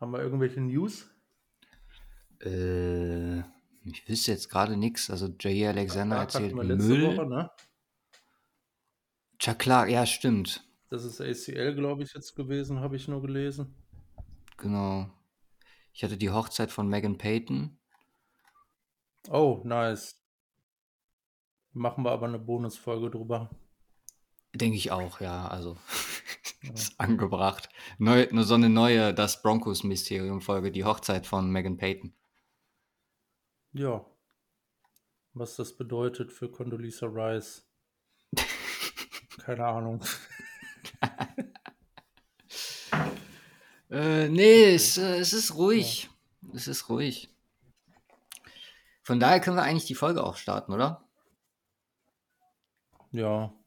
Haben wir irgendwelche News? Äh, ich wüsste jetzt gerade nichts. Also Jair Alexander Clark erzählt Müll. Woche, ne? Chuck Clark, ja, stimmt. Das ist ACL, glaube ich, jetzt gewesen, habe ich nur gelesen. Genau. Ich hatte die Hochzeit von Megan Payton. Oh, nice. Machen wir aber eine Bonusfolge drüber. Denke ich auch, ja. Also, ist angebracht. Neu, nur so eine neue Das Broncos-Mysterium-Folge, die Hochzeit von Megan Payton. Ja. Was das bedeutet für Condoleezza Rice. Keine Ahnung. Äh, nee, es, äh, es ist ruhig. Es ist ruhig. Von daher können wir eigentlich die Folge auch starten, oder? Ja,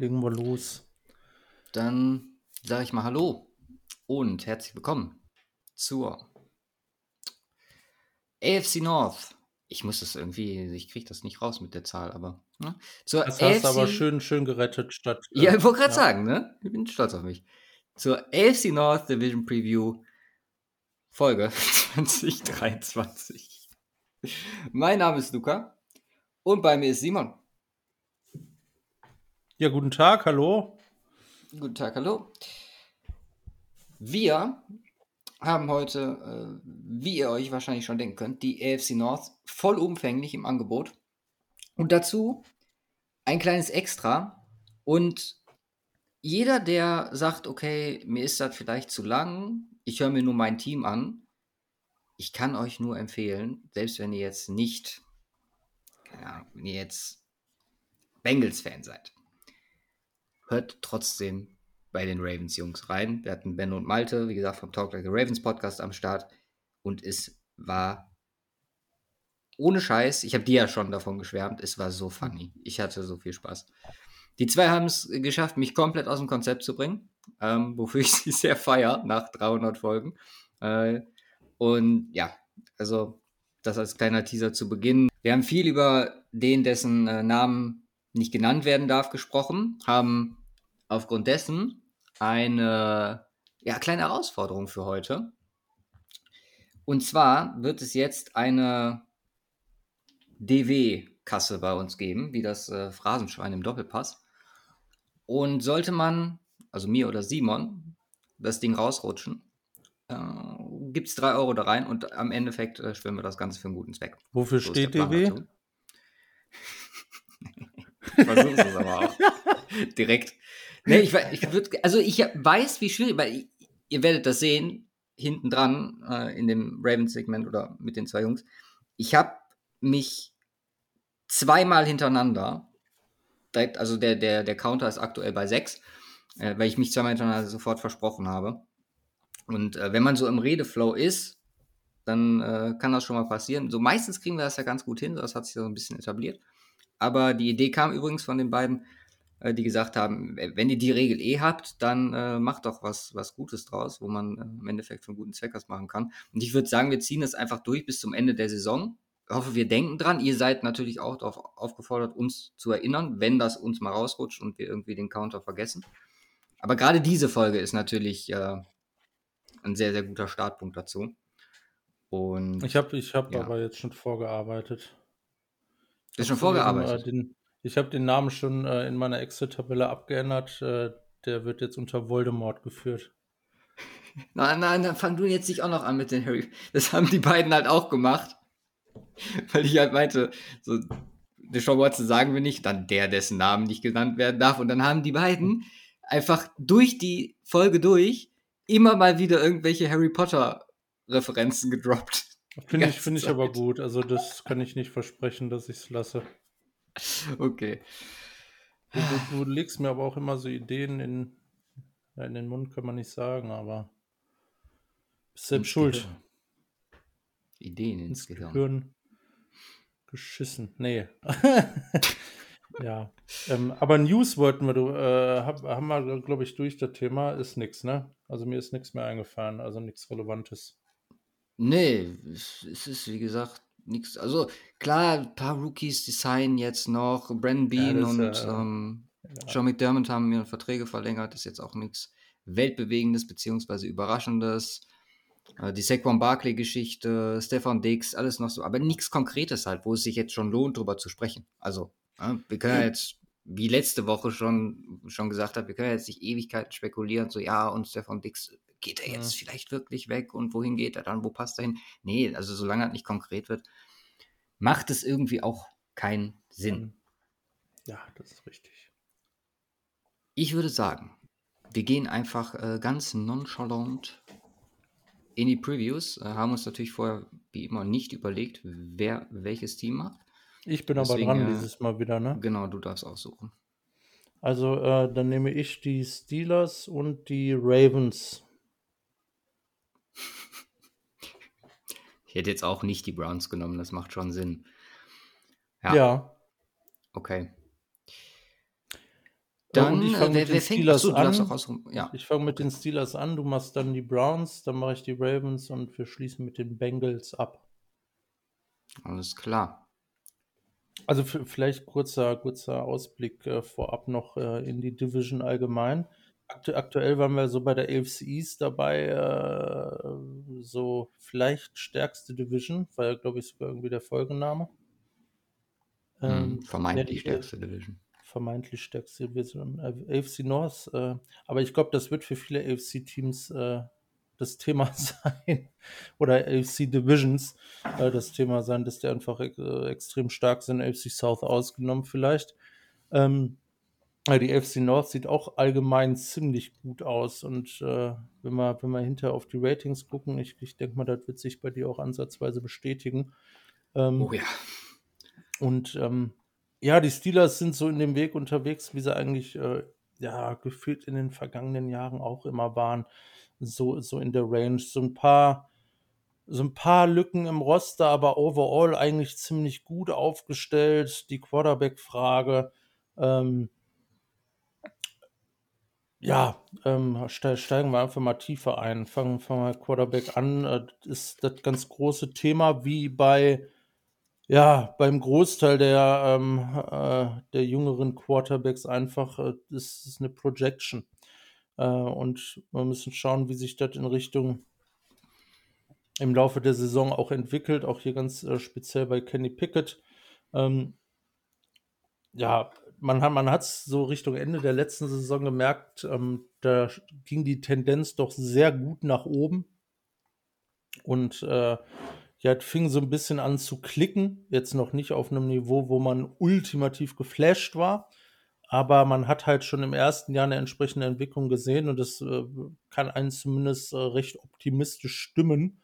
legen wir los. Dann sage ich mal Hallo und herzlich willkommen zur AFC North. Ich muss das irgendwie, ich kriege das nicht raus mit der Zahl, aber ne? zur Das hast du aber AFC schön, schön gerettet statt. äh, Ja, ich wollte gerade ja. sagen, ne? Ich bin stolz auf mich. Zur AFC North Division Preview Folge 2023. Mein Name ist Luca und bei mir ist Simon. Ja, guten Tag, hallo. Guten Tag, hallo. Wir haben heute, äh, wie ihr euch wahrscheinlich schon denken könnt, die AFC North vollumfänglich im Angebot. Und dazu ein kleines Extra. Und jeder, der sagt, okay, mir ist das vielleicht zu lang, ich höre mir nur mein Team an, ich kann euch nur empfehlen, selbst wenn ihr jetzt nicht, keine Ahnung, wenn ihr jetzt Bengals-Fan seid, hört trotzdem bei den Ravens-Jungs rein. Wir hatten Ben und Malte, wie gesagt, vom Talk Like the Ravens Podcast am Start. Und es war ohne Scheiß, ich habe dir ja schon davon geschwärmt, es war so funny. Ich hatte so viel Spaß. Die zwei haben es geschafft, mich komplett aus dem Konzept zu bringen, ähm, wofür ich sie sehr feier nach 300 Folgen. Äh, und ja, also das als kleiner Teaser zu Beginn. Wir haben viel über den, dessen äh, Namen nicht genannt werden darf, gesprochen, haben aufgrund dessen eine ja, kleine Herausforderung für heute. Und zwar wird es jetzt eine DW-Kasse bei uns geben, wie das äh, Phrasenschwein im Doppelpass. Und sollte man, also mir oder Simon, das Ding rausrutschen, äh, gibt es 3 Euro da rein und am Endeffekt äh, schwimmen wir das Ganze für einen guten Zweck. Wofür So steht DW? versuche es aber auch. Direkt. Nee, ich, ich würd, also ich weiß, wie schwierig, weil ihr werdet das sehen, hinten dran äh, in dem Ravens-Segment oder mit den zwei Jungs. Ich habe mich zweimal hintereinander, direkt, also der, der, der Counter ist aktuell bei sechs, äh, weil ich mich zweimal hintereinander sofort versprochen habe. Und äh, wenn man so im Redeflow ist, dann äh, kann das schon mal passieren. So meistens kriegen wir das ja ganz gut hin, das hat sich so ein bisschen etabliert. Aber die Idee kam übrigens von den beiden, die gesagt haben, w- wenn ihr die Regel eh habt, dann äh, macht doch was, was Gutes draus, wo man äh, im Endeffekt einen guten Zweck was machen kann. Und ich würde sagen, wir ziehen das einfach durch bis zum Ende der Saison. Ich hoffe, wir denken dran. Ihr seid natürlich auch darauf aufgefordert, uns zu erinnern, wenn das uns mal rausrutscht und wir irgendwie den Counter vergessen. Aber gerade diese Folge ist natürlich äh, ein sehr, sehr guter Startpunkt dazu. Und Ich habe ich hab Ja. aber jetzt schon vorgearbeitet. ist schon von vorgearbeitet. Äh, den, ich habe den Namen schon äh, in meiner Excel-Tabelle abgeändert. Äh, der wird jetzt unter Voldemort geführt. Nein, nein, dann fang du jetzt nicht auch noch an mit den Harry. Das haben die beiden halt auch gemacht. Weil ich halt meinte, so, Deshaun Watson sagen wir nicht, dann der, dessen Namen nicht genannt werden darf. Und dann haben die beiden einfach durch die Folge durch immer mal wieder irgendwelche Harry Potter Referenzen gedroppt. Finde ich, find ich aber gut. Also das kann ich nicht versprechen, dass ich es lasse. Okay. Du, du, du legst mir aber auch immer so Ideen in, in den Mund, kann man nicht sagen, aber bist selbst schuld. Ideen ins Ins Gehirn. Geschissen. Nee. ja. Ähm, aber News wollten wir, du, äh, hab, haben wir, glaube ich, durch das Thema, ist nix, ne? Also mir ist nichts mehr eingefallen, also nichts Relevantes. Nee, es ist wie gesagt nichts. Also klar, ein paar Rookies, die signen jetzt noch. Brandon Bean das, und äh, ähm, Ja. Sean McDermott haben ihre Verträge verlängert. Ist jetzt auch nichts Weltbewegendes beziehungsweise Überraschendes. Äh, die Saquon Barkley-Geschichte, Stefan Dix, alles noch so, aber nichts Konkretes halt, wo es sich jetzt schon lohnt, drüber zu sprechen. Also, ja, wir können ja jetzt, wie letzte Woche schon, schon gesagt habe, wir können ja jetzt nicht Ewigkeiten spekulieren, so ja, und Stefan Dix, geht er jetzt Ja. vielleicht wirklich weg und wohin geht er dann, wo passt er hin? Nee, also solange das nicht konkret wird, macht es irgendwie auch keinen Sinn. Ja, das ist richtig. Ich würde sagen, wir gehen einfach äh, ganz nonchalant in die Previews. Äh, haben uns natürlich vorher wie immer nicht überlegt, wer welches Team macht. Ich bin aber Deswegen, dran äh, dieses Mal wieder, ne? Genau, du darfst aussuchen. Also, äh, dann nehme ich die Steelers und die Ravens. Ich hätte jetzt auch nicht die Browns genommen, das macht schon Sinn. Ja. Ja. Okay. Dann, ich äh, fange mit den? Steelers an. Ja, Ich fange mit den Steelers an, du machst dann die Browns, dann mache ich die Ravens und wir schließen mit den Bengals ab. alles klar. Also vielleicht kurzer, kurzer Ausblick äh, vorab noch äh, in die Division allgemein. Aktu aktuell waren wir so bei der AFC East dabei, äh, so vielleicht stärkste Division, war ja, glaube ich, sogar irgendwie der Folgenname. Hm, Ähm, vermeintlich ja, stärkste Division. vermeintlich stärkste Division, äh, AFC North. Äh, aber ich glaube, das wird für viele AFC-Teams äh, das Thema sein. Oder AFC Divisions äh, das Thema sein, dass die einfach äh, extrem stark sind. AFC South ausgenommen vielleicht. Ähm, die AFC North sieht auch allgemein ziemlich gut aus. Und äh, wenn, wir, wenn wir hinterher auf die Ratings gucken, ich, ich denke mal, das wird sich bei dir auch ansatzweise bestätigen. Ähm, Oh ja. und ähm, ja, die Steelers sind so in dem Weg unterwegs, wie sie eigentlich äh, ja gefühlt in den vergangenen Jahren auch immer waren. So, so in der Range. So ein paar, so ein paar Lücken im Roster, aber overall eigentlich ziemlich gut aufgestellt. Die Quarterback-Frage. Ähm, ja, ähm, ste steigen wir einfach mal tiefer ein. Fangen, wir Quarterback an. Äh, das ist das ganz große Thema, wie bei ja, beim Großteil der, ähm, äh, der jüngeren Quarterbacks einfach, äh, ist eine Projection. Äh, und wir müssen schauen, wie sich das in Richtung im Laufe der Saison auch entwickelt, auch hier ganz äh, speziell bei Kenny Pickett. Ähm, ja, man hat man so Richtung Ende der letzten Saison gemerkt, ähm, da ging die Tendenz doch sehr gut nach oben. Und äh, ja, es fing so ein bisschen an zu klicken. Jetzt noch nicht auf einem Niveau, wo man ultimativ geflasht war. Aber man hat halt schon im ersten Jahr eine entsprechende Entwicklung gesehen und das äh, kann einen zumindest äh, recht optimistisch stimmen.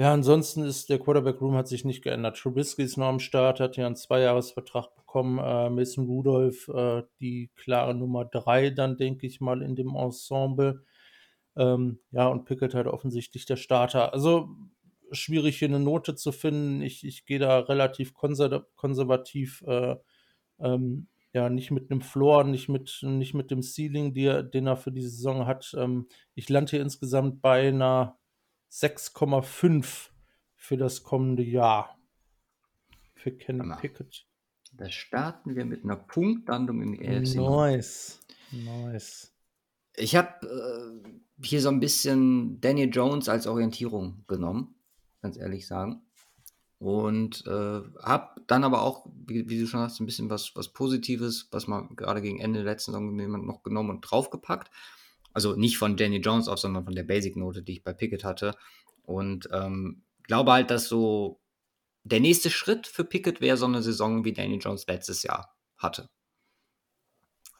Ja, ansonsten ist der Quarterback Room hat sich nicht geändert. Trubisky ist noch am Start, hat ja einen Zweijahresvertrag bekommen. Äh, Mason Rudolph, äh, die klare Nummer drei, dann denke ich mal in dem Ensemble. Ähm, ja, und Pickett halt offensichtlich der Starter. Also schwierig hier eine Note zu finden. Ich, ich gehe da relativ konser konservativ, äh, ähm, ja, nicht mit einem Floor, nicht mit, nicht mit dem Ceiling, die den er für die Saison hat. Ähm, ich lande hier insgesamt bei einer 6,5 für das kommende Jahr. Für Hammer. Pickett. Da starten wir mit einer Punktlandung in die AFC. Nice. Nice. Ich habe äh, hier so ein bisschen Daniel Jones als Orientierung genommen, ganz ehrlich sagen. Und äh, habe dann aber auch, wie, wie, du schon hast, ein bisschen was, was Positives, was man gerade gegen Ende der letzten Saison jemand noch genommen und draufgepackt. Also nicht von Daniel Jones aus, sondern von der Basic-Note, die ich bei Pickett hatte. Und ähm, glaube halt, dass so der nächste Schritt für Pickett wäre so eine Saison, wie Daniel Jones letztes Jahr hatte.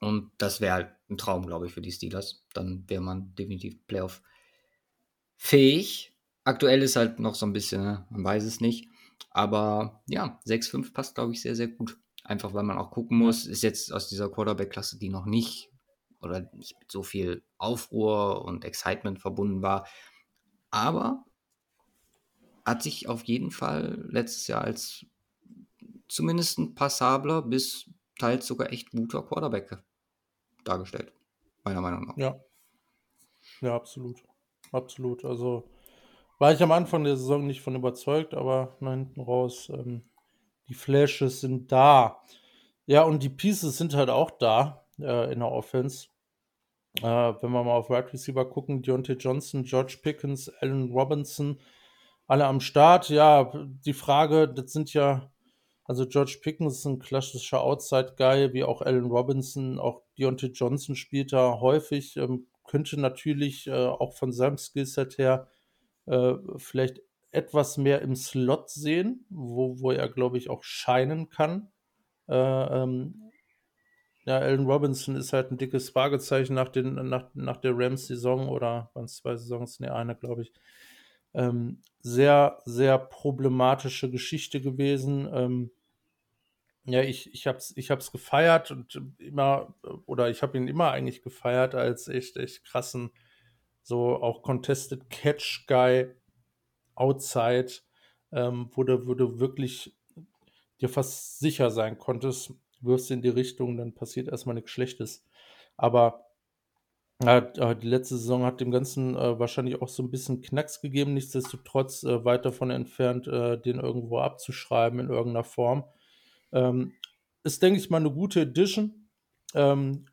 Und das wäre halt ein Traum, glaube ich, für die Steelers. Dann wäre man definitiv Playoff fähig. Aktuell ist halt noch so ein bisschen, ne, man weiß es nicht. Aber ja, 6-5 passt, glaube ich, sehr, sehr gut. Einfach weil man auch gucken muss, ist jetzt aus dieser Quarterback-Klasse, die noch nicht oder nicht mit so viel Aufruhr und Excitement verbunden war. Aber hat sich auf jeden Fall letztes Jahr als zumindest ein passabler bis teils sogar echt guter Quarterback dargestellt. Meiner Meinung nach. Ja. Ja, absolut. Absolut. Also war ich am Anfang der Saison nicht von überzeugt, aber nach hinten raus, ähm, die Flashes sind da. Ja, und die Pieces sind halt auch da äh, in der Offense. Äh, wenn wir mal auf Wide Receiver gucken, Deontay Johnson, George Pickens, Allen Robinson, alle am Start. Ja, die Frage, das sind ja, also George Pickens ist ein klassischer Outside-Guy, wie auch Allen Robinson, auch Deontay Johnson spielt da häufig, ähm, könnte natürlich äh, auch von seinem Skillset her äh, vielleicht etwas mehr im Slot sehen, wo, wo er, glaube ich, auch scheinen kann. Äh, ähm, ja, Allen Robinson ist halt ein dickes Fragezeichen nach, den, nach, nach der Rams-Saison oder waren es zwei Saisons? Ne, eine, glaube ich. Ähm, sehr, sehr problematische Geschichte gewesen. Ähm, ja, ich, ich habe es ich hab's gefeiert und immer, oder ich habe ihn immer eigentlich gefeiert als echt, echt krassen, so auch Contested Catch Guy outside, ähm, wo, du, wo du wirklich dir fast sicher sein konntest, wirfst in die Richtung, dann passiert erstmal nichts Schlechtes. Aber äh, die letzte Saison hat dem Ganzen äh, wahrscheinlich auch so ein bisschen Knacks gegeben, nichtsdestotrotz äh, weit davon entfernt, äh, den irgendwo abzuschreiben in irgendeiner Form. Ähm, ist, denke ich mal, eine gute Edition. Ähm,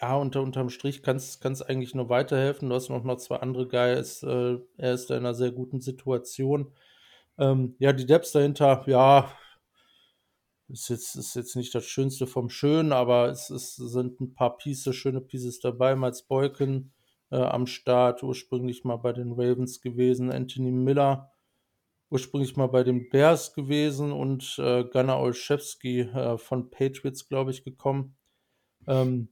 ja, unter, unterm Strich kann es eigentlich nur weiterhelfen. Du hast noch mal zwei andere Guys. Äh, er ist in einer sehr guten Situation. Ähm, ja, die Depths dahinter, ja, ist jetzt, ist jetzt nicht das Schönste vom Schönen, aber es, ist, sind ein paar Pieces, schöne Pieces dabei. Miles Boykin äh, am Start, ursprünglich mal bei den Ravens gewesen. Anthony Miller, ursprünglich mal bei den Bears gewesen. Und äh, Gunnar Olszewski äh, von Patriots, glaube ich, gekommen. Ähm,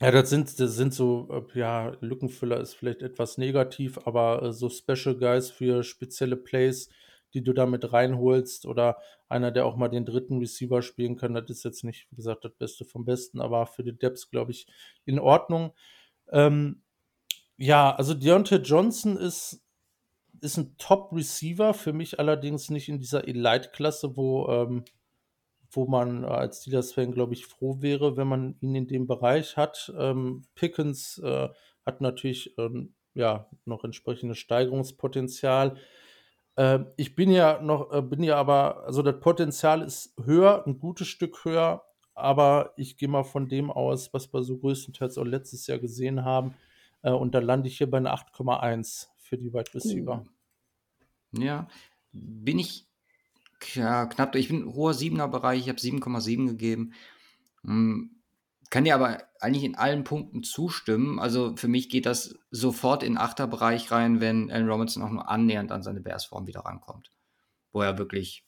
ja, das sind, das sind so, äh, ja, Lückenfüller ist vielleicht etwas negativ, aber äh, so Special Guys für spezielle Plays, die du damit reinholst oder einer, der auch mal den dritten Receiver spielen kann, das ist jetzt nicht, wie gesagt, das Beste vom Besten, aber für die Depths, glaube ich, in Ordnung. Ähm, ja, also Deontay Johnson ist, ist ein Top-Receiver, für mich allerdings nicht in dieser Elite-Klasse, wo ähm, wo man als Steelers-Fan, glaube ich, froh wäre, wenn man ihn in dem Bereich hat. Ähm, Pickens äh, hat natürlich ähm, ja noch entsprechendes Steigerungspotenzial. Äh, ich bin ja noch, äh, bin ja aber, also das Potenzial ist höher, ein gutes Stück höher, aber ich gehe mal von dem aus, was wir so größtenteils auch letztes Jahr gesehen haben. Äh, und da lande ich hier bei einer 8,1 für die Wide Receiver. Ja, bin ich ja, knapp. Ich bin hoher 7er Bereich, ich habe 7,7 gegeben. Hm, kann dir aber eigentlich in allen Punkten zustimmen. Also für mich geht das sofort in 8er Bereich rein, wenn Allen Robinson auch nur annähernd an seine Bears-Form wieder rankommt. Wo er wirklich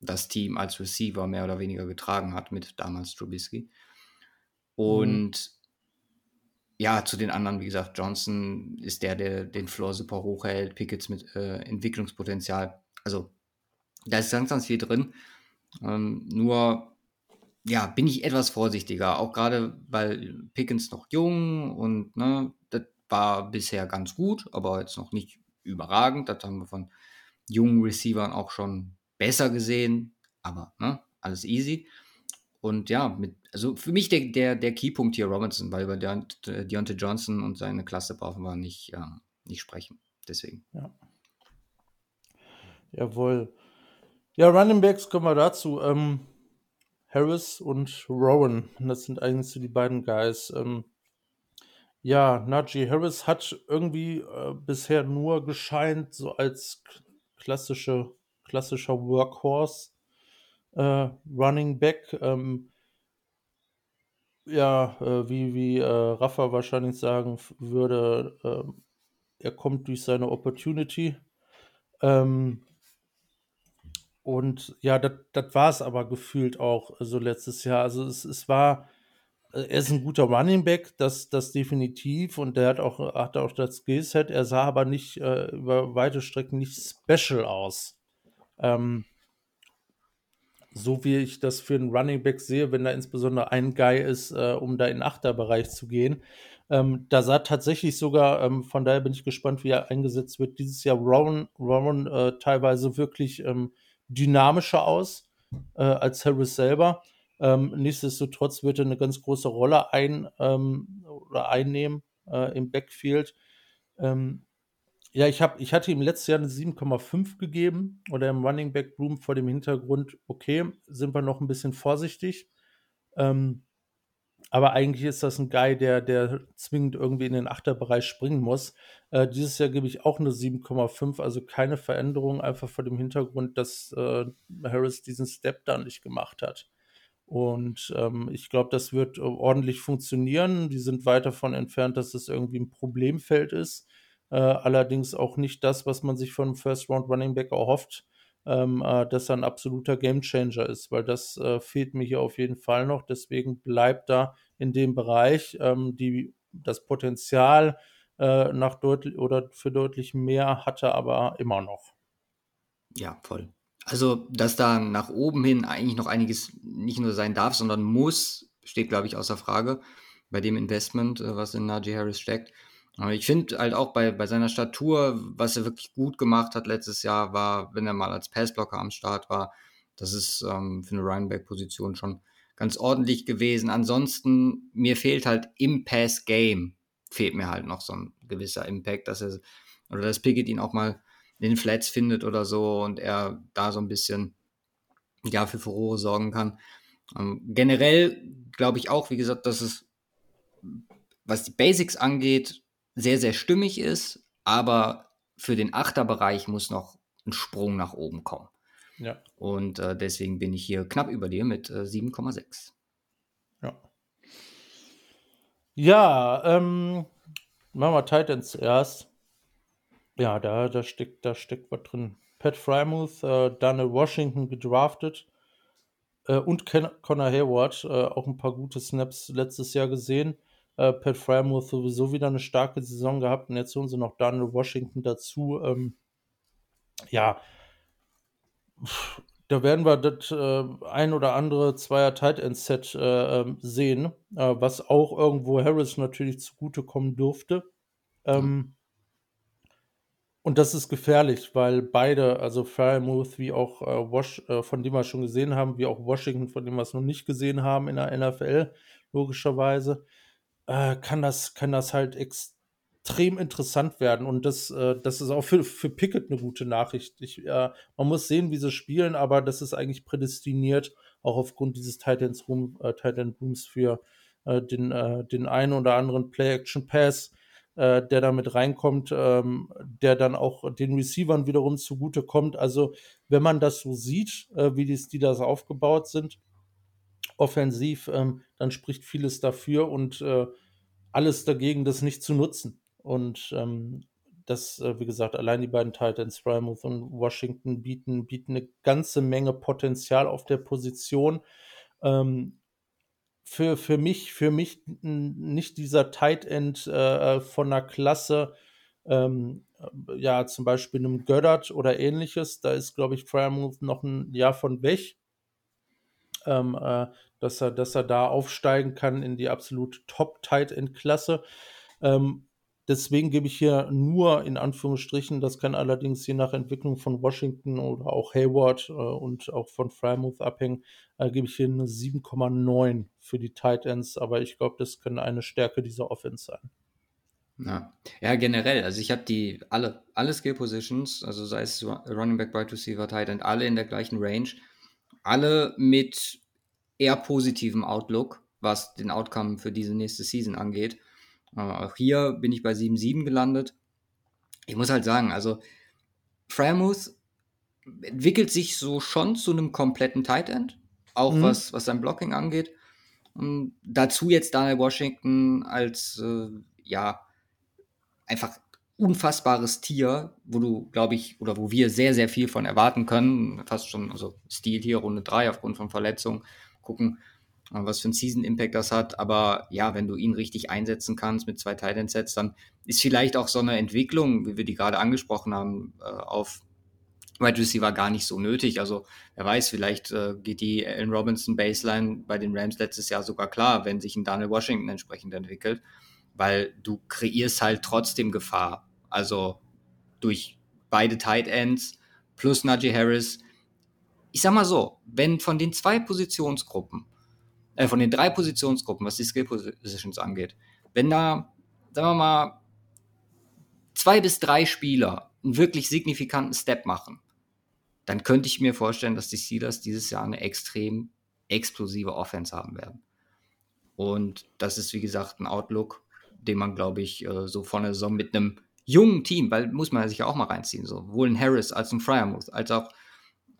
das Team als Receiver mehr oder weniger getragen hat mit damals Trubisky. Und mhm. ja, zu den anderen, wie gesagt, Johnson ist der, der den Floor super hoch hält, Pickets mit äh, Entwicklungspotenzial. Also da ist ganz, ganz viel drin. Ähm, nur, ja, bin ich etwas vorsichtiger. Auch gerade, weil Pickens noch jung und ne, das war bisher ganz gut, aber jetzt noch nicht überragend. Das haben wir von jungen Receivern auch schon besser gesehen. Aber ne, alles easy. Und ja, mit, also für mich der, der, der Keypunkt hier Robinson, weil über Deontay Johnson und seine Klasse brauchen wir nicht, ja, nicht sprechen. Deswegen. Ja. Jawohl. Ja, Running Backs kommen wir dazu. Ähm, Harris und Rowan, das sind eigentlich so die beiden Guys. Ähm, ja, Najee Harris hat irgendwie äh, bisher nur gescheint, so als klassische, klassischer Workhorse äh, Running Back. Ähm, ja, äh, wie, wie äh, Rafa wahrscheinlich sagen würde, ähm, er kommt durch seine Opportunity. Ähm, und ja, das war es aber gefühlt auch so letztes Jahr. Also es, es war, äh, er ist ein guter Running Back, das, das definitiv. Und der hat auch, hat auch das Skillset. Er sah aber nicht äh, über weite Strecken nicht special aus. Ähm, so wie ich das für einen Running Back sehe, wenn da insbesondere ein Guy ist, äh, um da in den Achterbereich zu gehen. Ähm, da sah tatsächlich sogar, ähm, von daher bin ich gespannt, wie er eingesetzt wird, dieses Jahr Rowan, Rowan äh, teilweise wirklich ähm, dynamischer aus äh, als Harris selber. Ähm, nichtsdestotrotz wird er eine ganz große Rolle ein, ähm, oder einnehmen äh, im Backfield. Ähm, ja, ich, hab, ich hatte ihm letztes Jahr eine 7,5 gegeben oder im Running Back Room vor dem Hintergrund, okay, sind wir noch ein bisschen vorsichtig. Ähm, aber eigentlich ist das ein Guy, der, der zwingend irgendwie in den Achterbereich springen muss. Äh, dieses Jahr gebe ich auch eine 7,5, also keine Veränderung, einfach vor dem Hintergrund, dass äh, Harris diesen Step da nicht gemacht hat. Und ähm, ich glaube, das wird äh, ordentlich funktionieren. Die sind weit davon entfernt, dass es irgendwie ein Problemfeld ist. Äh, allerdings auch nicht das, was man sich von First Round Running Back erhofft ähm, äh, dass er ein absoluter Gamechanger ist, weil das äh, fehlt mir hier auf jeden Fall noch. Deswegen bleibt da in dem Bereich ähm, die, das Potenzial äh, nach deutlich oder für deutlich mehr hatte aber immer noch. Ja, voll. Also, dass da nach oben hin eigentlich noch einiges nicht nur sein darf, sondern muss, steht, glaube ich, außer Frage bei dem Investment, äh, was in Najee Harris steckt. Aber ich finde halt auch bei, bei seiner Statur, was er wirklich gut gemacht hat letztes Jahr, war, wenn er mal als Passblocker am Start war, das ist ähm, für eine Runback-Position schon ganz ordentlich gewesen. Ansonsten, mir fehlt halt im Pass-Game, fehlt mir halt noch so ein gewisser Impact, dass er, oder dass Pickett ihn auch mal in den Flats findet oder so und er da so ein bisschen, ja, für Furore sorgen kann. Ähm, generell glaube ich auch, wie gesagt, dass es, was die Basics angeht, sehr, sehr stimmig ist, aber für den Achterbereich muss noch ein Sprung nach oben kommen. Ja. Und äh, deswegen bin ich hier knapp über dir mit äh, 7,6. Ja. Ja, ähm, machen wir Titans erst. Ja, da, da, steckt, da steckt was drin. Pat Frymouth, äh, Daniel Washington gedraftet äh, und Ken Connor Hayward, äh, auch ein paar gute Snaps letztes Jahr gesehen. Äh, Pat Frymouth sowieso wieder eine starke Saison gehabt und jetzt holen sie noch Daniel Washington dazu. Ähm, ja, da werden wir das äh, ein oder andere Zweier Tight End Set äh, ähm, sehen, äh, was auch irgendwo Harris natürlich zugutekommen dürfte. Ähm, und das ist gefährlich, weil beide, also Frymouth wie auch äh, Wash, äh, von dem wir schon gesehen haben, wie auch Washington, von dem wir es noch nicht gesehen haben in der NFL, logischerweise, äh, kann, das, kann das halt extrem interessant werden. Und das, äh, das ist auch für, für Pickett eine gute Nachricht. Ich, äh, man muss sehen, wie sie spielen, aber das ist eigentlich prädestiniert, auch aufgrund dieses Titans Room, äh, Titan Rooms für äh, den, äh, den einen oder anderen Play-Action-Pass, der damit reinkommt, ähm, der dann auch den Receivern wiederum zugute kommt. Also, wenn man das so sieht, wie die Steelers aufgebaut sind, offensiv, ähm, dann spricht vieles dafür und äh, alles dagegen, das nicht zu nutzen. Und ähm, das, äh, wie gesagt, allein die beiden Titans, Frymouth und Washington, bieten, bieten eine ganze Menge Potenzial auf der Position. Ähm, für, für mich, für mich nicht dieser Tight End äh, von einer Klasse, ähm, ja, zum Beispiel einem Göttert oder ähnliches. Da ist, glaube ich, Frymouth noch ein Jahr von weg ähm, äh, dass, er, dass er da aufsteigen kann in die absolut Top-Tight-End-Klasse. Ähm, deswegen gebe ich hier nur in Anführungsstrichen, das kann allerdings je nach Entwicklung von Washington oder auch Hayward äh, und auch von Frymouth abhängen, äh, gebe ich hier eine 7,9 für die Tight Ends, aber ich glaube, das kann eine Stärke dieser Offense sein. Ja. ja, generell, also ich habe die alle, alle Skill Positions, also sei es Running Back, Wide Receiver, Tight End, alle in der gleichen Range alle mit eher positivem Outlook, was den Outcome für diese nächste Season angeht. Äh, auch hier bin ich bei 7-7 gelandet. Ich muss halt sagen, also Frymouth entwickelt sich so schon zu einem kompletten Tight End, auch mhm. was, was sein Blocking angeht. Und dazu jetzt Daniel Washington als, äh, ja, einfach unfassbares Tier, wo du, glaube ich, oder wo wir sehr, sehr viel von erwarten können. Fast schon, also Stil hier, Runde 3 aufgrund von Verletzungen. Gucken, äh, was für ein Season-Impact das hat. Aber ja, wenn du ihn richtig einsetzen kannst mit zwei Titan-Sets, dann ist vielleicht auch so eine Entwicklung, wie wir die gerade angesprochen haben, äh, auf Wide Receiver gar nicht so nötig. Also wer weiß, vielleicht äh, geht die Allen Robinson Baseline bei den Rams letztes Jahr sogar klar, wenn sich ein Daniel Washington entsprechend entwickelt weil du kreierst halt trotzdem Gefahr. Also durch beide Tight Ends plus Najee Harris. Ich sag mal so, wenn von den zwei Positionsgruppen, äh, von den drei Positionsgruppen, was die Skill Positions angeht, wenn da, sagen wir mal, zwei bis drei Spieler einen wirklich signifikanten Step machen, dann könnte ich mir vorstellen, dass die Steelers dieses Jahr eine extrem explosive Offense haben werden. Und das ist, wie gesagt, ein Outlook, den man, glaube ich, äh, so vor der Saison mit einem jungen Team, weil muss man sich ja auch mal reinziehen, so. Sowohl ein Harris als ein Fryermuth, als auch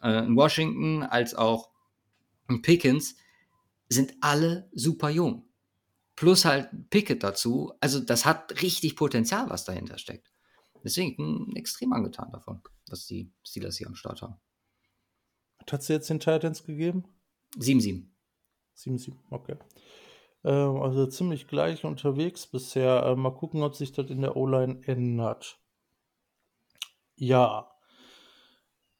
äh, ein Washington, als auch ein Pickens, sind alle super jung. Plus halt Pickett dazu. Also, das hat richtig Potenzial, was dahinter steckt. Deswegen bin ich extrem angetan davon, was die Steelers hier am Start haben. Hat sie jetzt den Titans gegeben? 7-7. 7-7, okay. Ähm, also ziemlich gleich unterwegs bisher. Äh, mal gucken, ob sich das in der O-Line ändert. Ja.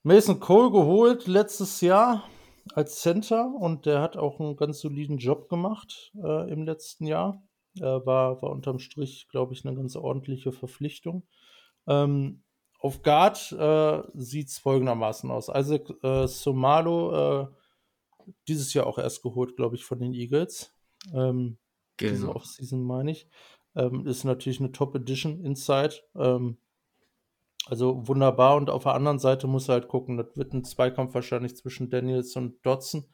Mason Cole geholt letztes Jahr als Center und der hat auch einen ganz soliden Job gemacht äh, im letzten Jahr. Äh, war, war unterm Strich, glaube ich, eine ganz ordentliche Verpflichtung. Ähm, auf Guard äh, sieht es folgendermaßen aus. Isaac äh, Somalo, äh, dieses Jahr auch erst geholt, glaube ich, von den Eagles. Ähm, genau. Diese Offseason meine ich. Ähm, ist natürlich eine Top-Edition Inside. Ähm, also wunderbar. Und auf der anderen Seite muss er halt gucken, das wird ein Zweikampf wahrscheinlich zwischen Daniels und Dodson.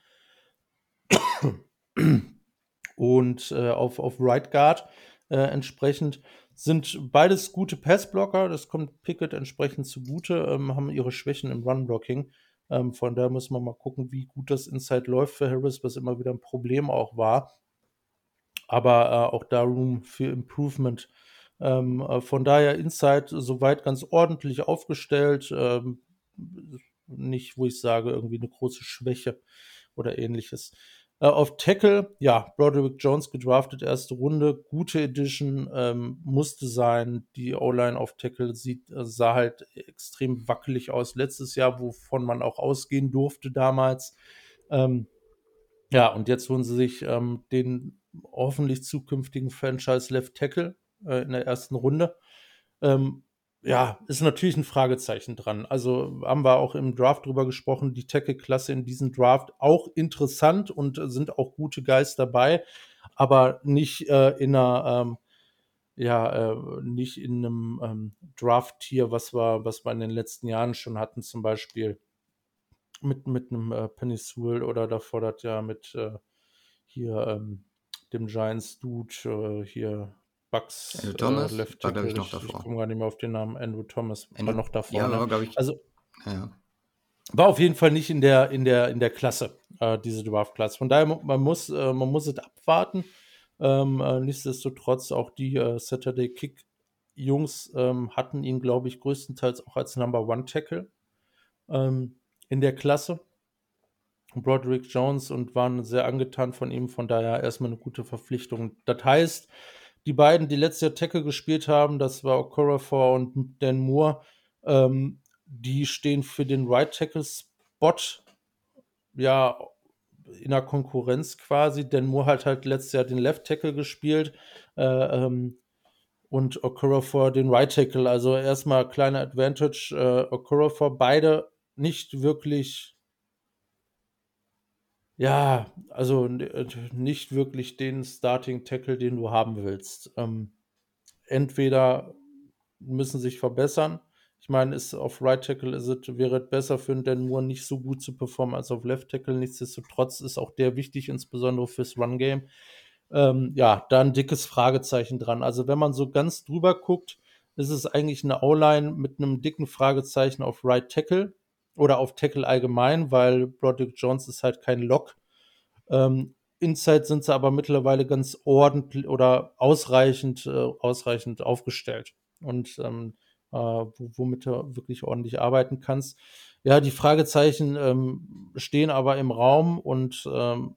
und äh, auf, auf Right Guard äh, entsprechend sind beides gute Passblocker. Das kommt Pickett entsprechend zugute, ähm, haben ihre Schwächen im Run-Blocking. Ähm, von daher muss man mal gucken, wie gut das Inside läuft für Harris, was immer wieder ein Problem auch war. Aber äh, auch da Room für Improvement. Ähm, äh, von daher Inside soweit ganz ordentlich aufgestellt. Ähm, nicht, wo ich sage, irgendwie eine große Schwäche oder ähnliches. Äh, auf Tackle, ja, Broderick Jones gedraftet, erste Runde, gute Edition, ähm, musste sein. Die O-Line auf Tackle sieht, äh, sah halt extrem wackelig aus letztes Jahr, wovon man auch ausgehen durfte damals. Ähm, ja, und jetzt holen sie sich ähm, den hoffentlich zukünftigen Franchise Left Tackle äh, in der ersten Runde. Ähm, ja, ist natürlich ein Fragezeichen dran. Also haben wir auch im Draft drüber gesprochen, die Tackle-Klasse in diesem Draft auch interessant und sind auch gute Guys dabei, aber nicht äh, in einer, ähm, ja, äh, nicht in einem ähm, Draft-Tier, was wir, was wir in den letzten Jahren schon hatten, zum Beispiel mit, mit einem äh, Penny Sewell oder da fordert ja mit äh, hier ähm, dem Giants-Dude, äh, hier Bucks Andrew Thomas äh, Left war, Tackle. ich, noch davor. ich komme gar nicht mehr auf den Namen. Andrew Thomas Andrew, war noch davor. ja, ne? glaube ich. Also Ja. war auf jeden Fall nicht in der, in der, in der Klasse, äh, diese Draft-Klasse. Von daher, man muss, äh, man muss es abwarten. Ähm, äh, nichtsdestotrotz, auch die äh, Saturday Kick-Jungs ähm, hatten ihn, glaube ich, größtenteils auch als Number One Tackle ähm, in der Klasse. Broderick Jones und waren sehr angetan von ihm. Von daher erstmal eine gute Verpflichtung. Das heißt, die beiden, die letztes Jahr Tackle gespielt haben, das war Okorafor und Dan Moore, ähm, die stehen für den Right Tackle Spot ja in der Konkurrenz quasi. Dan Moore hat halt letztes Jahr den Left Tackle gespielt äh, ähm, und Okorafor den Right Tackle. Also erstmal kleine Advantage. Äh, Okorafor beide nicht wirklich ja, also äh, nicht wirklich den Starting Tackle, den du haben willst. Ähm, entweder müssen sich verbessern. Ich meine, ist auf Right Tackle ist es, wäre es besser für Dan Moore nicht so gut zu performen als auf Left Tackle. Nichtsdestotrotz ist auch der wichtig, insbesondere fürs Run Game. Ähm, ja, da ein dickes Fragezeichen dran. Also wenn man so ganz drüber guckt, ist es eigentlich eine O-Line mit einem dicken Fragezeichen auf Right Tackle oder auf Tackle allgemein, weil Broderick Jones ist halt kein Lock. Ähm, Inside sind sie aber mittlerweile ganz ordentlich oder ausreichend, äh, ausreichend aufgestellt. Und ähm, äh, wo- womit du wirklich ordentlich arbeiten kannst. Ja, die Fragezeichen ähm, stehen aber im Raum und ähm,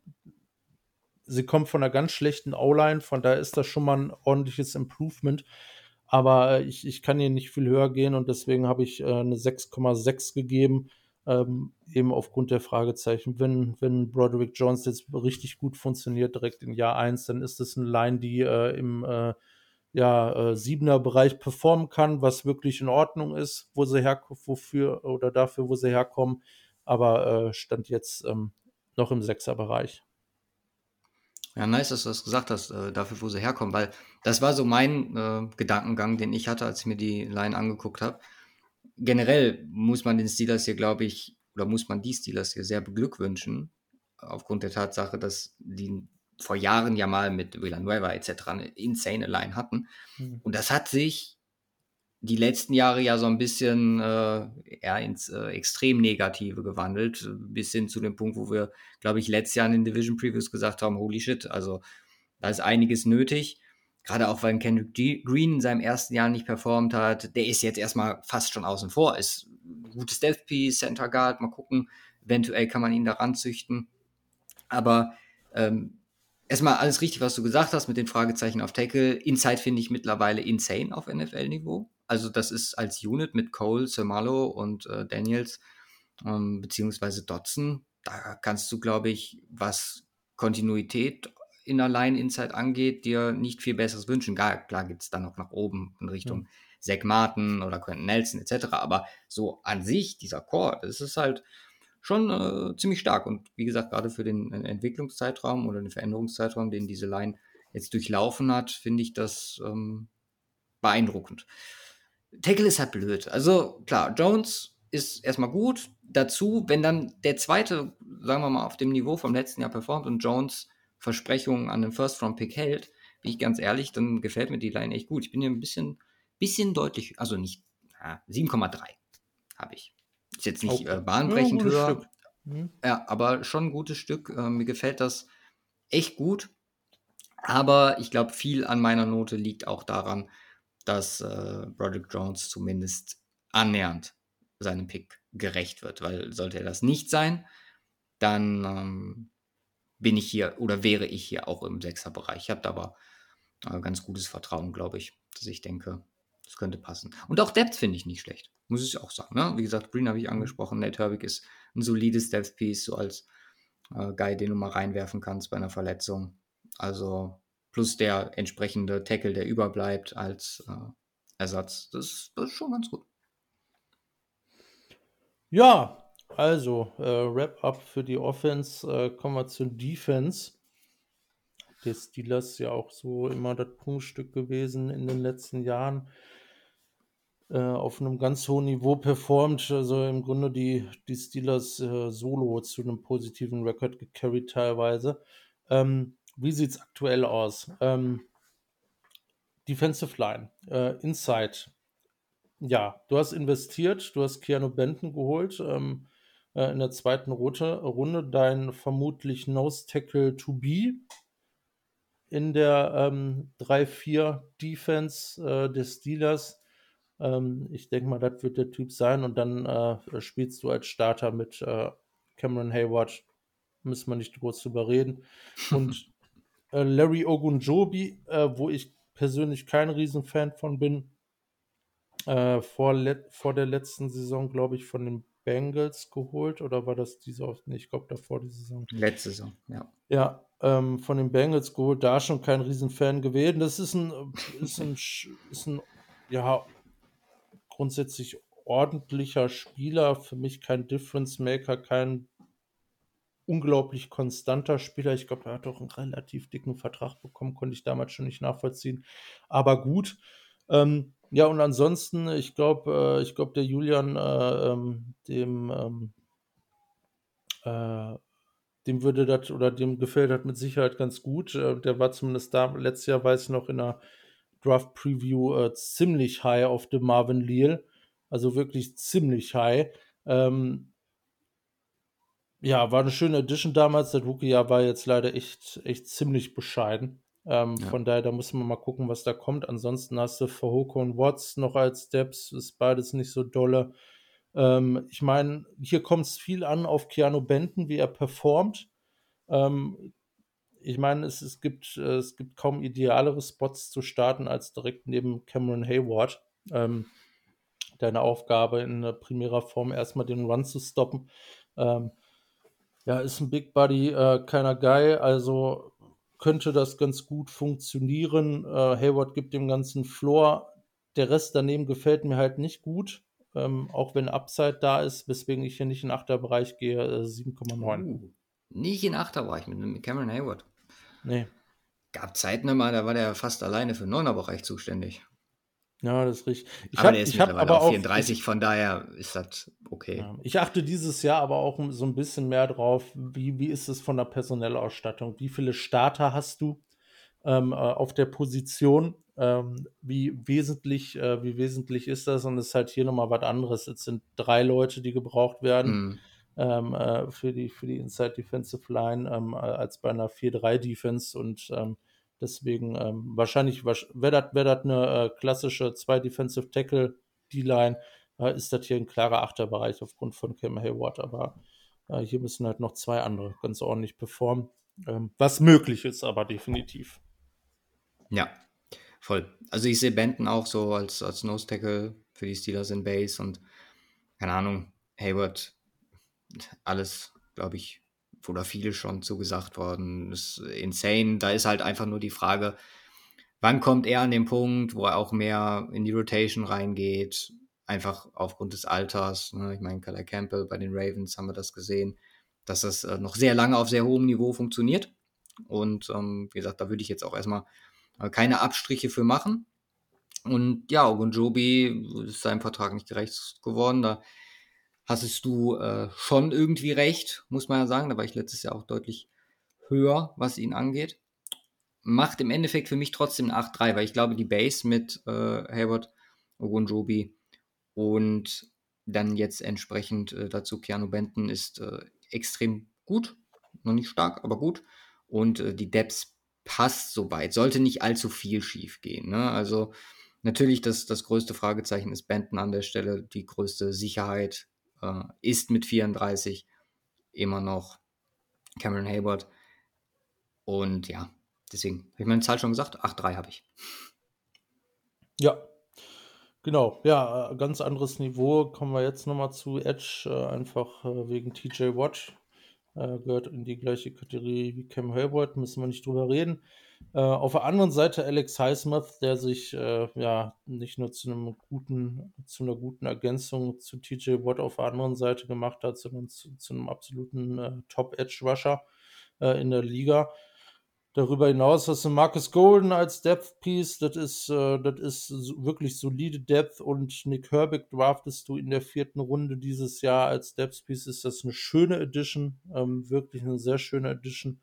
sie kommen von einer ganz schlechten O-Line, von daher ist das schon mal ein ordentliches Improvement. Aber äh, ich, ich kann hier nicht viel höher gehen und deswegen habe ich äh, eine 6,6 gegeben. Ähm, eben aufgrund der Fragezeichen. Wenn, wenn Broderick Jones jetzt richtig gut funktioniert, direkt in Jahr 1, dann ist das eine Line, die äh, im äh, ja, äh, siebener Bereich performen kann, was wirklich in Ordnung ist, wo sie herkommen, wofür oder dafür, wo sie herkommen. Aber äh, stand jetzt ähm, noch im Sechser-Bereich. Ja, nice, dass du das gesagt hast, äh, dafür, wo sie herkommen, weil das war so mein äh, Gedankengang, den ich hatte, als ich mir die Line angeguckt habe. Generell muss man den Steelers hier, glaube ich, oder muss man die Steelers hier sehr beglückwünschen, aufgrund der Tatsache, dass die vor Jahren ja mal mit Villanueva etc. eine insane Line hatten. Mhm. Und das hat sich die letzten Jahre ja so ein bisschen äh, eher ins äh, extrem Negative gewandelt, bis hin zu dem Punkt, wo wir, glaube ich, letztes Jahr in den Division Previews gesagt haben, holy shit, also da ist einiges nötig. Gerade auch, weil Kendrick G Green in seinem ersten Jahr nicht performt hat. Der ist jetzt erstmal fast schon außen vor. Ist gutes Death Piece, Center Guard. Mal gucken, eventuell kann man ihn daran züchten. Aber ähm, erstmal alles richtig, was du gesagt hast mit den Fragezeichen auf Tackle. Inside finde ich mittlerweile insane auf NFL-Niveau. Also das ist als Unit mit Cole, Sermalo und äh, Daniels ähm, beziehungsweise Dotson. Da kannst du, glaube ich, was Kontinuität in der Line Inside angeht, dir nicht viel Besseres wünschen. Klar, klar gibt es dann noch nach oben in Richtung ja. Zach Martin oder Quentin Nelson etc. Aber so an sich, dieser Core, das ist halt schon äh, ziemlich stark. Und wie gesagt, gerade für den Entwicklungszeitraum oder den Veränderungszeitraum, den diese Line jetzt durchlaufen hat, finde ich das ähm, beeindruckend. Tackle ist halt blöd. Also klar, Jones ist erstmal gut. Dazu, wenn dann der zweite, sagen wir mal, auf dem Niveau vom letzten Jahr performt und Jones Versprechungen an den First-Round-Pick hält, bin ich ganz ehrlich, dann gefällt mir die Line echt gut. Ich bin hier ein bisschen, bisschen deutlich, also nicht, 7,3 habe ich. Ist jetzt nicht äh, bahnbrechend ja, höher. Mhm. Ja, aber schon ein gutes Stück. Äh, mir gefällt das echt gut. Aber ich glaube, viel an meiner Note liegt auch daran, dass äh, Broderick Jones zumindest annähernd seinem Pick gerecht wird. Weil sollte er das nicht sein, dann ähm, bin ich hier oder wäre ich hier auch im Sechserbereich. Ich habe da aber äh, ganz gutes Vertrauen, glaube ich, dass ich denke, das könnte passen. Und auch Depth finde ich nicht schlecht, muss ich auch sagen. Ne? Wie gesagt, Green habe ich mhm. angesprochen, Nate Herbig ist ein solides Depth-Piece, so als äh, Guy, den du mal reinwerfen kannst bei einer Verletzung. Also plus der entsprechende Tackle, der überbleibt als äh, Ersatz. Das, das ist schon ganz gut. Ja, also, äh, Wrap-up für die Offense. Äh, kommen wir zur Defense. Der Steelers ja auch so immer das Punktstück gewesen in den letzten Jahren. Äh, auf einem ganz hohen Niveau performt. Also im Grunde die, die Steelers äh, solo zu einem positiven Rekord gecarried teilweise. Ähm, wie sieht es aktuell aus? Ähm, Defensive Line, äh, Inside. Ja, du hast investiert, du hast Keanu Benton geholt. Ähm, äh, in der zweiten Rote, Runde dein vermutlich Nose Tackle to be in der ähm, 3-4 Defense äh, des Steelers. Ähm, ich denke mal, das wird der Typ sein. Und dann äh, spielst du als Starter mit äh, Cameron Hayward. Müssen wir nicht groß drüber reden. Und äh, Larry Ogunjobi, äh, wo ich persönlich kein Riesenfan von bin, äh, vor, vor der letzten Saison, glaube ich, von den Bengals geholt oder war das diese? Nee, ich glaube davor die Saison. Letzte Saison, ja. Ja, ähm, von den Bengals geholt, da schon kein Riesenfan gewesen. Das ist ein, ist ein, ist ein, ja, grundsätzlich ordentlicher Spieler. Für mich kein Difference Maker, kein unglaublich konstanter Spieler. Ich glaube, er hat auch einen relativ dicken Vertrag bekommen, konnte ich damals schon nicht nachvollziehen. Aber gut. Ähm, ja, und ansonsten, ich glaube, äh, ich glaube, der Julian, äh, ähm, dem, ähm, äh, dem würde das oder dem gefällt das mit Sicherheit ganz gut. Äh, der war zumindest da, letztes Jahr weiß ich noch in der Draft Preview äh, ziemlich high auf dem Marvin Leal. Also wirklich ziemlich high. Ähm, ja, war eine schöne Edition damals. Das Rookie-Jahr war jetzt leider echt, echt ziemlich bescheiden. Ähm, ja. Von daher, da muss man mal gucken, was da kommt. Ansonsten hast du Fahoko und Watts noch als Steps, ist beides nicht so dolle. Ähm, ich meine, hier kommt es viel an auf Keanu Benton, wie er performt. Ähm, ich meine, es, es, gibt, äh, es gibt kaum idealere Spots zu starten als direkt neben Cameron Hayward. Ähm, deine Aufgabe in primärer Form erstmal den Run zu stoppen. Ähm, ja, ist ein Big Buddy, äh, keiner Guy, also könnte das ganz gut funktionieren. Äh, Hayward gibt dem ganzen Floor. Der Rest daneben gefällt mir halt nicht gut. Ähm, auch wenn Upside da ist, weswegen ich hier nicht in Achterbereich gehe, äh, 7,9. Uh, nicht in Achterbereich mit, mit Cameron Hayward. Nee. Gab Zeiten immer, da war der fast alleine für den Neunerbereich zuständig. Ja, das ist richtig. Ich aber hab, der ist ich mittlerweile aber auf 34, von daher ist das okay. Ja, ich achte dieses Jahr aber auch so ein bisschen mehr drauf, wie wie ist es von der Personellausstattung? Wie viele Starter hast du, ähm, äh, auf der Position? Ähm, wie wesentlich äh, wie wesentlich ist das? Und es ist halt hier noch mal was anderes. Es sind drei Leute, die gebraucht werden, Mhm. ähm, äh, für die für die Inside Defensive Line, ähm, als bei einer 4-3 Defense und, ähm, deswegen, ähm, wahrscheinlich wahrsch wäre das wäre das 'ne, äh, klassische 2 Defensive Tackle D-Line, äh, ist das hier ein klarer Achterbereich aufgrund von Cam Hayward, aber, äh, hier müssen halt noch 2 andere ganz ordentlich performen, ähm, was möglich ist, aber definitiv. Ja, voll. Also, ich sehe Benton auch so als als Nose Tackle für die Steelers in Base und keine Ahnung, Hayward, alles, glaube ich oder viele schon zugesagt worden. Ist insane. Da ist halt einfach nur die Frage, wann kommt er an den Punkt, wo er auch mehr in die Rotation reingeht, einfach aufgrund des Alters, ne? Ich meine, Calais Campbell bei den Ravens haben wir das gesehen, dass das, äh, noch sehr lange auf sehr hohem Niveau funktioniert. Und, ähm, wie gesagt, da würde ich jetzt auch erst mal, äh, keine Abstriche für machen. Und ja, Ogunjobi ist seinem Vertrag nicht gerecht geworden. Da hattest du, äh, schon irgendwie recht, muss man ja sagen. Da war ich letztes Jahr auch deutlich höher, was ihn angeht. Macht im Endeffekt für mich trotzdem 'n 8-3, weil ich glaube, die Base mit, äh, Hayward, Ogunjobi und dann jetzt entsprechend, äh, dazu Keanu Benton ist, äh, extrem gut. Noch nicht stark, aber gut. Und, äh, die Depth passt so weit. Sollte nicht allzu viel schiefgehen, ne? Also, natürlich das das größte Fragezeichen ist Benton an der Stelle. Die größte Sicherheit, äh, ist mit 34 immer noch Cameron Hayward. Und ja, deswegen habe ich meine Zahl schon gesagt? 8-3 habe ich. Ja. Genau, ja, äh, ganz anderes Niveau. Kommen wir jetzt noch mal zu Edge, äh, einfach, äh, wegen TJ Watt. Gehört in die gleiche Kategorie wie Cam Hayward, müssen wir nicht drüber reden. Äh, auf der anderen Seite Alex Highsmith, der sich, äh, ja, nicht nur zu 'nem guten zu 'ner guten Ergänzung zu TJ Watt auf der anderen Seite gemacht hat, sondern zu zu 'nem absoluten, äh, Top Edge Rusher, äh, in der Liga. Darüber hinaus hast du Marcus Golden als Depth Piece. Das ist, äh das ist wirklich solide Depth und Nick Herbig draftest du in der 4. Runde dieses Jahr als Depth Piece. Ist das 'ne schöne Addition, ähm, wirklich 'ne sehr schöne Addition.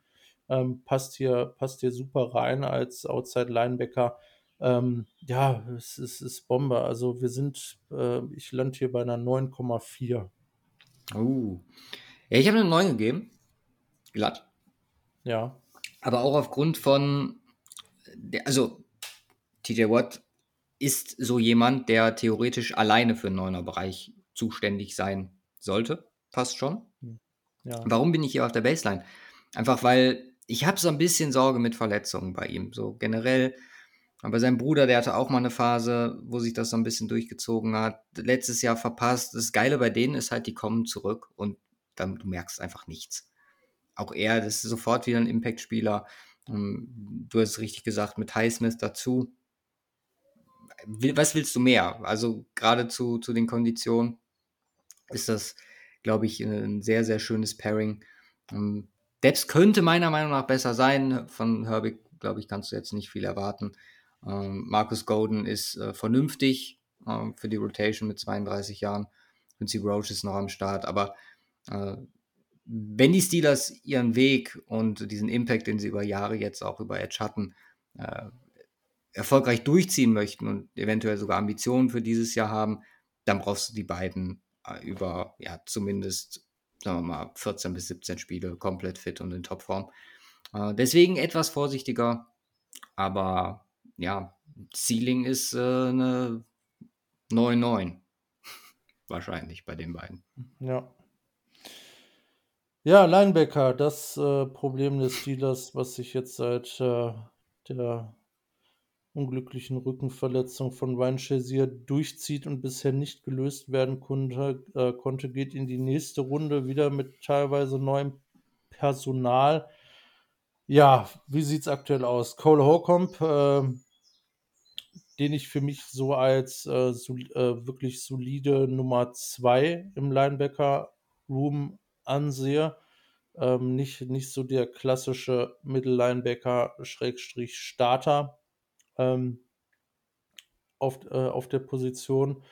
Ähm, passt hier passt hier super rein als Outside Linebacker. Ähm, ja, es ist ist Bombe. Also, wir sind äh, ich lande hier bei 'ner 9,4. Oh. Ja, ich habe 'ne 9 gegeben. Glatt. Ja. Aber auch aufgrund von der also, TJ Watt ist so jemand, der theoretisch alleine für 'n Neuner-Bereich zuständig sein sollte, fast schon. Ja. Warum bin ich hier auf der Baseline? Einfach, weil ich habe so 'n bisschen Sorge mit Verletzungen bei ihm, so generell. Aber sein Bruder, der hatte auch mal 'ne Phase, wo sich das so 'n bisschen durchgezogen hat. Letztes Jahr verpasst. Das Geile bei denen ist halt, die kommen zurück und dann du merkst einfach nichts. Auch er, das ist sofort wieder 'n Impact-Spieler. Ähm, du hast es richtig gesagt, mit Highsmith dazu. Was willst du mehr? Also, grade zu zu den Konditionen ist das, glaube ich, äh, 'n sehr, sehr schönes Pairing. Depth könnte meiner Meinung nach besser sein. Von Herbig, glaube ich, kannst du jetzt nicht viel erwarten. Ähm, Marcus Golden ist, äh, vernünftig, ähm, für die Rotation mit 32 Jahren. Quincy Roche ist noch am Start, aber, äh, wenn die Steelers ihren Weg und diesen Impact, den sie über Jahre jetzt auch über Edge hatten, äh, erfolgreich durchziehen möchten und eventuell sogar Ambitionen für dieses Jahr haben, dann brauchst du die beiden, äh, über, ja, zumindest, sagen wir mal, 14 bis 17 Spiele komplett fit und in Topform. Äh, deswegen etwas vorsichtiger, aber ja, Ceiling ist, äh, 'ne 9-9 wahrscheinlich bei den beiden. Ja. Ja, Linebacker, das, äh, Problem des Steelers, was sich jetzt seit, äh, der unglücklichen Rückenverletzung von Ryan Shazier durchzieht und bisher nicht gelöst werden konnte äh, konnte, geht in die nächste Runde wieder mit teilweise neuem Personal. Ja, wie sieht's aktuell aus? Cole Holcomb, ähm, den ich für mich so als, äh, sol äh, wirklich solide Nummer 2 im Linebacker-Room ansehe. Ähm, nicht nicht so der klassische Middle-Linebacker Schrägstrich Starter, ähm, auf äh, auf der Position.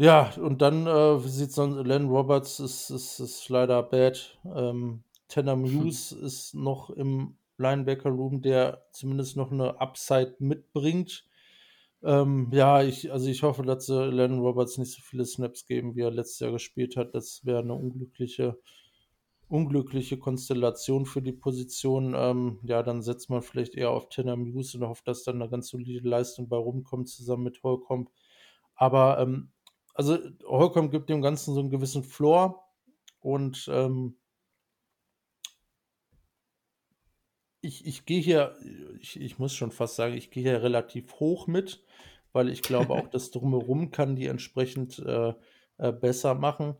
Ja, und dann, äh, sieht's dann Len Roberts ist ist ist leider bad. Ähm, Tanner Muse ist noch im Linebacker-Room, der zumindest noch 'ne Upside mitbringt. Ähm, ja, ich also, ich hoffe, dass sie Len Roberts nicht so viele Snaps geben, wie er letztes Jahr gespielt hat. Das wäre 'ne unglückliche unglückliche Konstellation für die Position. Ähm, ja, dann setzt man vielleicht eher auf Tanner Muse und hofft, dass da 'ne ganz solide Leistung bei rumkommt zusammen mit Holcomb. Aber, ähm also, Holcomb gibt dem Ganzen so 'n gewissen Floor und, ähm ich ich gehe hier ich ich muss schon fast sagen, ich gehe hier relativ hoch mit, weil ich glaube auch, das Drumherum kann die entsprechend, äh, äh, besser machen.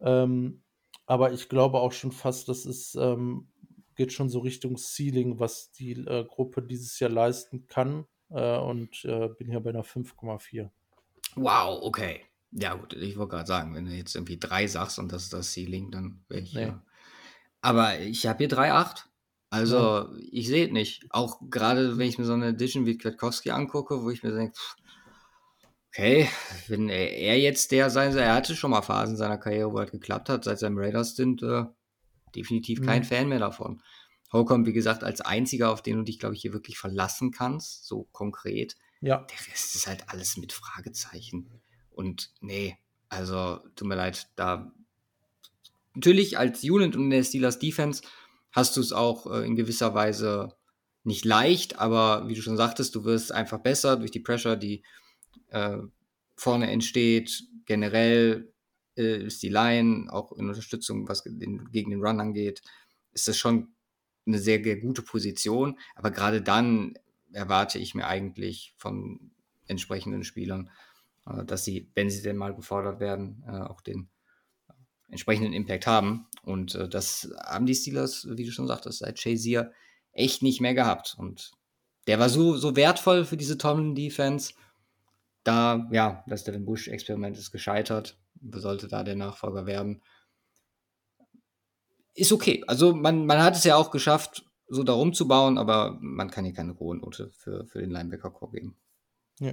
Ähm, aber ich glaube auch schon fast, das ist ähm, geht schon so Richtung Ceiling, was die, äh, Gruppe dieses Jahr leisten kann, äh, und, äh, bin hier bei 'ner 5,4. Wow, okay. Ja gut, ich wollte grad sagen, wenn du jetzt irgendwie 3 sagst und das ist das Ceiling, dann wäre ich Ne. ja aber ich habe hier 3,8. Ja. Also, ich sehe es nicht. Auch grade, wenn ich mir so 'ne Edition wie Kwiatkowski angucke, wo ich mir denke: „Okay, wenn er er jetzt der sein soll“ er hatte schon mal Phasen in seiner Karriere, wo halt geklappt hat, seit seinem Raiders-Stint, äh, definitiv kein Mhm. Fan mehr davon. Holcomb, wie gesagt, als Einziger, auf den du dich, glaube ich, hier wirklich verlassen kannst, so konkret. Ja. Der Rest ist halt alles mit Fragezeichen. Und ne, also, tut mir leid, da natürlich als Unit und in der Steelers Defense hast du's auch, äh, in gewisser Weise nicht leicht, aber wie du schon sagtest, du wirst einfach besser durch die Pressure, die, äh, vorne entsteht. Generell, äh, ist die Line auch in Unterstützung, was den gegen den Run angeht ist das schon 'ne sehr, sehr gute Position. Aber grade dann erwarte ich mir eigentlich von entsprechenden Spielern, äh, dass sie, wenn sie denn mal gefordert werden, äh, auch den entsprechenden Impact haben. Und, äh, das haben die Steelers, wie du schon sagtest, seit Shazier echt nicht mehr gehabt. Und der war so so wertvoll für diese Tomlin-Defense. Da ja, das Devin Bush-Experiment ist gescheitert. Sollte da der Nachfolger werden? Ist okay. Also, man man hat es ja auch geschafft, so da rumzubauen, aber man kann hier keine hohe Note für für den Linebacker-Core geben. Ja.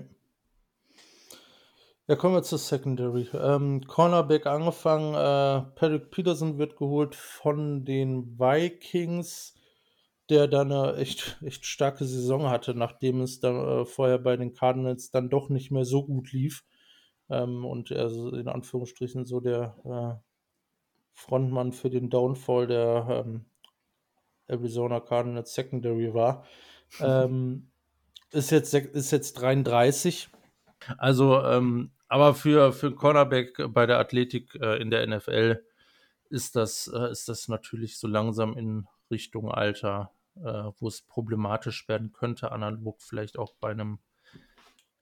Ja, kommen wir zur Secondary. Ähm, Cornerback angefangen, äh, Patrick Peterson wird geholt von den Vikings, der da 'ne echt echt starke Saison hatte, nachdem es da, äh, vorher bei den Cardinals dann doch nicht mehr so gut lief, ähm, und er so in Anführungsstrichen so der, äh, Frontmann für den Downfall der, ähm, Arizona Cardinals Secondary war. Ähm, ist jetzt ist jetzt 33. Also, ähm aber für für Cornerback bei der Athletik, äh, in der NFL ist das äh, ist das natürlich so langsam in Richtung Alter, äh, wo es problematisch werden könnte, analog vielleicht auch bei 'nem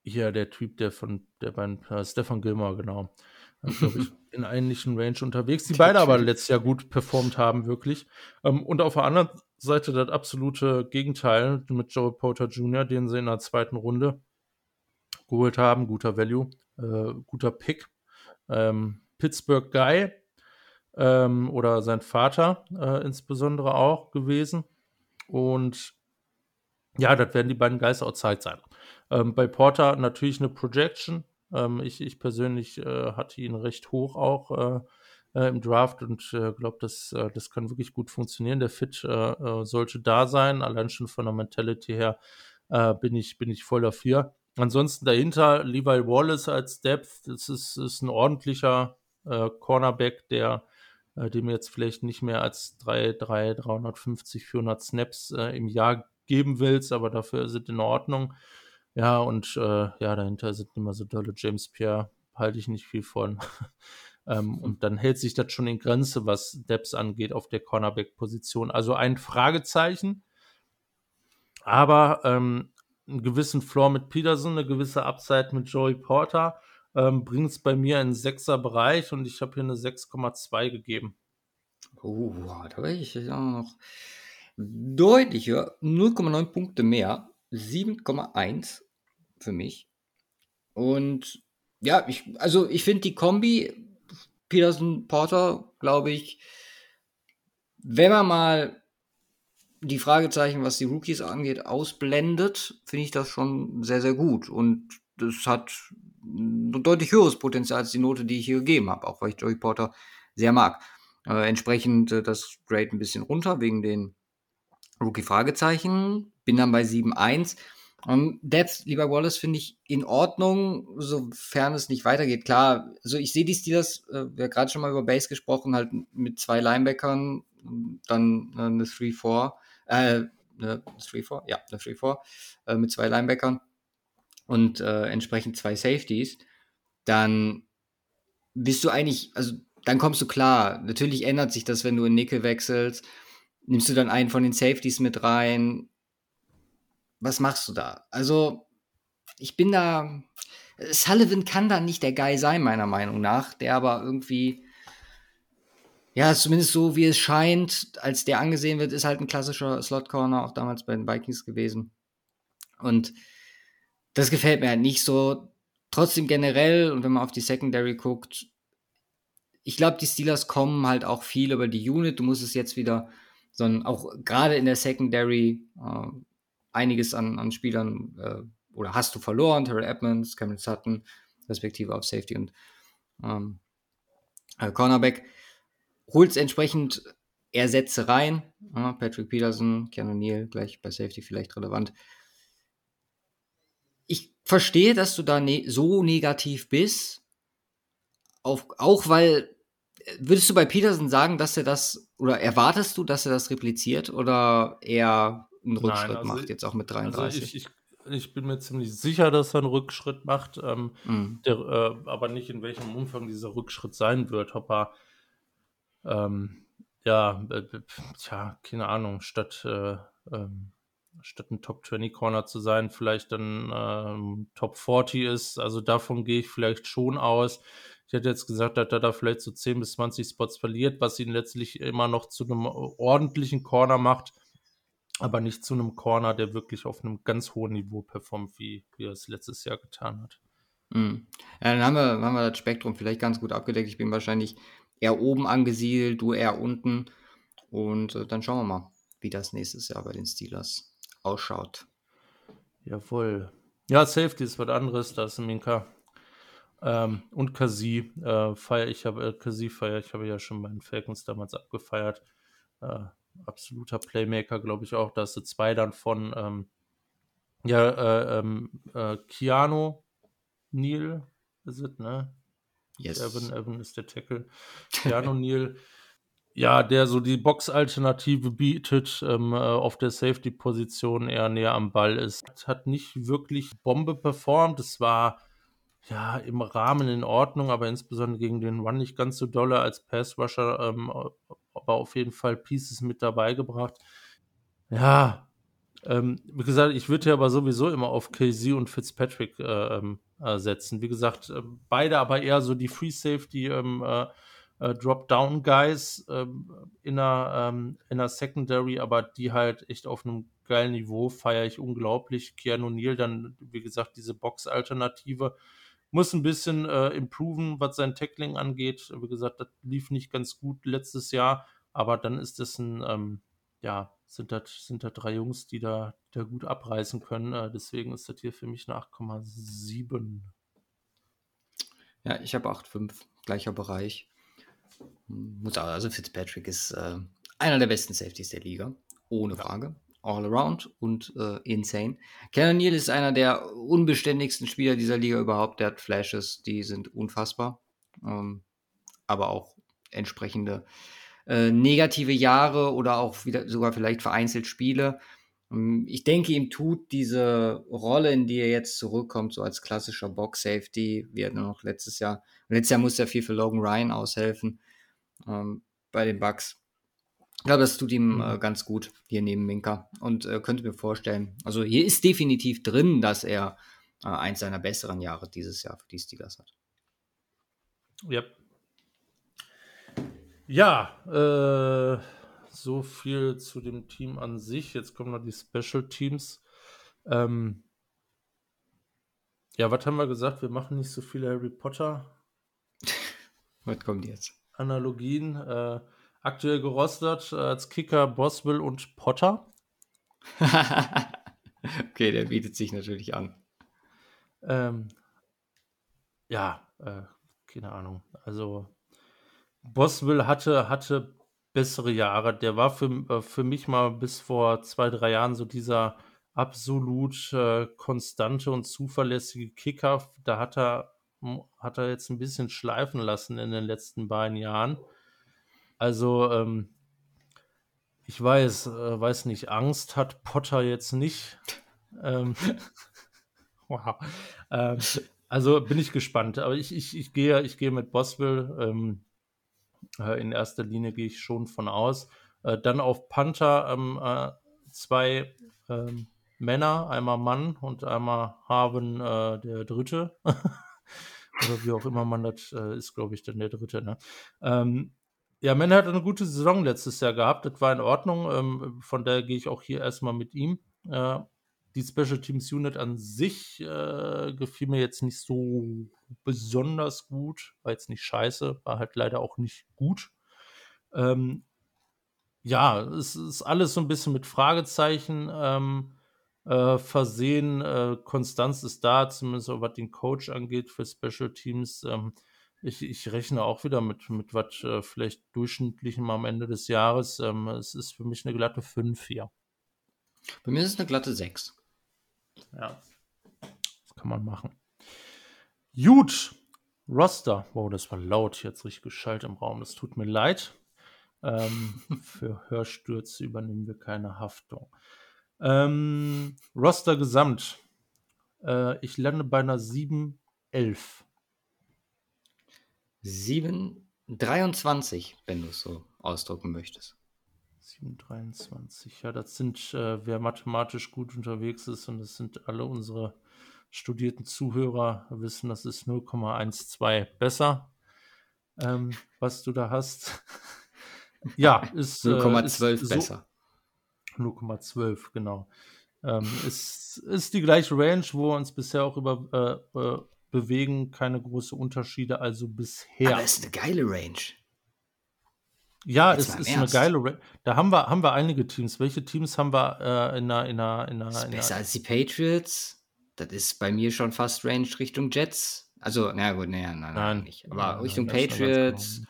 hier der Typ, der von der beim äh, Stephon Gilmore, genau, äh, glaube ich, in ähnlichen Range unterwegs, die beide aber letztes Jahr gut performt haben, wirklich. Ähm, und auf der anderen Seite das absolute Gegenteil mit Joey Porter Jr., den sie in der 2. Runde geholt haben. Guter Value, äh, guter Pick. Ähm, Pittsburgh Guy, ähm, oder sein Vater, äh, insbesondere auch gewesen. Und ja, das werden die beiden Guys outside sein. Ähm, bei Porter natürlich 'ne Projection. Ähm, ich ich persönlich, äh, hatte ihn recht hoch auch, äh, äh, im Draft und, äh, glaube, das äh, das kann wirklich gut funktionieren. Der Fit, sollte da sein. Allein schon von der Mentality her, bin ich bin ich voll dafür. Ansonsten dahinter Levi Wallace als Depth. Das ist ist 'n ordentlicher, Cornerback, der äh, dem jetzt vielleicht nicht mehr als 3 3 350, 400 Snaps, äh, im Jahr geben willst, aber dafür ist es in Ordnung. Ja, und, äh, ja, dahinter sind immer so dolle James Pierre, halte ich nicht viel von. Ähm, und dann hält sich das schon in Grenze, was Depth angeht auf der Cornerback-Position. Also, ein Fragezeichen. Aber, ähm, 'n gewissen Floor mit Peterson, 'ne gewisse Upside mit Joey Porter, ähm, bringt's bei mir in 6er Bereich und ich habe hier 'ne 6,2 gegeben. Oh, da wäre ich ja noch deutlich höher, 0,9 Punkte mehr, 7,1 für mich. Und ja, ich also, ich finde die Kombi Peterson, Porter, glaube ich wenn man mal die Fragezeichen, was die Rookies angeht, ausblendet, finde ich das schon sehr, sehr gut. Und das hat ein deutlich höheres Potenzial als die Note, die ich hier gegeben habe, auch weil ich Joey Porter sehr mag. Äh, entsprechend äh, das Grade ein bisschen runter wegen den Rookie-Fragezeichen. Bin dann bei 7,1. Um, Depth, lieber Wallace, finde ich in Ordnung, sofern es nicht weitergeht. Klar, also ich sehe die Steelers, äh, wir haben gerade schon mal über Base gesprochen, halt mit zwei Linebackern, dann äh, eine 3-4, äh, eine 3-4, ja, eine 3-4, äh, mit zwei Linebackern und äh, entsprechend zwei Safeties. Dann bist du eigentlich, also dann kommst du klar. Natürlich ändert sich das, wenn du in Nickel wechselst. Nimmst du dann einen von den Safeties mit rein? Was machst du da? Also, ich bin da. Sullivan kann da nicht der Guy sein, meiner Meinung nach, der aber irgendwie, ja, zumindest so wie es scheint, als der angesehen wird, ist halt ein klassischer Slot-Corner, auch damals bei den Vikings gewesen. Und das gefällt mir halt nicht so. Trotzdem generell, und wenn man auf die Secondary guckt, ich glaube, die Steelers kommen halt auch viel über die Unit. Du musst es jetzt wieder, sondern auch gerade in der Secondary äh, einiges an, an Spielern äh, oder hast du verloren. Terrell Edmonds, Cameron Sutton, respektive auf Safety und ähm, äh, Cornerback. Holst entsprechend Ersätze rein. Ja, Patrick Peterson, Keanu Neal, gleich bei Safety vielleicht relevant. Ich verstehe, dass du da ne so negativ bist, auf, auch weil, würdest du bei Peterson sagen, dass er das, oder erwartest du, dass er das repliziert oder eher einen Rückschritt Nein, also macht, jetzt auch mit 33? Also ich, ich, ich, bin mir ziemlich sicher, dass er einen Rückschritt macht, ähm, mhm. der, äh, aber nicht in welchem Umfang dieser Rückschritt sein wird. Ob er, ähm, ja, äh, tja, keine Ahnung, statt, äh, ähm, statt ein Top 20 Corner zu sein, vielleicht dann ähm, Top 40 ist. Also davon gehe ich vielleicht schon aus. Ich hätte jetzt gesagt, dass er da vielleicht so 10 bis 20 Spots verliert, was ihn letztlich immer noch zu einem ordentlichen Corner macht, aber nicht zu einem Corner, der wirklich auf einem ganz hohen Niveau performt, wie, wie er es letztes Jahr getan hat. Mhm. Ja, dann haben wir, haben wir das Spektrum vielleicht ganz gut abgedeckt. Ich bin wahrscheinlich eher oben angesiedelt, du eher unten. Und äh, dann schauen wir mal, wie das nächstes Jahr bei den Steelers ausschaut. Jawohl. Ja, Safety ist was anderes, da ist Minka ähm, und Kasi äh, feiere ich, habe äh, Kasi feiere ich, habe ja schon bei den Falcons damals abgefeiert. Äh, absoluter Playmaker, glaube ich auch. Da du zwei dann von ähm, ja, äh, ähm, äh, Keanu Neal ist es, ne? Yes. Evan, Evan ist der Tackle. Keanu Neal. Ja, der so die Box-Alternative bietet, ähm, äh, auf der Safety-Position eher näher am Ball ist. Hat nicht wirklich Bombe performt. Es war ja, im Rahmen in Ordnung, aber insbesondere gegen den Run nicht ganz so dolle als Pass-Rusher, ähm, aber auf jeden Fall Pieces mit dabei gebracht. Ja, ähm, wie gesagt, ich würde ja aber sowieso immer auf KZ und Fitzpatrick äh, ähm, äh, setzen. Wie gesagt, äh, beide aber eher so die Free Safety ähm, äh, äh, Drop-Down-Guys ähm, in, einer, ähm, in einer Secondary, aber die halt echt auf einem geilen Niveau feiere ich unglaublich. Keanu Neal dann, wie gesagt, diese Box-Alternative muss ein bisschen äh, improven, was sein Tackling angeht. Wie gesagt, das lief nicht ganz gut letztes Jahr, aber dann ist es ein, ähm, ja, sind das sind das drei Jungs, die da, die da gut abreißen können. Äh, deswegen ist das hier für mich eine 8,7. Ja, ich habe 8,5, gleicher Bereich. Muss auch, also Fitzpatrick ist äh, einer der besten Safeties der Liga, ohne Frage all around und äh, insane. Kenan Neal ist einer der unbeständigsten Spieler dieser Liga überhaupt. Der hat Flashes, die sind unfassbar. Ähm, aber auch entsprechende äh, negative Jahre oder auch wieder sogar vielleicht vereinzelt Spiele. Ähm, ich denke, ihm tut diese Rolle, in die er jetzt zurückkommt, so als klassischer Box-Safety, wie er noch letztes Jahr. letztes Jahr musste er viel für Logan Ryan aushelfen ähm, bei den Bucks. Ich glaube, das tut ihm äh, mhm. ganz gut hier neben Minka und äh, könnte mir vorstellen, also hier ist definitiv drin, dass er äh, eins seiner besseren Jahre dieses Jahr für die Steelers hat. Yep. Ja, äh, so viel zu dem Team an sich. Jetzt kommen noch die Special Teams. Ähm, ja, was haben wir gesagt? Wir machen nicht so viele Harry Potter. was kommt jetzt? Analogien. Äh, Aktuell gerostet äh, als Kicker Boswell und Potter. okay, der bietet sich natürlich an. Ähm, ja, äh, keine Ahnung. Also Boswell hatte, hatte bessere Jahre. Der war für, äh, für mich mal bis vor zwei, drei Jahren so dieser absolut äh, konstante und zuverlässige Kicker. Da hat er, hat er jetzt ein bisschen schleifen lassen in den letzten beiden Jahren. Also, ähm, ich weiß, äh, weiß nicht, Angst hat Potter jetzt nicht. Ähm, wow. Ähm, also bin ich gespannt. Aber ich, ich, ich, gehe, ich gehe mit Boswell. Äh, in erster Linie gehe ich schon von aus. Äh, dann auf Panther ähm, äh, zwei ähm, Männer, einmal Mann und einmal Haben äh, der Dritte. Oder wie auch immer man das äh, ist, glaube ich, dann der Dritte. Ne? Ähm, ja, Männer hat eine gute Saison letztes Jahr gehabt. Das war in Ordnung. Ähm, von daher gehe ich auch hier erstmal mit ihm. Die Special Teams Unit an sich äh, gefiel mir jetzt nicht so besonders gut. War jetzt nicht scheiße, war halt leider auch nicht gut. Ähm, ja, es ist alles so ein bisschen mit Fragezeichen ähm, äh, versehen. Äh, Konstanz ist da, zumindest was den Coach angeht für Special Teams. Ähm, ich, ich, rechne auch wieder mit, mit was äh, vielleicht durchschnittlichem am Ende des Jahres. Ähm, es ist für mich eine glatte 5 hier. Bei mir ist es eine glatte 6. Ja, das kann man machen. Gut, Roster. Wow, das war laut, jetzt richtig geschallt im Raum. Das tut mir leid. Ähm, für Hörstürze übernehmen wir keine Haftung. Ähm, Roster gesamt. Äh, ich lande bei einer 7, 11. 7, 23, wenn du es so ausdrucken möchtest. 723. Ja, das sind, äh, wer mathematisch gut unterwegs ist, und das sind alle unsere studierten Zuhörer, wissen, das ist 0,12 besser, ähm, was du da hast. ja, ist 0,12 äh, besser. So, 0,12, genau. Ähm, ist, ist die gleiche Range, wo wir uns bisher auch über äh, äh, bewegen, keine großen Unterschiede, also bisher. Aber ist eine geile Range. Ja, Jetzt es ist eine geile. Da haben wir, haben wir einige Teams. Welche Teams haben wir äh, in einer. In einer, in einer, in besser als die Patriots. Das ist bei mir schon fast Range Richtung Jets. Also, na gut, naja, nein, nein, nicht. Aber nein, Richtung nein, Patriots.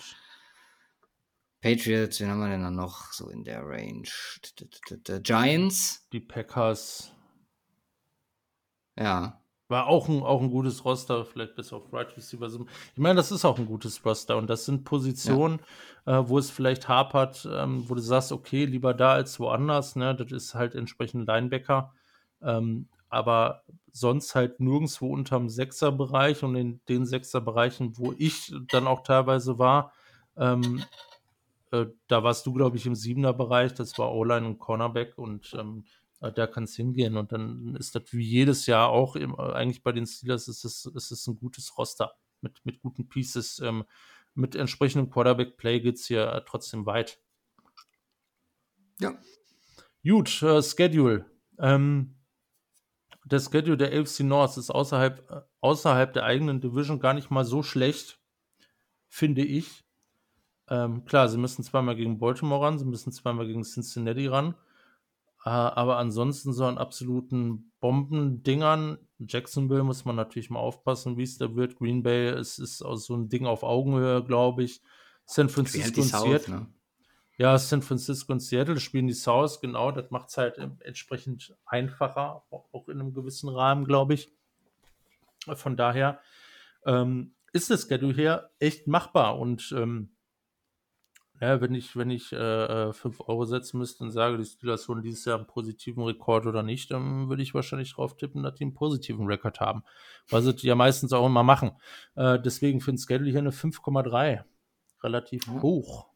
Patriots, wen haben wir denn dann noch so in der Range? The Giants. Die Packers. Ja. War auch ein, auch ein gutes Roster, vielleicht bis auf Right Receiver. Ich meine, das ist auch ein gutes Roster und das sind Positionen, ja. äh, wo es vielleicht hapert, ähm, wo du sagst, okay, lieber da als woanders. Ne? Das ist halt entsprechend Linebacker. Ähm, aber sonst halt nirgendwo unterm Sechser-Bereich und in den Sechser-Bereichen, wo ich dann auch teilweise war, ähm, äh, da warst du, glaube ich, im Siebener-Bereich, das war O-Line und Cornerback und ähm, äh, da kann es hingehen. Und dann ist das wie jedes Jahr auch im, äh, eigentlich bei den Steelers ist es, ist es ein gutes Roster mit, mit guten Pieces. Ähm, mit entsprechendem Quarterback-Play geht es hier äh, trotzdem weit. Ja. Gut, äh, Schedule. Ähm, der Schedule der AFC North ist außerhalb, außerhalb der eigenen Division gar nicht mal so schlecht, finde ich. Ähm, klar, sie müssen zweimal gegen Baltimore ran, sie müssen zweimal gegen Cincinnati ran. Äh, aber ansonsten so an absoluten Bombendingern. Jacksonville muss man natürlich mal aufpassen, wie es da wird. Green Bay ist, ist auch so ein Ding auf Augenhöhe, glaube ich. San Francisco und Seattle. Ne? Ja, San Francisco und Seattle spielen die South, genau. Das macht es halt entsprechend einfacher, auch in einem gewissen Rahmen, glaube ich. Von daher ähm, ist das Schedule hier echt machbar und ähm, ja, wenn ich, wenn ich äh, 5 äh, Euro setzen müsste und sage, die Steelers holen dieses Jahr einen positiven Rekord oder nicht, dann würde ich wahrscheinlich darauf tippen, dass die einen positiven Rekord haben. Was sie ja meistens auch immer machen. Äh, deswegen finde ich Schedule hier eine 5,3. Relativ ja. hoch.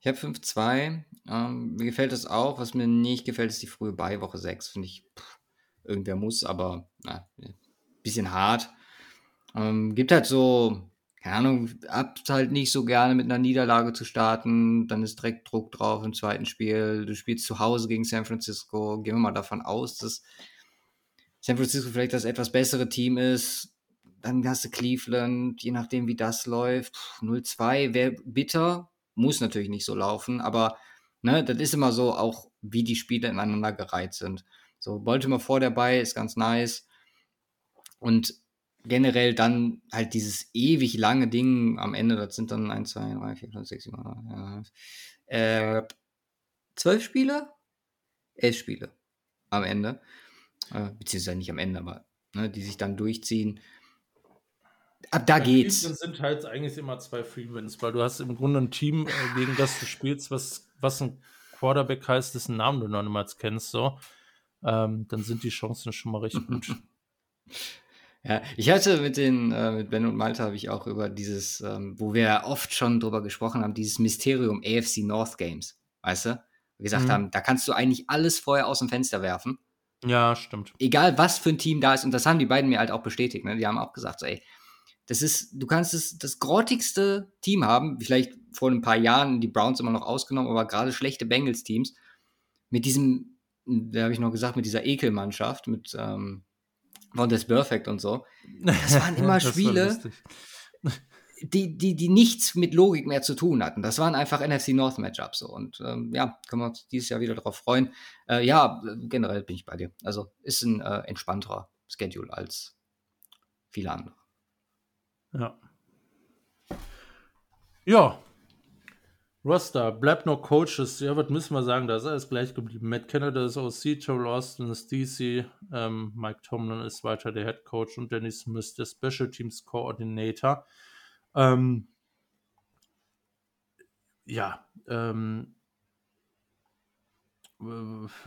Ich habe 5,2. Ähm, mir gefällt das auch. Was mir nicht gefällt, ist die frühe Beiwoche 6. Finde ich, pff, irgendwer muss, aber na, bisschen hart. Ähm, gibt halt so keine Ahnung, habt halt nicht so gerne mit einer Niederlage zu starten, dann ist direkt Druck drauf im zweiten Spiel. Du spielst zu Hause gegen San Francisco. Gehen wir mal davon aus, dass San Francisco vielleicht das etwas bessere Team ist. Dann hast du Cleveland, je nachdem, wie das läuft. 0-2 wäre bitter, muss natürlich nicht so laufen, aber ne, das ist immer so, auch wie die Spiele ineinander gereiht sind. So, Baltimore vor dabei ist ganz nice. Und generell dann halt dieses ewig lange Ding am Ende, das sind dann 1, 2, 3, 4, 5, 6, 7, 8, äh, 12 Spiele? 11 Spiele am Ende. Äh, beziehungsweise nicht am Ende, aber ne, die sich dann durchziehen. Ab da Bei geht's. Das sind halt eigentlich immer zwei Free Wins, weil du hast im Grunde ein Team, äh, gegen das du spielst, was, was ein Quarterback heißt, dessen Namen du noch niemals kennst, so. Ähm, dann sind die Chancen schon mal recht gut. Ja, ich hatte mit den, äh, mit Ben und Malta habe ich auch über dieses, ähm, wo wir oft schon drüber gesprochen haben, dieses Mysterium AFC North Games, weißt du? Wir gesagt mhm. haben, da kannst du eigentlich alles vorher aus dem Fenster werfen. Ja, stimmt. Egal was für ein Team da ist, und das haben die beiden mir halt auch bestätigt, ne? Die haben auch gesagt, so, ey, das ist, du kannst es, das grottigste Team haben, vielleicht vor ein paar Jahren die Browns immer noch ausgenommen, aber gerade schlechte Bengals-Teams, mit diesem, da habe ich noch gesagt, mit dieser Ekelmannschaft, mit, ähm, von das Perfect und so. Das waren immer Spiele, die, die, die nichts mit Logik mehr zu tun hatten. Das waren einfach NFC North Matchups. So. Und ähm, ja, können wir uns dieses Jahr wieder darauf freuen. Äh, ja, generell bin ich bei dir. Also ist ein äh, entspannterer Schedule als viele andere. Ja. Ja, Roster, bleibt noch Coaches. Ja, was müssen wir sagen? Da ist alles gleich geblieben. Matt Canada ist OC, Terrell Austin ist DC, ähm, Mike Tomlin ist weiter der Head Coach und Dennis Smith der Special Teams Coordinator. Ähm, ja, ähm,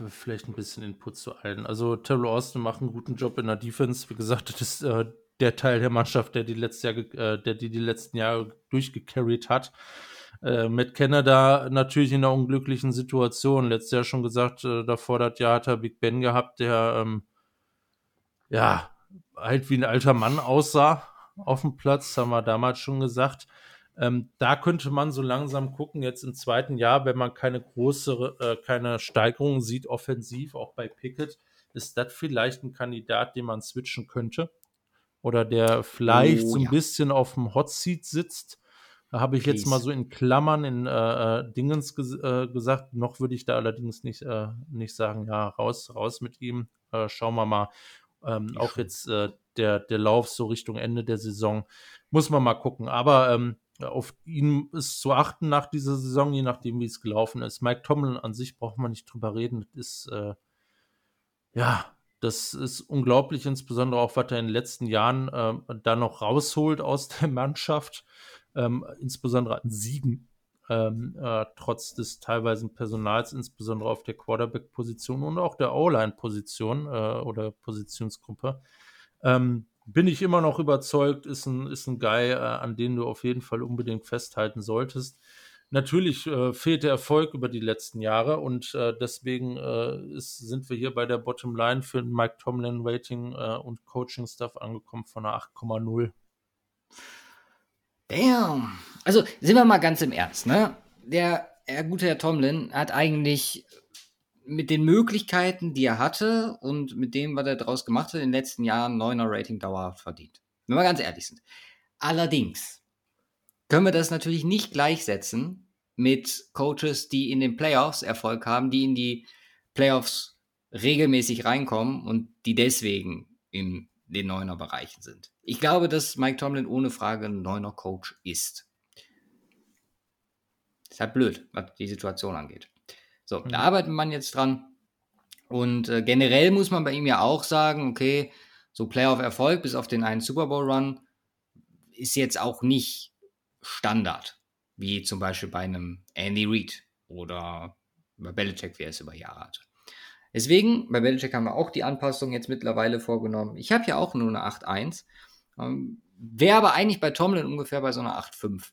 vielleicht ein bisschen Input zu allen. Also Terrell Austin macht einen guten Job in der Defense. Wie gesagt, das ist äh, der Teil der Mannschaft, der die, letztes Jahr, äh, der die, die letzten Jahre durchgecarried hat. Äh, Matt Canada natürlich in einer unglücklichen Situation. Letztes Jahr schon gesagt, äh, davor das Jahr hat er Big Ben gehabt, der ähm, ja halt wie ein alter Mann aussah auf dem Platz, haben wir damals schon gesagt. Ähm, da könnte man so langsam gucken, jetzt im zweiten Jahr, wenn man keine große, äh, keine Steigerung sieht, offensiv, auch bei Pickett, ist das vielleicht ein Kandidat, den man switchen könnte. Oder der vielleicht oh, so ein ja. bisschen auf dem Hot Seat sitzt da habe ich jetzt mal so in Klammern in äh, äh, Dingens ges äh, gesagt. Noch würde ich da allerdings nicht, äh, nicht sagen, ja, raus, raus mit ihm. Äh, schauen wir mal. Ähm, auch jetzt äh, der, der Lauf so Richtung Ende der Saison. Muss man mal gucken. Aber ähm, auf ihn ist zu achten nach dieser Saison, je nachdem, wie es gelaufen ist. Mike Tomlin an sich braucht man nicht drüber reden. Das ist, ja, das ist unglaublich, insbesondere auch, was er in den letzten Jahren äh, da noch rausholt aus der Mannschaft ähm, insbesondere an Siegen, ähm, äh, trotz des teilweise Personals, insbesondere auf der Quarterback-Position und auch der O-Line-Position äh, oder Positionsgruppe. Ähm, bin ich immer noch überzeugt, ist ein, ist ein Guy, äh, an den du auf jeden Fall unbedingt festhalten solltest. Natürlich äh, fehlt der Erfolg über die letzten Jahre und äh, deswegen äh, ist, sind wir hier bei der Bottom Line für Mike Tomlin Rating äh, und Coaching Stuff angekommen von einer 8,0. Damn. Also sind wir mal ganz im Ernst, ne? Der, der gute Herr Tomlin hat eigentlich mit den Möglichkeiten, die er hatte und mit dem, was er daraus gemacht hat, in den letzten Jahren 9er Rating dauerhaft verdient. Wenn wir ganz ehrlich sind. Allerdings können wir das natürlich nicht gleichsetzen mit Coaches, die in den Playoffs Erfolg haben, die in die Playoffs regelmäßig reinkommen und die deswegen im den Neuner-Bereichen sind. Ich glaube, dass Mike Tomlin ohne Frage ein Neuner-Coach ist. Ist halt blöd, was die Situation angeht. So, mhm. da arbeitet man jetzt dran. Und äh, generell muss man bei ihm ja auch sagen, okay, so Playoff-Erfolg bis auf den einen Super Bowl-Run ist jetzt auch nicht Standard, wie zum Beispiel bei einem Andy Reid oder bei Belichick, wie er es über Jahre hatte. Deswegen, bei Belichick haben wir auch die Anpassung jetzt mittlerweile vorgenommen. Ich habe ja auch nur eine 8.1. Ähm, Wäre aber eigentlich bei Tomlin ungefähr bei so einer 8.5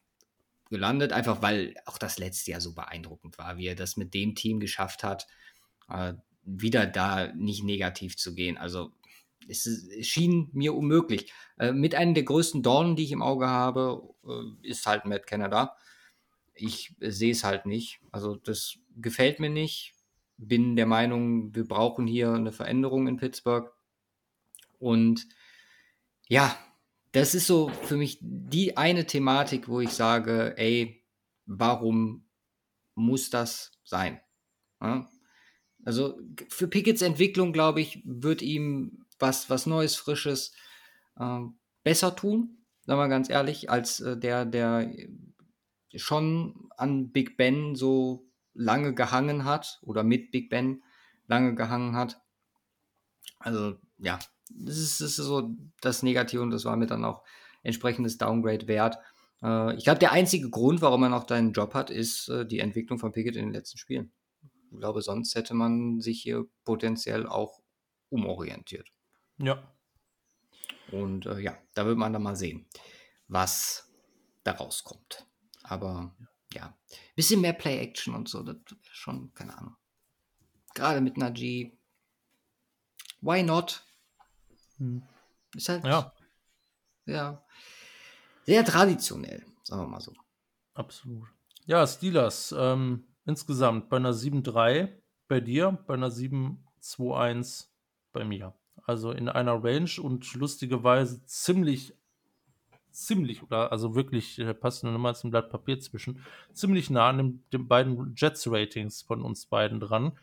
gelandet, einfach weil auch das letzte Jahr so beeindruckend war, wie er das mit dem Team geschafft hat, äh, wieder da nicht negativ zu gehen. Also es, schien mir unmöglich. Äh, mit einem der größten Dornen, die ich im Auge habe, äh, ist halt Matt Canada. Ich sehe es halt nicht. Also das gefällt mir nicht bin der Meinung, wir brauchen hier eine Veränderung in Pittsburgh. Und ja, das ist so für mich die eine Thematik, wo ich sage, ey, warum muss das sein? Ja? Also für Pickets Entwicklung, glaube ich, wird ihm was, was Neues, Frisches äh, besser tun, sagen wir ganz ehrlich, als äh, der, der schon an Big Ben so lange gehangen hat oder mit Big Ben lange gehangen hat. Also ja, das ist, das ist so das Negative und das war mir dann auch entsprechendes Downgrade wert. Äh, ich glaube, der einzige Grund, warum er noch deinen Job hat, ist äh, die Entwicklung von Pickett in den letzten Spielen. Ich glaube, sonst hätte man sich hier potenziell auch umorientiert. Ja. Und äh, ja, da wird man dann mal sehen, was da rauskommt. Aber ja, ein bisschen mehr Play-Action und so, das wäre schon, keine Ahnung. Gerade mit Najee. Why not? Hm. Ist halt Ja, ja, sehr traditionell, sagen wir mal so. absolut. Ja, Steelers, ähm, insgesamt bei einer 7-3 bei dir, bei einer 7-2-1 bei mir. Also in einer Range und lustigerweise ziemlich, ziemlich, oder also wirklich, äh, passt nur mal zum Blatt Papier zwischen, ziemlich nah an dem, den beiden Jets-Ratings von uns beiden dran.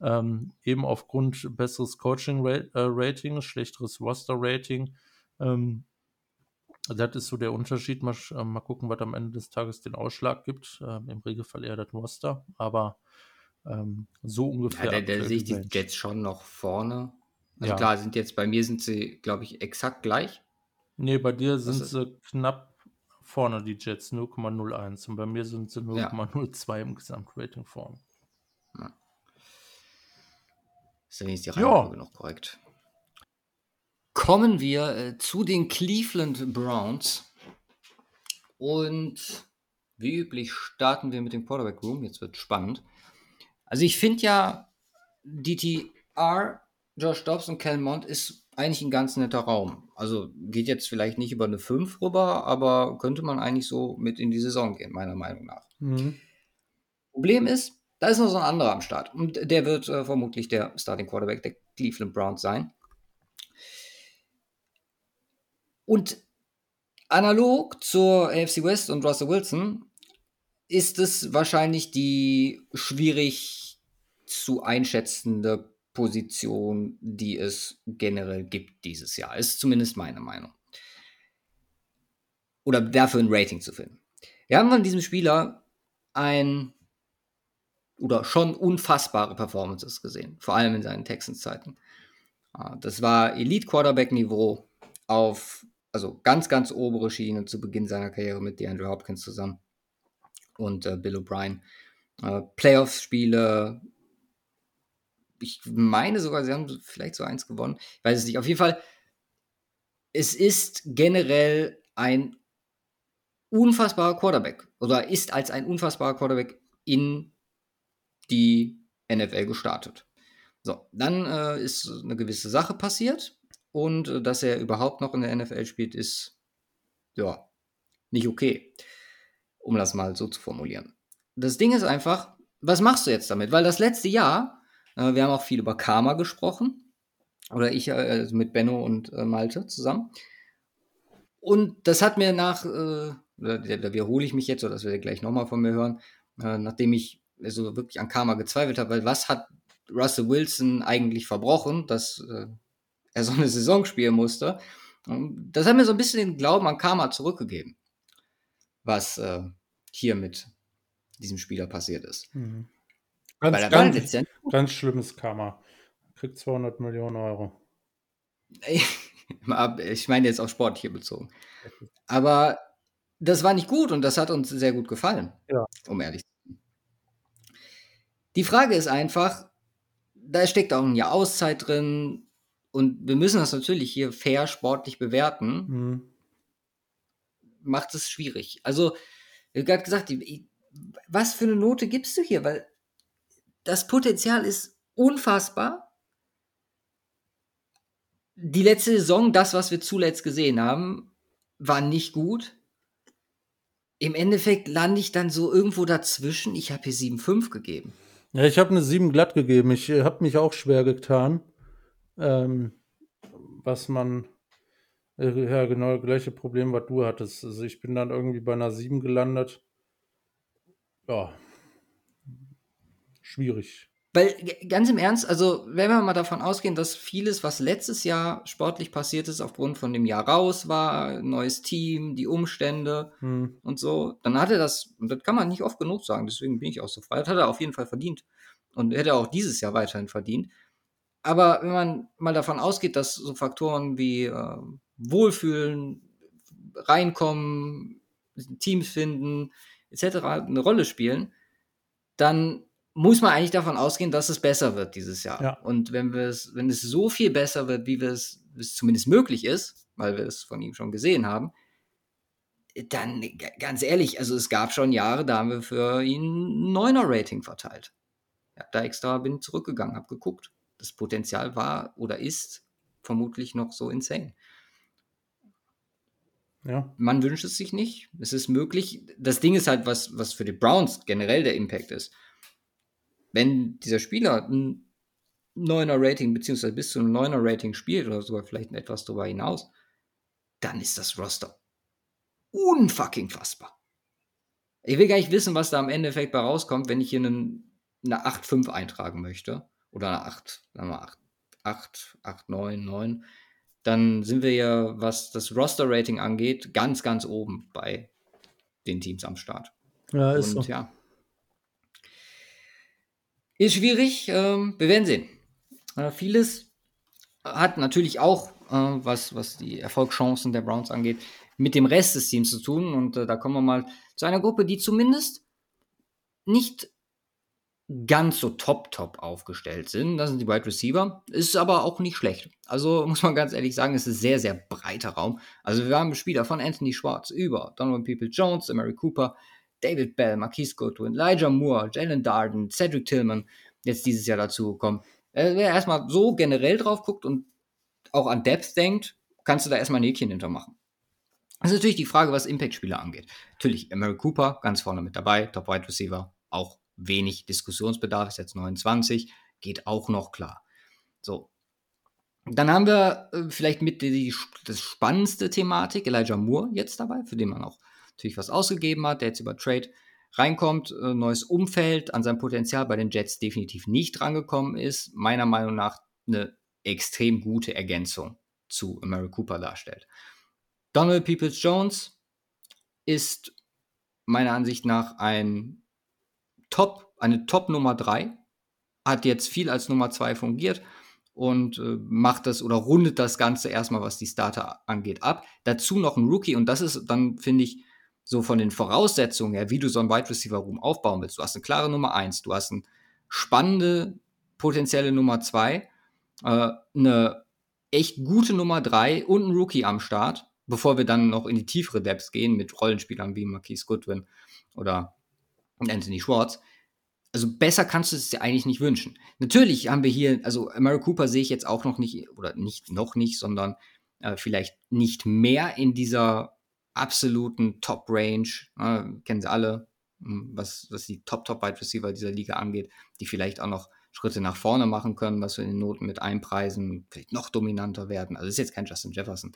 Ähm, eben aufgrund besseres Coaching-Rating, schlechteres Roster-Rating. Ähm, das ist so der Unterschied. Mal, äh, mal gucken, was am Ende des Tages den Ausschlag gibt. Ähm, Im Regelfall eher das Roster, aber ähm, so ungefähr. Ja, da, sehe ich die. Jets schon noch vorne. Also Ja. klar, sind jetzt bei mir sind sie, glaube ich, exakt gleich. Nee, bei dir sind ist- sie knapp vorne, die Jets, 0,01. Und bei mir sind sie Ja. 0,02 im Gesamtrating vorne. Ist ja wenigstens die Ja. Reihenfolge noch korrekt. Kommen wir äh, zu den Cleveland Browns. Und wie üblich starten wir mit dem Quarterback Room. Jetzt wird spannend. Also ich finde ja, DTR, Josh Dobbs und Cal Mond ist eigentlich ein ganz netter Raum. Also geht jetzt vielleicht nicht über eine 5 rüber, aber könnte man eigentlich so mit in die Saison gehen, meiner Meinung nach. Problem ist, da ist noch so ein anderer am Start. Und der wird äh, vermutlich der Starting Quarterback der Cleveland Browns sein. Und analog zur AFC West und Russell Wilson ist es wahrscheinlich die schwierig zu einschätzende Position, die es generell gibt dieses Jahr. Ist zumindest meine Meinung. Oder dafür ein Rating zu finden. Wir haben von diesem Spieler ein oder schon unfassbare Performances gesehen, vor allem in seinen Texans-Zeiten. Ah, Das war Elite-Quarterback-Niveau auf, also ganz, ganz obere Schiene zu Beginn seiner Karriere mit DeAndre Hopkins zusammen und äh, Bill O'Brien. Äh, Playoff-Spiele, ich meine sogar, sie haben vielleicht so eins gewonnen, ich weiß es nicht. Auf jeden Fall, es ist generell ein unfassbarer Quarterback oder ist als ein unfassbarer Quarterback in die NFL gestartet. So, dann äh, ist eine gewisse Sache passiert und äh, dass er überhaupt noch in der NFL spielt, ist ja nicht okay, um das mal so zu formulieren. Das Ding ist einfach, was machst du jetzt damit? Weil das letzte Jahr, wir haben auch viel über Karma gesprochen, oder ich äh, mit Benno und äh, Malte zusammen. Und das hat mir nach, äh, da, wiederhole ich mich jetzt, oder das werdet ihr gleich nochmal von mir hören, äh, nachdem ich so wirklich an Karma gezweifelt habe, weil was hat Russell Wilson eigentlich verbrochen, dass äh, er so eine Saison spielen musste? Das hat mir so ein bisschen den Glauben an Karma zurückgegeben, was äh, hier mit diesem Spieler passiert ist. Ganz, Weil war ganz, letztendlich ganz schlimmes Karma. Kriegt 200 Millionen Euro. ich meine jetzt auf Sport hier bezogen. Aber das war nicht gut und das hat uns sehr gut gefallen, Ja. um ehrlich zu sein. Die Frage ist einfach, da steckt auch ein Jahr Auszeit drin und wir müssen das natürlich hier fair sportlich bewerten, Mhm. macht es schwierig. Also, wie gerade gesagt, was für eine Note gibst du hier? Weil das Potenzial ist unfassbar. Die letzte Saison, das, was wir zuletzt gesehen haben, war nicht gut. Im Endeffekt lande ich dann so irgendwo dazwischen. Ich habe hier 7,5 gegeben. Ja, ich habe eine 7 glatt gegeben. Ich äh, habe mich auch schwer getan. Ähm, was man, äh, ja, genau gleiche Problem, was du hattest. Also ich bin dann irgendwie bei einer 7 gelandet. Ja, schwierig. Weil ganz im Ernst, also wenn wir mal davon ausgehen, dass vieles, was letztes Jahr sportlich passiert ist, aufgrund von dem Jahr raus war, neues Team, die Umstände hm. und so, dann hat er das, und das kann man nicht oft genug sagen, deswegen bin ich auch so frei, das hat er auf jeden Fall verdient und hätte auch dieses Jahr weiterhin verdient. Aber wenn man mal davon ausgeht, dass so Faktoren wie äh, Wohlfühlen, reinkommen, Teams finden, etc. eine Rolle spielen, dann muss man eigentlich davon ausgehen, dass es besser wird dieses Jahr. Ja. Und wenn wir es, wenn es so viel besser wird, wie wir es, es zumindest möglich ist, weil wir es von ihm schon gesehen haben, dann ganz ehrlich, also es gab schon Jahre, da haben wir für ihn ein neuner Rating verteilt. Ich habe da extra bin zurückgegangen, habe geguckt. Das Potenzial war oder ist vermutlich noch so insane. Ja. Man wünscht es sich nicht. Es ist möglich. Das Ding ist halt, was, was für die Browns generell der Impact ist wenn dieser Spieler ein 9er Rating beziehungsweise bis zu einem 9er Rating spielt oder sogar vielleicht etwas darüber hinaus, dann ist das Roster unfucking fassbar. Ich will gar nicht wissen, was da am Endeffekt bei rauskommt, wenn ich hier einen, eine 8-5 eintragen möchte. Oder eine 8, sagen wir 8, 8, 8, 9, 9. Dann sind wir ja, was das Roster-Rating angeht, ganz, ganz oben bei den Teams am Start. Ja, ist Und so. ja, ist schwierig, ähm, wir werden sehen. Äh, vieles hat natürlich auch, äh, was, was die Erfolgschancen der Browns angeht, mit dem Rest des Teams zu tun. Und äh, da kommen wir mal zu einer Gruppe, die zumindest nicht ganz so top, top aufgestellt sind. Das sind die Wide Receiver. Ist aber auch nicht schlecht. Also muss man ganz ehrlich sagen, es ist sehr, sehr breiter Raum. Also wir haben Spieler von Anthony Schwartz über Donovan People Jones, Mary Cooper, David Bell, Marquise Goodwin, Elijah Moore, Jalen Darden, Cedric Tillman jetzt dieses Jahr dazu gekommen. Äh, wer erstmal so generell drauf guckt und auch an Depth denkt, kannst du da erstmal ein Häkchen hintermachen. Das ist natürlich die Frage, was Impact-Spieler angeht. Natürlich, Emery Cooper ganz vorne mit dabei, Top Wide Receiver, auch wenig Diskussionsbedarf, ist jetzt 29, geht auch noch klar. So. Dann haben wir äh, vielleicht mit die, das spannendste Thematik, Elijah Moore jetzt dabei, für den man auch natürlich was ausgegeben hat, der jetzt über Trade reinkommt, äh, neues Umfeld, an sein Potenzial bei den Jets definitiv nicht rangekommen ist, meiner Meinung nach eine extrem gute Ergänzung zu Mary Cooper darstellt. Donald Peoples Jones ist meiner Ansicht nach ein Top, eine Top Nummer 3, hat jetzt viel als Nummer 2 fungiert und äh, macht das oder rundet das Ganze erstmal, was die Starter angeht, ab. Dazu noch ein Rookie und das ist dann, finde ich, so von den Voraussetzungen her, wie du so ein Wide Receiver Room aufbauen willst. Du hast eine klare Nummer eins, du hast eine spannende potenzielle Nummer zwei, äh, eine echt gute Nummer drei und ein Rookie am Start, bevor wir dann noch in die tiefere Depths gehen mit Rollenspielern wie Marquise Goodwin oder Anthony Schwartz. Also besser kannst du es dir eigentlich nicht wünschen. Natürlich haben wir hier, also Mary Cooper sehe ich jetzt auch noch nicht, oder nicht noch nicht, sondern äh, vielleicht nicht mehr in dieser absoluten Top-Range. Ne, kennen sie alle, hm, was, was die Top-Top-Wide Receiver dieser Liga angeht, die vielleicht auch noch Schritte nach vorne machen können, was wir in den Noten mit einpreisen, vielleicht noch dominanter werden. Also ist jetzt kein Justin Jefferson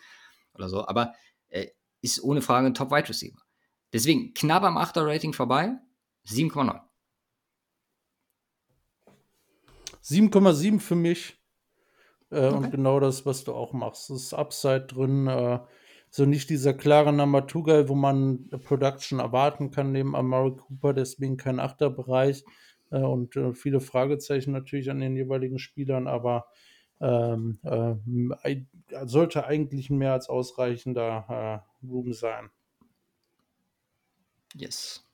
oder so, aber äh, ist ohne Frage ein Top-Wide Receiver. Deswegen knapp am 8er Rating vorbei, 7,9. 7,7 für mich. Äh, okay. Und genau das, was du auch machst. Es ist Upside drin. Äh, so nicht dieser klare Number Two Guy, wo man Production erwarten kann neben Amari Cooper, deswegen kein Achterbereich äh, und äh, viele Fragezeichen natürlich an den jeweiligen Spielern, aber ähm, äh, sollte eigentlich mehr als ausreichender äh, Room sein. Yes.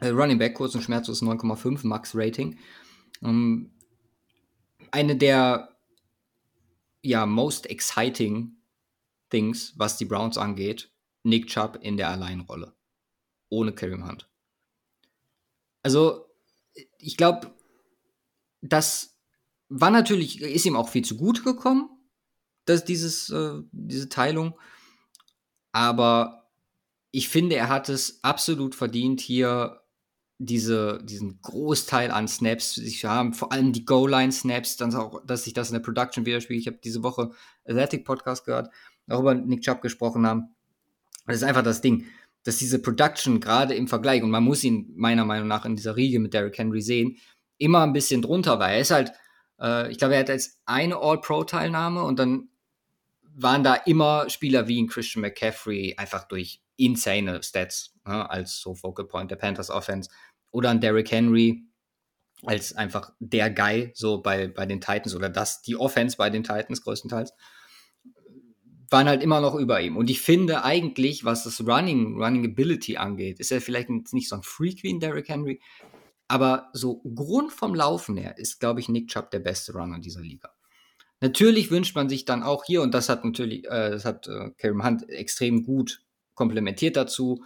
Äh, Running Back, kurz und schmerzlos 9,5 Max Rating. Ähm, eine der ja, most exciting Things, was die Browns angeht, Nick Chubb in der Alleinrolle. Ohne Kareem Hunt. Also, ich glaube, das war natürlich, ist ihm auch viel zu gut gekommen, dass dieses, äh, diese Teilung. Aber ich finde, er hat es absolut verdient, hier diese, diesen Großteil an Snaps sich haben, vor allem die Goal-Line-Snaps, dass sich das in der Production widerspiegelt. Ich habe diese Woche Athletic Podcast gehört auch über Nick Chubb gesprochen haben. Das ist einfach das Ding, dass diese Production gerade im Vergleich, und man muss ihn meiner Meinung nach in dieser Riege mit Derrick Henry sehen, immer ein bisschen drunter war. Er ist halt, äh, ich glaube, er hat jetzt eine All-Pro-Teilnahme und dann waren da immer Spieler wie ein Christian McCaffrey einfach durch insane Stats ne, als so Focal Point der Panthers Offense oder ein Derrick Henry als einfach der Guy so bei, bei den Titans oder das die Offense bei den Titans größtenteils waren halt immer noch über ihm. Und ich finde eigentlich, was das Running, Running Ability angeht, ist er vielleicht nicht so ein Freak wie ein Derrick Henry, aber so Grund vom Laufen her ist, glaube ich, Nick Chubb der beste Runner dieser Liga. Natürlich wünscht man sich dann auch hier, und das hat natürlich, äh, das hat äh, Karim Hunt extrem gut komplementiert dazu,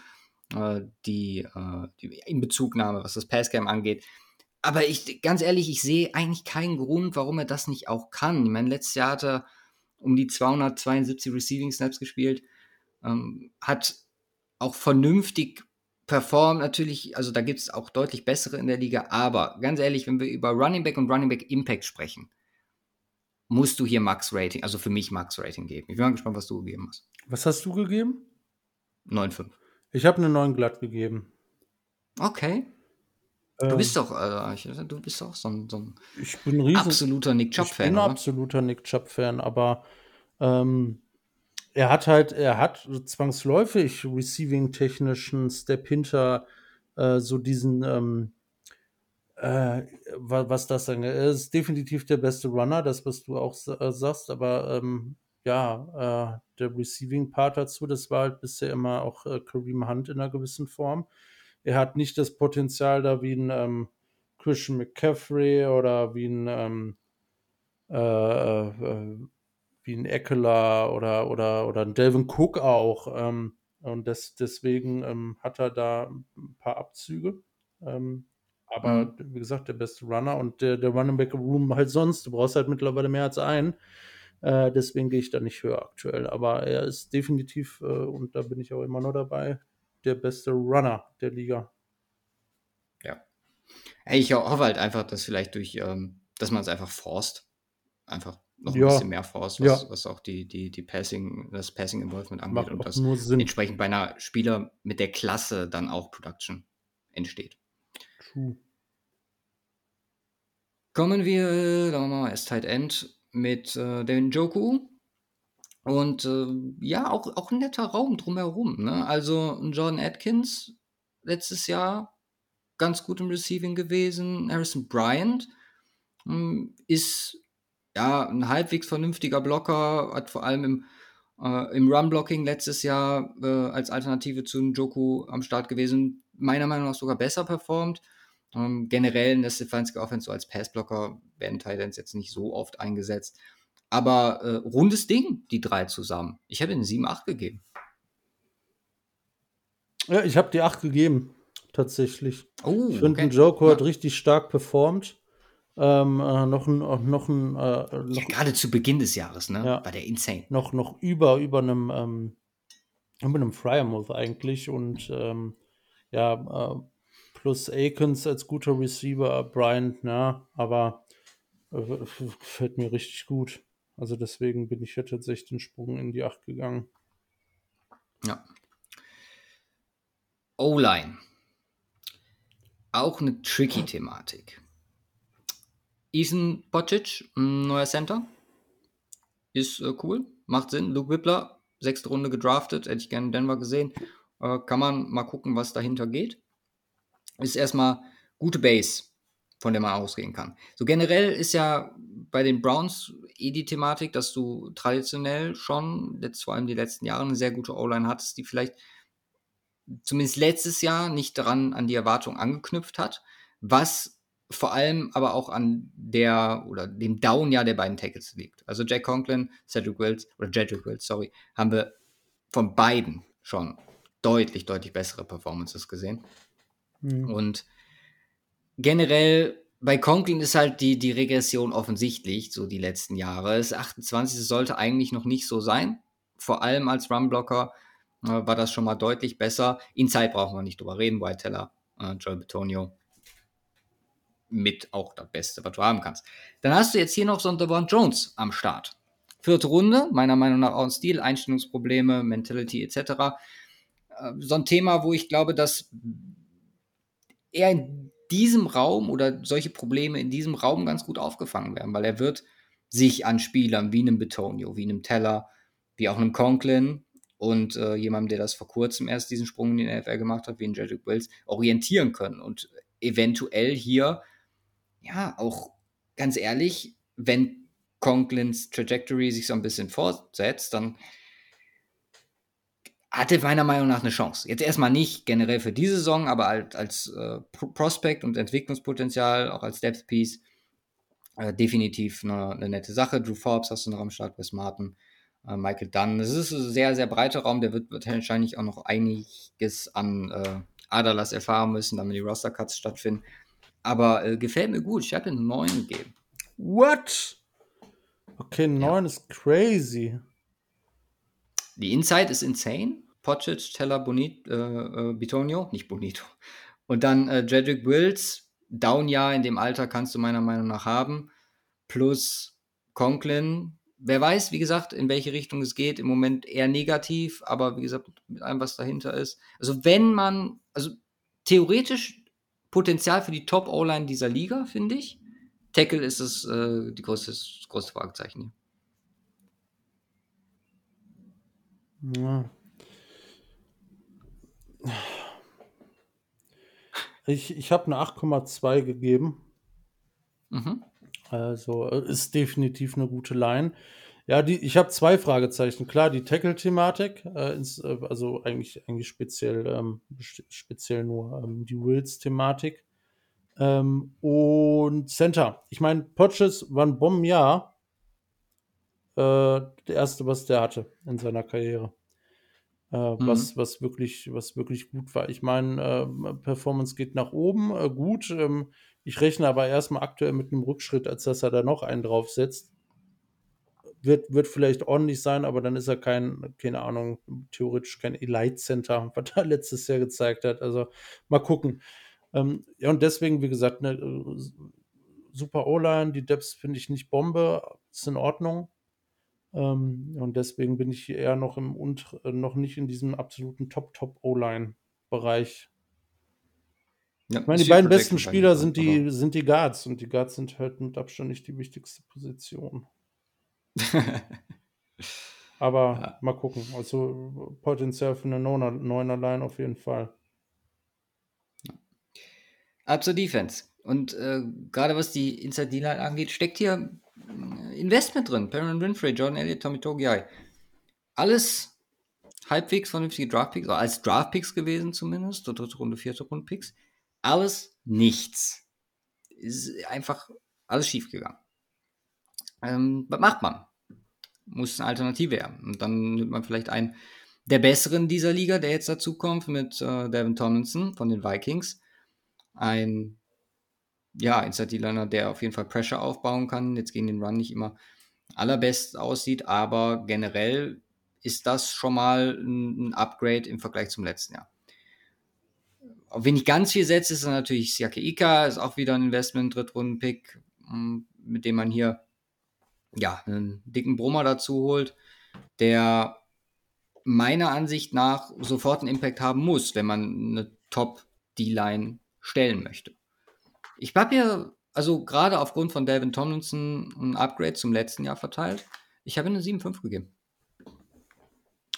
äh, die, äh, die Inbezugnahme, was das Passcam angeht. Aber ich, ganz ehrlich, ich sehe eigentlich keinen Grund, warum er das nicht auch kann. Ich meine, letztes Jahr hat er um die 272 Receiving Snaps gespielt, ähm, hat auch vernünftig performt natürlich, also da gibt es auch deutlich bessere in der Liga, aber ganz ehrlich, wenn wir über Running Back und Running Back Impact sprechen, musst du hier Max Rating, also für mich Max Rating geben. Ich bin mal gespannt, was du gegeben hast. Was hast du gegeben? 9,5. Ich habe eine 9 glatt gegeben. Okay. Du ähm, bist doch, äh, du bist doch so ein, so ein ich bin riesen, absoluter Nick Chubb-Fan. Ich bin oder? absoluter Nick Chubb-Fan, aber ähm, er hat halt, er hat zwangsläufig receiving-technischen Step hinter äh, so diesen, ähm, äh, was das dann er ist, definitiv der beste Runner, das was du auch äh, sagst, aber ähm, ja, äh, der Receiving-Part dazu, das war halt bisher immer auch äh, Kareem Hunt in einer gewissen Form. Er hat nicht das Potenzial da wie ein ähm, Christian McCaffrey oder wie ein ähm, äh, äh, wie ein Eckler oder, oder, oder ein Delvin Cook auch. Ähm, und das, deswegen ähm, hat er da ein paar Abzüge. Ähm, aber mhm. wie gesagt, der beste Runner und der, der Running Back Room halt sonst. Du brauchst halt mittlerweile mehr als einen. Äh, deswegen gehe ich da nicht höher aktuell. Aber er ist definitiv, äh, und da bin ich auch immer noch dabei, der beste Runner der Liga. Ja. Ich hoffe halt einfach, dass vielleicht durch, ähm, dass man es einfach forst. Einfach noch ja. ein bisschen mehr Force, was, ja. was auch die, die, die Passing, das Passing Involvement angeht Macht und das entsprechend bei einer Spieler mit der Klasse dann auch Production entsteht. True. Kommen wir, sagen wir mal, als Tight End mit äh, Devin Joku. Und äh, ja, auch, auch ein netter Raum drumherum. Ne? Also Jordan Atkins letztes Jahr ganz gut im Receiving gewesen. Harrison Bryant hm, ist ja ein halbwegs vernünftiger Blocker, hat vor allem im, äh, im Run-Blocking letztes Jahr äh, als Alternative zu Joku am Start gewesen. Meiner Meinung nach sogar besser performt. Ähm, generell in der Stefanski Offense so als Passblocker werden Titans jetzt nicht so oft eingesetzt. Aber äh, rundes Ding, die drei zusammen. Ich habe ihnen 7-8 gegeben. Ja, ich habe die 8 gegeben, tatsächlich. Oh, ich finde, okay. Joko ja. hat richtig stark performt. Ähm, äh, noch ein, noch ein, äh, noch, ja, gerade zu Beginn des Jahres, ne? Ja, war der insane. Noch, noch über, über einem, ähm, über einem Fryermouth eigentlich und ähm, ja, äh, plus Akins als guter Receiver, Bryant, na, aber äh, gefällt mir richtig gut. Also deswegen bin ich ja tatsächlich den Sprung in die 8 gegangen. Ja. O-Line. Auch eine tricky Thematik. Ethan Bocic, neuer Center. Ist äh, cool, macht Sinn. Luke Wippler, sechste Runde gedraftet, hätte ich gerne in Denver gesehen. Äh, kann man mal gucken, was dahinter geht. Ist erstmal gute Base, von der man ausgehen kann. So generell ist ja bei den Browns eh die Thematik, dass du traditionell schon, jetzt vor allem die letzten Jahre, eine sehr gute O-Line hattest, die vielleicht zumindest letztes Jahr nicht daran an die Erwartung angeknüpft hat, was vor allem aber auch an der oder dem Down-Jahr der beiden Tackles liegt. Also Jack Conklin, Cedric Wills oder Jedrick Wills, sorry, haben wir von beiden schon deutlich, deutlich bessere Performances gesehen. Mhm. Und generell bei Conklin ist halt die, die Regression offensichtlich, so die letzten Jahre. Das 28. sollte eigentlich noch nicht so sein. Vor allem als Runblocker äh, war das schon mal deutlich besser. Inside brauchen wir nicht drüber reden. White Teller, äh, Joel Betonio mit auch das Beste, was du haben kannst. Dann hast du jetzt hier noch so einen Devon Jones am Start. Vierte Runde, meiner Meinung nach auch ein Stil, Einstellungsprobleme, Mentality etc. Äh, so ein Thema, wo ich glaube, dass er in diesem Raum oder solche Probleme in diesem Raum ganz gut aufgefangen werden, weil er wird sich an Spielern wie einem Betonio, wie einem Teller, wie auch einem Conklin und äh, jemandem, der das vor kurzem erst diesen Sprung in den NFL gemacht hat, wie ein Jedrick Wills, orientieren können und eventuell hier, ja, auch ganz ehrlich, wenn Conklins Trajectory sich so ein bisschen fortsetzt, dann hatte meiner Meinung nach eine Chance. Jetzt erstmal nicht generell für diese Saison, aber als, als äh, Prospect und Entwicklungspotenzial, auch als Depth Piece, äh, definitiv eine, eine, nette Sache. Drew Forbes hast du noch am Start, Wes Martin, äh, Michael Dunn. Das ist ein sehr, sehr breiter Raum, der wird wahrscheinlich auch noch einiges an äh, Adalas erfahren müssen, damit die Roster-Cuts stattfinden. Aber äh, gefällt mir gut. Ich habe einen 9 gegeben. What? Okay, 9 ja. ist crazy. Die Inside ist insane. Pocic, Teller, Bonito, äh, äh, Bitonio, nicht Bonito. Und dann äh, Jedrick Wills, Down-Jahr in dem Alter kannst du meiner Meinung nach haben. Plus Conklin. Wer weiß, wie gesagt, in welche Richtung es geht. Im Moment eher negativ, aber wie gesagt, mit allem, was dahinter ist. Also, wenn man, also theoretisch Potenzial für die Top-O-Line dieser Liga, finde ich. Tackle ist es äh, die größte, das größte Fragezeichen hier. Ja. Ich, ich habe eine 8,2 gegeben. Mhm. Also äh, ist definitiv eine gute Line. Ja, die, ich habe zwei Fragezeichen. Klar, die Tackle-Thematik, äh, äh, also eigentlich, eigentlich speziell, ähm, speziell nur ähm, die Wills-Thematik. Ähm, und Center. Ich meine, Potches war ein Bombenjahr. Äh, der erste, was der hatte in seiner Karriere. Äh, mhm. was, was, wirklich, was wirklich gut war. Ich meine, äh, Performance geht nach oben, äh, gut. Ähm, ich rechne aber erstmal aktuell mit einem Rückschritt, als dass er da noch einen draufsetzt wird, wird vielleicht ordentlich sein, aber dann ist er kein, keine Ahnung, theoretisch kein Elite Center, was er letztes Jahr gezeigt hat. Also mal gucken. Ähm, ja, und deswegen, wie gesagt, eine äh, super O-Line, die Depths finde ich nicht Bombe, ist in Ordnung. Ähm, und deswegen bin ich eher noch im und äh, noch nicht in diesem absoluten Top-Top-O-Line-Bereich. Ja, ich meine, die beiden besten Spieler sind die, sind die Guards und die Guards sind halt mit Abstand nicht die wichtigste Position. Aber ja. mal gucken. Also Potenzial für eine neuner Line auf jeden Fall. Ab zur Defense. Und äh, gerade was die Inside D-Line angeht, steckt hier Investment drin. Perrin Winfrey, Jordan Elliott, Tommy Togiai. Alles halbwegs vernünftige Draftpicks, oder als Draftpicks gewesen zumindest, der dritte Runde, vierte Runde Picks. Alles nichts. Ist einfach alles schief gegangen. Ähm, was macht man? Muss eine Alternative her. Und dann nimmt man vielleicht einen der besseren dieser Liga, der jetzt dazu kommt, mit äh, Devin Tomlinson von den Vikings. Ein ja, Inside-Liner, der auf jeden Fall Pressure aufbauen kann, jetzt gegen den Run nicht immer allerbest aussieht, aber generell ist das schon mal ein Upgrade im Vergleich zum letzten Jahr. Auf wen ich ganz viel setze, ist natürlich Siake Ika, ist auch wieder ein Investment, Drittrunden-Pick, hm, mit dem man hier ja, einen dicken Brummer dazu holt, der meiner Ansicht nach sofort einen Impact haben muss, wenn man eine Top-D-Line stellen möchte. Ich habe hier, also gerade aufgrund von Devin Tomlinson, ein Upgrade zum letzten Jahr verteilt. Ich habe eine 7,5 gegeben.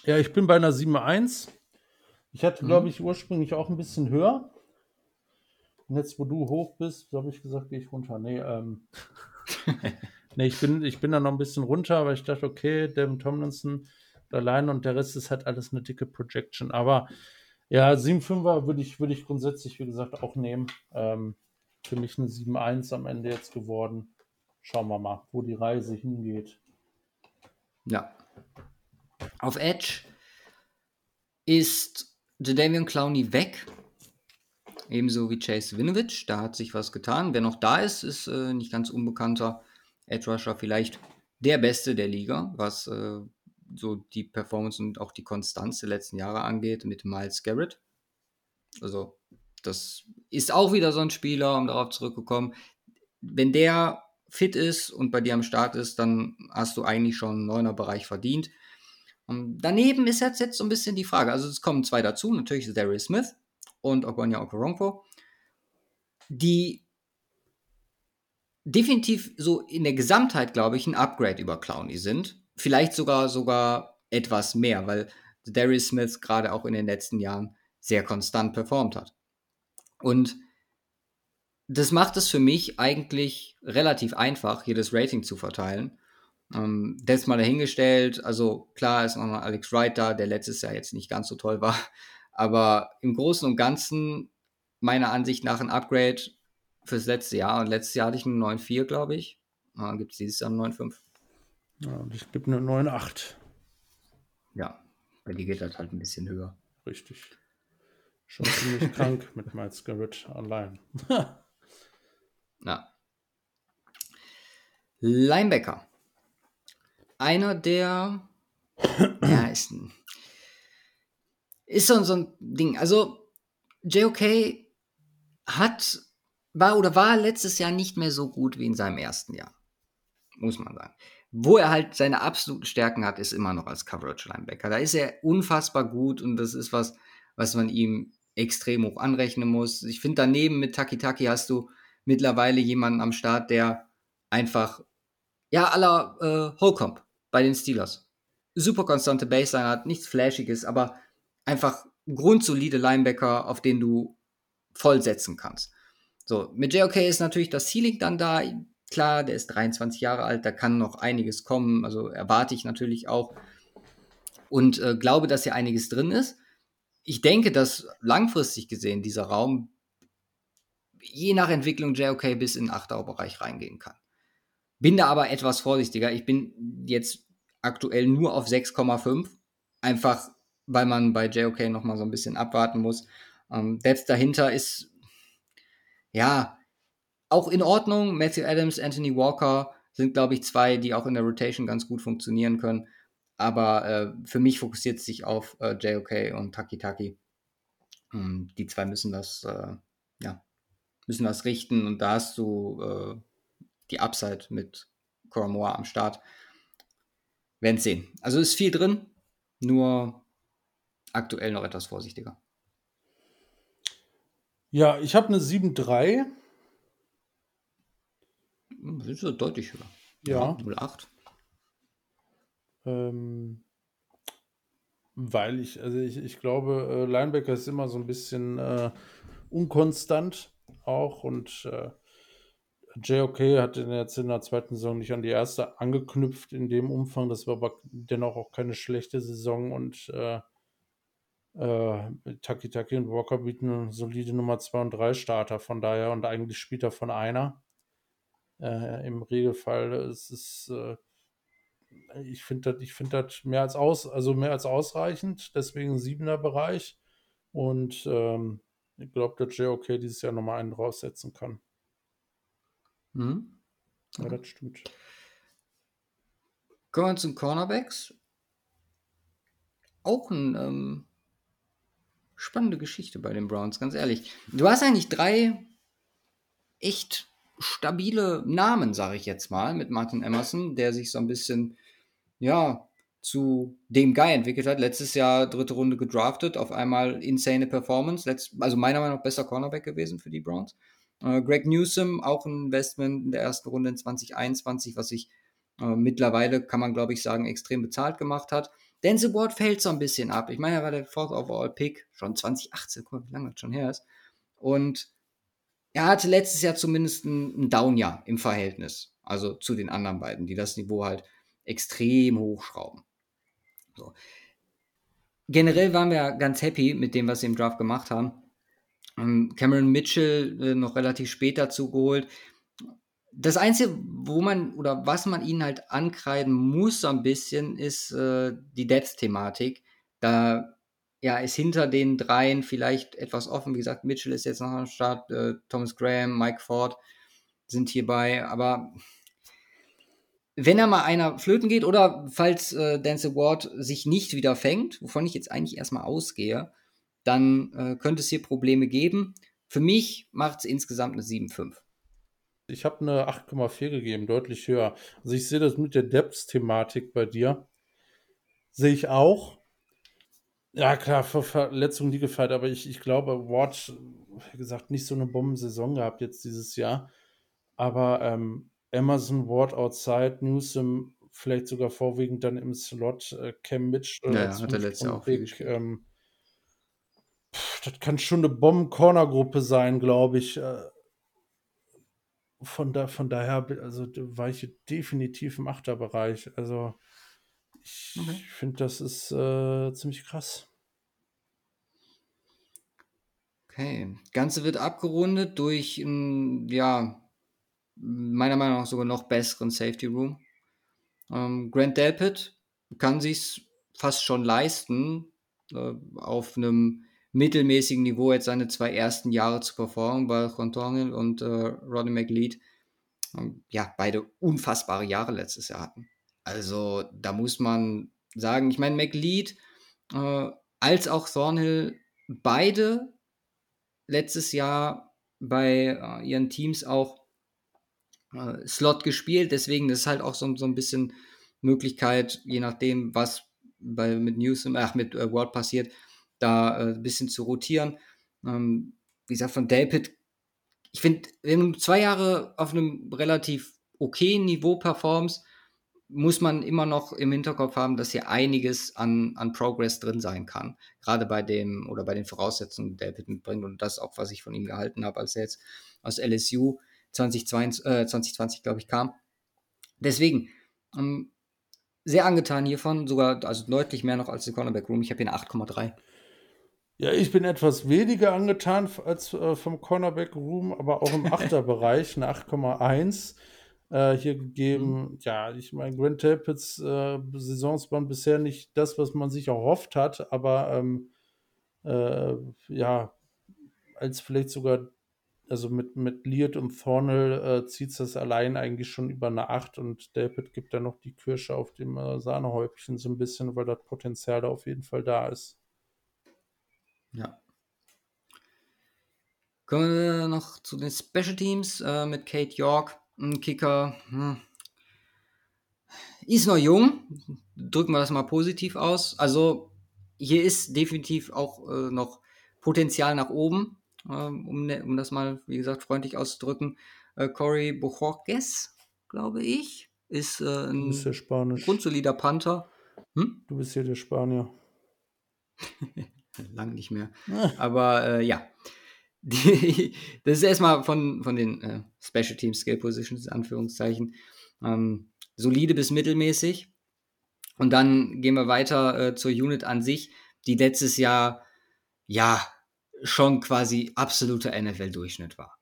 Ja, ich bin bei einer 7,1. Ich hatte, mhm. glaube ich, ursprünglich auch ein bisschen höher. Und jetzt, wo du hoch bist, habe ich gesagt, gehe ich runter. Nee, ähm. Nee, ich bin, ich bin da noch ein bisschen runter, weil ich dachte, okay, Devin Tomlinson allein und der Rest ist halt alles eine dicke Projection. Aber ja, 7,5er würde ich, würde ich grundsätzlich, wie gesagt, auch nehmen. Ähm, für mich eine 7,1 am Ende jetzt geworden. Schauen wir mal, wo die Reise hingeht. Ja. Auf Edge ist Jadavion Clowney weg. Ebenso wie Chase Winovich. Da hat sich was getan. Wer noch da ist, ist äh, nicht ganz unbekannter Edge Rusher vielleicht der Beste der Liga, was äh, so die Performance und auch die Konstanz der letzten Jahre angeht, mit Miles Garrett. Also, das ist auch wieder so ein Spieler, um darauf zurückzukommen. Wenn der fit ist und bei dir am Start ist, dann hast du eigentlich schon einen neuner Bereich verdient. Und daneben ist jetzt, jetzt so ein bisschen die Frage. Also, es kommen zwei dazu. Natürlich Darius Smith und Ogonia Okoronkwo. die definitiv so in der Gesamtheit, glaube ich, ein Upgrade über Clowney sind. Vielleicht sogar sogar etwas mehr, weil Darius Smith gerade auch in den letzten Jahren sehr konstant performt hat. Und das macht es für mich eigentlich relativ einfach, hier das Rating zu verteilen. Ähm, das mal dahingestellt. Also klar ist noch Alex Wright da, der letztes Jahr jetzt nicht ganz so toll war. Aber im Großen und Ganzen meiner Ansicht nach ein Upgrade fürs letzte Jahr. Und letztes Jahr hatte ich eine 9,4, glaube ich. Dann gibt es dieses Jahr eine 9,5. Ja, und ich gebe eine 9,8. Ja, bei dir geht das halt ein bisschen höher. Richtig. Schon ziemlich krank mit Miles Garrett allein. ja. Linebacker. Einer der. ja, ist. Ist so, so ein Ding. Also, JOK hat. War oder war letztes Jahr nicht mehr so gut wie in seinem ersten Jahr. Muss man sagen. Wo er halt seine absoluten Stärken hat, ist immer noch als Coverage Linebacker. Da ist er unfassbar gut und das ist was, was man ihm extrem hoch anrechnen muss. Ich finde, daneben mit Taki Taki hast du mittlerweile jemanden am Start, der einfach, ja, aller äh, Holcomb bei den Steelers. Super konstante Baseline hat, nichts Flashiges, aber einfach grundsolide Linebacker, auf den du vollsetzen kannst. So, mit JOK ist natürlich das Ceiling dann da. Klar, der ist 23 Jahre alt, da kann noch einiges kommen, also erwarte ich natürlich auch und äh, glaube, dass hier einiges drin ist. Ich denke, dass langfristig gesehen dieser Raum je nach Entwicklung JOK bis in den 8 Bereich reingehen kann. Bin da aber etwas vorsichtiger. Ich bin jetzt aktuell nur auf 6,5, einfach weil man bei JOK noch mal so ein bisschen abwarten muss. Ähm, Depth dahinter ist ja auch in Ordnung. Matthew Adams, Anthony Walker sind, glaube ich, zwei, die auch in der Rotation ganz gut funktionieren können. Aber äh, für mich fokussiert es sich auf äh, JOK und Taki Taki. Ähm, die zwei müssen das, äh, ja, müssen das richten und da hast du äh, die Upside mit Koromoa am Start. Werden sehen. Also ist viel drin, nur aktuell noch etwas vorsichtiger. Ja, ich habe eine 7-3. Hm, das ist ja deutlich höher. Ja. 0,8. Ähm, weil ich, also ich, ich glaube, äh, Linebacker ist immer so ein bisschen äh, unkonstant auch und äh, JOK hat in jetzt in der zweiten Saison nicht an die erste angeknüpft in dem Umfang. Das war aber dennoch auch keine schlechte Saison und äh, äh, Taki Taki und Walker bieten solide Nummer 2 und 3 Starter von daher und eigentlich spielt er von einer. Äh, Im Regelfall ist es, äh, ich finde das, ich finde das mehr als aus, also mehr als ausreichend, deswegen siebener Bereich. Und ähm, ich glaube, dass JOK dieses Jahr nochmal einen draufsetzen kann. Mhm. Ja, das stimmt. Kommen wir zu den Cornerbacks. Auch eine ähm, spannende Geschichte bei den Browns, ganz ehrlich. Du hast eigentlich drei echt stabile Namen, sage ich jetzt mal, mit Martin Emerson, der sich so ein bisschen, ja, zu dem Guy entwickelt hat. Letztes Jahr dritte Runde gedraftet, auf einmal insane Performance. Letzt, also meiner Meinung nach besser Cornerback gewesen für die Browns. Äh, Greg Newsom, auch ein Investment in der ersten Runde in 2021, was sich äh, mittlerweile, kann man glaube ich sagen, extrem bezahlt gemacht hat. Denzel Ward fällt so ein bisschen ab. Ich meine, er war der Fourth Overall Pick, schon 2018, guck mal, wie lange das schon her ist. Und er hatte letztes Jahr zumindest ein, ein Down-Jahr im Verhältnis. Also zu den anderen beiden, die das Niveau halt extrem hochschrauben. So. Generell waren wir ganz happy mit dem, was sie im Draft gemacht haben. Ähm, Cameron Mitchell äh, noch relativ spät dazu geholt. Das Einzige, wo man oder was man ihnen halt ankreiden muss, so ein bisschen, ist äh, die Depth-Thematik. Da ja, ist hinter den dreien vielleicht etwas offen. Wie gesagt, Mitchell ist jetzt noch am Start, äh, Thomas Graham, Mike Ford sind hierbei, aber wenn er mal einer flöten geht oder falls äh, Dance Ward sich nicht wieder fängt, wovon ich jetzt eigentlich erstmal ausgehe, dann äh, könnte es hier Probleme geben. Für mich macht es insgesamt eine 7,5. Ich habe eine 8,4 gegeben, deutlich höher. Also ich sehe das mit der Depth-Thematik bei dir. Sehe ich auch Ja, klar, vor Verletzungen nie gefeiert, aber ich, ich glaube, Ward, wie gesagt, nicht so eine Bombensaison gehabt jetzt dieses Jahr. Aber ähm, Emerson, Ward outside, Newsom vielleicht sogar vorwiegend dann im Slot, äh, Cam Mitchell Ja, ja, hat er letztes Jahr auch Fünftrunden-Pick. Ähm, pff, das kann schon eine Bomben-Corner-Gruppe sein, glaube ich. Äh, von, da, von daher, also da war ich definitiv im Achterbereich. Also ich Okay. finde, das ist äh, ziemlich krass. Okay. Ganze wird abgerundet durch einen, ja, meiner Meinung nach sogar noch besseren Safety Room. Ähm, Grant Delpit kann sich fast schon leisten, äh, auf einem mittelmäßigen Niveau jetzt seine zwei ersten Jahre zu performen, weil Contornil und äh, Rodney McLeod ähm, ja beide unfassbare Jahre letztes Jahr hatten. Also da muss man sagen, ich meine, McLeod äh, als auch Thornhill beide letztes Jahr bei äh, ihren Teams auch äh, Slot gespielt. Deswegen ist halt auch so, so ein bisschen Möglichkeit, je nachdem, was bei, mit Newsom, ach, mit äh, Ward passiert, da äh, ein bisschen zu rotieren. Ähm, wie gesagt, von Delpit, ich finde, wenn du zwei Jahre auf einem relativ okayen Niveau performst, muss man immer noch im Hinterkopf haben, dass hier einiges an, an Progress drin sein kann. Gerade bei dem oder bei den Voraussetzungen, die David mitbringt und das auch, was ich von ihm gehalten habe, als er jetzt aus LSU 2020, äh, 2020 glaube ich, kam. Deswegen, ähm, sehr angetan hiervon, sogar also deutlich mehr noch als die Cornerback Room. Ich habe hier eine 8,3. Ja, ich bin etwas weniger angetan als äh, vom Cornerback Room, aber auch im Achterbereich, eine 8,1 äh, hier gegeben. Ja, ich meine, Grant Delpits äh, Saisons waren bisher nicht das, was man sich erhofft hat, aber ähm, äh, ja, als vielleicht sogar, also mit, mit Leard und Thornhill äh, zieht es das allein eigentlich schon über eine 8 und Delpit gibt da noch die Kirsche auf dem äh, Sahnehäubchen so ein bisschen, weil das Potenzial da auf jeden Fall da ist. Ja. Kommen wir noch zu den Special Teams äh, mit Kate York, ein Kicker. Hm. Ist noch jung, drücken wir das mal positiv aus. Also hier ist definitiv auch äh, noch Potenzial nach oben, um, ne, um das mal, wie gesagt, freundlich auszudrücken. Äh, Cory Bojorges, glaube ich, ist äh, ja ein Spanisch. grundsolider Panther. Hm? Du bist hier der Spanier. Lang nicht mehr. Aber äh, ja, die, das ist erstmal von, von den äh, Special Team Skill Positions, in Anführungszeichen, ähm, solide bis mittelmäßig. Und dann gehen wir weiter äh, zur Unit an sich, die letztes Jahr ja schon quasi absoluter NFL-Durchschnitt war.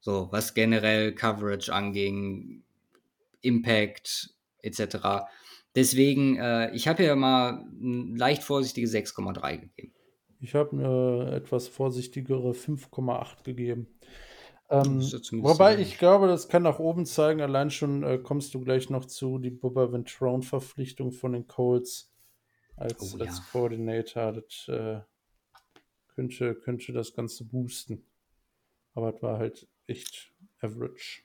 So, was generell Coverage anging, Impact etc. Deswegen, äh, ich habe hier mal ein leicht vorsichtige 6,3 gegeben. Ich habe eine etwas vorsichtigere 5,8 gegeben. Ähm, ja wobei ich glaube, das kann nach oben zeigen. Allein schon äh, kommst du gleich noch zu die Bubba Ventrone-Verpflichtung von den Colts als, Oh als ja. Coordinator. Das äh, könnte, könnte das Ganze boosten. Aber es war halt echt average.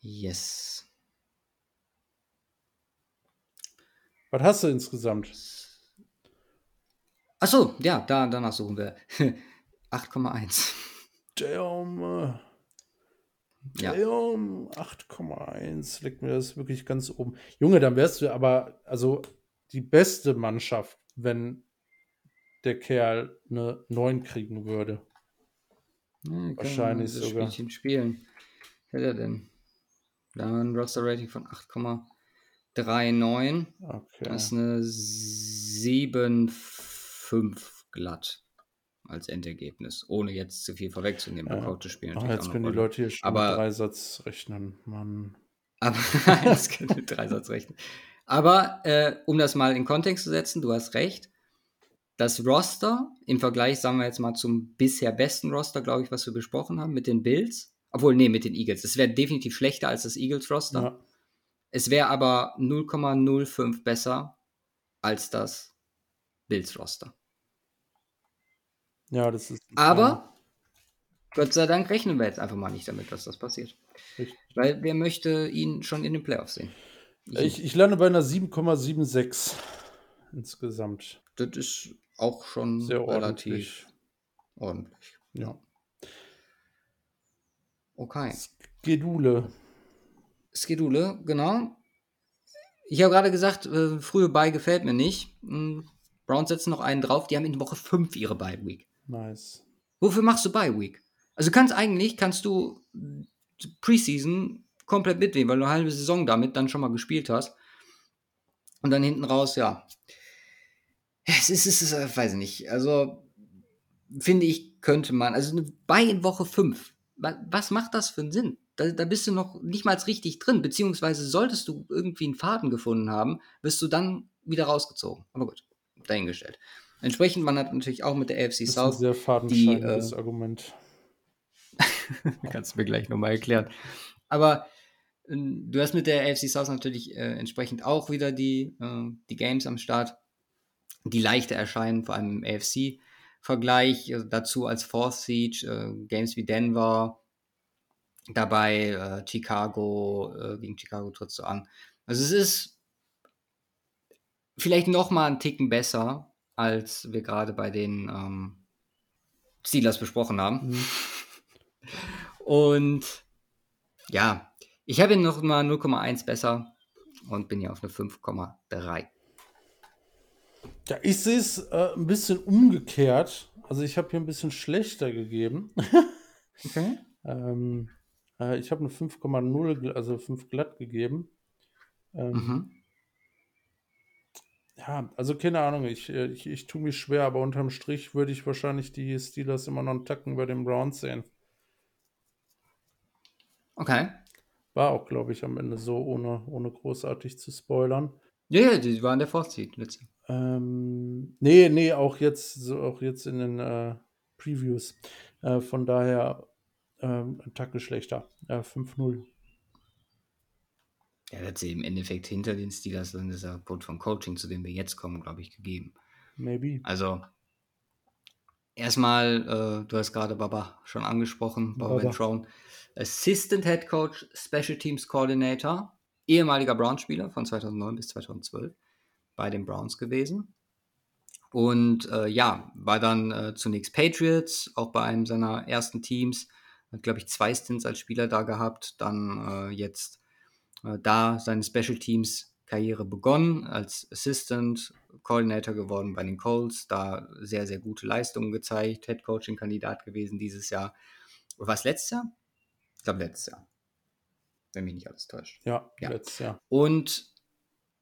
Yes. Was hast du insgesamt? Achso, ja, da, danach suchen wir. 8,1. Damn, Ja. damn, 8,1. Legt mir das wirklich ganz oben. Junge, dann wärst du aber also die beste Mannschaft, wenn der Kerl eine 9 kriegen würde. Ja, Wahrscheinlich das sogar. Spielchen spielen. Was hat er denn? Da haben wir ein Roster-Rating von 8,39. Okay. Das ist eine 7,5 glatt als Endergebnis. Ohne jetzt zu viel vorwegzunehmen. Ja. Coaches spielen natürlich jetzt können die. Leute hier schon Aber- Dreisatz rechnen. Mann. Aber das können wir Dreisatz rechnen. Aber äh, um das mal in Kontext zu setzen, du hast recht. Das Roster im Vergleich, sagen wir jetzt mal, zum bisher besten Roster, glaube ich, was wir besprochen haben, mit den Bills. Obwohl, nee, mit den Eagles. Es wäre definitiv schlechter als das Eagles-Roster. Ja. Es wäre aber 0,05 besser als das Bills-Roster. ja, das ist. Aber Gott sei Dank rechnen wir jetzt einfach mal nicht damit, dass das passiert. Richtig. Weil wer möchte ihn schon in den Playoffs sehen? Ich, ich lande bei einer 7,76. insgesamt. Das ist auch schon Sehr relativ ordentlich. ordentlich. Ja. Okay. Gedule. Schedule, genau. Ich habe gerade gesagt, äh, frühe Bye gefällt mir nicht. Hm, Browns setzen noch einen drauf, die haben in Woche 5 ihre Bye Week. Nice. Wofür machst du Bye Week? Also kannst eigentlich, kannst du Preseason komplett mitnehmen, weil du eine halbe Saison damit dann schon mal gespielt hast. Und dann hinten raus, ja. Es ist, es ist, äh, weiß ich nicht. Also, finde ich, könnte man, also Bye in Woche 5. Was macht das für einen Sinn? Da, da bist du noch nicht mal richtig drin, beziehungsweise solltest du irgendwie einen Faden gefunden haben, wirst du dann wieder rausgezogen. Aber gut, dahingestellt. Entsprechend, man hat natürlich auch mit der AFC Das ist ein South sehr die, fadenscheiniges äh, Argument. Kannst du mir gleich nochmal erklären. Aber du hast mit der AFC South natürlich äh, entsprechend auch wieder die, äh, die Games am Start, die leichter erscheinen, vor allem im AFC-Vergleich. Also dazu als Fourth Siege, äh, Games wie Denver, dabei äh, Chicago, äh, gegen Chicago trittst du an. Also es ist vielleicht noch mal einen Ticken besser, als wir gerade bei den ähm, Steelers besprochen haben. Mhm. Und ja, ich habe ihn noch mal 0,1 besser und bin hier auf eine 5,3. Ja, ich sehe es äh, ein bisschen umgekehrt. Also ich habe hier ein bisschen schlechter gegeben. Okay. ähm, äh, ich habe eine 5,0, gl- also 5 glatt gegeben. Ähm, Mhm. Ja, also keine Ahnung, ich, äh, ich, ich tue mich schwer, aber unterm Strich würde ich wahrscheinlich die Steelers immer noch einen Tacken bei den Browns sehen. Okay. War auch, glaube ich, am Ende so, ohne, ohne großartig zu spoilern. Ja, ja, die waren der letzte. Ähm, nee, nee, auch jetzt, so auch jetzt in den äh, Previews. Äh, von daher ähm, ein Tacke schlechter. Äh, 5-0. Der hat sie im Endeffekt hinter den Steelers dann dieser Punkt von Coaching, zu dem wir jetzt kommen, glaube ich, gegeben. Maybe. Also, erstmal, äh, du hast gerade Baba schon angesprochen, Baba Baba. Ventrone, Assistant Head Coach, Special Teams Coordinator, ehemaliger Browns-Spieler von 2009 bis 2012 bei den Browns gewesen. Und äh, ja, war dann äh, zunächst Patriots, auch bei einem seiner ersten Teams, hat, glaube ich, zwei Stints als Spieler da gehabt, dann äh, jetzt äh, da seine Special Teams Karriere begonnen, als Assistant Coordinator geworden bei den Colts, da sehr, sehr gute Leistungen gezeigt, Head Coaching Kandidat gewesen dieses Jahr. War es letztes Jahr? Ich glaube letztes Jahr. Wenn mich nicht alles täuscht. Ja, Ja. letztes Jahr. Und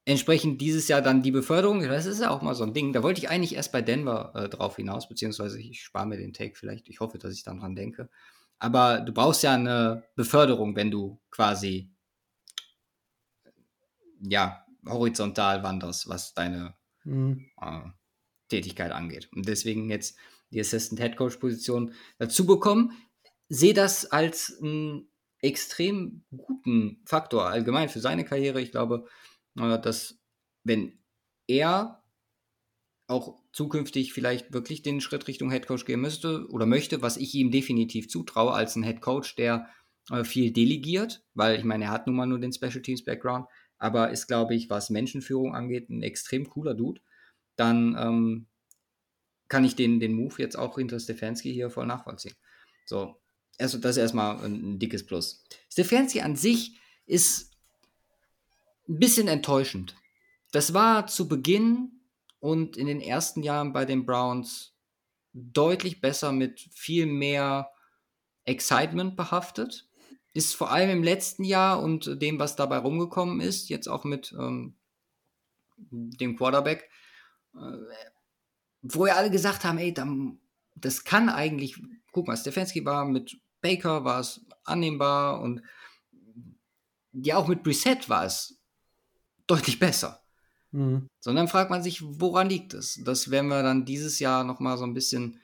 entsprechend dieses Jahr dann die Beförderung, das ist ja auch mal so ein Ding. Da wollte ich eigentlich erst bei Denver äh, drauf hinaus, beziehungsweise ich spare mir den Take vielleicht. Ich hoffe, dass ich dann dran denke. Aber du brauchst ja eine Beförderung, wenn du quasi ja horizontal wanderst, was deine Mhm. äh, Tätigkeit angeht. Und deswegen jetzt die Assistant Head Coach Position dazu bekommen. Sehe das als einen extrem guten Faktor allgemein für seine Karriere. Ich glaube, äh, dass wenn er auch zukünftig vielleicht wirklich den Schritt Richtung Head Coach gehen müsste oder möchte, was ich ihm definitiv zutraue als ein Head Coach, der äh, viel delegiert, weil ich meine, er hat nun mal nur den Special Teams Background, aber ist, glaube ich, was Menschenführung angeht, ein extrem cooler Dude, dann ähm, kann ich den, den Move jetzt auch hinter Stefanski hier voll nachvollziehen. So, also das ist erstmal ein, ein dickes Plus. Stefanski an sich ist ein bisschen enttäuschend. Das war zu Beginn und in den ersten Jahren bei den Browns deutlich besser mit viel mehr Excitement behaftet. Ist vor allem im letzten Jahr und dem, was dabei rumgekommen ist, jetzt auch mit ähm, dem Quarterback, äh, wo ja alle gesagt haben, ey, dann, das kann eigentlich, guck mal, Stefanski war mit Baker, war es annehmbar und ja, auch mit Brissett war es deutlich besser. Mhm. Sondern fragt man sich, woran liegt es? Das werden wir dann dieses Jahr nochmal so ein bisschen,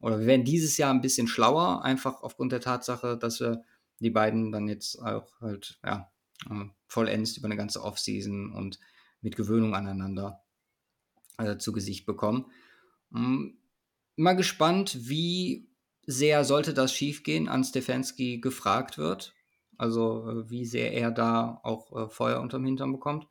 oder wir werden dieses Jahr ein bisschen schlauer, einfach aufgrund der Tatsache, dass wir die beiden dann jetzt auch halt, ja, äh, vollends über eine ganze Offseason und mit Gewöhnung aneinander äh, zu Gesicht bekommen. Mm, Mal gespannt, wie sehr sollte das schiefgehen, an Stefanski gefragt wird. Also äh, wie sehr er da auch äh, Feuer unterm Hintern bekommt.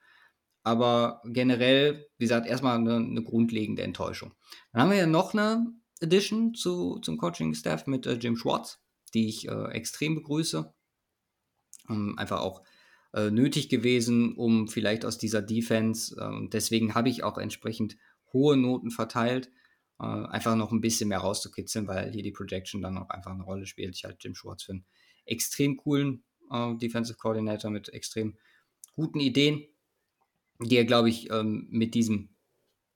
aber generell, wie gesagt, erstmal eine, eine grundlegende Enttäuschung. Dann haben wir ja noch eine Edition zu, zum Coaching-Staff mit äh, Jim Schwartz, die ich äh, extrem begrüße. Ähm, einfach auch äh, nötig gewesen, um vielleicht aus dieser Defense, und deswegen habe ich auch entsprechend hohe Noten verteilt, äh, einfach noch ein bisschen mehr rauszukitzeln, weil hier die Projection dann auch einfach eine Rolle spielt. Ich halte Jim Schwartz für einen extrem coolen äh, Defensive Coordinator mit extrem guten Ideen, die er, glaube ich, ähm, mit diesem,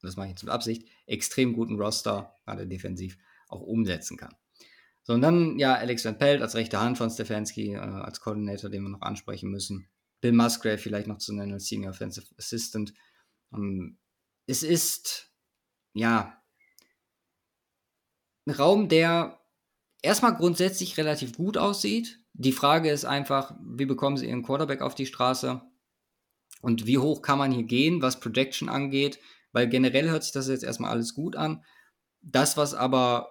das mache ich jetzt mit Absicht, extrem guten Roster, gerade defensiv, auch umsetzen kann. So, und dann, ja, Alex Van Pelt als rechte Hand von Stefanski, äh, als Coordinator, den wir noch ansprechen müssen. Bill Musgrave vielleicht noch zu nennen als Senior Offensive Assistant. Um, es ist, ja, ein Raum, der erstmal grundsätzlich relativ gut aussieht. Die Frage ist einfach, wie bekommen sie ihren Quarterback auf die Straße? Und wie hoch kann man hier gehen, was Projection angeht? Weil generell hört sich das jetzt erstmal alles gut an. Das, was aber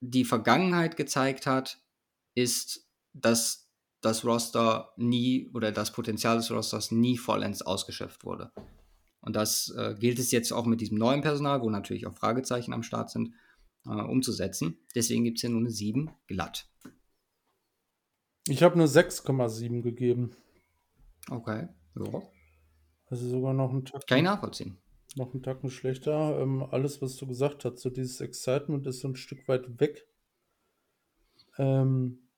die Vergangenheit gezeigt hat, ist, dass das Roster nie oder das Potenzial des Rosters nie vollends ausgeschöpft wurde. Und das äh, gilt es jetzt auch mit diesem neuen Personal, wo natürlich auch Fragezeichen am Start sind, äh, umzusetzen. Deswegen gibt es hier nur eine 7 glatt. Ich habe nur 6,7 gegeben. Okay, ja. Also sogar noch einen Tag. Kann ich nachvollziehen. Noch einen Tacken schlechter. Ähm, alles, was du gesagt hast, so dieses Excitement ist so ein Stück weit weg. Ähm,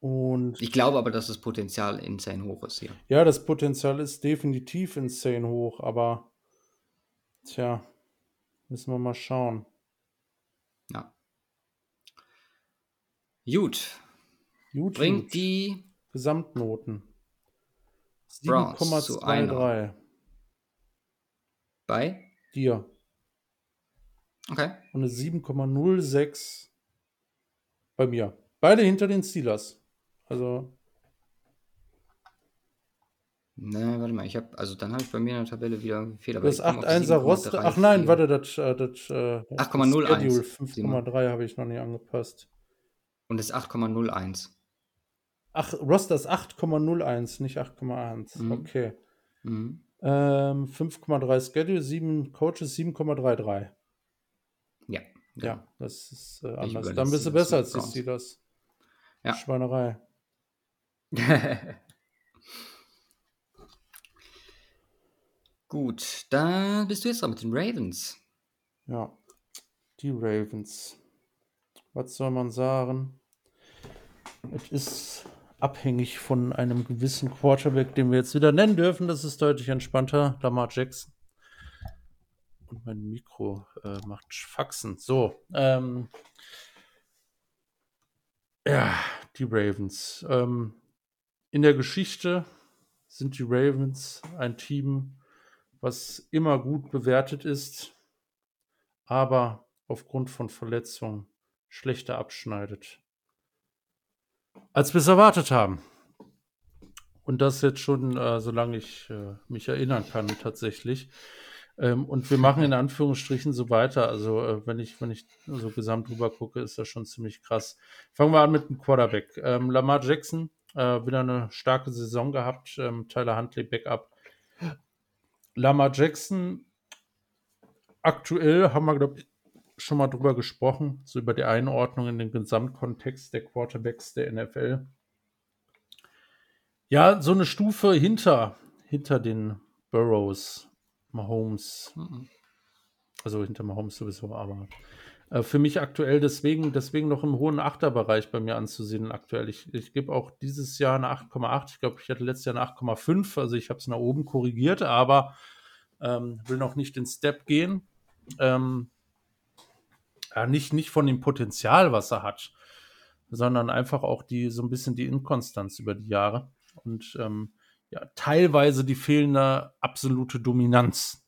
und ich glaube aber, dass das Potenzial insane hoch ist hier. Ja, das Potenzial ist definitiv insane hoch, aber tja, müssen wir mal schauen. Ja. Gut. Gut. Bringt gut. die Gesamtnoten. Browns zu einer. 7,23 bei dir. Okay. Und eine 7,06 bei mir. Beide hinter den Steelers. Also. Ne, warte mal, ich habe, also dann habe ich bei mir in der Tabelle wieder einen Fehler. Das 8,1er Roster. Ach nein, warte, das, äh, das, äh, 8,01. 5,3 habe ich noch nie angepasst. Und das 8,01. Ach, Roster ist 8,01, nicht 8,1. Mhm. Okay. Mhm. Ähm, 5,3 Schedule, 7 Coaches, 7,33. Ja. Ja, das ist äh, anders. Dann bist du besser als die. Steelers. Ja. Schweinerei. Gut, dann bist du jetzt dran mit den Ravens. Ja. Die Ravens. Was soll man sagen? Es ist abhängig von einem gewissen Quarterback, den wir jetzt wieder nennen dürfen. Das ist deutlich entspannter. Lamar Jackson. Und mein Mikro äh, macht Faxen. So. Ähm, ja, die Ravens. Ähm, in der Geschichte sind die Ravens ein Team, was immer gut bewertet ist, aber aufgrund von Verletzungen schlechter abschneidet, als wir es erwartet haben. Und das jetzt schon, äh, solange ich äh, mich erinnern kann, tatsächlich. Ähm, und wir machen in Anführungsstrichen so weiter. Also, äh, wenn ich, wenn ich so gesamt drüber gucke, ist das schon ziemlich krass. Fangen wir an mit dem Quarterback. Ähm, Lamar Jackson, äh, wieder eine starke Saison gehabt. Ähm, Tyler Huntley Backup. Lamar Jackson, aktuell haben wir, glaube ich, schon mal drüber gesprochen, so über die Einordnung in den Gesamtkontext der Quarterbacks der NFL. Ja, so eine Stufe hinter, hinter den Burrows, Mahomes, also hinter Mahomes sowieso, aber äh, für mich aktuell deswegen, deswegen noch im hohen Achterbereich bei mir anzusehen aktuell. Ich, ich gebe auch dieses Jahr eine 8,8. Ich glaube, ich hatte letztes Jahr eine 8,5. Also ich habe es nach oben korrigiert, aber ähm, will noch nicht den Step gehen. Ähm, ja, nicht, nicht von dem Potenzial, was er hat, sondern einfach auch die so ein bisschen die Inkonstanz über die Jahre und ähm, ja, teilweise die fehlende absolute Dominanz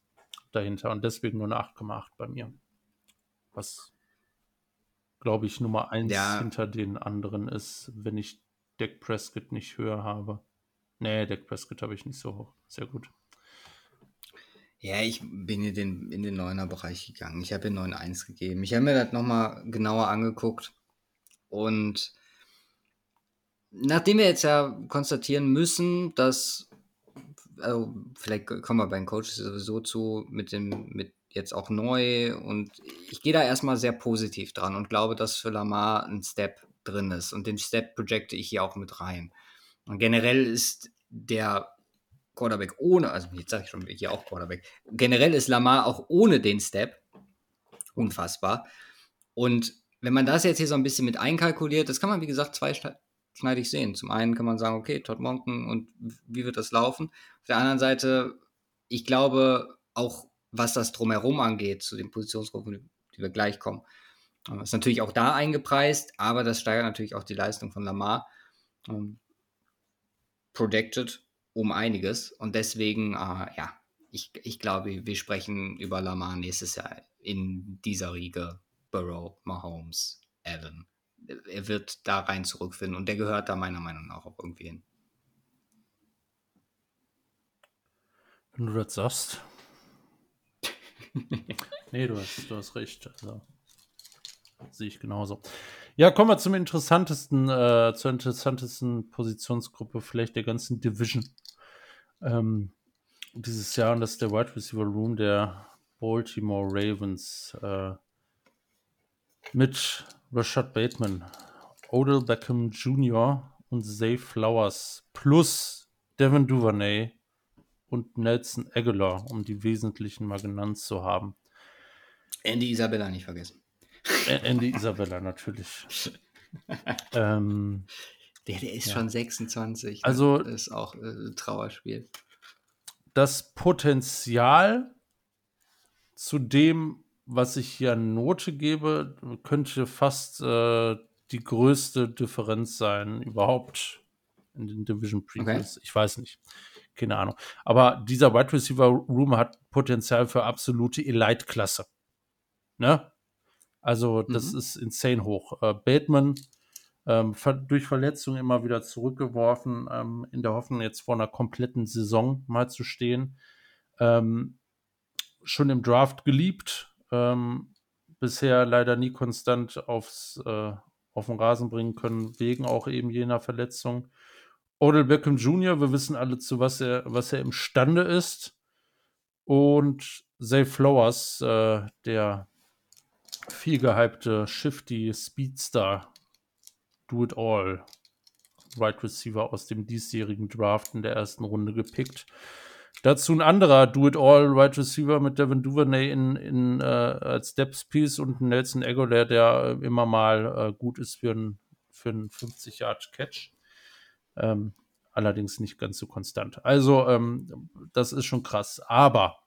dahinter und deswegen nur eine 8,8 bei mir. Was, glaube ich, Nummer 1 Ja. hinter den anderen ist, wenn ich Dak Prescott nicht höher habe. Nee, Dak Prescott habe ich nicht so hoch. Sehr gut. Ja, ich bin in den, in den 9er Bereich gegangen. Ich habe ihm 9,1 gegeben. Ich habe mir das nochmal genauer angeguckt. Und nachdem wir jetzt ja konstatieren müssen, dass also vielleicht kommen wir bei den Coaches sowieso zu, mit dem, mit jetzt auch neu und ich gehe da erstmal sehr positiv dran und glaube, dass für Lamar ein Step drin ist und den Step projecte ich hier auch mit rein. Und generell ist der Quarterback ohne, also jetzt sage ich schon hier auch Quarterback, generell ist Lamar auch ohne den Step unfassbar. Und wenn man das jetzt hier so ein bisschen mit einkalkuliert, das kann man wie gesagt zweischneidig sehen. Zum einen kann man sagen, okay, Todd Monken und wie wird das laufen? Auf der anderen Seite, ich glaube auch, was das drumherum angeht, zu den Positionsgruppen, die wir gleich kommen, ist natürlich auch da eingepreist, aber das steigert natürlich auch die Leistung von Lamar. Ähm, projected um einiges und deswegen, äh, ja, ich, ich glaube, wir sprechen über Lamar nächstes Jahr in dieser Riege Burrow, Mahomes, Allen. Er wird da rein zurückfinden und der gehört da meiner Meinung nach auch irgendwie hin. Wenn du das sagst. nee, du hast, du hast recht. Also, sehe ich genauso. Ja, kommen wir zum interessantesten, äh, zur interessantesten Positionsgruppe vielleicht der ganzen Division ähm, dieses Jahr und das ist der Wide Receiver Room der Baltimore Ravens äh, mit Rashad Bateman, Odell Beckham Jr. und Zay Flowers plus Devin Duvernay und Nelson Aguilar, um die wesentlichen mal genannt zu haben. Andy Isabella nicht vergessen. Andy Isabella natürlich. ähm, der, der ist ja. schon 26. Ne? Also das ist auch äh, ein Trauerspiel. Das Potenzial zu dem, was ich hier an Note gebe, könnte fast äh, die größte Differenz sein überhaupt in den Division Previews. Okay. Ich weiß nicht. Keine Ahnung. Aber dieser Wide Receiver Room hat Potenzial für absolute Elite-Klasse. Ne? Also, das mhm. ist insane hoch. Äh, Bateman ähm, durch Verletzungen immer wieder zurückgeworfen, ähm, in der Hoffnung, jetzt vor einer kompletten Saison mal zu stehen. Ähm, schon im Draft geliebt, ähm, bisher leider nie konstant aufs, äh, auf den Rasen bringen können, wegen auch eben jener Verletzung. Odell Beckham Jr., wir wissen alle, zu was er, was er imstande ist. Und Zay Flowers, äh, der viel gehypte Shifty Speedstar Do It All Wide Receiver aus dem diesjährigen Draft in der ersten Runde gepickt. Dazu ein anderer Do It All Wide Receiver mit Devin Duvernay in, in, äh, als Depth Piece und Nelson Aguilar, der äh, immer mal äh, gut ist für einen für 50 Yard Catch. Ähm, allerdings nicht ganz so konstant. Also ähm, das ist schon krass. Aber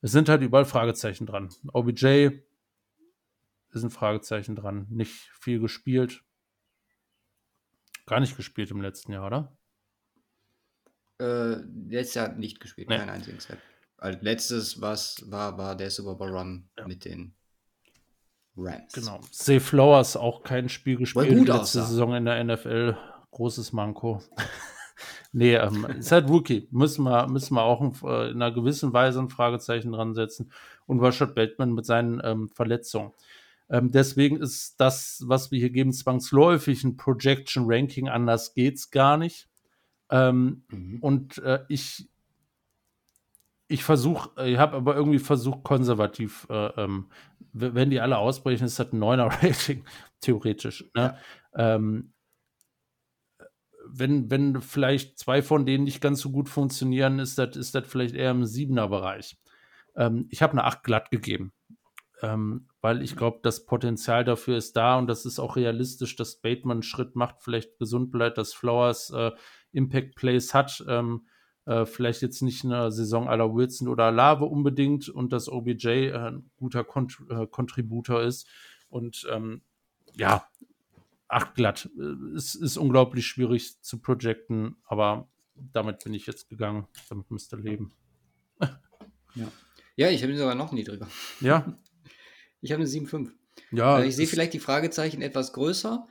es sind halt überall Fragezeichen dran. OBJ ist ein Fragezeichen dran. Nicht viel gespielt. Gar nicht gespielt im letzten Jahr, oder? Äh, letztes Jahr nicht gespielt, nee. kein einziges Set. Also letztes, was war, war der Super Bowl Run ja. mit den Rams. Genau. Safe Flowers auch kein Spiel gespielt gut letzte aussah. Saison in der NFL. Großes Manko. nee, ähm, ist halt Rookie. Müssen wir, müssen wir auch äh, in einer gewissen Weise ein Fragezeichen dran setzen. Und Rashad Bateman mit seinen ähm, Verletzungen. Ähm, deswegen ist das, was wir hier geben, zwangsläufig ein Projection Ranking. Anders geht's gar nicht. Ähm, mhm. Und äh, ich, ich versuche, ich habe aber irgendwie versucht, konservativ, äh, ähm, wenn die alle ausbrechen, ist das ein 9er Rating, theoretisch. Ne? Ja. Ähm, wenn, wenn vielleicht zwei von denen nicht ganz so gut funktionieren, ist das ist vielleicht eher im 7er Bereich. Ähm, ich habe eine 8 glatt gegeben ähm, weil ich glaube, das Potenzial dafür ist da und das ist auch realistisch, dass Bateman einen Schritt macht, vielleicht gesund bleibt, dass Flowers äh, Impact Plays hat, ähm, äh, vielleicht jetzt nicht eine Saison aller Wilson oder Lave unbedingt und dass OBJ äh, ein guter Kont äh, Contributor ist und ähm, ja, acht glatt. Es ist unglaublich schwierig zu projecten, aber damit bin ich jetzt gegangen. Damit müsste leben. ja. ja, ich habe ihn sogar noch niedriger. Ja. Ich habe eine 7,5. Ja. Also ich sehe vielleicht die Fragezeichen etwas größer.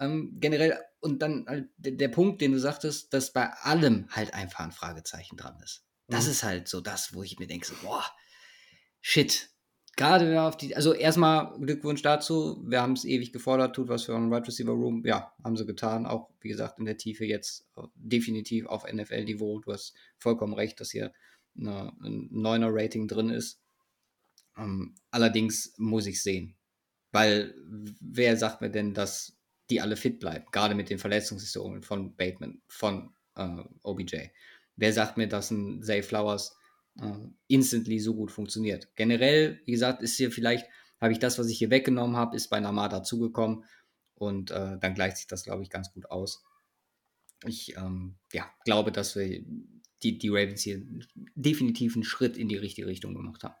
Ähm, generell, und dann halt der, der, Punkt, den du sagtest, dass bei allem halt einfach ein Fragezeichen dran ist. Das mhm. ist halt so das, wo ich mir denke, so, boah, shit. gerade auf die, also erstmal Glückwunsch dazu. Wir haben es ewig gefordert, tut was für einen Wide Receiver Room. Ja, haben sie getan. Auch wie gesagt in der Tiefe jetzt definitiv auf NFL-Niveau. Du hast vollkommen recht, dass hier eine, ein neuner Rating drin ist. Ähm, allerdings muss ich sehen, weil wer sagt mir denn, dass die alle fit bleiben? Gerade mit den Verletzungshistorien von Bateman, von äh, OBJ. Wer sagt mir, dass ein Zay Flowers äh, instantly so gut funktioniert? Generell, wie gesagt, ist hier vielleicht, habe ich das, was ich hier weggenommen habe, ist bei Namar dazugekommen und äh, dann gleicht sich das, glaube ich, ganz gut aus. Ich ähm, ja, glaube, dass wir die, die Ravens hier definitiv einen Schritt in die richtige Richtung gemacht haben.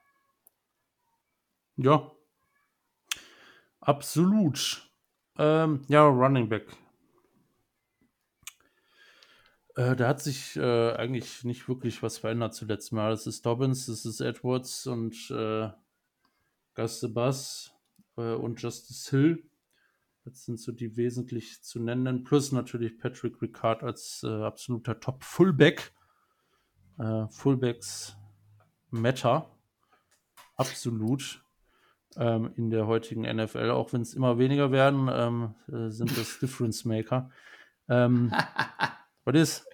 Ja, absolut. Ähm, ja, Running Back. Äh, da hat sich äh, eigentlich nicht wirklich was verändert zuletzt mal. Es ist Dobbins, es ist Edwards und äh, Gus the Bus äh, und Justice Hill. Das sind so die wesentlich zu nennen. Plus natürlich Patrick Ricard als äh, absoluter Top-Fullback. Äh, Fullbacks Meta. Absolut. Ähm, in der heutigen NFL, auch wenn es immer weniger werden, ähm, äh, sind das Difference Maker. Ähm, was ist?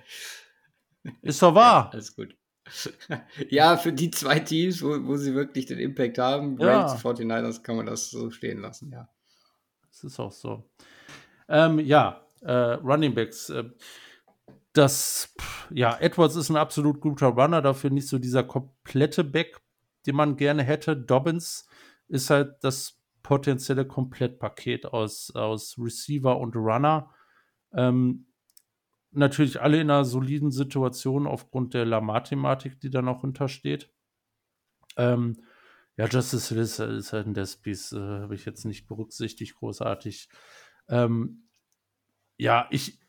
Ist doch wahr. Ja, alles gut. ja, für die zwei Teams, wo, wo sie wirklich den Impact haben, Ja. Rams, 49ers, kann man das so stehen lassen, ja. Das ist auch so. Ähm, ja, äh, Running Backs. Äh, das, pff, ja, Edwards ist ein absolut guter Runner, dafür nicht so dieser komplette Back, den man gerne hätte. Dobbins ist halt das potenzielle Komplettpaket aus, aus Receiver und Runner. Ähm, natürlich alle in einer soliden Situation aufgrund der Lamar-Thematik, die da noch hintersteht. Ähm, ja, Justice Hill ist, ist halt ein Despiece, äh, habe ich jetzt nicht berücksichtigt, großartig. Ähm, ja, ich,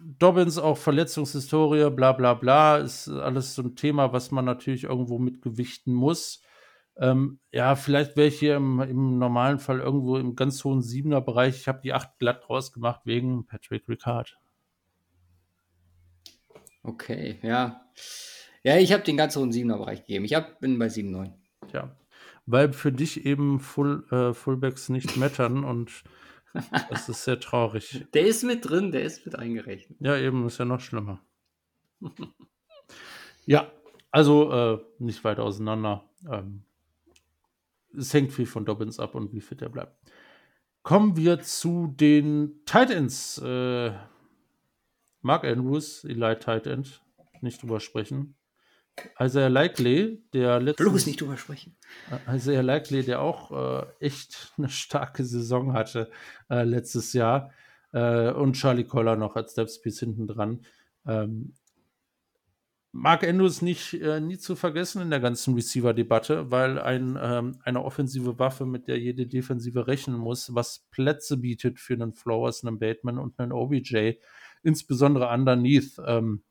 Dobbins auch Verletzungshistorie, bla bla bla, ist alles so ein Thema, was man natürlich irgendwo mitgewichten muss. Ähm, ja, vielleicht wäre ich hier im, im normalen Fall irgendwo im ganz hohen Siebener-Bereich. Ich habe die 8 glatt rausgemacht wegen Patrick Ricard. Okay, ja. Ja, ich habe den ganz hohen 7er Bereich gegeben. Ich hab, bin bei 7,9. Tja, weil für dich eben Full, äh, Fullbacks nicht mattern und das ist sehr traurig. Der ist mit drin, der ist mit eingerechnet. Ja, eben, ist ja noch schlimmer. ja, also äh, nicht weit auseinander. Ähm, es hängt viel von Dobbins ab und wie fit er bleibt. Kommen wir zu den Titans. Äh, Mark Andrews, Eli Tight End, nicht drüber sprechen. Isaiah Likely, der letzte. Bloß nicht drüber sprechen. Isaiah Likely, der auch äh, echt eine starke Saison hatte äh, letztes Jahr. Äh, und Charlie Coller noch als Stepspiece hinten dran. Ähm, Mark Andrews nicht äh, nie zu vergessen in der ganzen Receiver-Debatte, weil ein, ähm, eine offensive Waffe, mit der jede Defensive rechnen muss, was Plätze bietet für einen Flowers, einen Bateman und einen OBJ, insbesondere underneath. Ähm,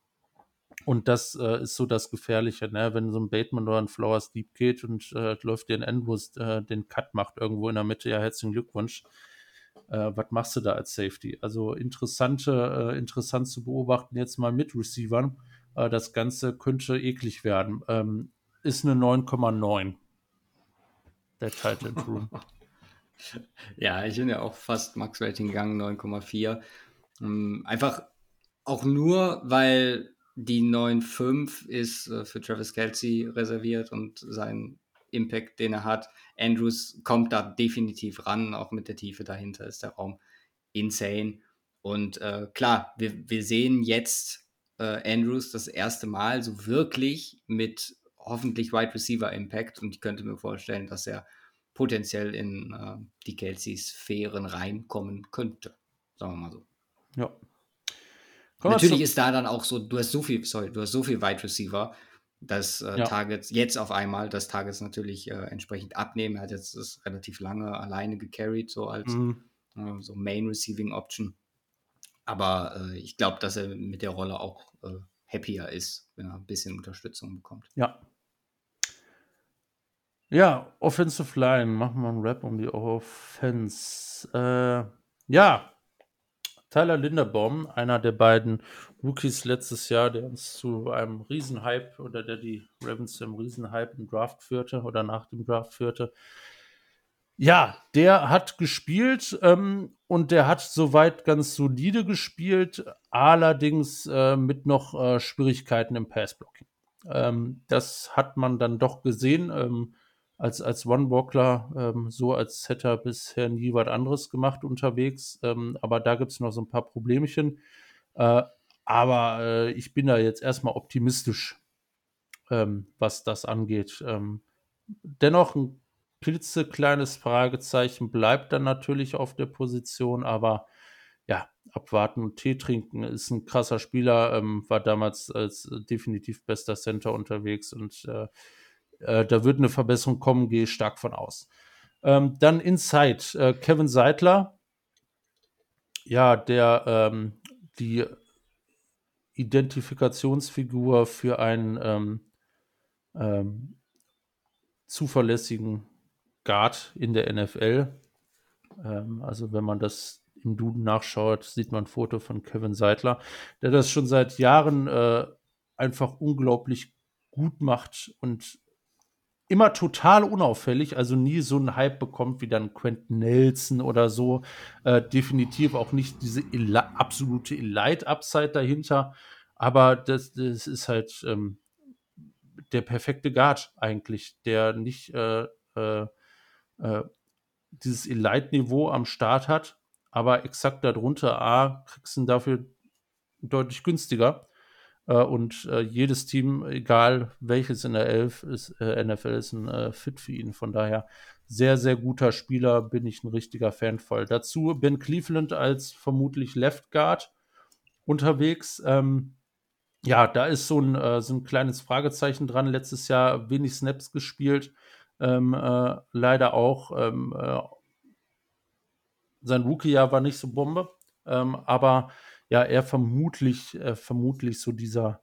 und das äh, ist so das Gefährliche, ne? wenn so ein Bateman oder ein Flowers Deep geht und äh, läuft dir ein Andrews äh, den Cut macht irgendwo in der Mitte, ja, herzlichen Glückwunsch. Äh, was machst du da als Safety? Also interessante, äh, interessant zu beobachten jetzt mal mit Receivern. Äh, das Ganze könnte eklig werden. Ähm, ist eine 9,9. Der Titan Room. Ja, ich bin ja auch fast Max-Rating gegangen, 9,4. Ähm, einfach auch nur, weil die 9,5 ist äh, für Travis Kelsey reserviert und sein Impact, den er hat. Andrews kommt da definitiv ran, auch mit der Tiefe dahinter ist der Raum insane. Und äh, klar, wir, wir sehen jetzt äh, Andrews das erste Mal so wirklich mit hoffentlich Wide Receiver Impact und ich könnte mir vorstellen, dass er potenziell in äh, die Kelsey-Sphären reinkommen könnte. Sagen wir mal so. Ja. Wir Natürlich ist da dann auch so, du hast so viel, sorry, du hast so viel Wide Receiver, dass äh, Ja. Targets jetzt auf einmal, dass Targets natürlich äh, entsprechend abnehmen. Er hat jetzt das relativ lange alleine gecarried, so als Mhm. äh, so Main Receiving Option. Aber äh, ich glaube, dass er mit der Rolle auch äh, happier ist, wenn er ein bisschen Unterstützung bekommt. Ja. Ja, Offensive Line. Machen wir einen Rap um die Offense. Äh, ja. Tyler Linderbaum, einer der beiden Rookies letztes Jahr, der uns zu einem Riesenhype oder der die Ravens zum Riesenhype im Draft führte oder nach dem Draft führte. Ja, der hat gespielt ähm, und der hat soweit ganz solide gespielt, allerdings äh, mit noch äh, Schwierigkeiten im Passblocking. Ähm, das hat man dann doch gesehen. Ähm, als, als One-Walkler, ähm, so als hätte er bisher nie was anderes gemacht unterwegs. Ähm, aber da gibt es noch so ein paar Problemchen. Äh, aber äh, ich bin da jetzt erstmal optimistisch, ähm, was das angeht. Dennoch ein klitzekleines Fragezeichen bleibt dann natürlich auf der Position, aber ja, abwarten und Tee trinken ist ein krasser Spieler, ähm, war damals als äh, definitiv bester Center unterwegs und äh, äh, da wird eine Verbesserung kommen, gehe ich stark von aus. Ähm, dann Inside, äh, Kevin Seidler, ja, der ähm, die Identifikationsfigur für einen ähm, ähm, zuverlässigen Guard in der NFL. Ähm, also wenn man das im Duden nachschaut, sieht man ein Foto von Kevin Seidler, der das schon seit Jahren äh, einfach unglaublich gut macht und immer total unauffällig, also nie so einen Hype bekommt wie dann Quentin Nelson oder so. Äh, definitiv auch nicht diese Eli absolute Elite-Upside dahinter, aber das, das ist halt ähm, der perfekte Guard eigentlich, der nicht äh, äh, dieses Elite-Niveau am Start hat, aber exakt darunter, A, kriegst du ihn dafür deutlich günstiger. Äh, und äh, jedes Team, egal welches in der Elf ist, äh, NFL ist ein äh, Fit für ihn. Von daher sehr, sehr guter Spieler, bin ich ein richtiger Fan voll. Dazu Ben Cleveland als vermutlich Left Guard unterwegs. Ähm, ja, da ist so ein, so ein kleines Fragezeichen dran. Letztes Jahr wenig Snaps gespielt. Ähm, äh, leider auch ähm, sein Rookie-Jahr war nicht so Bombe. Ähm, aber ja, er vermutlich, äh, vermutlich so dieser,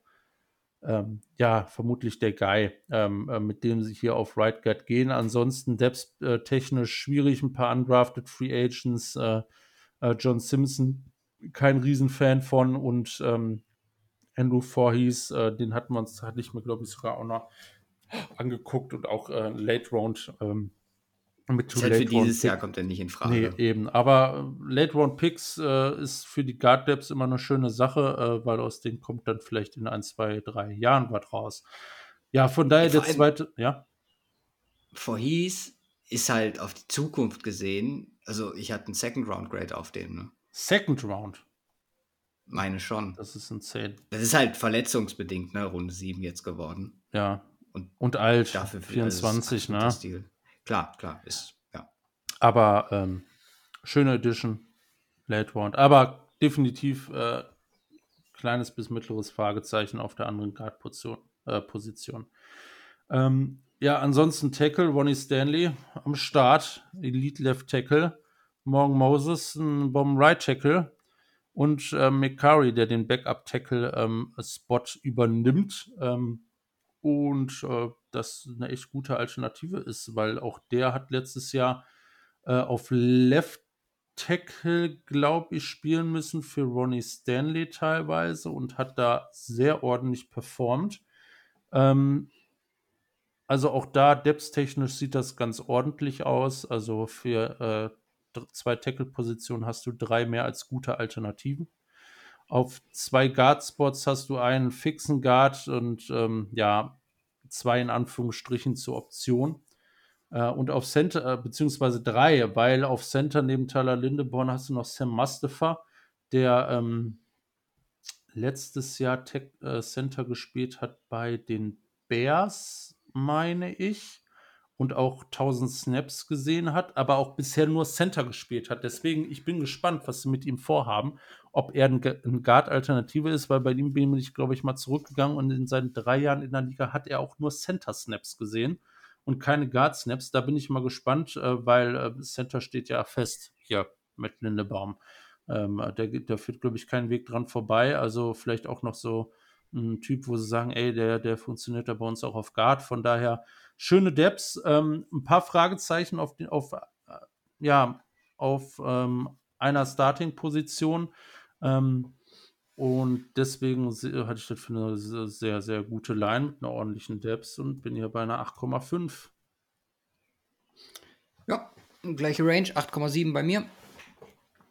ähm, ja, vermutlich der Guy, ähm, äh, mit dem sie hier auf Right Guard gehen. Ansonsten Depth äh, technisch schwierig, ein paar undrafted Free Agents, äh, äh, John Simpson, kein Riesenfan von und ähm, Andrew Voorhees, äh, den hatten wir uns, hatte ich mir, glaube ich, sogar auch noch angeguckt und auch Late Round ähm, mit halt für dieses Jahr kommt er nicht in Frage. Nee, eben. Aber äh, Late Round Picks äh, ist für die Guard Depths immer eine schöne Sache, äh, weil aus denen kommt dann vielleicht in ein, zwei, drei Jahren was raus. Ja, von daher Vor der zweite, ja. Voorhees ist halt auf die Zukunft gesehen. Also, ich hatte einen Second Round Grade auf dem. Ne? Second Round? Meine schon. Das ist insane. Das ist halt verletzungsbedingt, ne? Runde 7 jetzt geworden. Ja. Und, und alt. Dafür 24, ne? Stil. Klar, klar, ist, ja. Aber ähm, schöne Edition, Late Round. Aber definitiv äh, kleines bis mittleres Fragezeichen auf der anderen Guard-Position. Äh, Position. Ähm, ja, ansonsten Tackle, Ronnie Stanley am Start, Elite Left Tackle, Morgan Moses, ein Bomb Right Tackle und äh, McCurry, der den Backup Tackle ähm, Spot übernimmt. Ähm, und äh, das eine echt gute Alternative ist, weil auch der hat letztes Jahr äh, auf Left Tackle, glaube ich, spielen müssen für Ronnie Stanley teilweise und hat da sehr ordentlich performt. Ähm, also auch da, depth-technisch sieht das ganz ordentlich aus. Also für äh, zwei Tackle-Positionen hast du drei mehr als gute Alternativen. Auf zwei Guard-Spots hast du einen fixen Guard und ähm, ja, zwei in Anführungsstrichen zur Option. Äh, und auf Center, äh, beziehungsweise drei, weil auf Center neben Tyler Lindeborn hast du noch Sam Mustafa, der ähm, letztes Jahr Tech, äh, Center gespielt hat bei den Bears, meine ich und auch 1000 Snaps gesehen hat, aber auch bisher nur Center gespielt hat. Deswegen, ich bin gespannt, was sie mit ihm vorhaben, ob er ein, Guard-Alternative ist, weil bei ihm bin ich, glaube ich, mal zurückgegangen und in seinen drei Jahren in der Liga hat er auch nur Center-Snaps gesehen und keine Guard-Snaps. Da bin ich mal gespannt, äh, weil äh, Center steht ja fest hier mit Lindebaum. Ähm, der, der führt, glaube ich, keinen Weg dran vorbei. Also vielleicht auch noch so ein Typ, wo sie sagen, ey, der, der funktioniert da bei uns auch auf Guard. Von daher schöne Depths, ähm, ein paar Fragezeichen auf, den, auf, äh, ja, auf ähm, einer Starting-Position. Ähm, und deswegen hatte ich das für eine sehr, sehr gute Line mit einer ordentlichen Depth und bin hier bei einer 8,5. Ja, gleiche Range, 8,7 bei mir.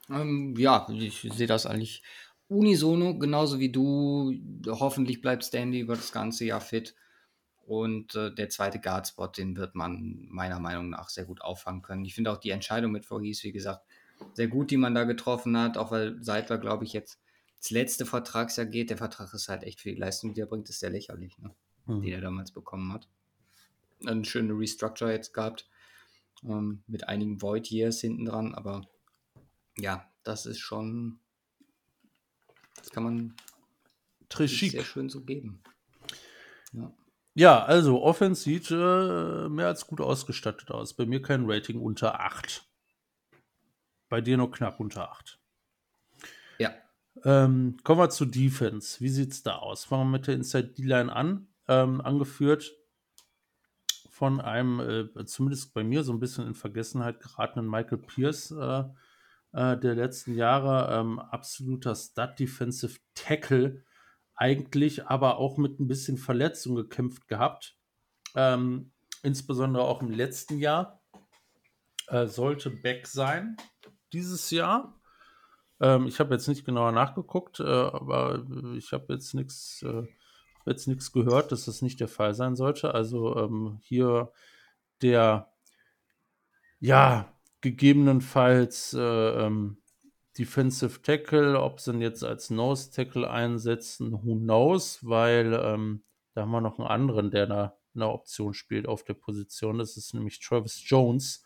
Ähm, ja, ich sehe das eigentlich unisono, genauso wie du. Hoffentlich bleibt Stanley über das ganze Jahr fit. Und äh, der zweite Guardspot, den wird man meiner Meinung nach sehr gut auffangen können. Ich finde auch die Entscheidung mit Voorhees, wie gesagt, sehr gut, die man da getroffen hat, auch weil Seidler, glaube ich, jetzt das letzte Vertragsjahr geht. Der Vertrag ist halt echt für die Leistung, die er bringt, ist sehr lächerlich, ne? mhm. die er damals bekommen hat. Eine schöne Restructure jetzt gehabt, ähm, mit einigen Void Years hinten dran, aber ja, das ist schon, das kann man sehr schön so geben. Ja. Ja, also Offense sieht äh, mehr als gut ausgestattet aus. Bei mir kein Rating unter 8. Bei dir nur knapp unter 8. Ja. Ähm, kommen wir zu Defense. Wie sieht es da aus? Fangen wir mit der Inside D-Line an. Ähm, angeführt von einem, äh, zumindest bei mir, so ein bisschen in Vergessenheit geratenen Michael Pierce äh, äh, der letzten Jahre. Ähm, absoluter Stud Defensive Tackle eigentlich aber auch mit ein bisschen Verletzung gekämpft gehabt. Ähm, insbesondere auch im letzten Jahr. Äh, sollte back sein dieses Jahr. Ähm, ich habe jetzt nicht genauer nachgeguckt, äh, aber ich habe jetzt nichts äh, jetzt nichts gehört, dass das nicht der Fall sein sollte. Also ähm, hier der ja gegebenenfalls äh, ähm, Defensive Tackle, ob sie ihn jetzt als Nose Tackle einsetzen, who knows, weil ähm, da haben wir noch einen anderen, der da eine Option spielt auf der Position. Das ist nämlich Travis Jones,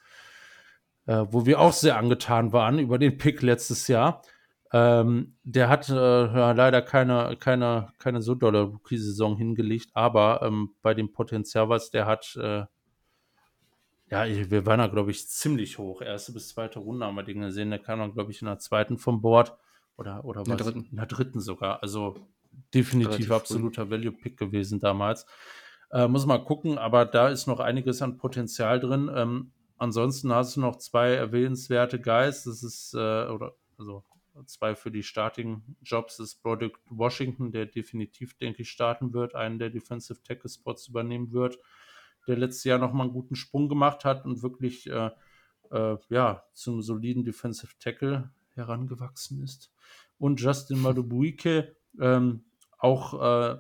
äh, wo wir auch sehr angetan waren über den Pick letztes Jahr. Ähm, der hat äh, ja, leider keine, keine, keine so dolle Rookie-Saison hingelegt, aber ähm, bei dem Potenzial, was der hat, äh, ja, wir waren da, glaube ich, ziemlich hoch. Erste bis zweite Runde haben wir den gesehen. Der kam dann, glaube ich, in der zweiten vom Board. Oder, oder in der dritten. In der dritten sogar. Also definitiv Relativ absoluter Value-Pick gewesen damals. Äh, muss mal gucken, aber da ist noch einiges an Potenzial drin. Ähm, ansonsten hast du noch zwei erwähnenswerte Guys. Das ist, äh, oder, also zwei für die Starting-Jobs. Das ist Product Washington, der definitiv, denke ich, starten wird, einen der Defensive Tackle-Spots übernehmen wird der letztes Jahr nochmal einen guten Sprung gemacht hat und wirklich äh, äh, ja, zum soliden Defensive Tackle herangewachsen ist. Und Justin Madubuike, ähm, auch äh,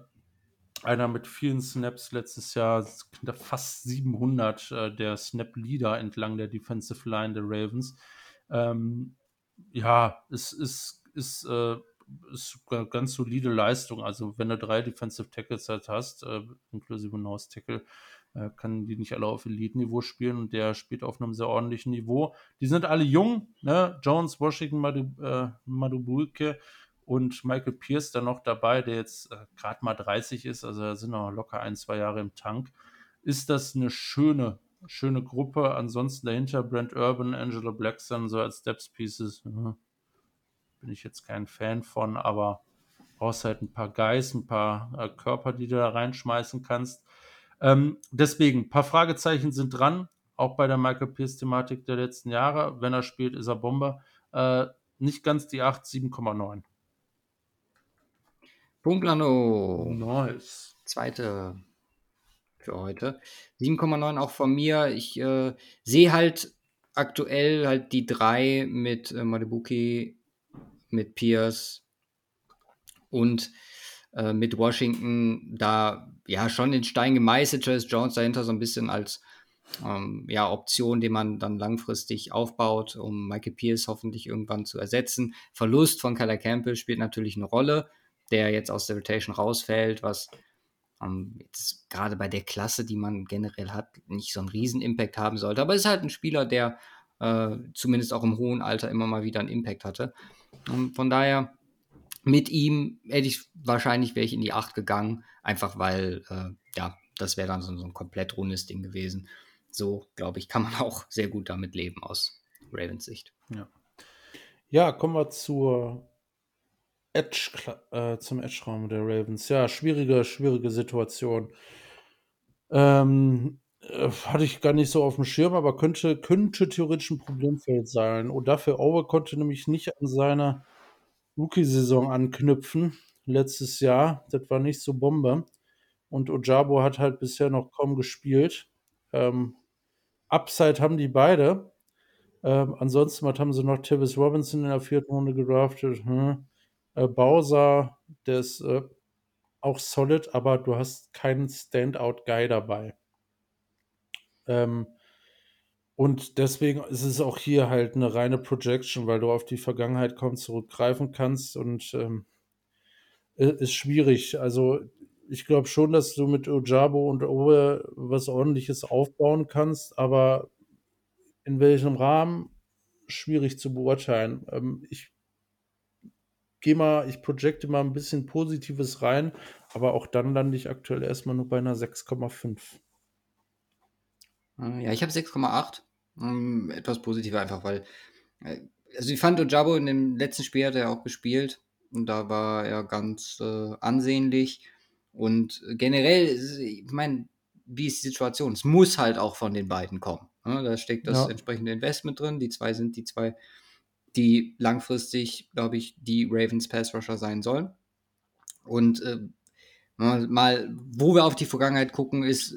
einer mit vielen Snaps letztes Jahr, fast 700 äh, der Snap-Leader entlang der Defensive Line der Ravens. Ähm, ja, es ist, ist, äh, ist ganz solide Leistung. Also, wenn du drei Defensive Tackles halt hast, äh, inklusive Nose Tackle, äh, kann die nicht alle auf Elite-Niveau spielen und der spielt auf einem sehr ordentlichen Niveau. Die sind alle jung, ne? Jones, Washington, Madu, äh, Madubulke und Michael Pierce dann noch dabei, der jetzt äh, gerade mal 30 ist, also da sind noch locker ein, zwei Jahre im Tank. Ist das eine schöne, schöne Gruppe? Ansonsten dahinter Brent Urban, Angela Blackson, so als Depth Pieces. Ja, bin ich jetzt kein Fan von, aber brauchst halt ein paar Guys, ein paar äh, Körper, die du da reinschmeißen kannst. Ähm, deswegen, ein paar Fragezeichen sind dran, auch bei der Michael Pierce-Thematik der letzten Jahre. Wenn er spielt, ist er Bomber. Äh, nicht ganz die 8, 7,9. Punktlandung. Nice. Zweite für heute. 7,9 auch von mir. Ich äh, sehe halt aktuell halt die drei mit äh, Malibuki, mit Pierce und äh, mit Washington da ja schon in Stein gemeißelt. Travis Jones dahinter so ein bisschen als ähm, ja, Option, die man dann langfristig aufbaut, um Michael Pierce hoffentlich irgendwann zu ersetzen. Verlust von Kyler Campbell spielt natürlich eine Rolle, der jetzt aus der Rotation rausfällt, was ähm, jetzt gerade bei der Klasse, die man generell hat, nicht so einen riesen Impact haben sollte. Aber es ist halt ein Spieler, der äh, zumindest auch im hohen Alter immer mal wieder einen Impact hatte. Und von daher mit ihm hätte ich wahrscheinlich wäre ich in die 8 gegangen, einfach weil, äh, ja, das wäre dann so, so, ein komplett rundes Ding gewesen. So, glaube ich, kann man auch sehr gut damit leben aus Ravens Sicht. Ja, ja kommen wir zur Edge, äh, zum Edge-Raum der Ravens. Ja, schwierige, schwierige Situation. Ähm, äh, hatte ich gar nicht so auf dem Schirm, aber könnte, könnte theoretisch ein Problemfeld sein. Und dafür Owe konnte nämlich nicht an seine Rookie-Saison anknüpfen. Letztes Jahr, das war nicht so Bombe. Und Ojabo hat halt bisher noch kaum gespielt. Ähm, Upside haben die beide. Ähm, ansonsten, was haben sie noch? Travis Robinson in der vierten Runde gedraftet. Hm. Äh, Bowser, der ist äh, auch solid, aber du hast keinen Standout-Guy dabei. Ähm, und deswegen ist es auch hier halt eine reine Projection, weil du auf die Vergangenheit kaum zurückgreifen kannst und ähm, ist schwierig. Also ich glaube schon, dass du mit Ojabo und Owe was ordentliches aufbauen kannst, aber in welchem Rahmen schwierig zu beurteilen. Ähm, ich gehe mal, ich projecte mal ein bisschen Positives rein, aber auch dann lande ich aktuell erstmal nur bei einer 6,5. Äh, ja, ich habe 6,8. Ähm, etwas positiver einfach, weil, äh, also ich fand Ojabo in dem letzten Spiel hat er auch gespielt und da war er ganz äh, ansehnlich. Und generell, ich meine, wie ist die Situation? Es muss halt auch von den beiden kommen. Ne? Da steckt das ja. entsprechende Investment drin. Die zwei sind die zwei, die langfristig, glaube ich, die Ravens Pass Rusher sein sollen. Und äh, mal, wo wir auf die Vergangenheit gucken, ist,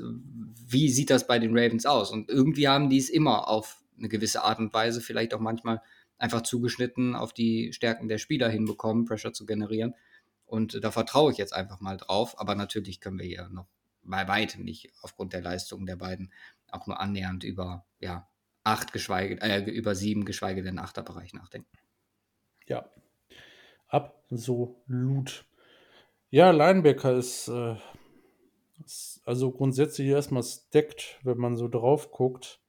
wie sieht das bei den Ravens aus? Und irgendwie haben die es immer auf eine gewisse Art und Weise, vielleicht auch manchmal einfach zugeschnitten auf die Stärken der Spieler hinbekommen, Pressure zu generieren. Und da vertraue ich jetzt einfach mal drauf. Aber natürlich können wir hier noch bei weitem nicht aufgrund der Leistung der beiden auch nur annähernd über ja, acht geschweige, äh, über sieben, geschweige denn Achterbereich nachdenken. Ja, absolut. Ja, Linebacker ist, äh, ist also grundsätzlich erstmal stacked, wenn man so drauf guckt.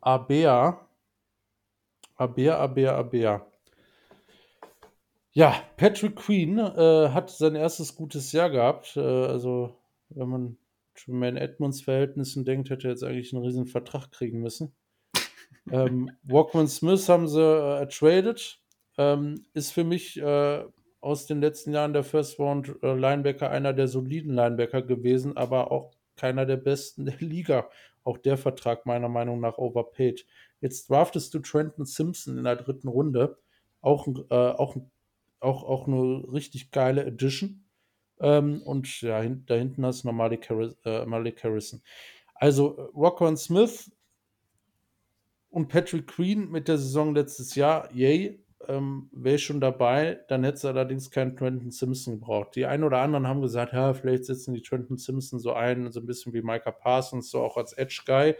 Abea, Abea, Abea, Abea. Ja, Patrick Queen äh, hat sein erstes gutes Jahr gehabt. Äh, also, wenn man Jermaine Edmonds Verhältnissen denkt, hätte er jetzt eigentlich einen riesen Vertrag kriegen müssen. ähm, Walkman Smith haben sie äh, ertradet. Ähm, ist für mich äh, aus den letzten Jahren der First Round äh, Linebacker einer der soliden Linebacker gewesen, aber auch keiner der besten der Liga. Auch der Vertrag meiner Meinung nach overpaid. Jetzt draftest du Trenton Simpson in der dritten Runde. Auch, äh, auch, auch, auch eine richtig geile Edition. Ähm, und ja, hin, da hinten hast du noch Malik, Harris, äh, Malik Harrison. Also äh, Rockwell Smith und Patrick Queen mit der Saison letztes Jahr, yay, ähm, wäre ich schon dabei. Dann hätte es allerdings keinen Trenton Simpson gebraucht. Die einen oder anderen haben gesagt, ja, vielleicht setzen die Trenton Simpson so ein, so ein bisschen wie Micah Parsons, so auch als Edge-Guy.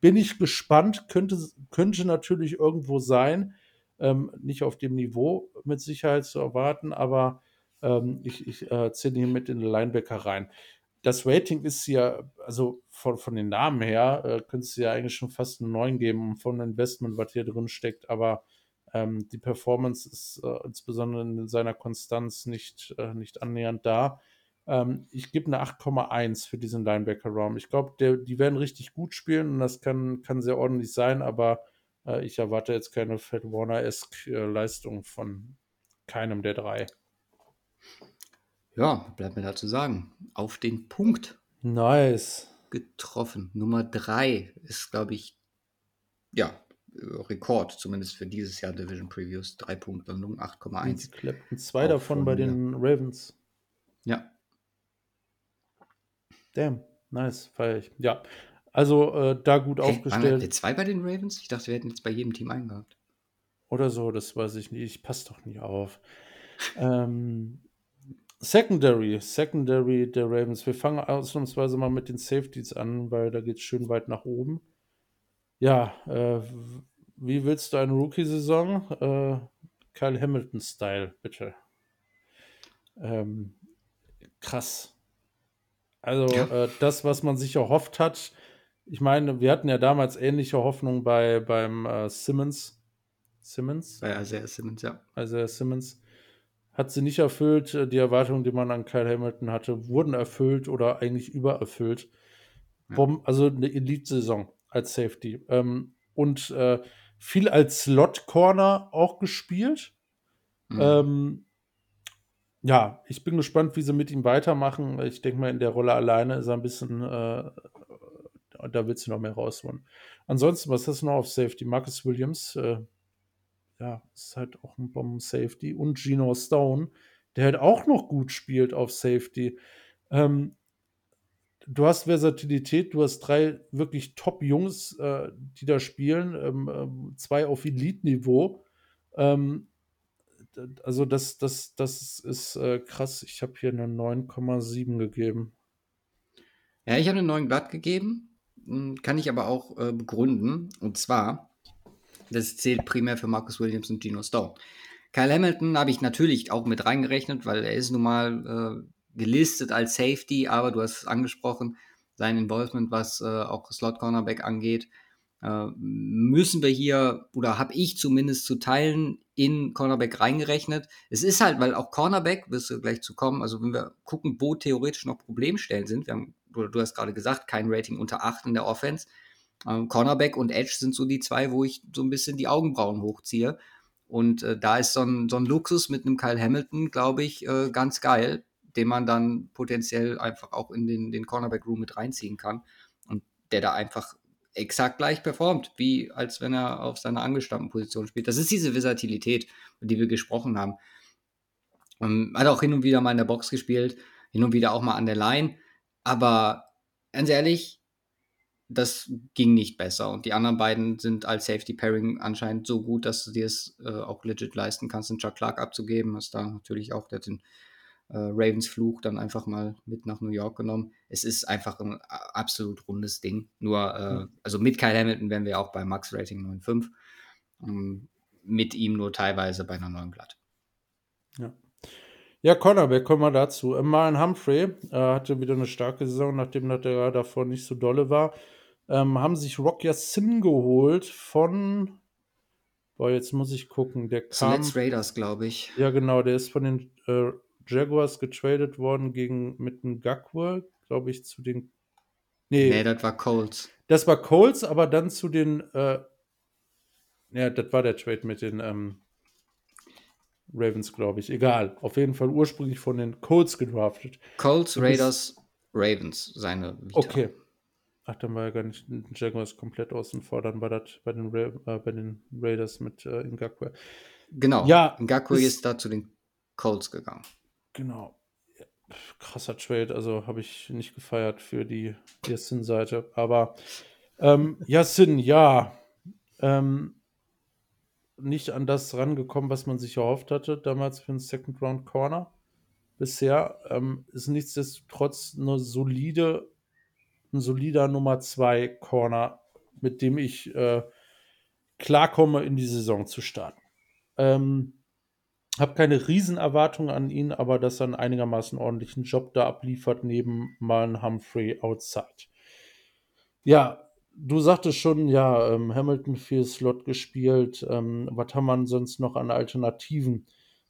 Bin ich gespannt, könnte, könnte natürlich irgendwo sein. Ähm, nicht auf dem Niveau mit Sicherheit zu erwarten, aber ähm, ich ich äh, zähle hier mit in den Linebacker rein. Das Rating ist ja, also von, von den Namen her, äh, könntest du ja eigentlich schon fast einen 9 geben von Investment, was hier drin steckt, aber ähm, die Performance ist äh, insbesondere in seiner Konstanz nicht, äh, nicht annähernd da. Ähm, ich gebe eine 8,1 für diesen Linebacker-Raum. Ich glaube, die werden richtig gut spielen und das kann, kann sehr ordentlich sein, aber äh, ich erwarte jetzt keine Fat Warner-esque äh, Leistung von keinem der drei. Ja, bleibt mir da zu sagen. Auf den Punkt. Nice. Getroffen. Nummer 3 ist, glaube ich, ja, Rekord, zumindest für dieses Jahr Division Previews. Drei Punktlandung, 8,1. Clapton, zwei davon bei den Ravens. Ja. Damn, nice, feier ich. Ja, also äh, da gut hey, aufgestellt. Waren wir zwei bei den Ravens? Ich dachte, wir hätten jetzt bei jedem Team einen gehabt. Oder so, das weiß ich nicht. Ich passe doch nicht auf. ähm, Secondary, Secondary der Ravens. Wir fangen ausnahmsweise mal mit den Safeties an, weil da geht es schön weit nach oben. Ja, äh, wie willst du eine Rookie-Saison? Äh, Kyle Hamilton-Style, bitte. Ähm, krass. Also ja. äh, das, was man sich erhofft hat. Ich meine, wir hatten ja damals ähnliche Hoffnungen bei beim äh, Simmons. Simmons? Bei Isaiah Simmons, ja. Isaiah Simmons. Hat sie nicht erfüllt. Die Erwartungen, die man an Kyle Hamilton hatte, wurden erfüllt oder eigentlich übererfüllt. Ja. Also eine Elite-Saison als Safety. Ähm, und äh, viel als Slot-Corner auch gespielt. Mhm. Ähm, ja, ich bin gespannt, wie sie mit ihm weitermachen. Ich denke mal, in der Rolle alleine ist er ein bisschen, äh, da willst du noch mehr rausholen. Ansonsten, was hast du noch auf Safety? Marcus Williams, äh, ja, ist halt auch ein Bomben-Safety. Und Gino Stone, der halt auch noch gut spielt auf Safety. Ähm, du hast Versatilität, du hast drei wirklich Top-Jungs, äh, die da spielen, ähm, ähm, zwei auf Elite-Niveau. Ähm, also das, das, das ist äh, krass. Ich habe hier eine 9,7 gegeben. Ja, ich habe einen neuen Blatt gegeben, hm, kann ich aber auch äh, begründen. Und zwar, das zählt primär für Marcus Williams und Gino Stone. Kyle Hamilton habe ich natürlich auch mit reingerechnet, weil er ist nun mal äh, gelistet als Safety, aber du hast es angesprochen, sein Involvement, was äh, auch Slot Cornerback angeht, äh, müssen wir hier, oder habe ich zumindest zu Teilen in Cornerback reingerechnet. Es ist halt, weil auch Cornerback, wirst du gleich zu kommen, also wenn wir gucken, wo theoretisch noch Problemstellen sind, wir haben, oder du hast gerade gesagt, kein Rating unter 8 in der Offense. Ähm, Cornerback und Edge sind so die zwei, wo ich so ein bisschen die Augenbrauen hochziehe. Und äh, da ist so ein, so ein Luxus mit einem Kyle Hamilton, glaube ich, äh, ganz geil, den man dann potenziell einfach auch in den, den Cornerback-Room mit reinziehen kann. Und der da einfach exakt gleich performt, wie als wenn er auf seiner angestammten Position spielt. Das ist diese Versatilität, die wir gesprochen haben. Ähm, hat auch hin und wieder mal in der Box gespielt, hin und wieder auch mal an der Line. Aber ganz ehrlich, das ging nicht besser. Und die anderen beiden sind als Safety Pairing anscheinend so gut, dass du dir es äh, auch legit leisten kannst, den Chuck Clark abzugeben. Was da natürlich auch der den äh, Ravens Fluch dann einfach mal mit nach New York genommen. Es ist einfach ein absolut rundes Ding. Nur, äh, also mit Kyle Hamilton wären wir auch bei Max Rating 9,5. Ähm, mit ihm nur teilweise bei einer neuen Blatt. Ja. Ja, Cornerback, kommen wir dazu. Marlon Humphrey äh, hatte wieder eine starke Saison, nachdem er davor nicht so dolle war. Ähm, haben sich Rock Sin geholt von. Boah, jetzt muss ich gucken. Der kam. Zuletzt Raiders, glaube ich. Ja, genau. Der ist von den äh, Jaguars getradet worden gegen mit einem Gagwell, glaube ich, zu den. Nee, nee, das war Colts. Das war Colts, aber dann zu den. Äh, ja, das war der Trade mit den ähm, Ravens, glaube ich. Egal. Auf jeden Fall ursprünglich von den Colts gedraftet. Colts, Raiders, Ravens, seine Vita. Okay. Ach, dann war ja gar nicht Jaguars komplett außen vor. Dann war das bei den, Ra äh, bei den Raiders mit äh, Ngakwe. Genau. Ja, Ngakwe ist, ist da zu den Colts gegangen. Genau. Krasser Trade, also habe ich nicht gefeiert für die Yassin-Seite. Aber ähm, Yassin, ja, ähm, nicht an das rangekommen, was man sich erhofft hatte, damals für einen Second Round Corner. Bisher ähm, ist nichtsdestotrotz eine solide, ein solider Nummer 2 Corner, mit dem ich äh, klarkomme, in die Saison zu starten. Ähm, habe keine Riesenerwartungen an ihn, aber dass er einen einigermaßen ordentlichen Job da abliefert, neben Malen Humphrey outside. Ja, du sagtest schon, ja, ähm, Hamilton viel Slot gespielt. Ähm, was haben wir sonst noch an Alternativen?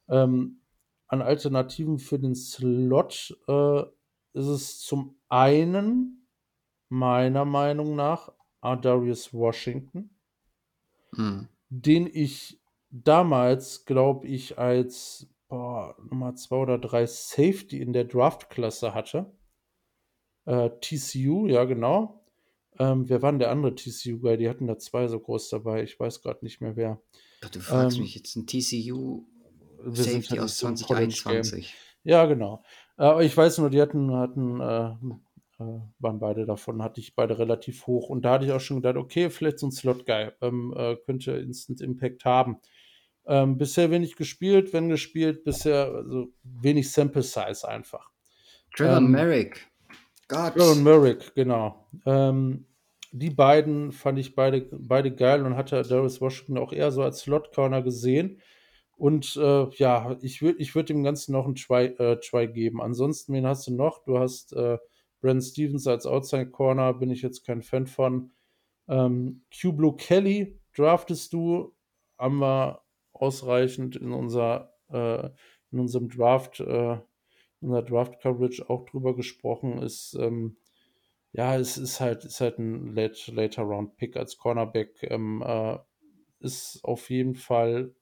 Ähm, an Alternativen für den Slot äh, ist es zum einen, meiner Meinung nach, Darius Washington, hm. den ich damals, glaube ich, als boah, Nummer zwei oder drei Safety in der Draftklasse hatte. Äh, TCU, ja, genau. Ähm, wer war denn der andere TCU-Guy? Die hatten da zwei so groß dabei. Ich weiß gerade nicht mehr wer. Du fragst ähm, mich jetzt ein TCU Safety halt aus 2021. Ja, genau. Aber ich weiß nur, die hatten, hatten äh, äh, waren beide davon, hatte ich beide relativ hoch. Und da hatte ich auch schon gedacht, okay, vielleicht so ein Slot-Guy ähm, äh, könnte Instant Impact haben. Ähm, bisher wenig gespielt, wenn gespielt, bisher also wenig Sample Size einfach. Trevor ähm, Merrick. Gott. Trevor Merrick, genau. Ähm, die beiden fand ich beide, beide geil und hatte Darius Washington auch eher so als Slot-Corner gesehen. Und äh, ja, ich würde ich würd dem Ganzen noch einen Try, äh, Try geben. Ansonsten, wen hast du noch? Du hast äh, Brent Stevens als Outside Corner, bin ich jetzt kein Fan von. Ähm, Q Blue Kelly draftest du, haben wir ausreichend in unser äh, in unserem Draft, äh, in unserer Draft Coverage auch drüber gesprochen, ist ähm, ja, es ist halt, ist halt ein late, later Round Pick als Cornerback. Ähm, äh, ist auf jeden Fall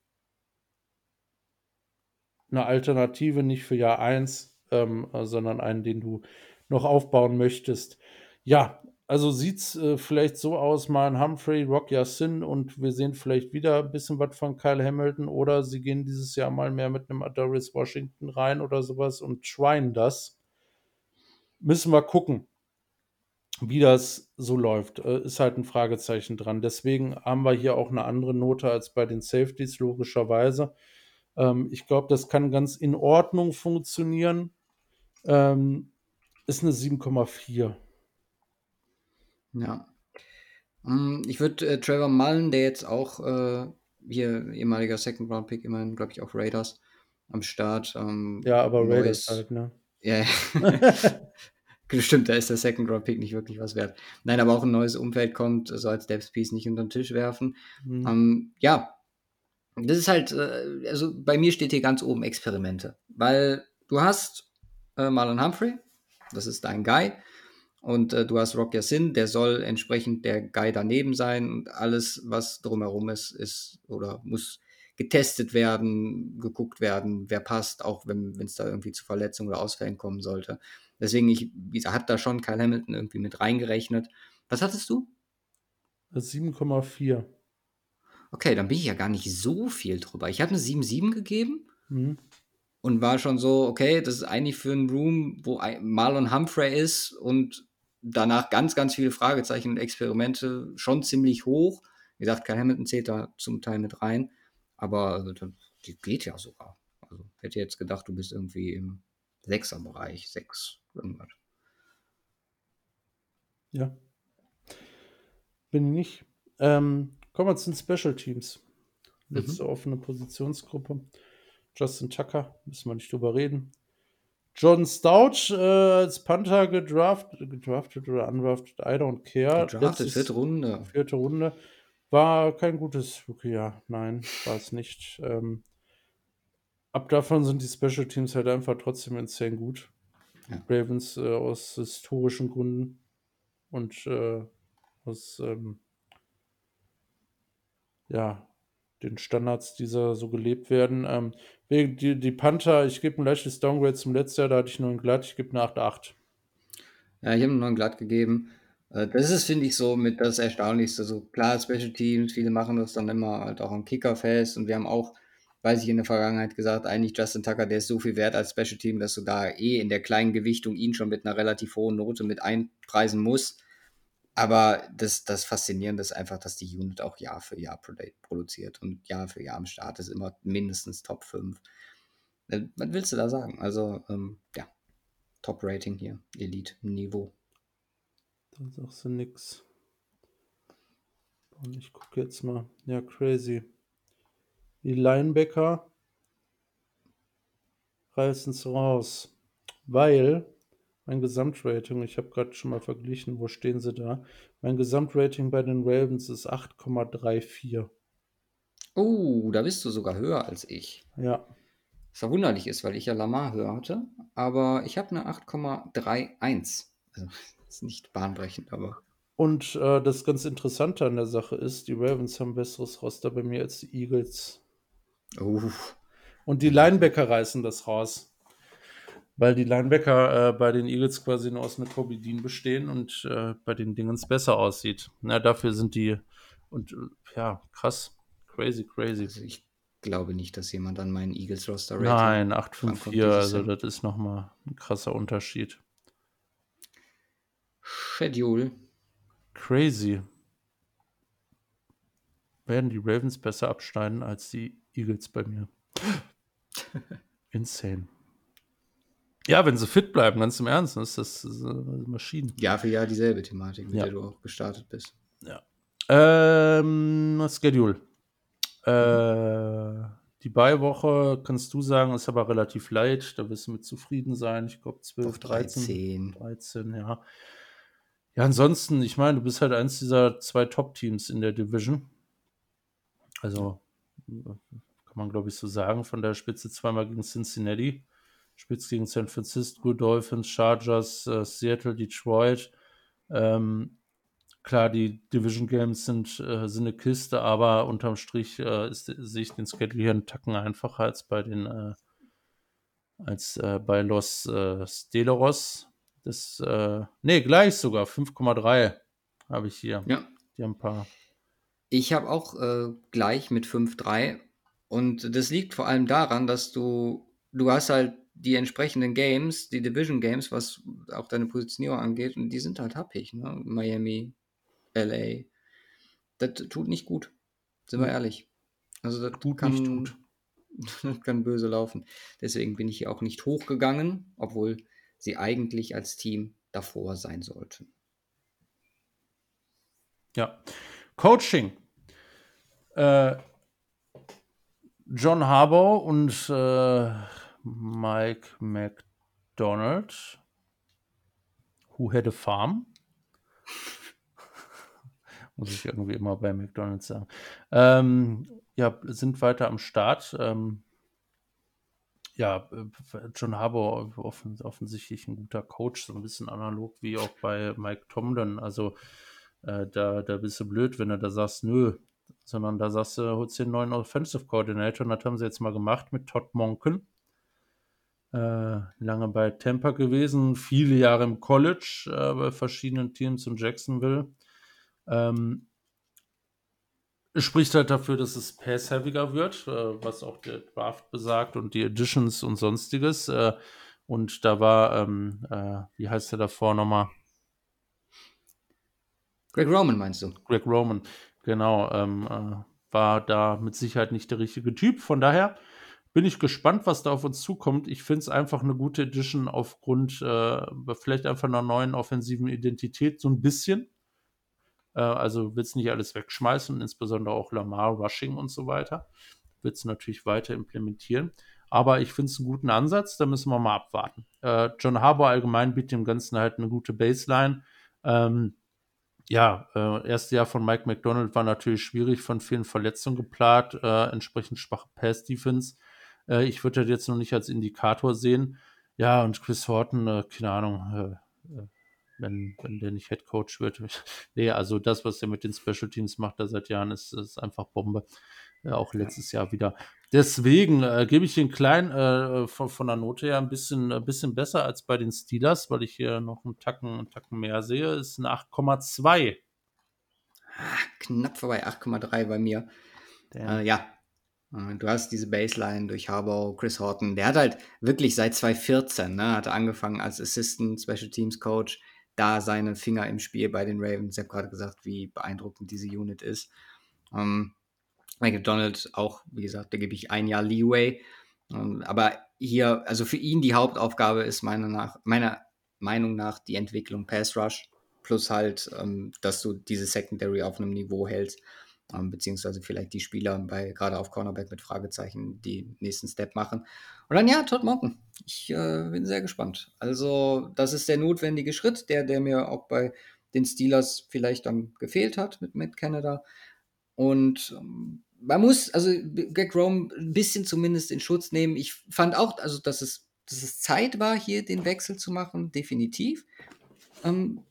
eine Alternative, nicht für Jahr 1, ähm, äh, sondern einen, den du noch aufbauen möchtest. Ja, also sieht es äh, vielleicht so aus, mal ein Humphrey, Rock Yassin und wir sehen vielleicht wieder ein bisschen was von Kyle Hamilton oder sie gehen dieses Jahr mal mehr mit einem Adoris Washington rein oder sowas und schreien das. Müssen wir gucken, wie das so läuft. Äh, ist halt ein Fragezeichen dran. Deswegen haben wir hier auch eine andere Note als bei den Safeties, logischerweise. Ähm, ich glaube, das kann ganz in Ordnung funktionieren. Ähm, ist eine 7,4. Ja. Mm, Ich würde äh, Trevor Mullen, der jetzt auch äh, hier ehemaliger Second Round Pick, immerhin, glaube ich, auch Raiders am Start. Ähm, Ja, aber Raiders neues- halt, ne? Ja, ja. Stimmt, da ist der Second Round Pick nicht wirklich was wert. Nein, aber auch ein neues Umfeld kommt, so als Depth Piece nicht unter den Tisch werfen. Hm. Ähm, ja, das ist halt, äh, also bei mir steht hier ganz oben Experimente, weil du hast äh, Marlon Humphrey, das ist dein Guy, und äh, du hast Rock Yassin, der soll entsprechend der Guy daneben sein und alles, was drumherum ist, ist oder muss getestet werden, geguckt werden, wer passt, auch wenn es da irgendwie zu Verletzungen oder Ausfällen kommen sollte. Deswegen, ich, gesagt, hat da schon Kyle Hamilton irgendwie mit reingerechnet. Was hattest du? 7,4. Okay, dann bin ich ja gar nicht so viel drüber. Ich habe eine 7,7 gegeben Hm. und war schon so, okay, das ist eigentlich für einen Room, wo Marlon Humphrey ist und danach ganz, ganz viele Fragezeichen und Experimente schon ziemlich hoch. Wie gesagt, Kyle Hamilton zählt da zum Teil mit rein, aber also, das die geht ja sogar. Also hätte jetzt gedacht, du bist irgendwie im Sechser-Bereich, sechs, irgendwas. Ja. Bin ich nicht. Ähm, kommen wir zu den Special Teams. Letzte offene Positionsgruppe. Justin Tucker, müssen wir nicht drüber reden. John Stouch äh, als Panther gedraftet, gedraftet oder undrafted, I don't care. Gedraftet, vierte Runde. vierte Runde. War kein gutes Rookie-Jahr. Nein, war es nicht. Ähm, ab davon sind die Special Teams halt einfach trotzdem insane gut. Ja. Ravens äh, aus historischen Gründen und äh, aus ähm, ja, den Standards, die da so gelebt werden. Ähm, die, die Panther, ich gebe ein leichtes Downgrade zum letzten Jahr, da hatte ich nur ein glatt, ich gebe eine 8,8. Ja, ich habe einen neuen glatt gegeben. Äh, Das ist, finde ich, so mit das Erstaunlichste. So klar, Special Teams, viele machen das dann immer halt auch am Kicker fest. Und wir haben auch, weiß ich, in der Vergangenheit gesagt, eigentlich Justin Tucker, der ist so viel wert als Special Team, dass du da eh in der kleinen Gewichtung ihn schon mit einer relativ hohen Note mit einpreisen musst. Aber das, das Faszinierende ist einfach, dass die Unit auch Jahr für Jahr produ- produziert und Jahr für Jahr am Start ist immer mindestens Top 5. Äh, Was willst du da sagen? Also, ähm, ja, Top-Rating hier, Elite-Niveau. Da sagst du nix. Und ich gucke jetzt mal. Ja, crazy. Die Linebacker reißen es raus. Weil mein Gesamtrating, ich habe gerade schon mal verglichen, wo stehen sie da? Mein Gesamtrating bei den Ravens ist 8,34. Oh, da bist du sogar höher als ich. Ja, Was verwunderlich ist, weil ich ja Lamar höher hatte. Aber ich habe eine 8,31. Also, ist nicht bahnbrechend, aber. und äh, das ganz Interessante an der Sache ist, die Ravens haben ein besseres Roster bei mir als die Eagles. Uh, Und die Linebacker reißen das raus. Weil die Linebacker äh, bei den Eagles quasi nur aus einer Kobe Dean bestehen und äh, bei den Dingens besser aussieht. Na, dafür sind die und äh, ja, krass. Crazy, crazy. also ich glaube nicht, dass jemand an meinen Eagles Roster Rating. Nein, rankommt 854, dieses also das ist nochmal ein krasser Unterschied. Schedule. Crazy. Werden die Ravens besser abschneiden als die Eagles bei mir? Insane. Ja, wenn sie fit bleiben, ganz im Ernst, dann ist das Maschinen. Jahr für Jahr dieselbe Thematik, mit Ja. der du auch gestartet bist. Ähm, Schedule. Äh, die Beiwoche, kannst du sagen, ist aber relativ leicht. Da wirst du mit zufrieden sein. Ich glaube 12, Auf 13. 13. 13, ja. Ja, ansonsten, ich meine, du bist halt eins dieser zwei Top-Teams in der Division. Also, kann man, glaube ich, so sagen. Von der Spitze zweimal gegen Cincinnati, Spitze gegen San Francisco, Dolphins, Chargers, äh, Seattle, Detroit. Ähm, klar, die Division Games sind, äh, sind eine Kiste, aber unterm Strich äh, ist, sehe ich den Schedule hier einen Tacken einfacher als bei den äh, als äh, bei Los äh, Steleros. Das, äh, nee, gleich sogar. 5,3 habe ich hier. Ja. Die haben ein paar. Ich habe auch gleich mit 5,3. Und das liegt vor allem daran, dass du, du hast halt die entsprechenden Games, die Division Games, was auch deine Positionierung angeht, und die sind halt happig, ne? Miami, LA. Das tut nicht gut. Sind wir ehrlich. Also das Tut kann, nicht tut. das kann böse laufen. Deswegen bin ich hier auch nicht hochgegangen, obwohl sie eigentlich als Team davor sein sollten. Ja. Coaching. Äh, John Harbaugh und äh, Mike McDonald. Who had a farm? Muss ich irgendwie immer bei McDonalds sagen. Ähm, ja, sind weiter am Start. Ähm, ja, äh, John Harbour offen, offensichtlich ein guter Coach, so ein bisschen analog wie auch bei Mike Tomlin. Also äh, da, da bist du blöd, wenn du da sagst, nö, sondern da sagst du, holst einen neuen Offensive Coordinator und das haben sie jetzt mal gemacht mit Todd Monken. Äh, lange bei Tampa gewesen, viele Jahre im College äh, bei verschiedenen Teams in Jacksonville. Ähm, spricht halt dafür, dass es pass-heaviger wird, äh, was auch der Draft besagt und die Editions und sonstiges. Äh, und da war, ähm, äh, wie heißt der davor nochmal? Greg Roman meinst du? Greg Roman, genau, ähm, äh, war da mit Sicherheit nicht der richtige Typ. Von daher bin ich gespannt, was da auf uns zukommt. Ich finde es einfach eine gute Edition aufgrund äh, vielleicht einfach einer neuen offensiven Identität, so ein bisschen. Äh, also wird es nicht alles wegschmeißen, insbesondere auch Lamar, Rushing und so weiter. Wird es natürlich weiter implementieren. Aber ich finde es einen guten Ansatz, da müssen wir mal abwarten. Äh, John Harbour allgemein bietet dem Ganzen halt eine gute Baseline. Ähm, ja, äh, erste Jahr von Mike McDonald war natürlich schwierig, von vielen Verletzungen geplagt, äh, entsprechend schwache Pass-Defense. Äh, ich würde das jetzt noch nicht als Indikator sehen. Ja, und Chris Horton, äh, keine Ahnung, äh, äh, wenn, wenn der nicht Head Coach wird. nee, also das, was er mit den Special Teams macht, da seit Jahren, ist, ist einfach Bombe. auch letztes Jahr wieder. Deswegen äh, gebe ich den kleinen äh, von, von der Note her ein bisschen, ein bisschen besser als bei den Steelers, weil ich hier noch einen Tacken, einen Tacken mehr sehe. Ist eine 8,2. Ah, knapp vorbei, 8,3 bei mir. Äh, ja, äh, Du hast diese Baseline durch Harbaugh, Chris Horton. Der hat halt wirklich seit 2014, ne, hat angefangen als Assistant Special Teams Coach, da seine Finger im Spiel bei den Ravens. Ich habe gerade gesagt, wie beeindruckend diese Unit ist. Ähm, Mike Donald auch, wie gesagt, da gebe ich ein Jahr Leeway. Ähm, aber hier, also für ihn die Hauptaufgabe ist meiner, nach, meiner Meinung nach die Entwicklung Pass Rush. Plus halt, ähm, dass du diese Secondary auf einem Niveau hältst. Ähm, beziehungsweise vielleicht die Spieler bei gerade auf Cornerback mit Fragezeichen die nächsten Step machen. Und dann ja, Todd Monken. Ich äh, bin sehr gespannt. Also, das ist der notwendige Schritt, der, der mir auch bei den Steelers vielleicht dann gefehlt hat mit Matt Canada. Und ähm, man muss, also Greg Rome ein bisschen zumindest in Schutz nehmen. Ich fand auch, also dass es, dass es Zeit war, hier den Wechsel zu machen, definitiv. Ähm,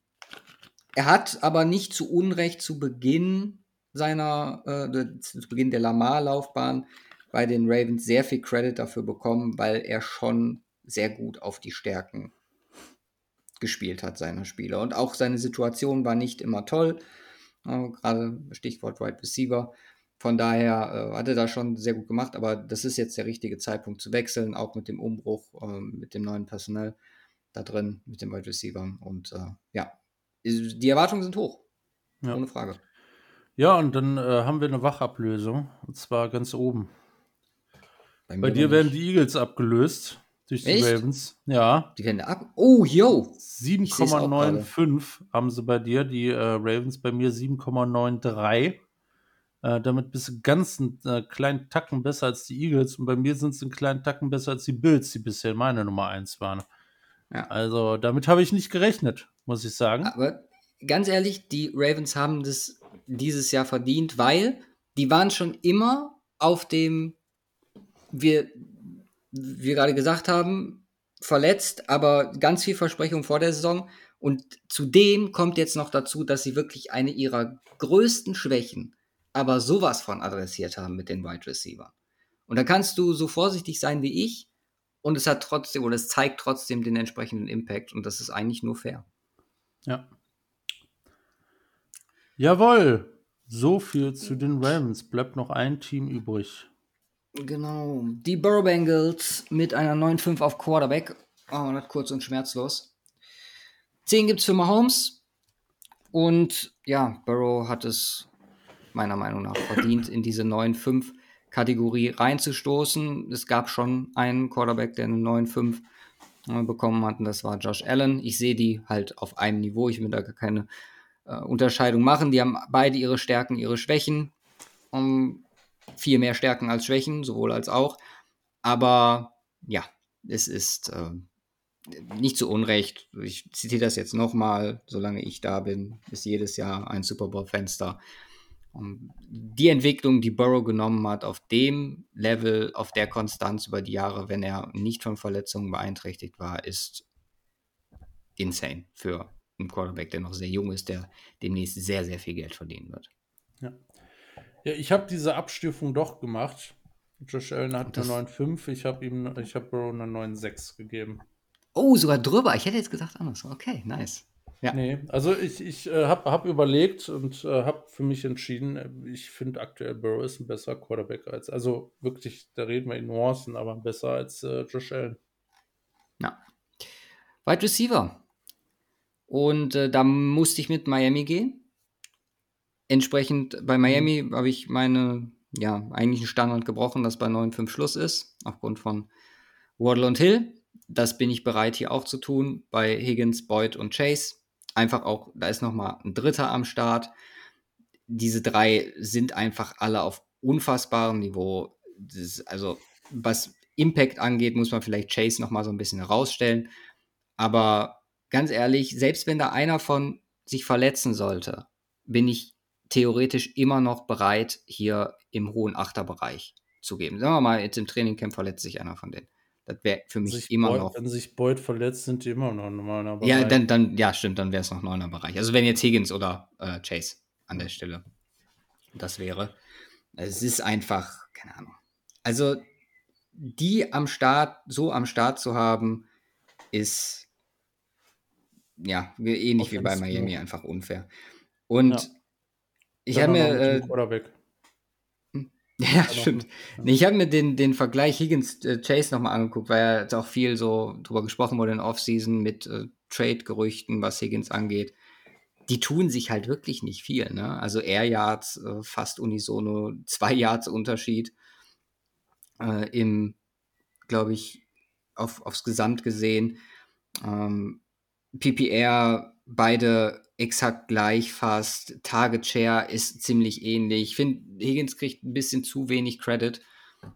er hat aber nicht zu Unrecht zu Beginn seiner, äh, zu Beginn der Lamar-Laufbahn bei den Ravens sehr viel Credit dafür bekommen, weil er schon sehr gut auf die Stärken gespielt hat seiner Spieler. Und auch seine Situation war nicht immer toll. Äh, Gerade Stichwort Wide right Receiver. Von daher äh, hat er da schon sehr gut gemacht, aber das ist jetzt der richtige Zeitpunkt zu wechseln, auch mit dem Umbruch, äh, mit dem neuen Personal da drin, mit dem Wide Receiver. Und äh, ja, die Erwartungen sind hoch. Ja. Ohne Frage. Ja, und dann äh, haben wir eine Wachablösung. Und zwar ganz oben. Bei, Bei dir werden die Eagles abgelöst durch die Echt? Ravens. Ja. Die werden ab. Oh, yo. 7,95 haben sie bei dir. Die äh, Ravens bei mir 7,93. Äh, damit bist du ganz einen äh, kleinen Tacken besser als die Eagles. Und bei mir sind es einen kleinen Tacken besser als die Bills, die bisher meine Nummer 1 waren. Ja. Also damit habe ich nicht gerechnet, muss ich sagen. Aber ganz ehrlich, die Ravens haben das dieses Jahr verdient, weil die waren schon immer auf dem, wir, wir gerade gesagt haben, verletzt, aber ganz viel Versprechung vor der Saison. Und zudem kommt jetzt noch dazu, dass sie wirklich eine ihrer größten Schwächen, aber sowas von adressiert haben mit den Wide Receivers. Und da kannst du so vorsichtig sein wie ich und es hat trotzdem oder es zeigt trotzdem den entsprechenden Impact und das ist eigentlich nur fair. Ja. Jawohl. So viel zu den Rams. Bleibt noch ein Team übrig. Genau. Die Burrow Bengals mit einer 9-5 auf Quarterback. Oh, kurz und schmerzlos. 10 gibt es für Mahomes. Und ja, Burrow hat es meiner Meinung nach verdient, in diese 9-5 Kategorie reinzustoßen. Es gab schon einen Quarterback, der eine 9-5 äh, bekommen hat, und das war Josh Allen. Ich sehe die halt auf einem Niveau. Ich will da gar keine äh, Unterscheidung machen. Die haben beide ihre Stärken, ihre Schwächen. Um, viel mehr Stärken als Schwächen, sowohl als auch. Aber ja, es ist äh, nicht zu Unrecht. Ich zitiere das jetzt nochmal. Solange ich da bin, ist jedes Jahr ein Super Bowl-Fenster. Die Entwicklung, die Burrow genommen hat, auf dem Level, auf der Konstanz über die Jahre, wenn er nicht von Verletzungen beeinträchtigt war, ist insane für einen Quarterback, der noch sehr jung ist, der demnächst sehr, sehr viel Geld verdienen wird. Ja, ja ich habe diese Abstufung doch gemacht. Josh Allen hat eine 9,5, ich habe ihm, ich habe Burrow eine 9,6 gegeben. Oh, sogar drüber. Ich hätte jetzt gesagt anders. Okay, nice. Ja. Nee, also ich, ich äh, habe hab überlegt und äh, habe für mich entschieden, äh, ich finde aktuell Burrow ist ein besserer Quarterback als, also wirklich, da reden wir in Nuancen, aber besser als äh, Josh Allen. Ja. Wide Receiver. Und äh, da musste ich mit Miami gehen. Entsprechend bei Miami mhm. habe ich meine, ja, eigentlichen Standard gebrochen, dass bei 9-5 Schluss ist, aufgrund von Waddle und Hill. Das bin ich bereit hier auch zu tun bei Higgins, Boyd und Chase einfach auch, da ist nochmal ein Dritter am Start. Diese drei sind einfach alle auf unfassbarem Niveau. Also, was Impact angeht, muss man vielleicht Chase nochmal so ein bisschen herausstellen. Aber ganz ehrlich, selbst wenn da einer von sich verletzen sollte, bin ich theoretisch immer noch bereit, hier im hohen Achterbereich zu geben. Sagen wir mal, jetzt im Trainingcamp verletzt sich einer von denen. Das wäre für mich immer Boyd, noch. Wenn sich Boyd verletzt, sind die immer noch normaler Bereich. Ja, dann, dann, ja, stimmt, dann wäre es noch neuner Bereich. Also wenn jetzt Higgins oder äh, Chase an der Stelle das wäre. Es ist einfach, keine Ahnung. Also die am Start, so am Start zu haben, ist ja ähnlich wie bei Miami einfach unfair. Und ja. ich habe mir. Äh, ja, stimmt. Nee, ich habe mir den, den Vergleich Higgins-Chase äh, nochmal angeguckt, weil ja jetzt auch viel so drüber gesprochen wurde in Offseason mit äh, Trade-Gerüchten, was Higgins angeht. Die tun sich halt wirklich nicht viel. Ne? Also Air Yards äh, fast unisono, zwei Yards Unterschied äh, im, glaube ich, auf, aufs Gesamt gesehen. Ähm, PPR beide exakt gleich fast. Target Share ist ziemlich ähnlich. Ich finde, Higgins kriegt ein bisschen zu wenig Credit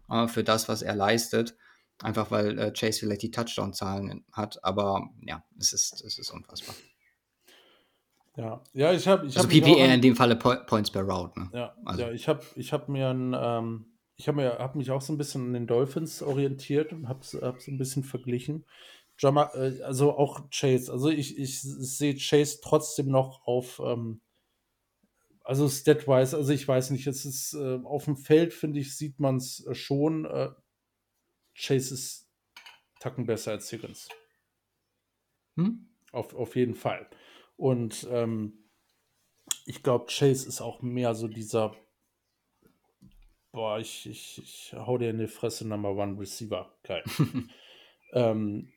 äh, für das, was er leistet. Einfach weil äh, Chase vielleicht die Touchdown-Zahlen hat. Aber ja, es ist, es ist unfassbar. Ja, ja ich habe. Ich also hab PPR in dem Falle po Points per Route. Ne? Ja, also. ja, ich habe ich hab mir ein. Ähm, ich habe hab mich auch so ein bisschen an den Dolphins orientiert und habe hab so ein bisschen verglichen. Jama, äh, also auch Chase. Also ich, ich sehe Chase trotzdem noch auf, ähm, also statwise, also ich weiß nicht, es ist äh, auf dem Feld, finde ich, sieht man es äh, schon. Äh, Chase ist Tacken besser als Higgins. Hm? Auf, auf jeden Fall. Und ähm, ich glaube, Chase ist auch mehr so dieser, boah, ich, ich, ich hau dir in die Fresse Number One Receiver. Geil. ähm,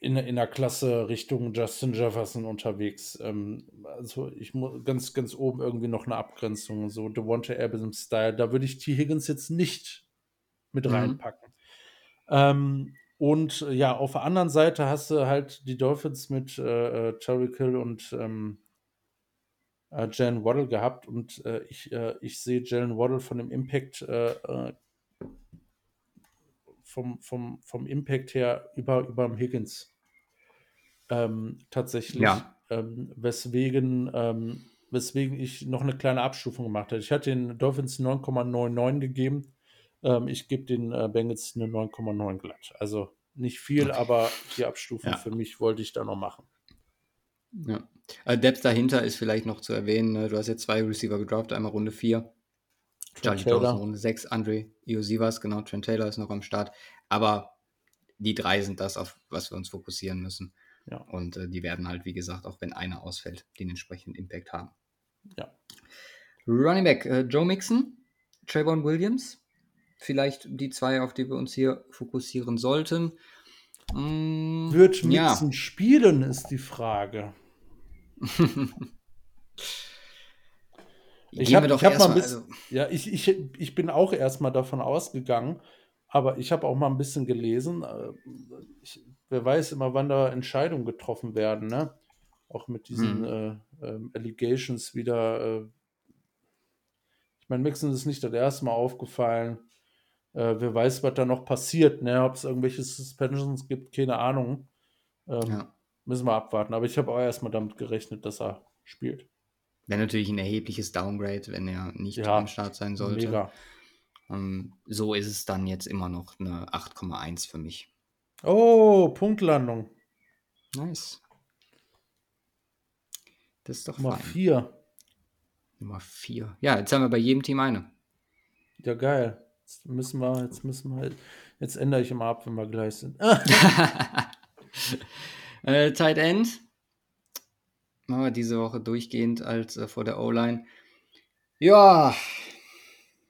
in, in der Klasse Richtung Justin Jefferson unterwegs. Ähm, also ich muss ganz, ganz oben irgendwie noch eine Abgrenzung, so Devonta Adams Style. Da würde ich T. Higgins jetzt nicht mit mhm. reinpacken. Ähm, und ja, auf der anderen Seite hast du halt die Dolphins mit äh, äh Tyreek Hill und ähm, äh, Jalen Waddle gehabt und äh, ich, äh, ich sehe Jalen Waddle von dem Impact äh, äh vom, vom, vom Impact her über, über Higgins. Ähm, tatsächlich. Ja. Ähm, weswegen, ähm, weswegen ich noch eine kleine Abstufung gemacht habe. Ich hatte den Dolphins 9,99 gegeben. Ähm, ich gebe den äh, Bengals eine 9,9 glatt. Also nicht viel, aber die Abstufung ja. für mich wollte ich da noch machen. Ja. Also Depth dahinter ist vielleicht noch zu erwähnen. Ne? Du hast jetzt zwei Receiver gedraft, einmal Runde 4. Charlie Dawson Runde 6, Andre Iosivas, genau, Trent Taylor ist noch am Start. Aber die drei sind das, auf was wir uns fokussieren müssen. Ja. Und äh, die werden halt, wie gesagt, auch wenn einer ausfällt, den entsprechenden Impact haben. Ja. Running Back, äh, Joe Mixon, Trayvon Williams, vielleicht die zwei, auf die wir uns hier fokussieren sollten. Mm, Wird ja. Mixon spielen, ist die Frage. Ich Gehen habe wir doch hab mal erstmal, also, ja, ich, ich, ich bin auch erstmal davon ausgegangen, aber ich habe auch mal ein bisschen gelesen. äh, Ich, wer weiß immer, wann da Entscheidungen getroffen werden, ne? Auch mit diesen Hm. äh, ähm, Allegations wieder. Äh, ich meine, Mixon ist nicht das erste Mal aufgefallen. Äh, wer weiß, was da noch passiert, ne? Ob es irgendwelche Suspensions gibt, keine Ahnung. Ähm, ja. Müssen wir abwarten. Aber ich habe auch erstmal damit gerechnet, dass er spielt. Wäre natürlich ein erhebliches Downgrade, wenn er nicht Ja, am Start sein sollte. Mega. Ähm, so ist es dann jetzt immer noch eine 8,1 für mich. Oh, Punktlandung. Nice. Das ist doch Nummer fein. 4. Nummer 4. Ja, jetzt haben wir bei jedem Team eine. Ja, geil. Jetzt müssen wir, jetzt müssen wir, jetzt ändere ich immer ab, wenn wir gleich sind. äh, Tight End. Machen wir diese Woche durchgehend als äh, vor der O-Line. Ja,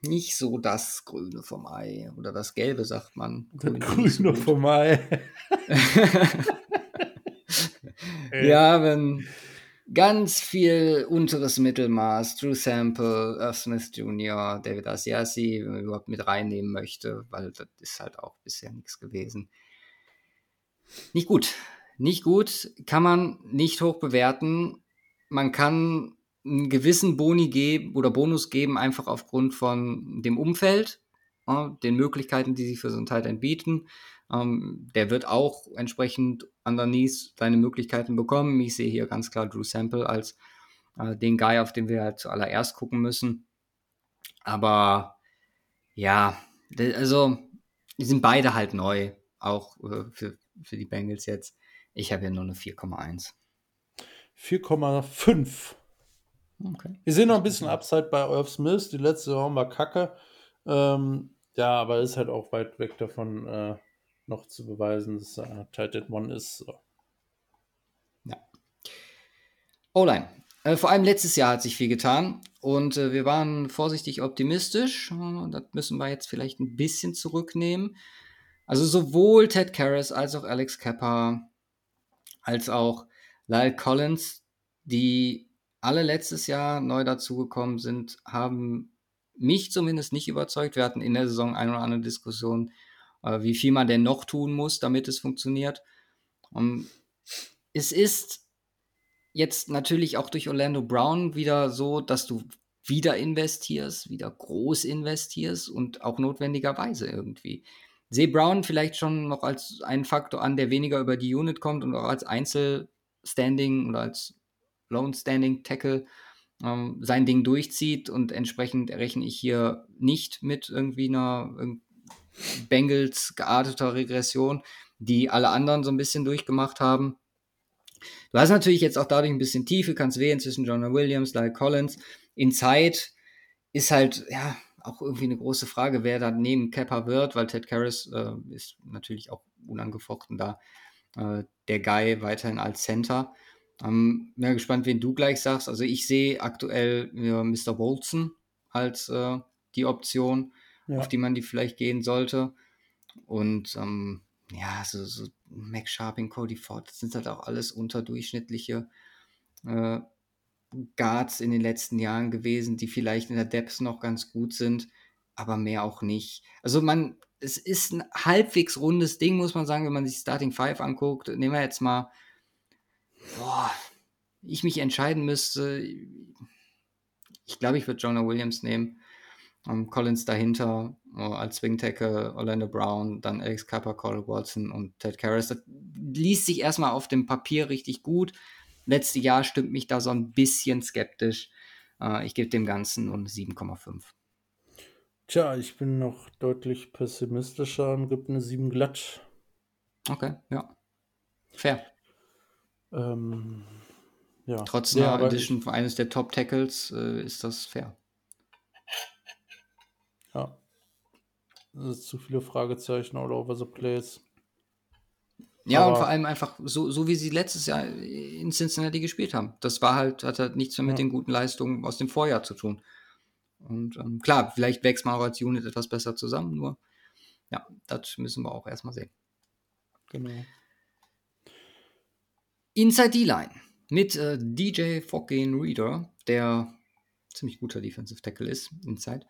nicht so das Grüne vom Ei. Oder das Gelbe, sagt man. So Grüne vom Ei. Wir haben ganz viel unteres Mittelmaß. Drew Sample, Irv Smith Jr., David Asiasi, wenn man überhaupt mit reinnehmen möchte, weil das ist halt auch bisher nichts gewesen. Nicht gut. Nicht gut. Kann man nicht hoch bewerten. Man kann einen gewissen Boni geben oder Bonus geben, einfach aufgrund von dem Umfeld, den Möglichkeiten, die sich für so ein Tight End bieten. Ähm, der wird auch entsprechend underneath seine Möglichkeiten bekommen. Ich sehe hier ganz klar Drew Sample als äh, den Guy, auf den wir halt zuallererst gucken müssen. Aber ja, also die sind beide halt neu, auch äh, für, für die Bengals jetzt. Ich habe hier nur eine 4,1. 4,5. Okay. Wir sehen noch ein bisschen Upside bei Irv Smith. Die letzte Saison war kacke. Ähm, ja, aber ist halt auch weit weg davon, äh, noch zu beweisen, dass er äh, Tight End One ist. So. O-Line. Äh, vor allem letztes Jahr hat sich viel getan und äh, wir waren vorsichtig optimistisch. Das müssen wir jetzt vielleicht ein bisschen zurücknehmen. Also sowohl Ted Karras als auch Alex Kepper als auch Lyle Collins, die alle letztes Jahr neu dazugekommen sind, haben mich zumindest nicht überzeugt. Wir hatten in der Saison eine oder andere Diskussion, äh, wie viel man denn noch tun muss, damit es funktioniert. Und es ist jetzt natürlich auch durch Orlando Brown wieder so, dass du wieder investierst, wieder groß investierst und auch notwendigerweise irgendwie. Sehe Brown vielleicht schon noch als einen Faktor an, der weniger über die Unit kommt und auch als Einzelstanding oder als Lone Standing Tackle ähm, sein Ding durchzieht und entsprechend rechne ich hier nicht mit irgendwie einer Bengals gearteter Regression, die alle anderen so ein bisschen durchgemacht haben. Du hast natürlich jetzt auch dadurch ein bisschen Tiefe, kannst wählen zwischen Jonah Williams, Lyle Collins. In Zeit ist halt, ja, auch irgendwie eine große Frage, wer da neben Kepper wird, weil Ted Karras äh, ist natürlich auch unangefochten da äh, der Guy weiterhin als Center. Ähm, bin ja gespannt, wen du gleich sagst. Also ich sehe aktuell ja, Mr. Bolton als äh, die Option, Ja. auf die man die vielleicht gehen sollte. Und ähm, ja, so, so Mac Sharping, Cody Ford, das sind halt auch alles unterdurchschnittliche äh, Guards in den letzten Jahren gewesen, die vielleicht in der Depth noch ganz gut sind, aber mehr auch nicht. Also man, es ist ein halbwegs rundes Ding, muss man sagen, wenn man sich Starting Five anguckt. Nehmen wir jetzt mal, boah, ich mich entscheiden müsste, ich glaube, ich würde Jonah Williams nehmen. Ähm, Collins dahinter äh, als Swing Tackle, Orlando Brown, dann Alex Kappa, Corey Watson und Ted Karras. Das liest sich erstmal auf dem Papier richtig gut. Letztes Jahr stimmt mich da so ein bisschen skeptisch. Äh, ich gebe dem Ganzen nur eine 7,5. Tja, ich bin noch deutlich pessimistischer und gebe eine 7 glatt. Okay, ja. Fair. Ähm, ja. Trotz einer Edition von eines der Top Tackles äh, ist das fair. Ich, ja. Das ist zu viele Fragezeichen all over the place. Ja, und Aber- vor allem einfach so, so wie sie letztes Jahr in Cincinnati gespielt haben. Das war halt, hat halt nichts mehr mit Ja. den guten Leistungen aus dem Vorjahr zu tun. Und ähm, klar, vielleicht wächst man auch als Unit etwas besser zusammen, nur ja, das müssen wir auch erstmal sehen. Genau. Inside D-Line mit äh, DJ Foggin Reader, der ziemlich guter Defensive Tackle ist, Inside.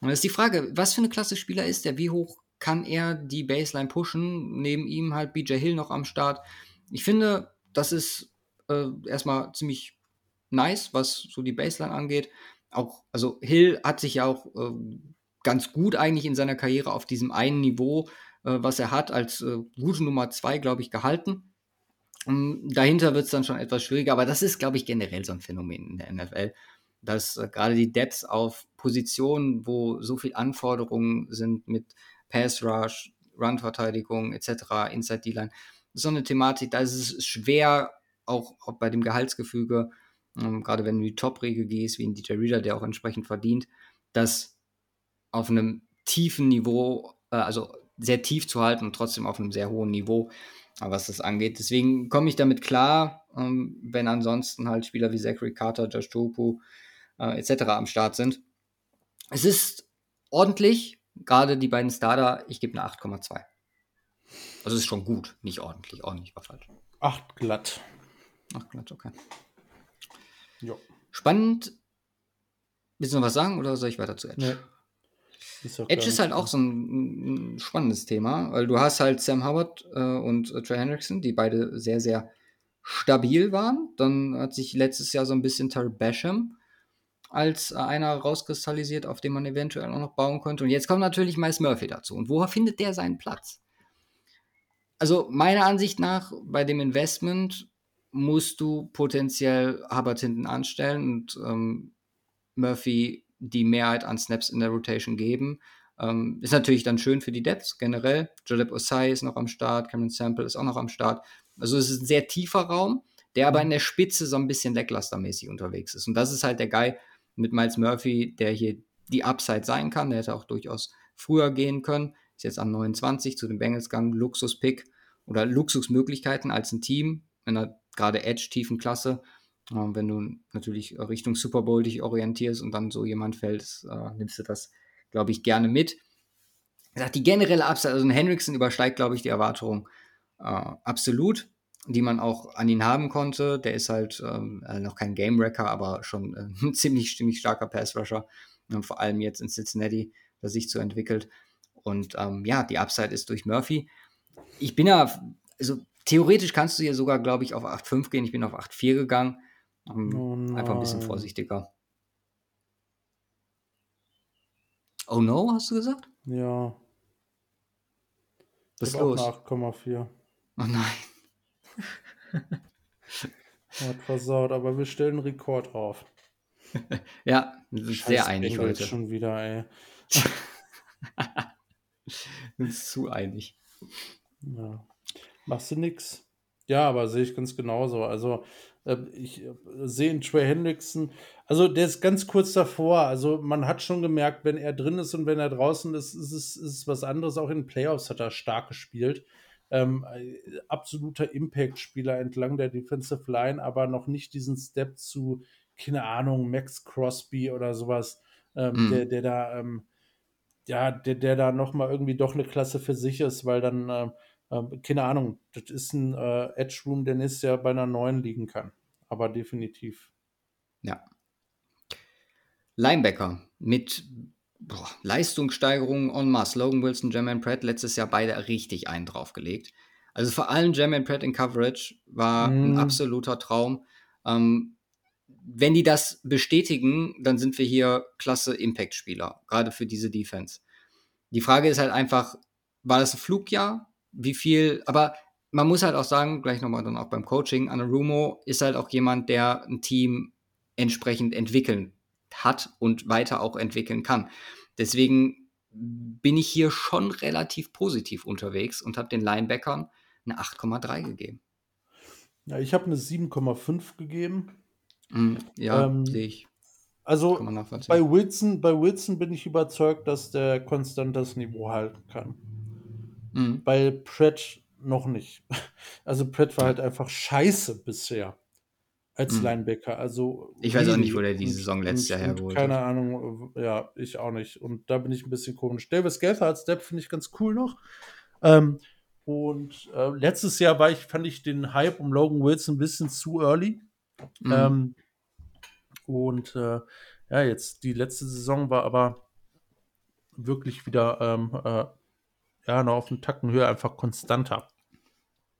Und das ist die Frage, was für eine Klasse Spieler ist der? Wie hoch kann er die Baseline pushen? Neben ihm halt BJ Hill noch am Start. Ich finde, das ist äh, erstmal ziemlich nice, was so die Baseline angeht. Auch, also Hill hat sich ja auch äh, ganz gut eigentlich in seiner Karriere auf diesem einen Niveau, äh, was er hat, als äh, gute Nummer zwei, glaube ich, gehalten. Um, dahinter wird es dann schon etwas schwieriger, aber das ist, glaube ich, generell so ein Phänomen in der NFL, dass äh, gerade die Depths auf Positionen, wo so viel Anforderungen sind mit Pass Rush, Run-Verteidigung etc., Inside D-Line, so eine Thematik, da ist es schwer, auch, bei dem Gehaltsgefüge, ähm, gerade wenn du die Top-Riege gehst, wie in DJ Reader, der auch entsprechend verdient, das auf einem tiefen Niveau, äh, also sehr tief zu halten und trotzdem auf einem sehr hohen Niveau, äh, was das angeht. Deswegen komme ich damit klar, ähm, wenn ansonsten halt Spieler wie Zachary Carter, Josh Topu äh, etc. am Start sind. Es ist ordentlich, gerade die beiden Starter, ich gebe eine 8,2. Also es ist schon gut, nicht ordentlich, ordentlich war falsch. Acht glatt. Ach, glatt, okay. Jo. Spannend. Willst du noch was sagen oder soll ich weiter zu Edge? Nee. Ist Edge ist halt auch so ein, ein spannendes Thema, weil du hast halt Sam Howard äh, und äh, Trey Hendrickson, die beide sehr, sehr stabil waren. Dann hat sich letztes Jahr so ein bisschen Terry Basham als äh, einer rauskristallisiert, auf den man eventuell auch noch bauen könnte. Und jetzt kommt natürlich Miles Murphy dazu. Und wo findet der seinen Platz? Also meiner Ansicht nach, bei dem Investment musst du potenziell Hubbard hinten anstellen und ähm, Murphy die Mehrheit an Snaps in der Rotation geben. Ähm, ist natürlich dann schön für die Depths generell. Jaleb Osai ist noch am Start, Cameron Sample ist auch noch am Start. Also es ist ein sehr tiefer Raum, der aber in der Spitze so ein bisschen lacklustermäßig unterwegs ist. Und das ist halt der Guy mit Miles Murphy, der hier die Upside sein kann. Der hätte auch durchaus früher gehen können. Ist jetzt an 29 zu den Bengals gegangen. Luxus-Pick oder Luxusmöglichkeiten als ein Team in einer gerade Edge-tiefen Klasse. Ähm, wenn du natürlich Richtung Super Bowl dich orientierst und dann so jemand fällt, äh, nimmst du das, glaube ich, gerne mit. Gesagt, die generelle Upside, also ein Hendrickson übersteigt, glaube ich, die Erwartung äh, absolut, die man auch an ihn haben konnte. Der ist halt ähm, äh, noch kein Game Wrecker, aber schon äh, ein ziemlich, ziemlich starker Pass-Rusher. Und vor allem jetzt in Cincinnati, der sich so entwickelt. Und ähm, ja, die Upside ist durch Murphy. Ich bin ja, also theoretisch kannst du hier sogar, glaube ich, auf 8,5 gehen. Ich bin auf 8,4 gegangen. Ähm, Oh einfach ein bisschen vorsichtiger. Oh no, hast du gesagt? Ja. Was ist los? eine 8,4. Oh nein. Hat versaut, aber wir stellen einen Rekord auf. Ja, wir sind sehr Scheiß einig Bengals heute. schon wieder, ey. Sind zu einig. Ja. Machst du nix. Ja, aber sehe ich ganz genauso. Also, äh, ich äh, sehe in Trey Hendrickson, also der ist ganz kurz davor. Also, man hat schon gemerkt, wenn er drin ist und wenn er draußen ist, ist es, ist es was anderes. Auch in den Playoffs hat er stark gespielt. Ähm, äh, absoluter Impact-Spieler entlang der Defensive Line, aber noch nicht diesen Step zu, keine Ahnung, Max Crosby oder sowas, ähm, Mhm. der, der da, ähm, ja, der, der da nochmal irgendwie doch eine Klasse für sich ist, weil dann, ähm, ähm, keine Ahnung, das ist ein äh, Edge Room, der nächstes Jahr bei einer neuen liegen kann. Aber definitiv. Ja. Linebacker mit boah, Leistungssteigerung en masse. Logan Wilson, Jermaine Pratt letztes Jahr beide richtig einen draufgelegt. Also vor allem Jermaine Pratt in Coverage war ein Mhm. absoluter Traum. Ähm, wenn die das bestätigen, dann sind wir hier klasse Impact-Spieler, gerade für diese Defense. Die Frage ist halt einfach, war das ein Flugjahr? Wie viel? Aber man muss halt auch sagen, gleich nochmal dann auch beim Coaching, Anarumo ist halt auch jemand, der ein Team entsprechend entwickeln hat und weiter auch entwickeln kann. Deswegen bin ich hier schon relativ positiv unterwegs und habe den Linebackern eine 8,3 gegeben. Ja, ich habe eine 7,5 gegeben. Mm, Ja, Ähm, sehe ich. Also bei Wilson, bei Wilson bin ich überzeugt, dass der konstant das Niveau halten kann. Mhm. Bei Pratt noch nicht. Also Pratt war halt einfach scheiße bisher als Mhm. Linebacker. Also Ich weiß auch nicht, wo der die Saison letztes Jahr hergeholt Keine hat. Ahnung, ja, ich auch nicht. Und da bin ich ein bisschen komisch. Davis Gather als Depp finde ich ganz cool noch. Ähm, und äh, letztes Jahr war ich, fand ich den Hype um Logan Wilson ein bisschen zu early. Mhm. Ähm, und äh, ja, jetzt die letzte Saison war aber wirklich wieder ähm, äh, ja, noch auf einen Tacken höher, einfach konstanter.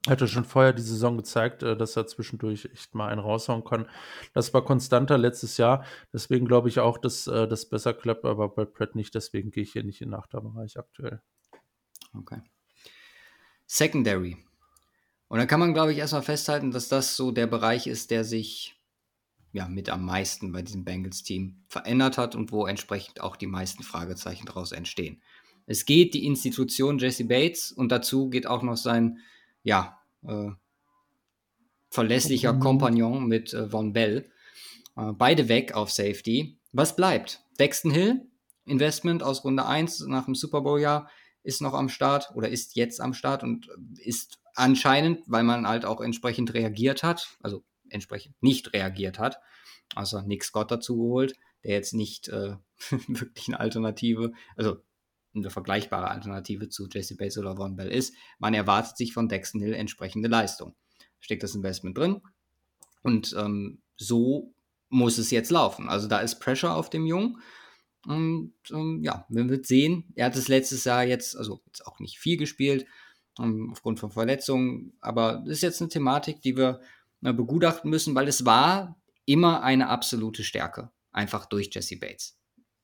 Hatte schon vorher die Saison gezeigt, äh, dass er zwischendurch echt mal einen raushauen kann. Das war konstanter letztes Jahr. Deswegen glaube ich auch, dass äh, das besser klappt, aber bei Pratt nicht. Deswegen gehe ich hier nicht in den Achterbereich aktuell. Okay. Secondary. Und da kann man, glaube ich, erstmal festhalten, dass das so der Bereich ist, der sich ja mit am meisten bei diesem Bengals-Team verändert hat und wo entsprechend auch die meisten Fragezeichen daraus entstehen. Es geht die Institution Jesse Bates und dazu geht auch noch sein, ja, äh, verlässlicher Mhm. Kompagnon mit äh, Von Bell. Äh, beide weg auf Safety. Was bleibt? Dexton Hill, Investment aus Runde 1 nach dem Super Bowl-Jahr, ist noch am Start oder ist jetzt am Start und ist anscheinend, weil man halt auch entsprechend reagiert hat, also entsprechend nicht reagiert hat, also Nick Scott dazu geholt, der jetzt nicht äh, wirklich eine Alternative, also eine vergleichbare Alternative zu Jesse Bates oder Von Bell ist. Man erwartet sich von Dexton Hill entsprechende Leistung. Steckt das Investment drin und ähm, so muss es jetzt laufen. Also da ist Pressure auf dem Jungen. Und ähm, ja, man wird sehen. Er hat es letztes Jahr jetzt, also jetzt auch nicht viel gespielt, ähm, aufgrund von Verletzungen. Aber das ist jetzt eine Thematik, die wir äh, begutachten müssen, weil es war immer eine absolute Stärke. Einfach durch Jesse Bates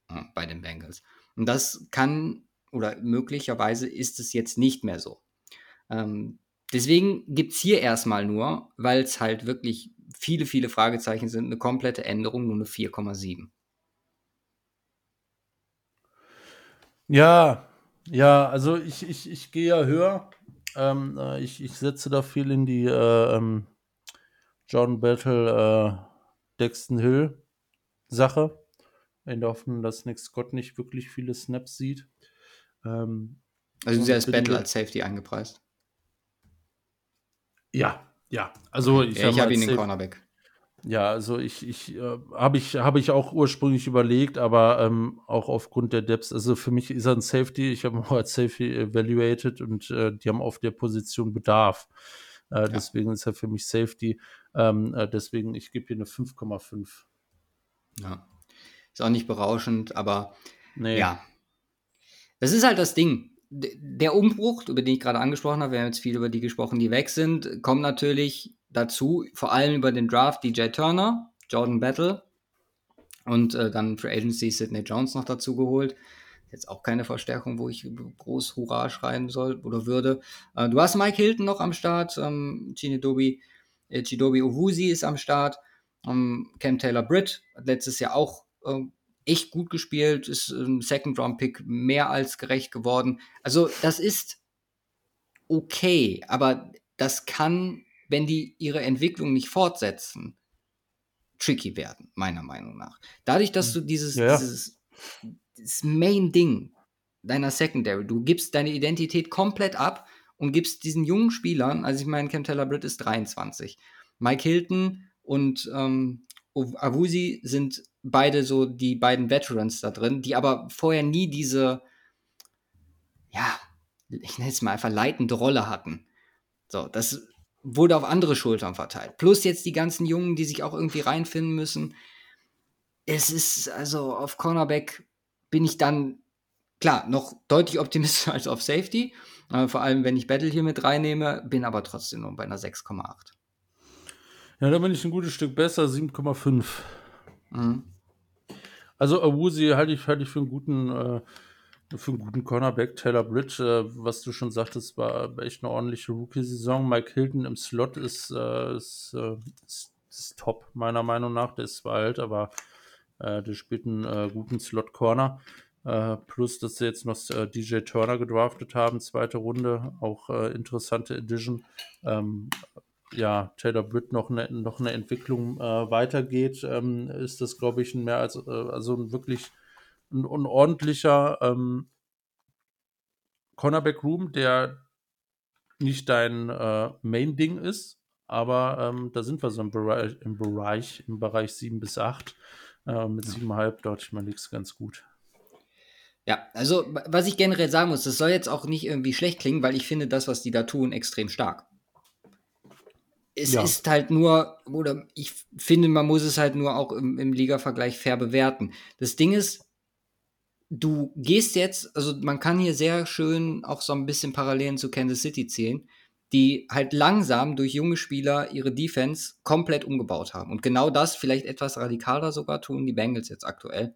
äh, bei den Bengals. Und das kann oder möglicherweise ist es jetzt nicht mehr so. Ähm, deswegen gibt es hier erstmal nur, weil es halt wirklich viele, viele Fragezeichen sind, eine komplette Änderung, nur eine 4,7. Ja, ja, also ich, ich, ich gehe ja höher. Ähm, äh, ich, ich setze da viel in die äh, ähm, John Battle äh, Dexton Hill Sache. In der Hoffnung, dass Nick Scott nicht wirklich viele Snaps sieht. Ähm, Also hast bin Battle als Safety eingepreist. ja, ja. Also ich, ja, ich habe ihn als in Safe- Cornerback. Ja, also ich, ich äh, habe ich, hab ich auch ursprünglich überlegt, aber ähm, auch aufgrund der Depths, also für mich ist er ein Safety, ich habe ihn auch als Safety evaluated und äh, die haben auf der Position Bedarf. Äh, Deswegen ist er für mich Safety. Ähm, äh, deswegen, ich gebe hier eine 5,5. Ja. Ist auch nicht berauschend, aber Nee. Ja. Das ist halt das Ding. Der Umbruch, über den ich gerade angesprochen habe, wir haben jetzt viel über die gesprochen, die weg sind, kommt natürlich dazu, vor allem über den Draft DJ Turner, Jordan Battle und äh, dann für Agency Sidney Jones noch dazu geholt. Jetzt auch keine Verstärkung, wo ich groß Hurra schreien soll oder würde. Äh, du hast Mike Hilton noch am Start, ähm, Chinedobi, äh, Chidobi Owusi ist am Start, ähm, Cam Taylor Britt hat letztes Jahr auch echt gut gespielt, ist ein Second-Round-Pick mehr als gerecht geworden. Also das ist okay, aber das kann, wenn die ihre Entwicklung nicht fortsetzen, tricky werden, meiner Meinung nach. Dadurch, dass du dieses, Ja, dieses, dieses Main-Ding deiner Secondary, du gibst deine Identität komplett ab und gibst diesen jungen Spielern, also ich meine, Cam Taylor Britt ist 23, Mike Hilton und ähm, Awusi sind beide so die beiden Veterans da drin, die aber vorher nie diese, ja, ich nenne es mal einfach leitende Rolle hatten. So, das wurde auf andere Schultern verteilt. Plus jetzt die ganzen Jungen, die sich auch irgendwie reinfinden müssen. Es ist, also auf Cornerback bin ich dann, klar, noch deutlich optimistischer als auf Safety. Äh, vor allem, wenn ich Battle hier mit reinnehme, bin aber trotzdem nur bei einer 6,8. Ja, da bin ich ein gutes Stück besser, 7,5. Mhm. Also Awusi halte ich, halte ich für einen guten, äh, für einen guten Cornerback. Taylor Bridge, äh, was du schon sagtest, war echt eine ordentliche Rookie-Saison. Mike Hilton im Slot ist, äh, ist, äh, ist, ist top, meiner Meinung nach. Der ist zwar alt, aber äh, der spielt einen äh, guten Slot-Corner. Plus, dass sie jetzt noch DJ Turner gedraftet haben, zweite Runde. Auch interessante Edition. Ähm, ja, Taylor Britt noch eine, noch eine Entwicklung äh, weitergeht, ähm, ist das, glaube ich, ein mehr als, äh, also ein wirklich ein, ein ordentlicher ähm, Cornerback-Room, der nicht dein äh, Main-Ding ist, aber ähm, da sind wir so im Bereich, im Bereich, im Bereich 7 bis 8. Äh, mit Ja. 7,5 dort ich mal nichts ganz gut. Ja, also was ich generell sagen muss, das soll jetzt auch nicht irgendwie schlecht klingen, weil ich finde das, was die da tun, extrem stark. Es Ja. ist halt nur, oder ich finde, man muss es halt nur auch im, im Liga-Vergleich fair bewerten. Das Ding ist, du gehst jetzt, also man kann hier sehr schön auch so ein bisschen Parallelen zu Kansas City ziehen, die halt langsam durch junge Spieler ihre Defense komplett umgebaut haben. Und genau das vielleicht etwas radikaler sogar tun die Bengals jetzt aktuell.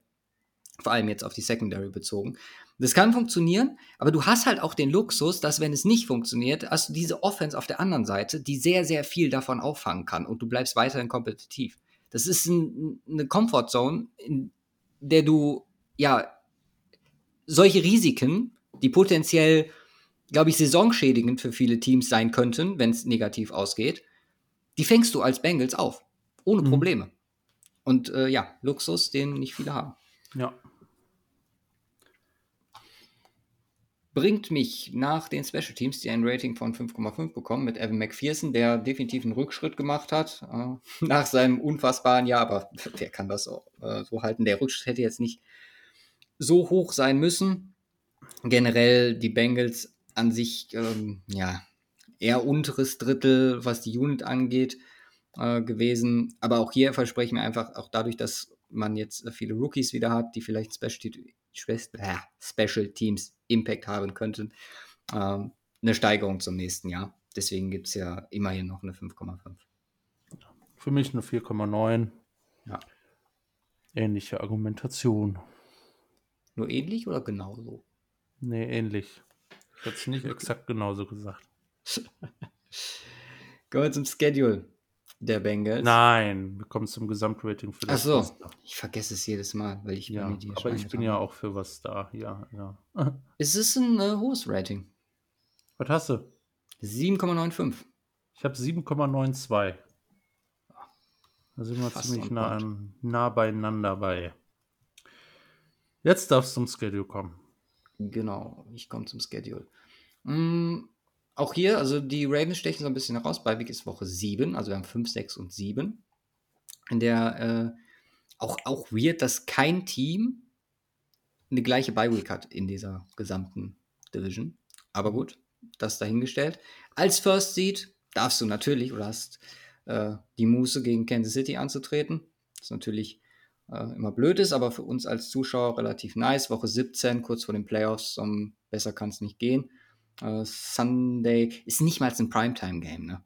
Vor allem jetzt auf die Secondary bezogen. Das kann funktionieren, aber du hast halt auch den Luxus, dass wenn es nicht funktioniert, hast du diese Offense auf der anderen Seite, die sehr, sehr viel davon auffangen kann und du bleibst weiterhin kompetitiv. Das ist ein, eine Comfortzone, in der du ja solche Risiken, die potenziell, glaube ich, saisonschädigend für viele Teams sein könnten, wenn es negativ ausgeht, die fängst du als Bengals auf. Ohne Mhm. Probleme. Und äh, ja, Luxus, den nicht viele haben. Ja. Bringt mich nach den Special Teams, die ein Rating von 5,5 bekommen, mit Evan McPherson, der definitiv einen Rückschritt gemacht hat äh, nach seinem unfassbaren Jahr, aber wer kann das auch, äh, so halten? Der Rückschritt hätte jetzt nicht so hoch sein müssen. Generell die Bengals an sich, ähm, ja, eher unteres Drittel, was die Unit angeht, äh, gewesen. Aber auch hier verspreche ich mir einfach, auch dadurch, dass man jetzt viele Rookies wieder hat, die vielleicht Special, Spe- Special Teams Impact haben könnten, ähm, eine Steigerung zum nächsten Jahr. Deswegen gibt es ja immerhin noch eine 5,5. Für mich eine 4,9. Ja. Ähnliche Argumentation. Nur ähnlich oder genauso? Nee, ähnlich. Ich hätte es nicht exakt genauso gesagt. Kommen wir zum Schedule der Bengals. Nein, wir kommen zum Gesamtrating für Ach das so, Roster. ich vergesse es jedes Mal, weil ich Ja, die aber ich bin ja auch für was da. Ja, ja. Es ist ein äh, hohes Rating. Was hast du? 7,95. Ich habe 7,92. Da sind wir Fast ziemlich nah, nah beieinander bei. Jetzt darfst du zum Schedule kommen. Genau, ich komme zum Schedule. Mm, auch hier, also die Ravens stechen so ein bisschen heraus. Bei Week ist Woche 7, also wir haben 5, 6 und 7. In der äh, auch, auch weird, dass kein Team eine gleiche Bye-Week hat in dieser gesamten Division. Aber gut, das dahingestellt. Als First Seed darfst du natürlich oder hast äh, die Muße gegen Kansas City anzutreten. Das natürlich äh, immer blöd ist, aber für uns als Zuschauer relativ nice. Woche 17, kurz vor den Playoffs, um, besser kann es nicht gehen. Äh, Sunday ist nicht mal ein Primetime-Game, ne?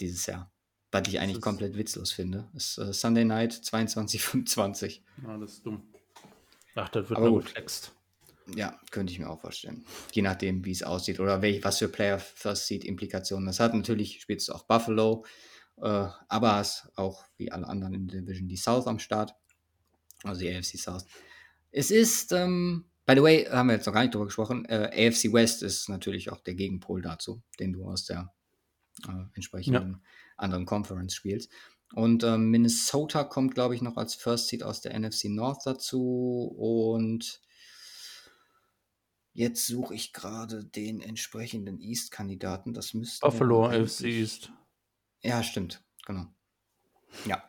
Dieses Jahr. Was ich eigentlich komplett witzlos finde. Ist äh, Sunday Night 22:25. Ja, das ist dumm. Ach, das wird Aber nur gut. geflext. Ja, könnte ich mir auch vorstellen. Je nachdem, wie es aussieht oder welch, was für Player First Seed Implikationen das hat. Natürlich spielt es auch Buffalo, äh, aber es auch wie alle anderen in der Division die South am Start. Also die AFC South. Es ist, ähm, by the way, haben wir jetzt noch gar nicht drüber gesprochen, äh, AFC West ist natürlich auch der Gegenpol dazu, den du aus der äh, entsprechenden anderen Conference spielst. Und ähm, Minnesota kommt, glaube ich, noch als First Seed aus der NFC North dazu. Und jetzt suche ich gerade den entsprechenden East-Kandidaten. Das müsste. Buffalo, AFC East. Ja, stimmt. Genau. Ja.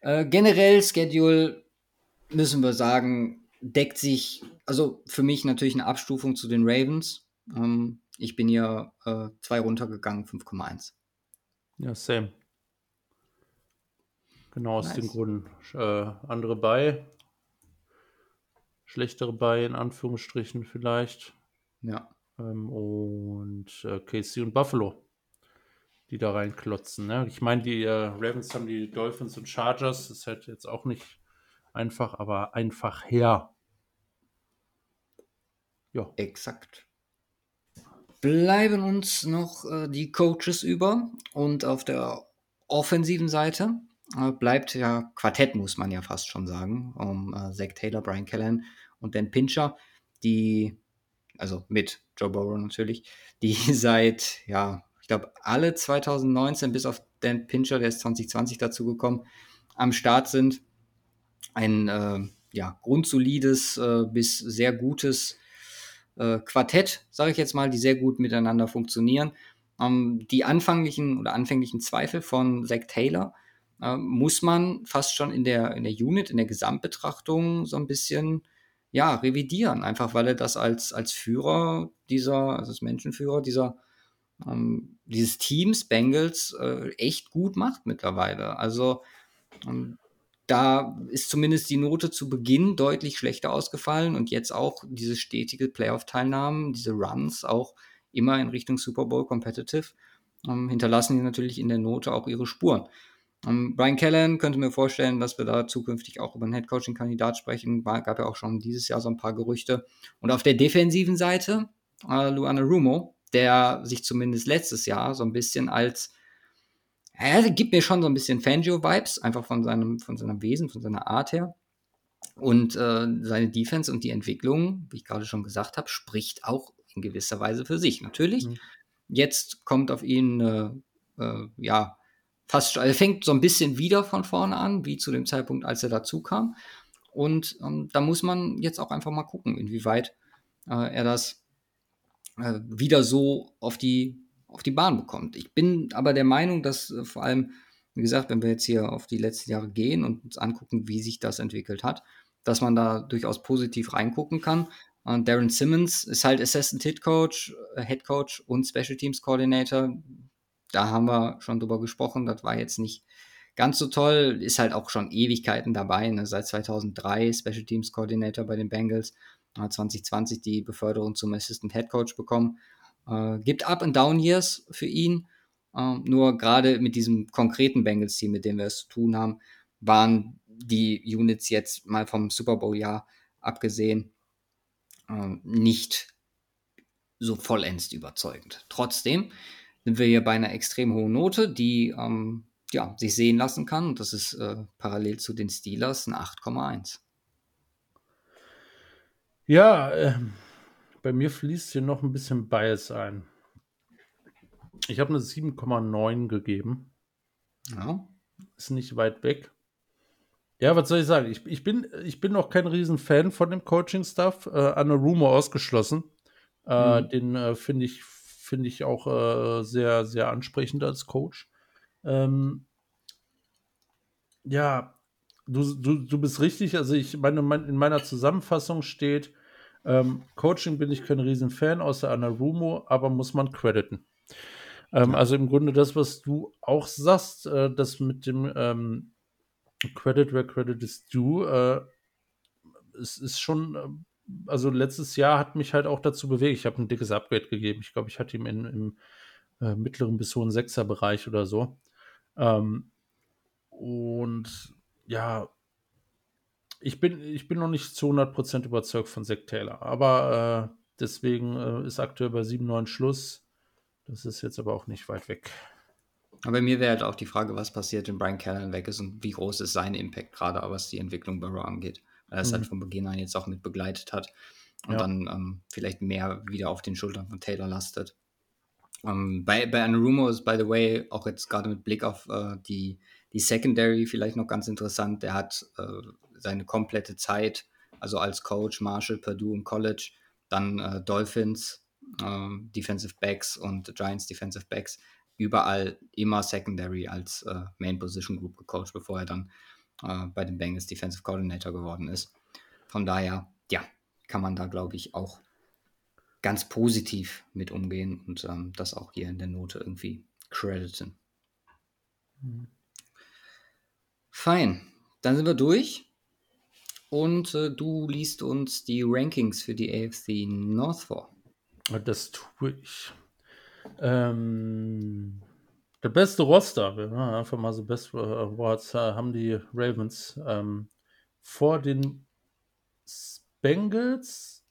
Äh, generell Schedule müssen wir sagen, deckt sich, also für mich natürlich eine Abstufung zu den Ravens. Ähm, ich bin hier äh, zwei runtergegangen, 5,1. Ja, same. Genau aus Nice. dem Grund. Äh, andere bei. Schlechtere bei, in Anführungsstrichen vielleicht. Ja. Ähm, und äh, KC und Buffalo, die da reinklotzen. Ne? Ich meine, die äh, Ravens haben die Dolphins und Chargers. Das ist halt jetzt auch nicht einfach, aber einfach her. Ja, Exakt. Bleiben uns noch äh, die Coaches über und auf der offensiven Seite äh, bleibt ja Quartett, muss man ja fast schon sagen, um äh, Zach Taylor, Brian Callahan und Dan Pincher, die, also mit Joe Burrow natürlich, die seit, ja, ich glaube, alle 2019 bis auf Dan Pincher, der ist 2020 dazugekommen, am Start sind. Ein äh, ja, grundsolides äh, bis sehr gutes äh, Quartett, sage ich jetzt mal, die sehr gut miteinander funktionieren. Ähm, die anfänglichen oder anfänglichen Zweifel von Zach Taylor äh, muss man fast schon in der, in der Unit, in der Gesamtbetrachtung so ein bisschen ja, revidieren, einfach weil er das als, als Führer dieser, also als Menschenführer dieser, ähm, dieses Teams Bengals äh, echt gut macht mittlerweile. Also ähm, da ist zumindest die Note zu Beginn deutlich schlechter ausgefallen und jetzt auch diese stetige Playoff-Teilnahmen, diese Runs auch immer in Richtung Super Bowl Competitive, ähm, hinterlassen die natürlich in der Note auch ihre Spuren. Ähm, Brian Callan könnte mir vorstellen, dass wir da zukünftig auch über einen Headcoaching-Kandidat sprechen. War, gab ja auch schon dieses Jahr so ein paar Gerüchte. Und auf der defensiven Seite äh, Luana Rumo, der sich zumindest letztes Jahr so ein bisschen als er gibt mir schon so ein bisschen Fangio-Vibes, einfach von seinem, von seinem Wesen, von seiner Art her. Und äh, seine Defense und die Entwicklung, wie ich gerade schon gesagt habe, spricht auch in gewisser Weise für sich. Natürlich, mhm. jetzt kommt auf ihn, äh, äh, ja, fast, er fängt so ein bisschen wieder von vorne an, wie zu dem Zeitpunkt, als er dazu kam. Und ähm, da muss man jetzt auch einfach mal gucken, inwieweit äh, er das äh, wieder so auf die auf die Bahn bekommt. Ich bin aber der Meinung, dass äh, vor allem, wie gesagt, wenn wir jetzt hier auf die letzten Jahre gehen und uns angucken, wie sich das entwickelt hat, dass man da durchaus positiv reingucken kann. Und Darren Simmons ist halt Assistant Hit Coach, äh, Head Coach und Special Teams Coordinator. Da haben wir schon drüber gesprochen. Das war jetzt nicht ganz so toll. Ist halt auch schon Ewigkeiten dabei. Ne? Seit 2003 Special Teams Coordinator bei den Bengals. 2020 die Beförderung zum Assistant Head Coach bekommen. Äh, gibt Up and Down Years für ihn. Äh, nur gerade mit diesem konkreten Bengals-Team, mit dem wir es zu tun haben, waren die Units jetzt mal vom Super Bowl-Jahr abgesehen äh, nicht so vollends überzeugend. Trotzdem sind wir hier bei einer extrem hohen Note, die ähm, ja, sich sehen lassen kann. Und das ist äh, parallel zu den Steelers ein 8,1. Ja, ähm, bei mir fließt hier noch ein bisschen Bias ein. Ich habe eine 7,9 gegeben. Ja. Ist nicht weit weg. Ja, was soll ich sagen? Ich, ich, bin, ich bin noch kein Riesenfan von dem Coaching-Stuff. Äh, Anne Rumor ausgeschlossen. Äh, mhm. Den äh, finde ich, find ich auch äh, sehr, sehr ansprechend als Coach. Ähm, ja, du, du, du bist richtig. Also ich meine, in meiner Zusammenfassung steht, ähm, Coaching bin ich kein Riesenfan, außer Anna Rumo, aber muss man crediten. Ähm. Also im Grunde das, was du auch sagst, äh, das mit dem ähm, Credit where Credit is due, äh, es ist schon, äh, also letztes Jahr hat mich halt auch dazu bewegt. Ich habe ein dickes Upgrade gegeben. Ich glaube, ich hatte ihn in, im äh, mittleren bis hohen Sechser-Bereich oder so. Ähm, und ja, ich bin, ich bin noch nicht zu 100% überzeugt von Zack Taylor, aber äh, deswegen äh, ist aktuell bei 7-9 Schluss. Das ist jetzt aber auch nicht weit weg. Aber bei mir wäre halt auch die Frage, was passiert, wenn Brian Callahan weg ist und wie groß ist sein Impact, gerade was die Entwicklung bei Raw angeht. Weil er es halt mhm. halt von Beginn an jetzt auch mit begleitet hat und ja. dann ähm, vielleicht mehr wieder auf den Schultern von Taylor lastet. Ähm, bei, bei Anarumo ist, by the way, auch jetzt gerade mit Blick auf äh, die, die Secondary vielleicht noch ganz interessant. Der hat äh, seine komplette Zeit, also als Coach, Marshall, Purdue im College, dann äh, Dolphins, äh, Defensive Backs und Giants Defensive Backs, überall immer Secondary als äh, Main Position Group gecoacht, bevor er dann äh, bei den Bengals Defensive Coordinator geworden ist. Von daher, ja, kann man da, glaube ich, auch ganz positiv mit umgehen und ähm, das auch hier in der Note irgendwie crediten. Mhm. Fein, dann sind wir durch. Und äh, du liest uns die Rankings für die AFC North vor. Das tue ich. Ähm, der beste Roster, ja, einfach mal so Best Awards, haben die Ravens ähm, vor den Bengals.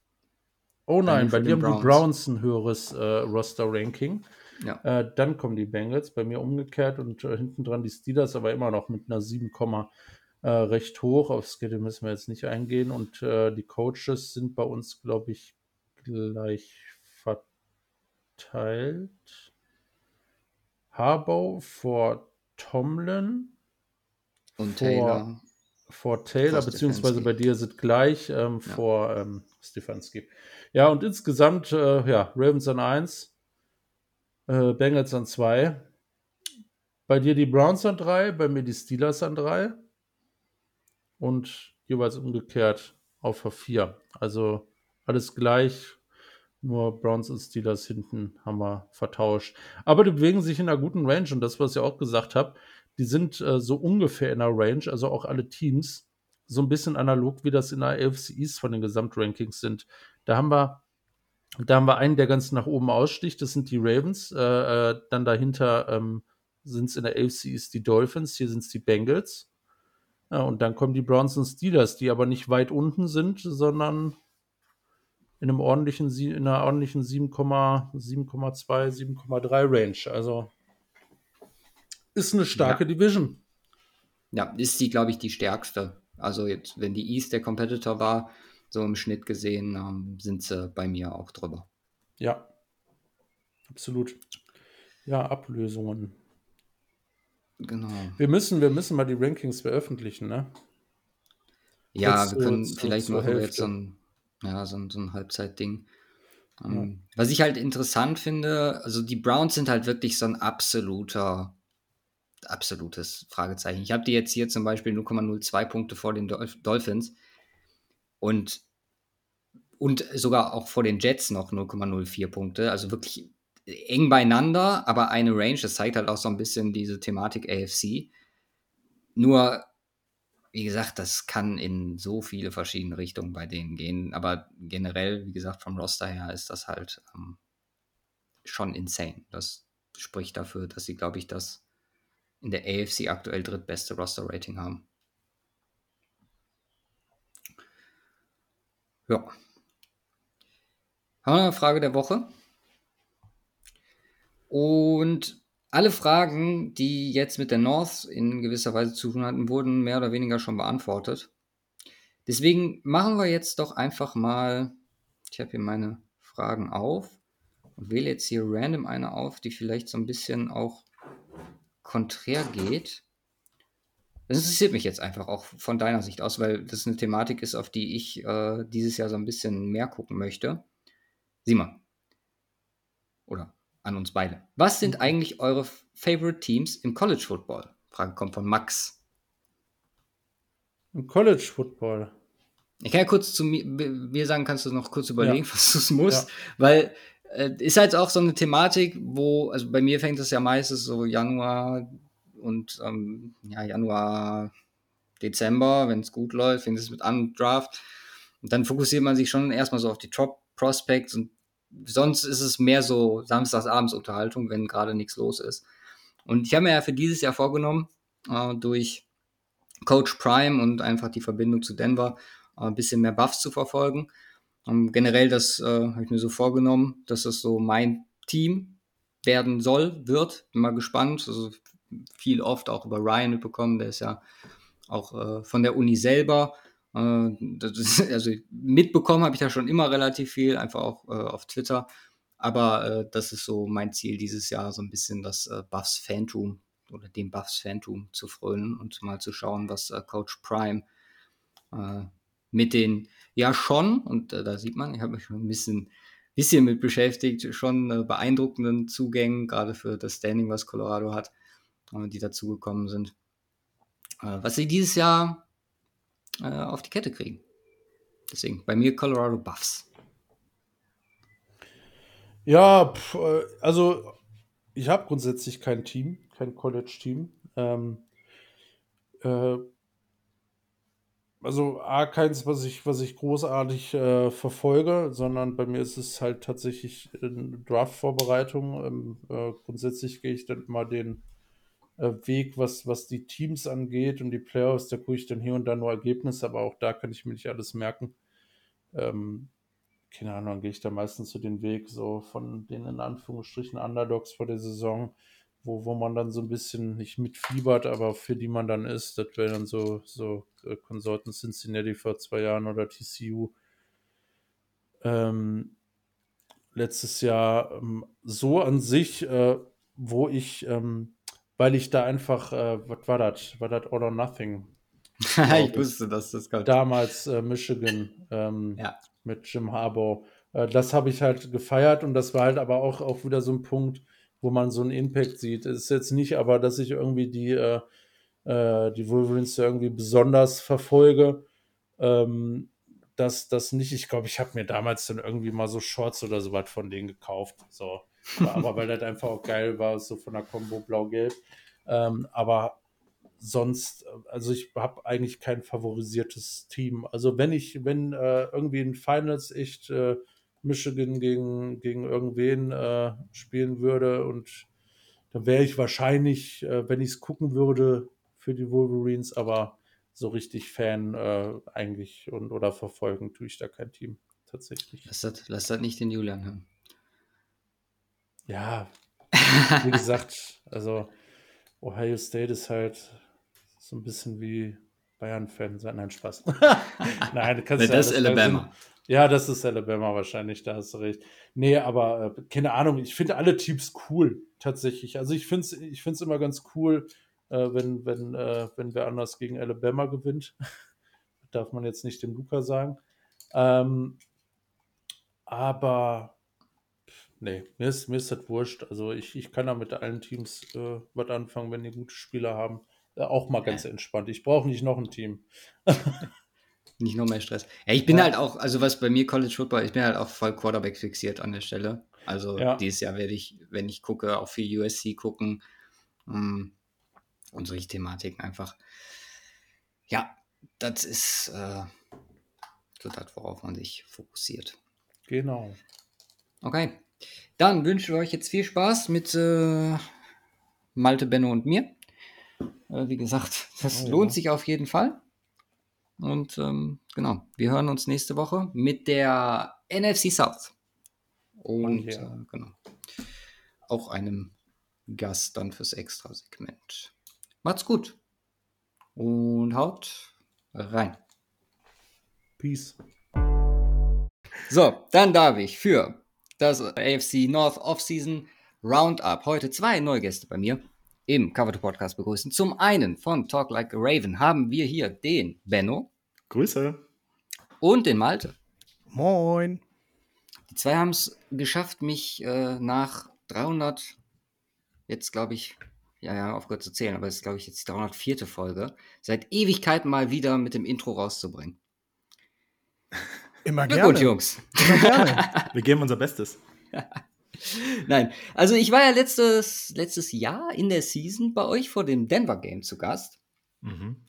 Oh nein, bei dir haben Browns. die Browns ein höheres äh, Roster-Ranking. Ja. Äh, dann kommen die Bengals, bei mir umgekehrt und äh, hinten dran die Steelers, aber immer noch mit einer 7, äh, recht hoch. Auf Schedule müssen wir jetzt nicht eingehen. Und äh, die Coaches sind bei uns, glaube ich, gleich verteilt. Harbaugh vor Tomlin. Und vor, Taylor. vor Taylor, Vor beziehungsweise Stefanski. bei dir sind gleich ähm, vor ähm, Stefanski. Ja, und insgesamt, äh, ja, Ravens an 1, äh, Bengals an 2. Bei dir die Browns an 3, bei mir die Steelers an 3. Und jeweils umgekehrt auf 4. Also alles gleich, nur Browns und Steelers hinten haben wir vertauscht. Aber die bewegen sich in einer guten Range und das, was ich auch gesagt habe, die sind äh, so ungefähr in der Range, also auch alle Teams, so ein bisschen analog, wie das in der AFC East von den Gesamtrankings sind. Da haben wir, da haben wir einen, der ganz nach oben aussticht, das sind die Ravens. Äh, äh, dann dahinter ähm, sind es in der AFC East die Dolphins, hier sind es die Bengals. Ja, und dann kommen die Browns und Steelers, die aber nicht weit unten sind, sondern in einem ordentlichen, in einer ordentlichen 7,2, 7,3 Range. Also ist eine starke Division. Ja, ist die, glaube ich, die stärkste. Also jetzt, wenn die East der Competitor war, so im Schnitt gesehen, ähm, sind sie bei mir auch drüber. Ja, absolut. Ja, Ablösungen. Genau. Wir müssen, wir müssen mal die Rankings veröffentlichen, ne? Ja, Kurz wir können, zur- vielleicht zur machen wir jetzt so ein, ja, so ein, so ein Halbzeitding. Ähm, Was ich halt interessant finde, also die Browns sind halt wirklich so ein absoluter, absolutes Fragezeichen. Ich habe die jetzt hier zum Beispiel 0,02 Punkte vor den Dolph Dolphins und, und sogar auch vor den Jets noch 0,04 Punkte. Also wirklich eng beieinander, aber eine Range. Das zeigt halt auch so ein bisschen diese Thematik AFC. Nur, wie gesagt, das kann in so viele verschiedene Richtungen bei denen gehen. Aber generell, wie gesagt, vom Roster her ist das halt ähm, schon insane. Das spricht dafür, dass sie, glaube ich, das in der AFC aktuell drittbeste Roster-Rating haben. Ja. Haben wir eine Frage der Woche? Und alle Fragen, die jetzt mit der North in gewisser Weise zu tun hatten, wurden mehr oder weniger schon beantwortet. Deswegen machen wir jetzt doch einfach mal, ich habe hier meine Fragen auf und wähle jetzt hier random eine auf, die vielleicht so ein bisschen auch konträr geht. Das interessiert mich jetzt einfach auch von deiner Sicht aus, weil das eine Thematik ist, auf die ich äh, dieses Jahr so ein bisschen mehr gucken möchte. Simon. Oder an uns beide. Was sind eigentlich eure Favorite Teams im College Football? Frage kommt von Max. Im College Football. Ich kann ja kurz zu mir, mir sagen, kannst du noch kurz überlegen, Ja. was du musst, Ja. weil äh, ist halt auch so eine Thematik, wo, also bei mir fängt es ja meistens so Januar und ähm, ja, Januar, Dezember, wenn es gut läuft, fängt es mit an, Draft. Und dann fokussiert man sich schon erstmal so auf die Top Prospects und sonst ist es mehr so samstagsabends Unterhaltung, wenn gerade nichts los ist. Und ich habe mir ja für dieses Jahr vorgenommen, äh, durch Coach Prime und einfach die Verbindung zu Denver äh, ein bisschen mehr Buffs zu verfolgen. Ähm, generell, das äh, habe ich mir so vorgenommen, dass das so mein Team werden soll, wird. Bin mal gespannt. Also viel oft auch über Ryan mitbekommen, der ist ja auch äh, von der Uni selber. Äh, ist, also mitbekommen habe ich da schon immer relativ viel, einfach auch äh, auf Twitter. Aber äh, das ist so mein Ziel dieses Jahr, so ein bisschen das äh, Buffs Phantom oder dem Buffs Phantom zu frönen und mal zu schauen, was äh, Coach Prime äh, mit den, ja schon, und da sieht man, ich habe mich schon ein bisschen, bisschen mit beschäftigt, schon beeindruckenden Zugängen, gerade für das Standing, was Colorado hat, die dazugekommen sind. Was sie dieses Jahr äh, auf die Kette kriegen. Deswegen, bei mir Colorado Buffs. Ja, pf, äh, also ich habe grundsätzlich kein Team, kein College-Team. Ähm, äh, also A, keins, was ich, was ich großartig äh, verfolge, sondern bei mir ist es halt tatsächlich eine Draft-Vorbereitung. Ähm, äh, grundsätzlich gehe ich dann immer den äh, Weg, was, was die Teams angeht und die Playoffs, da gucke ich dann hier und da nur Ergebnisse, aber auch da kann ich mir nicht alles merken. Ähm, keine Ahnung, dann gehe ich da meistens so den Weg so von den in Anführungsstrichen Underdogs vor der Saison, wo, wo man dann so ein bisschen nicht mitfiebert, aber für die man dann ist. Das wäre dann so, so äh, Consultant Cincinnati vor zwei Jahren oder TCU. Ähm, letztes Jahr ähm, so an sich, äh, wo ich, ähm, weil ich da einfach, äh, was war das? War das All or Nothing? ich wusste, dass das kommt. Damals äh, Michigan ähm, ja. mit Jim Harbaugh. Äh, das habe ich halt gefeiert und das war halt aber auch, auch wieder so ein Punkt, wo man so einen Impact sieht. Es ist jetzt nicht aber, dass ich irgendwie die, äh, äh die Wolverines irgendwie besonders verfolge. Ähm, das, das nicht. Ich glaube, ich habe mir damals dann irgendwie mal so Shorts oder so was von denen gekauft. So. Aber, weil das einfach auch geil war, so von der Combo Blau-Gelb. Ähm, aber sonst, also ich habe eigentlich kein favorisiertes Team. Also wenn ich, wenn äh, irgendwie in Finals echt äh, Michigan gegen, gegen irgendwen äh, spielen würde und dann wäre ich wahrscheinlich, äh, wenn ich es gucken würde, für die Wolverines, aber so richtig Fan äh, eigentlich und oder verfolgen tue ich da kein Team tatsächlich. Lass das, lass das nicht den Julian hören. Ja, wie gesagt, also Ohio State ist halt so ein bisschen wie Bayern-Fan sein. Nein, Spaß. Nein, kannst ja das ist Alabama. Ja, das ist Alabama wahrscheinlich, da hast du recht. Nee, aber äh, keine Ahnung, ich finde alle Teams cool, tatsächlich. Also ich finde es ich find's immer ganz cool, äh, wenn, wenn, äh, wenn wer anders gegen Alabama gewinnt. Darf man jetzt nicht dem Luca sagen. Ähm, aber nee, mir ist, mir ist das wurscht. Also ich, ich kann da mit allen Teams äh, was anfangen, wenn die gute Spieler haben. Äh, auch mal ganz entspannt. Ich brauche nicht noch ein Team. nicht noch mehr Stress. Ja, ich bin ja. halt auch, also was bei mir College Football, ich bin halt auch voll Quarterback fixiert an der Stelle. Also ja. dieses Jahr werde ich, wenn ich gucke, auch viel USC gucken. Um, hm, und solche Thematiken einfach. Ja, das ist äh, so das, worauf man sich fokussiert. Genau. Okay. Dann wünschen wir euch jetzt viel Spaß mit äh, Malte, Benno und mir. Äh, wie gesagt, das oh, lohnt ja. sich auf jeden Fall. Und ähm, genau, wir hören uns nächste Woche mit der NFC South. Und ja. äh, genau. Auch einem Gast dann fürs Extra-Segment. Macht's gut. Und haut rein. Peace. So, dann darf ich für das AFC North Offseason Roundup heute zwei neue Gäste bei mir im Cover to Podcast begrüßen. Zum einen von Talk Like a Raven haben wir hier den Benno. Grüße. Und den Malte. Moin. Die zwei haben es geschafft, mich äh, nach 300, jetzt glaube ich, ja, ja, aufgehört zu zählen, aber es ist, glaube ich, jetzt die 304. Folge, seit Ewigkeiten mal wieder mit dem Intro rauszubringen. Immer gerne. Gut, Jungs. Immer gerne. Wir geben unser Bestes. Nein, also ich war ja letztes, letztes Jahr in der Season bei euch vor dem Denver Game zu Gast. Mhm.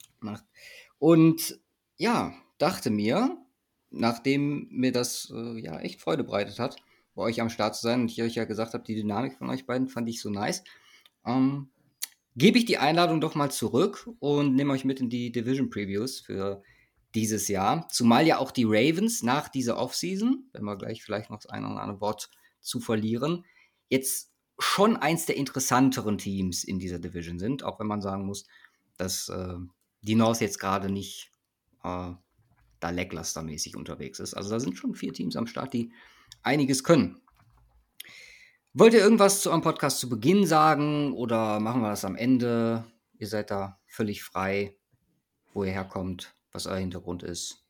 Und ja, dachte mir, nachdem mir das äh, ja echt Freude bereitet hat, bei euch am Start zu sein und ich euch ja gesagt habe, die Dynamik von euch beiden fand ich so nice, ähm, gebe ich die Einladung doch mal zurück und nehme euch mit in die Division Previews für dieses Jahr. Zumal ja auch die Ravens nach dieser Offseason, wenn wir gleich vielleicht noch das eine oder andere Wort zu verlieren, jetzt schon eins der interessanteren Teams in dieser Division sind, auch wenn man sagen muss, dass äh, die North jetzt gerade nicht äh, da lacklustermäßig unterwegs ist. Also da sind schon vier Teams am Start, die einiges können. Wollt ihr irgendwas zu eurem Podcast zu Beginn sagen oder machen wir das am Ende? Ihr seid da völlig frei, wo ihr herkommt, was euer Hintergrund ist.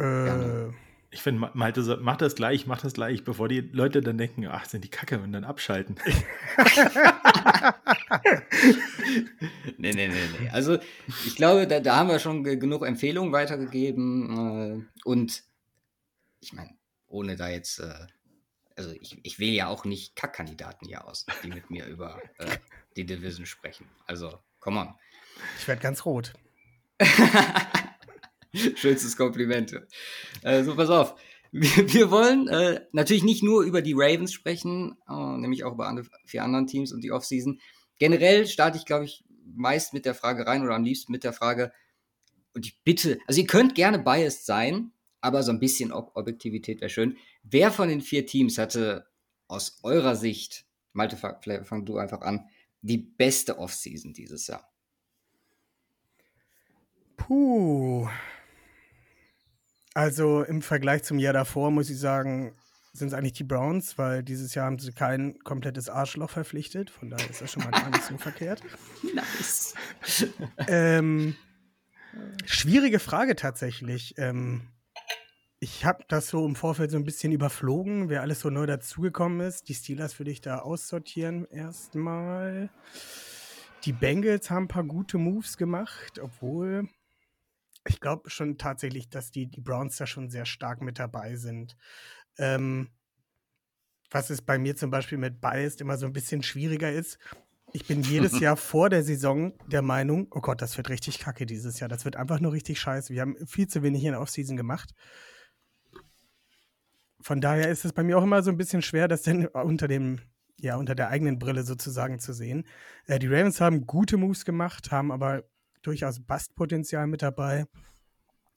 Äh, ich finde, Malte, mach das gleich, mach das gleich, bevor die Leute dann denken, ach, sind die Kacke und dann abschalten. nee, nee, nee, nee. Also, ich glaube, da, da haben wir schon genug Empfehlungen weitergegeben. Äh, und ich meine, ohne da jetzt äh, also ich, ich wähle ja auch nicht Kackkandidaten hier aus, die mit mir über äh, die Division sprechen. Also, come on. Ich werde ganz rot. Schönstes Kompliment. Äh, so, pass auf. Wir, wir wollen äh, natürlich nicht nur über die Ravens sprechen, äh, nämlich auch über andere, vier anderen Teams und die Offseason. Generell starte ich, glaube ich, meist mit der Frage rein oder am liebsten mit der Frage, und ich bitte, also ihr könnt gerne biased sein, aber so ein bisschen Ob Objektivität wäre schön. Wer von den vier Teams hatte aus eurer Sicht, Malte, vielleicht fang du einfach an, die beste Offseason dieses Jahr? Puh. Also im Vergleich zum Jahr davor muss ich sagen, sind es eigentlich die Browns, weil dieses Jahr haben sie kein komplettes Arschloch verpflichtet. Von daher ist das schon mal gar nicht so verkehrt. Nice. Ähm, Schwierige Frage tatsächlich. Ähm, ich habe das so im Vorfeld so ein bisschen überflogen, wer alles so neu dazugekommen ist. Die Steelers würde ich da aussortieren erstmal. Die Bengals haben ein paar gute Moves gemacht, obwohl ich glaube schon tatsächlich, dass die, die Browns da schon sehr stark mit dabei sind. Ähm, was es bei mir zum Beispiel mit Biased immer so ein bisschen schwieriger ist. Ich bin jedes Jahr vor der Saison der Meinung, oh Gott, das wird richtig kacke dieses Jahr. Das wird einfach nur richtig scheiße. Wir haben viel zu wenig in der Offseason gemacht. Von daher ist es bei mir auch immer so ein bisschen schwer, das denn unter dem, ja, unter der eigenen Brille sozusagen zu sehen. Äh, die Ravens haben gute Moves gemacht, haben aber durchaus Bastpotenzial mit dabei.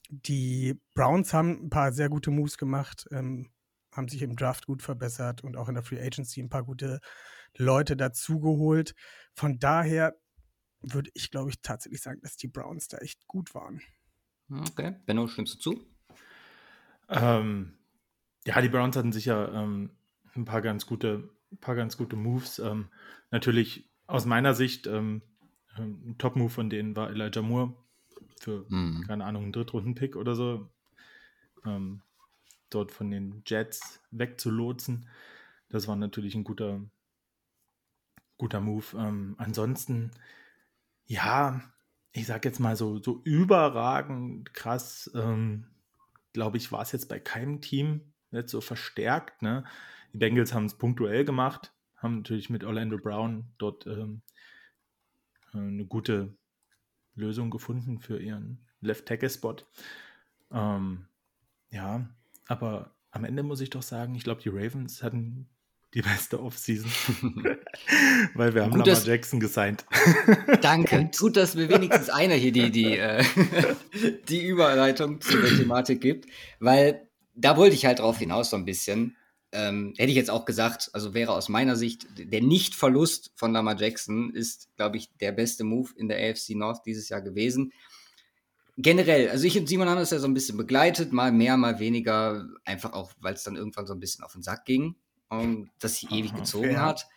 Die Browns haben ein paar sehr gute Moves gemacht, ähm, haben sich im Draft gut verbessert und auch in der Free Agency ein paar gute Leute dazugeholt. Von daher würde ich, glaube ich, tatsächlich sagen, dass die Browns da echt gut waren. Okay. Benno, stimmst du zu? Ähm, ja, die Browns hatten sicher ähm, ein paar ganz gute, paar ganz gute Moves. Ähm, natürlich aus meiner Sicht ähm, ein Top-Move von denen war Elijah Moore für, mhm. keine Ahnung, einen Drittrunden-Pick oder so. Ähm, dort von den Jets wegzulotsen. Das war natürlich ein guter, guter Move. Ähm, ansonsten, ja, ich sag jetzt mal so, so überragend krass, ähm, glaube ich, war es jetzt bei keinem Team nicht so verstärkt. Ne? Die Bengals haben es punktuell gemacht, haben natürlich mit Orlando Brown dort ähm, äh, eine gute Lösung gefunden für ihren Left Tackle Spot. Ähm, ja, aber am Ende muss ich doch sagen, ich glaube, die Ravens hatten die beste Offseason. Weil wir haben Gut, Lamar Jackson gesigned. Danke. Gut, dass mir wenigstens einer hier die, die, äh, die Überleitung zu der Thematik gibt. Weil da wollte ich halt drauf hinaus so ein bisschen. Ähm, hätte ich jetzt auch gesagt, also wäre aus meiner Sicht der Nicht-Verlust von Lamar Jackson ist, glaube ich, der beste Move in der AFC North dieses Jahr gewesen. Generell, also ich und Simon haben das ja so ein bisschen begleitet, mal mehr, mal weniger, einfach auch, weil es dann irgendwann so ein bisschen auf den Sack ging, um, ähm, dass sie ewig gezogen fair. hat.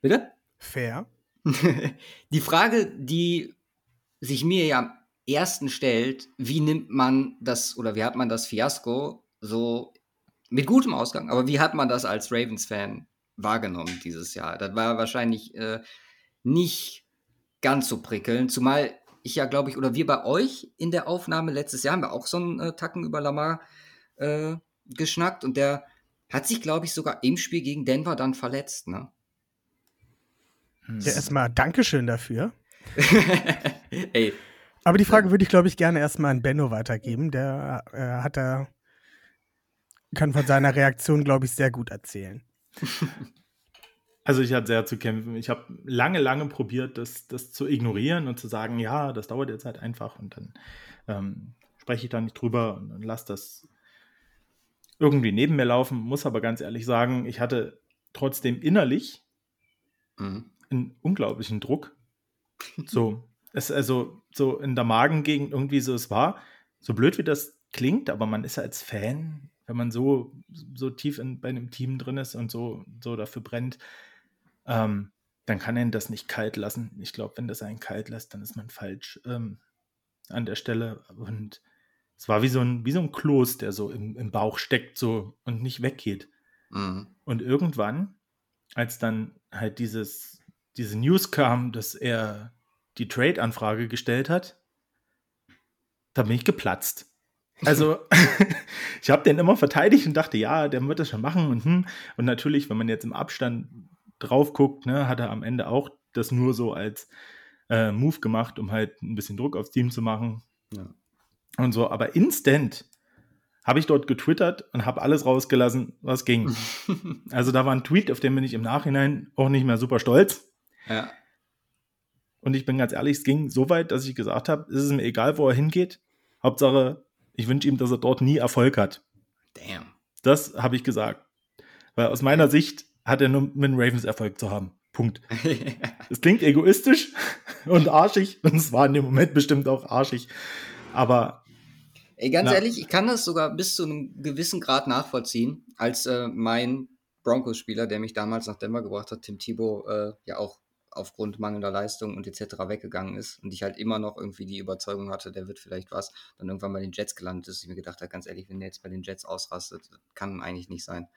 Bitte? Fair. die Frage, die sich mir ja am ersten stellt, wie nimmt man das oder wie hat man das Fiasko so mit gutem Ausgang. Aber wie hat man das als Ravens-Fan wahrgenommen dieses Jahr? Das war wahrscheinlich äh, nicht ganz so prickelnd, zumal ich ja, glaube ich, oder wir bei euch in der Aufnahme letztes Jahr haben wir auch so einen äh, Tacken über Lamar äh, geschnackt und der hat sich, glaube ich, sogar im Spiel gegen Denver dann verletzt, ne? Ja, erstmal Dankeschön dafür. Ey. Aber die Frage würde ich, glaube ich, gerne erstmal an Benno weitergeben. Der äh, hat da kann von seiner Reaktion, glaube ich, sehr gut erzählen. Also ich hatte sehr zu kämpfen. Ich habe lange, lange probiert, das, das zu ignorieren und zu sagen, ja, das dauert jetzt halt einfach und dann ähm, spreche ich da nicht drüber und, und lasse das irgendwie neben mir laufen. Muss aber ganz ehrlich sagen, ich hatte trotzdem innerlich mhm. einen unglaublichen Druck. So, es also so in der Magengegend irgendwie so es war. So blöd wie das klingt, aber man ist ja als Fan wenn man so, so tief in, bei einem Team drin ist und so, so dafür brennt, ähm, dann kann er das nicht kalt lassen. Ich glaube, wenn das einen kalt lässt, dann ist man falsch ähm, an der Stelle. Und es war wie so ein, wie so ein Kloß, der so im, im Bauch steckt so und nicht weggeht. Mhm. Und irgendwann, als dann halt dieses, diese News kam, dass er die Trade-Anfrage gestellt hat, da bin ich geplatzt. Also, ich habe den immer verteidigt und dachte, ja, der wird das schon machen. Und, hm. und natürlich, wenn man jetzt im Abstand drauf guckt, ne, hat er am Ende auch das nur so als äh, Move gemacht, um halt ein bisschen Druck aufs Team zu machen. Ja. Und so, aber instant habe ich dort getwittert und habe alles rausgelassen, was ging. also da war ein Tweet, auf den bin ich im Nachhinein auch nicht mehr super stolz. Ja. Und ich bin ganz ehrlich, es ging so weit, dass ich gesagt habe, es ist mir egal, wo er hingeht. Hauptsache, ich wünsche ihm, dass er dort nie Erfolg hat. Damn. Das habe ich gesagt. Weil aus meiner Sicht hat er nur mit den Ravens Erfolg zu haben. Punkt. Es klingt egoistisch und arschig und es war in dem Moment bestimmt auch arschig. Aber. Ey, ganz na, ehrlich, ich kann das sogar bis zu einem gewissen Grad nachvollziehen, als äh, mein Broncos-Spieler, der mich damals nach Denver gebracht hat, Tim Thibault, äh, ja auch aufgrund mangelnder Leistung und etc. weggegangen ist und ich halt immer noch irgendwie die Überzeugung hatte, der wird vielleicht was, dann irgendwann bei den Jets gelandet ist. Ich mir gedacht habe, ganz ehrlich, wenn der jetzt bei den Jets ausrastet, kann eigentlich nicht sein.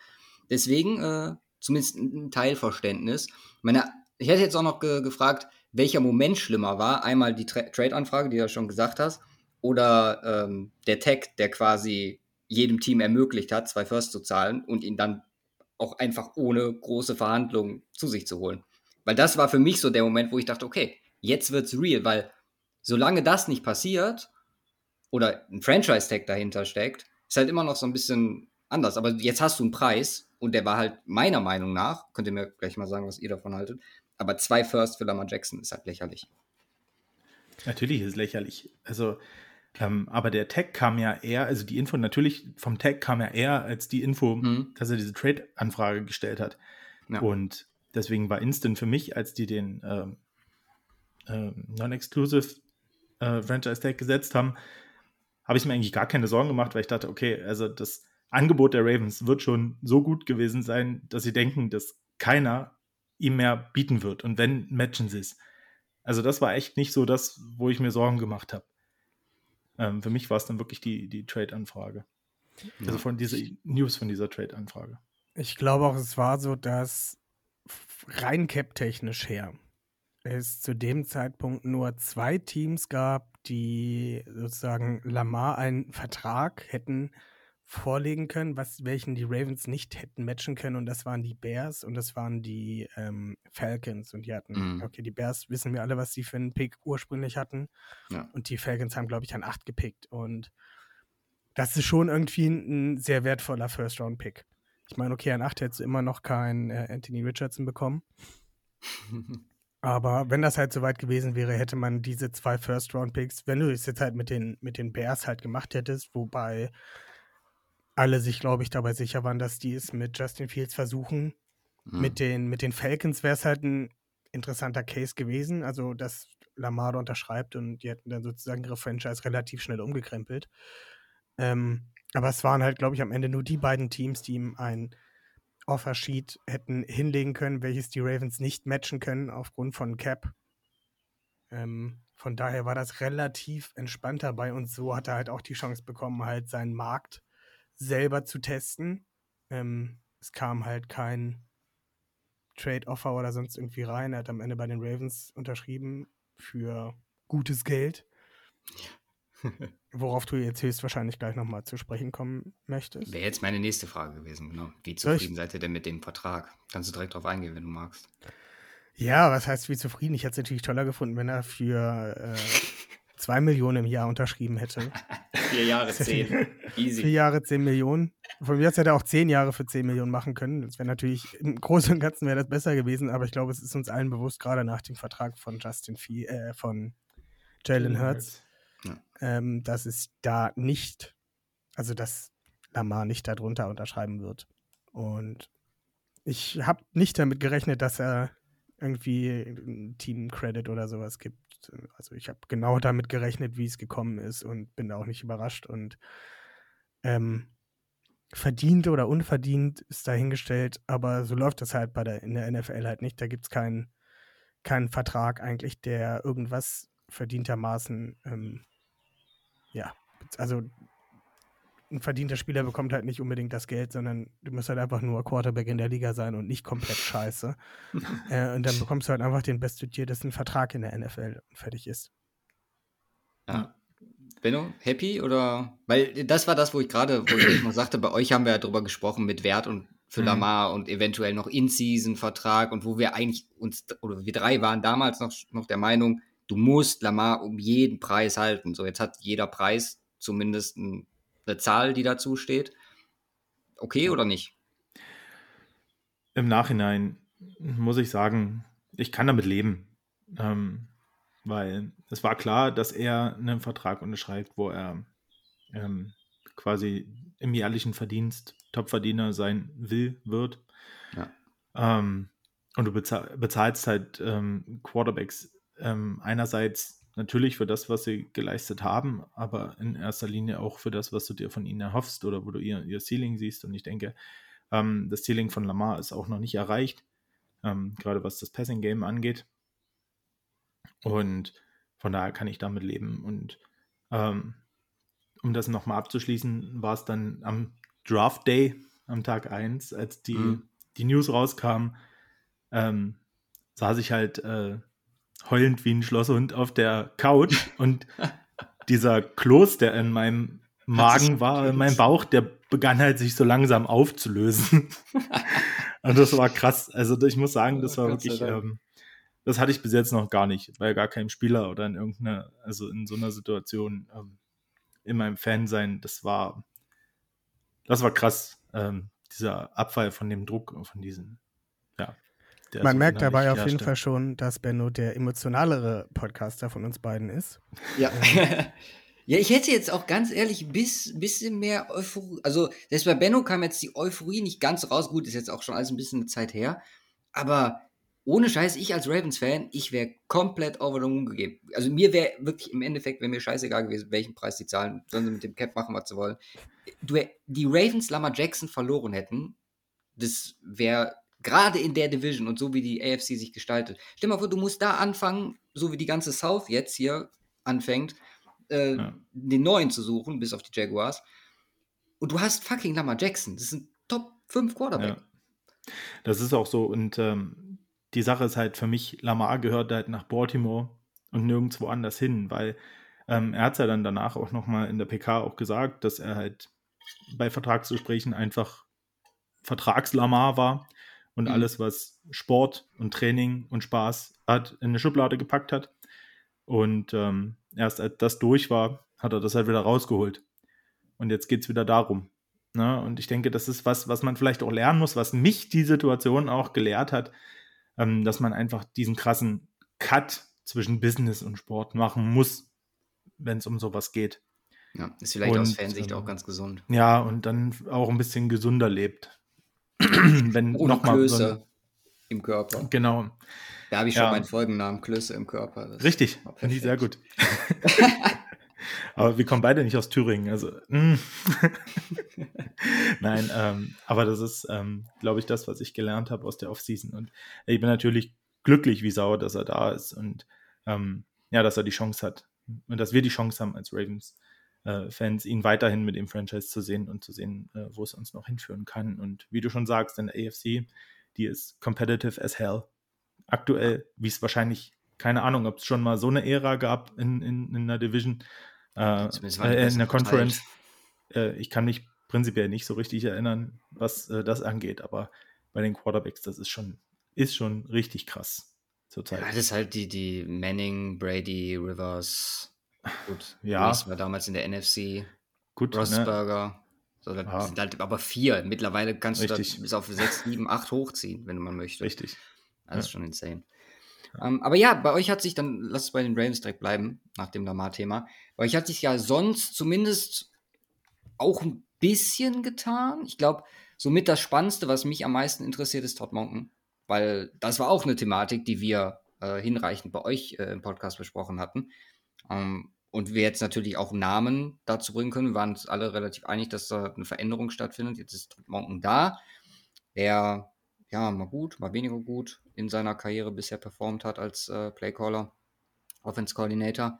Deswegen äh, zumindest ein Teilverständnis. Meine, ich hätte jetzt auch noch ge gefragt, welcher Moment schlimmer war. Einmal die Tra Trade-Anfrage, die du ja schon gesagt hast, oder ähm, der Tag, der quasi jedem Team ermöglicht hat, zwei First zu zahlen und ihn dann auch einfach ohne große Verhandlungen zu sich zu holen. Weil das war für mich so der Moment, wo ich dachte, okay, jetzt wird's real, weil solange das nicht passiert oder ein Franchise-Tag dahinter steckt, ist halt immer noch so ein bisschen anders. Aber jetzt hast du einen Preis und der war halt meiner Meinung nach, könnt ihr mir gleich mal sagen, was ihr davon haltet, aber zwei First für Lamar Jackson ist halt lächerlich. Natürlich ist es lächerlich. Also ähm, aber der Tag kam ja eher, also die Info natürlich vom Tag kam ja eher als die Info, mhm. dass er diese Trade-Anfrage gestellt hat. Ja. Und deswegen war Instant für mich, als die den ähm, äh, Non-Exclusive äh, Franchise-Tag gesetzt haben, habe ich mir eigentlich gar keine Sorgen gemacht, weil ich dachte, okay, also das Angebot der Ravens wird schon so gut gewesen sein, dass sie denken, dass keiner ihm mehr bieten wird. Und wenn, matchen sie es. Also das war echt nicht so das, wo ich mir Sorgen gemacht habe. Ähm, für mich war es dann wirklich die, die Trade-Anfrage. Ja. Also von dieser News von dieser Trade-Anfrage. Ich glaube auch, es war so, dass rein cap-technisch her es zu dem Zeitpunkt nur zwei Teams gab, die sozusagen Lamar einen Vertrag hätten vorlegen können, was, welchen die Ravens nicht hätten matchen können. Und das waren die Bears und das waren die ähm, Falcons. Und die hatten, mhm. okay, die Bears wissen wir alle, was sie für einen Pick ursprünglich hatten. Ja. Und die Falcons haben, glaube ich, an acht gepickt. Und das ist schon irgendwie ein, ein sehr wertvoller First-Round-Pick. Ich meine, okay, an acht hättest du immer noch keinen äh, Anthony Richardson bekommen. Aber wenn das halt soweit gewesen wäre, hätte man diese zwei First-Round-Picks, wenn du es jetzt halt mit den, mit den Bears halt gemacht hättest, wobei alle sich, glaube ich, dabei sicher waren, dass die es mit Justin Fields versuchen. Mhm. Mit, den, mit den Falcons wäre es halt ein interessanter Case gewesen, also dass Lamar unterschreibt und die hätten dann sozusagen ihre Franchise relativ schnell umgekrempelt. Ähm, aber es waren halt, glaube ich, am Ende nur die beiden Teams, die ihm ein Offersheet hätten hinlegen können, welches die Ravens nicht matchen können aufgrund von Cap. Ähm, von daher war das relativ entspannt dabei und so hat er halt auch die Chance bekommen, halt seinen Markt selber zu testen. Ähm, es kam halt kein Trade-Offer oder sonst irgendwie rein. Er hat am Ende bei den Ravens unterschrieben für gutes Geld. Worauf du jetzt höchstwahrscheinlich gleich nochmal zu sprechen kommen möchtest. Wäre jetzt meine nächste Frage gewesen, genau. Wie zufrieden seid ihr denn mit dem Vertrag? Kannst du direkt drauf eingehen, wenn du magst. Ja, was heißt wie zufrieden? Ich hätte es natürlich toller gefunden, wenn er für äh, zwei Millionen im Jahr unterschrieben hätte. Vier Jahre zehn. Easy. Vier Jahre zehn Millionen. Von mir aus hätte er auch zehn Jahre für zehn Millionen machen können. Das wäre natürlich, im Großen und Ganzen wäre das besser gewesen, aber ich glaube, es ist uns allen bewusst, gerade nach dem Vertrag von Justin Fee, äh, von Jalen Hurts, ähm, dass es da nicht, also dass Lamar nicht darunter unterschreiben wird. Und ich habe nicht damit gerechnet, dass er irgendwie Team Credit oder sowas gibt. Also ich habe genau damit gerechnet, wie es gekommen ist und bin auch nicht überrascht. Und ähm, verdient oder unverdient ist dahingestellt, aber so läuft das halt bei der, in der NFL halt nicht. Da gibt es keinen keinen Vertrag eigentlich, der irgendwas verdientermaßen, ähm, ja, also ein verdienter Spieler bekommt halt nicht unbedingt das Geld, sondern du musst halt einfach nur Quarterback in der Liga sein und nicht komplett scheiße. äh, und dann bekommst du halt einfach den bestdotiertesten Vertrag in der NFL und fertig ist. Ja. Benno, happy oder? Weil das war das, wo ich gerade, wo ich noch sagte, bei euch haben wir ja drüber gesprochen mit Wert und für mhm. Lamar und eventuell noch In-Season-Vertrag und wo wir eigentlich uns, oder wir drei waren damals noch, noch der Meinung, du musst Lamar um jeden Preis halten. So, jetzt hat jeder Preis zumindest ein eine Zahl, die dazu steht. Okay oder nicht? Im Nachhinein muss ich sagen, ich kann damit leben. Ähm, weil es war klar, dass er einen Vertrag unterschreibt, wo er ähm, quasi im jährlichen Verdienst Topverdiener sein will, wird. Ja. Ähm, und du bezahlst halt ähm, Quarterbacks ähm, einerseits natürlich für das, was sie geleistet haben, aber in erster Linie auch für das, was du dir von ihnen erhoffst oder wo du ihr, ihr Ceiling siehst. Und ich denke, ähm, das Ceiling von Lamar ist auch noch nicht erreicht, ähm, gerade was das Passing-Game angeht. Und von daher kann ich damit leben. Und ähm, um das nochmal abzuschließen, war es dann am Draft Day, am Tag 1, als die, mhm. die News rauskam, ähm, saß ich halt äh, heulend wie ein Schlosshund auf der Couch und dieser Kloß, der in meinem Magen war, in meinem Bauch, der begann halt sich so langsam aufzulösen. und das war krass. Also ich muss sagen, das war wirklich, ähm, das hatte ich bis jetzt noch gar nicht, bei gar keinem Spieler oder in irgendeiner, also in so einer Situation ähm, in meinem Fansein. Das war, das war krass, ähm, dieser Abfall von dem Druck, von diesen, ja, man so merkt dabei auf jeden Fall schon, dass Benno der emotionalere Podcaster von uns beiden ist. Ja. ja, ich hätte jetzt auch ganz ehrlich ein bis, bisschen mehr Euphorie. Also, selbst bei Benno kam jetzt die Euphorie nicht ganz raus. Gut, ist jetzt auch schon alles ein bisschen eine Zeit her. Aber ohne Scheiß, ich als Ravens-Fan, ich wäre komplett over the moon gegeben. Also mir wäre wirklich im Endeffekt, wäre mir scheißegal gewesen, welchen Preis die zahlen, sollen sie mit dem Cap machen, was sie wollen. Du, die Ravens Lamar Jackson verloren hätten, das wäre Gerade in der Division und so wie die AFC sich gestaltet. Stell dir mal vor, du musst da anfangen, so wie die ganze South jetzt hier anfängt, äh, ja. den neuen zu suchen, bis auf die Jaguars. Und du hast fucking Lamar Jackson. Das ist ein Top 5 Quarterback. Ja. Das ist auch so. Und ähm, die Sache ist halt für mich, Lamar gehört halt nach Baltimore und nirgendwo anders hin, weil ähm, er hat es ja dann danach auch nochmal in der PK auch gesagt, dass er halt bei Vertragsgesprächen einfach Vertragslamar war und mhm. alles, was Sport und Training und Spaß hat, in eine Schublade gepackt hat. Und ähm, erst als das durch war, hat er das halt wieder rausgeholt. Und jetzt geht es wieder darum. Ne? Und ich denke, das ist was, was man vielleicht auch lernen muss, was mich die Situation auch gelehrt hat, ähm, dass man einfach diesen krassen Cut zwischen Business und Sport machen muss, wenn es um sowas geht. Ja, ist vielleicht und, aus Fansicht auch ähm, ganz gesund. Ja, und dann auch ein bisschen gesünder lebt. wenn Ohne noch mal Klöße so im Körper. Genau. Da habe ich schon ja. meinen Folgennamen, Klöße im Körper. Das Richtig, finde ich sehr gut. aber wir kommen beide nicht aus Thüringen, also. Mm. Nein, ähm, aber das ist, ähm, glaube ich, das, was ich gelernt habe aus der Offseason. Und ich bin natürlich glücklich wie sauer, dass er da ist und ähm, ja, dass er die Chance hat und dass wir die Chance haben als Ravens Fans, ihn weiterhin mit dem Franchise zu sehen und zu sehen, äh, wo es uns noch hinführen kann. Und wie du schon sagst, in der AFC, die ist competitive as hell. Aktuell, wie es wahrscheinlich, keine Ahnung, ob es schon mal so eine Ära gab in, in, in einer Division, äh, äh in der Conference. Äh, ich kann mich prinzipiell nicht so richtig erinnern, was äh, das angeht, aber bei den Quarterbacks, das ist schon, ist schon richtig krass zurzeit. Ja, das ist halt die, die Manning, Brady, Rivers, Gut, ja. Reese war damals in der NFC. Gut, ne? Rossberger. Ne? So, sind halt aber vier. Mittlerweile kannst Richtig. du das bis auf sechs, sieben, acht hochziehen, wenn du mal möchtest. Richtig. Das ja. ist schon insane. Ja. Um, ähm, aber ja, bei euch hat sich dann, lass es bei den Ravens direkt bleiben, nach dem Lamar-Thema. Bei euch hat sich ja sonst zumindest auch ein bisschen getan. Ich glaube, somit das Spannendste, was mich am meisten interessiert, ist Todd Monken. Weil das war auch eine Thematik, die wir äh, hinreichend bei euch äh, im Podcast besprochen hatten. Ähm, und wir jetzt natürlich auch Namen dazu bringen können. Wir waren uns alle relativ einig, dass da eine Veränderung stattfindet. Jetzt ist Monken da, der ja mal gut, mal weniger gut in seiner Karriere bisher performt hat als äh, Playcaller, Offense Coordinator.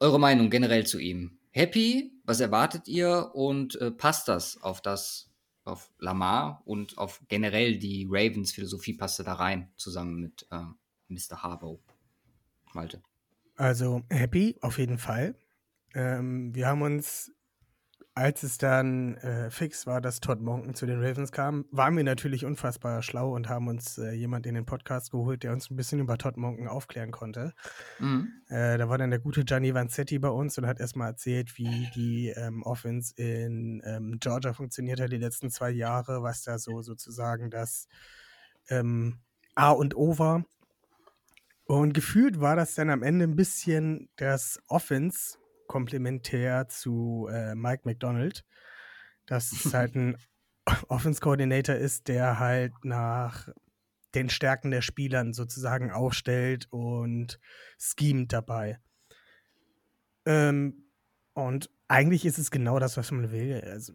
Eure Meinung generell zu ihm? Happy? Was erwartet ihr? Und äh, passt das auf das, auf Lamar und auf generell die Ravens Philosophie passt da rein, zusammen mit äh, Mr. Harbaugh? Malte. Also happy, auf jeden Fall. Ähm, wir haben uns, als es dann äh, fix war, dass Todd Monken zu den Ravens kam, waren wir natürlich unfassbar schlau und haben uns äh, jemand in den Podcast geholt, der uns ein bisschen über Todd Monken aufklären konnte. Mhm. Äh, da war dann der gute Gianni Vanzetti bei uns und hat erstmal erzählt, wie die ähm, Offense in ähm, Georgia funktioniert hat die letzten zwei Jahre, was da so sozusagen das ähm, A und O war. Und gefühlt war das dann am Ende ein bisschen das Offense komplementär zu äh, Mike McDonald, dass es halt ein Offense-Coordinator ist, der halt nach den Stärken der Spielern sozusagen aufstellt und schemt dabei. Ähm, und eigentlich ist es genau das, was man will. Also,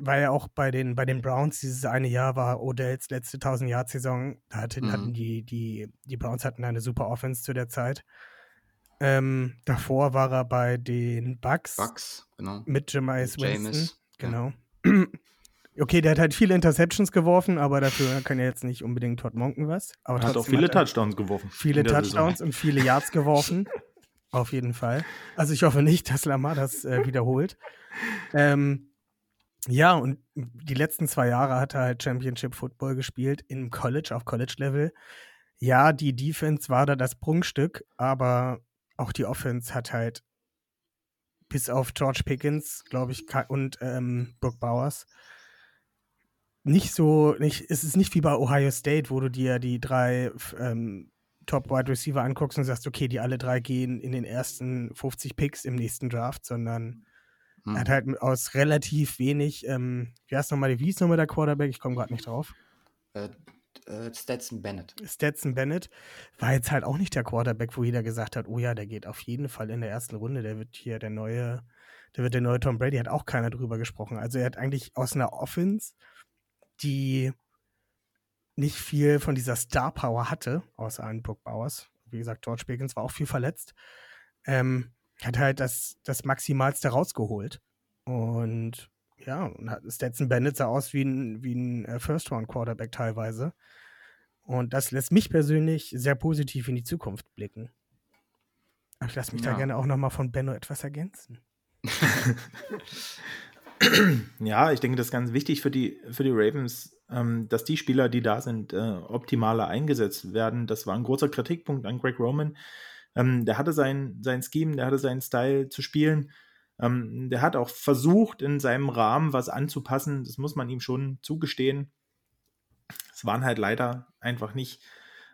war ja auch bei den, bei den Browns dieses eine Jahr war Odells letzte 1000 Jahr Saison. Da hatten, Mhm. hatten die, die, die Browns hatten eine super Offense zu der Zeit. Ähm, davor war er bei den Bucks, Bucks, genau. mit Jameis Winston. Jameis, ja. Genau. Okay, der hat halt viele Interceptions geworfen, aber dafür kann ja jetzt nicht unbedingt Todd Monken was. Aber Hat auch viele er Touchdowns geworfen. viele Touchdowns Saison. und viele Yards geworfen. Auf jeden Fall. Also ich hoffe nicht, dass Lamar das äh, wiederholt. Ähm, ja, und die letzten zwei Jahre hat er halt Championship Football gespielt im College, auf College-Level. Ja, die Defense war da das Prunkstück, aber auch die Offense hat halt bis auf George Pickens, glaube ich, und ähm, Brook Bowers nicht so, nicht, es ist nicht wie bei Ohio State, wo du dir die drei ähm, Top Wide Receiver anguckst und sagst, okay, die alle drei gehen in den ersten 50 Picks im nächsten Draft, sondern Hm. er hat halt aus relativ wenig, ähm, wie heißt nochmal, wie hieß nochmal der Quarterback? Ich komme gerade nicht drauf. Äh, äh, Stetson Bennett. Stetson Bennett war jetzt halt auch nicht der Quarterback, wo jeder gesagt hat, oh ja, der geht auf jeden Fall in der ersten Runde, der wird hier der neue, der wird der neue Tom Brady, hat auch keiner drüber gesprochen. Also er hat eigentlich aus einer Offense, die nicht viel von dieser Star Power hatte, außer einen Brook Bowers. Wie gesagt, George Pickens war auch viel verletzt. Ähm, hat halt das, das Maximalste rausgeholt. Und ja, und hat- Stetson Bennett sah aus wie ein, wie ein äh, First-Round-Quarterback teilweise. Und das lässt mich persönlich sehr positiv in die Zukunft blicken. Aber ich lasse mich da Ja. gerne auch nochmal von Benno etwas ergänzen. Ja, ich denke, das ist ganz wichtig für die, für die Ravens, ähm, dass die Spieler, die da sind, äh, optimaler eingesetzt werden. Das war ein großer Kritikpunkt an Greg Roman. Ähm, der hatte sein, sein Scheme, der hatte seinen Style zu spielen. Ähm, der hat auch versucht, in seinem Rahmen was anzupassen. Das muss man ihm schon zugestehen. Es waren halt leider einfach nicht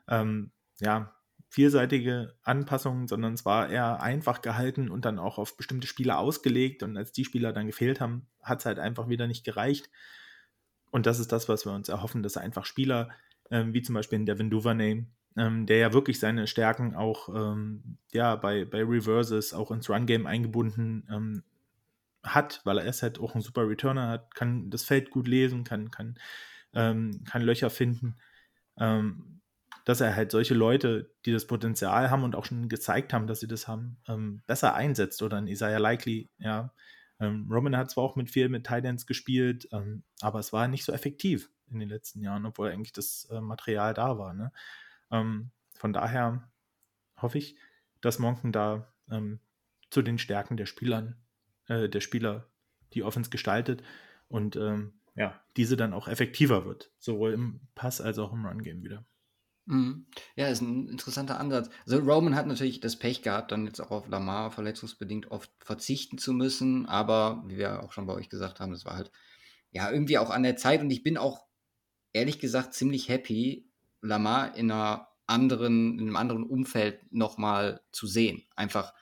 ähm, ja, vielseitige Anpassungen, sondern es war eher einfach gehalten und dann auch auf bestimmte Spieler ausgelegt. Und als die Spieler dann gefehlt haben, hat es halt einfach wieder nicht gereicht. Und das ist das, was wir uns erhoffen, dass einfach Spieler, ähm, wie zum Beispiel in Devin Duvernay, ähm, der ja wirklich seine Stärken auch ähm, ja, bei, bei Reverses, auch ins Run-Game eingebunden ähm, hat, weil er ist halt auch ein super Returner hat, kann das Feld gut lesen, kann, kann, ähm, kann Löcher finden. Ähm, dass er halt solche Leute, die das Potenzial haben und auch schon gezeigt haben, dass sie das haben, ähm, besser einsetzt oder ein Isaiah Likely, ja. Roman hat zwar auch mit viel mit Titans gespielt, aber es war nicht so effektiv in den letzten Jahren, obwohl eigentlich das äh, Material da war. Ne? Ähm, von daher hoffe ich, dass Monken da ähm, zu den Stärken der Spielern, äh, der Spieler die Offense gestaltet und ähm, ja, diese dann auch effektiver wird, sowohl im Pass als auch im Run-Game wieder. Mhm. Ja, ist ein interessanter Ansatz. Also Roman hat natürlich das Pech gehabt, dann jetzt auch auf Lamar verletzungsbedingt oft verzichten zu müssen, aber wie wir auch schon bei euch gesagt haben, das war halt ja irgendwie auch an der Zeit und ich bin auch ehrlich gesagt ziemlich happy, Lamar in einer anderen, in einem anderen Umfeld nochmal zu sehen. Einfach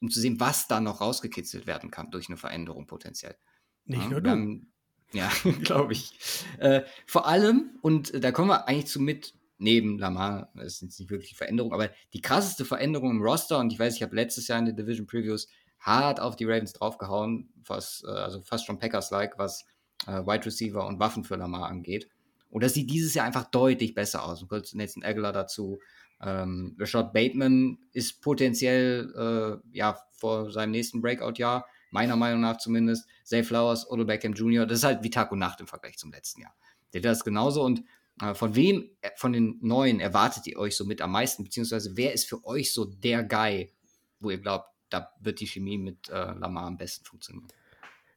um zu sehen, was da noch rausgekitzelt werden kann durch eine Veränderung potenziell. Nicht Ja, nur du. haben- ja, glaube ich. Äh, vor allem, und äh, da kommen wir eigentlich zu mit, neben Lamar, das ist jetzt nicht wirklich Veränderung, aber die krasseste Veränderung im Roster, und ich weiß, ich habe letztes Jahr in den Division Previews hart auf die Ravens draufgehauen, was, äh, also fast schon Packers-like, was äh, Wide Receiver und Waffen für Lamar angeht. Und das sieht dieses Jahr einfach deutlich besser aus. Und kurz Nathan Aguilar dazu. Ähm, Rashad Bateman ist potenziell äh, ja vor seinem nächsten Breakout-Jahr, meiner Meinung nach zumindest. Zay Flowers, Odell Beckham Jr., das ist halt wie Tag und Nacht im Vergleich zum letzten Jahr. Der das genauso. Und äh, von wem äh, von den Neuen erwartet ihr euch so mit am meisten? Beziehungsweise wer ist für euch so der Guy, wo ihr glaubt, da wird die Chemie mit äh, Lamar am besten funktionieren?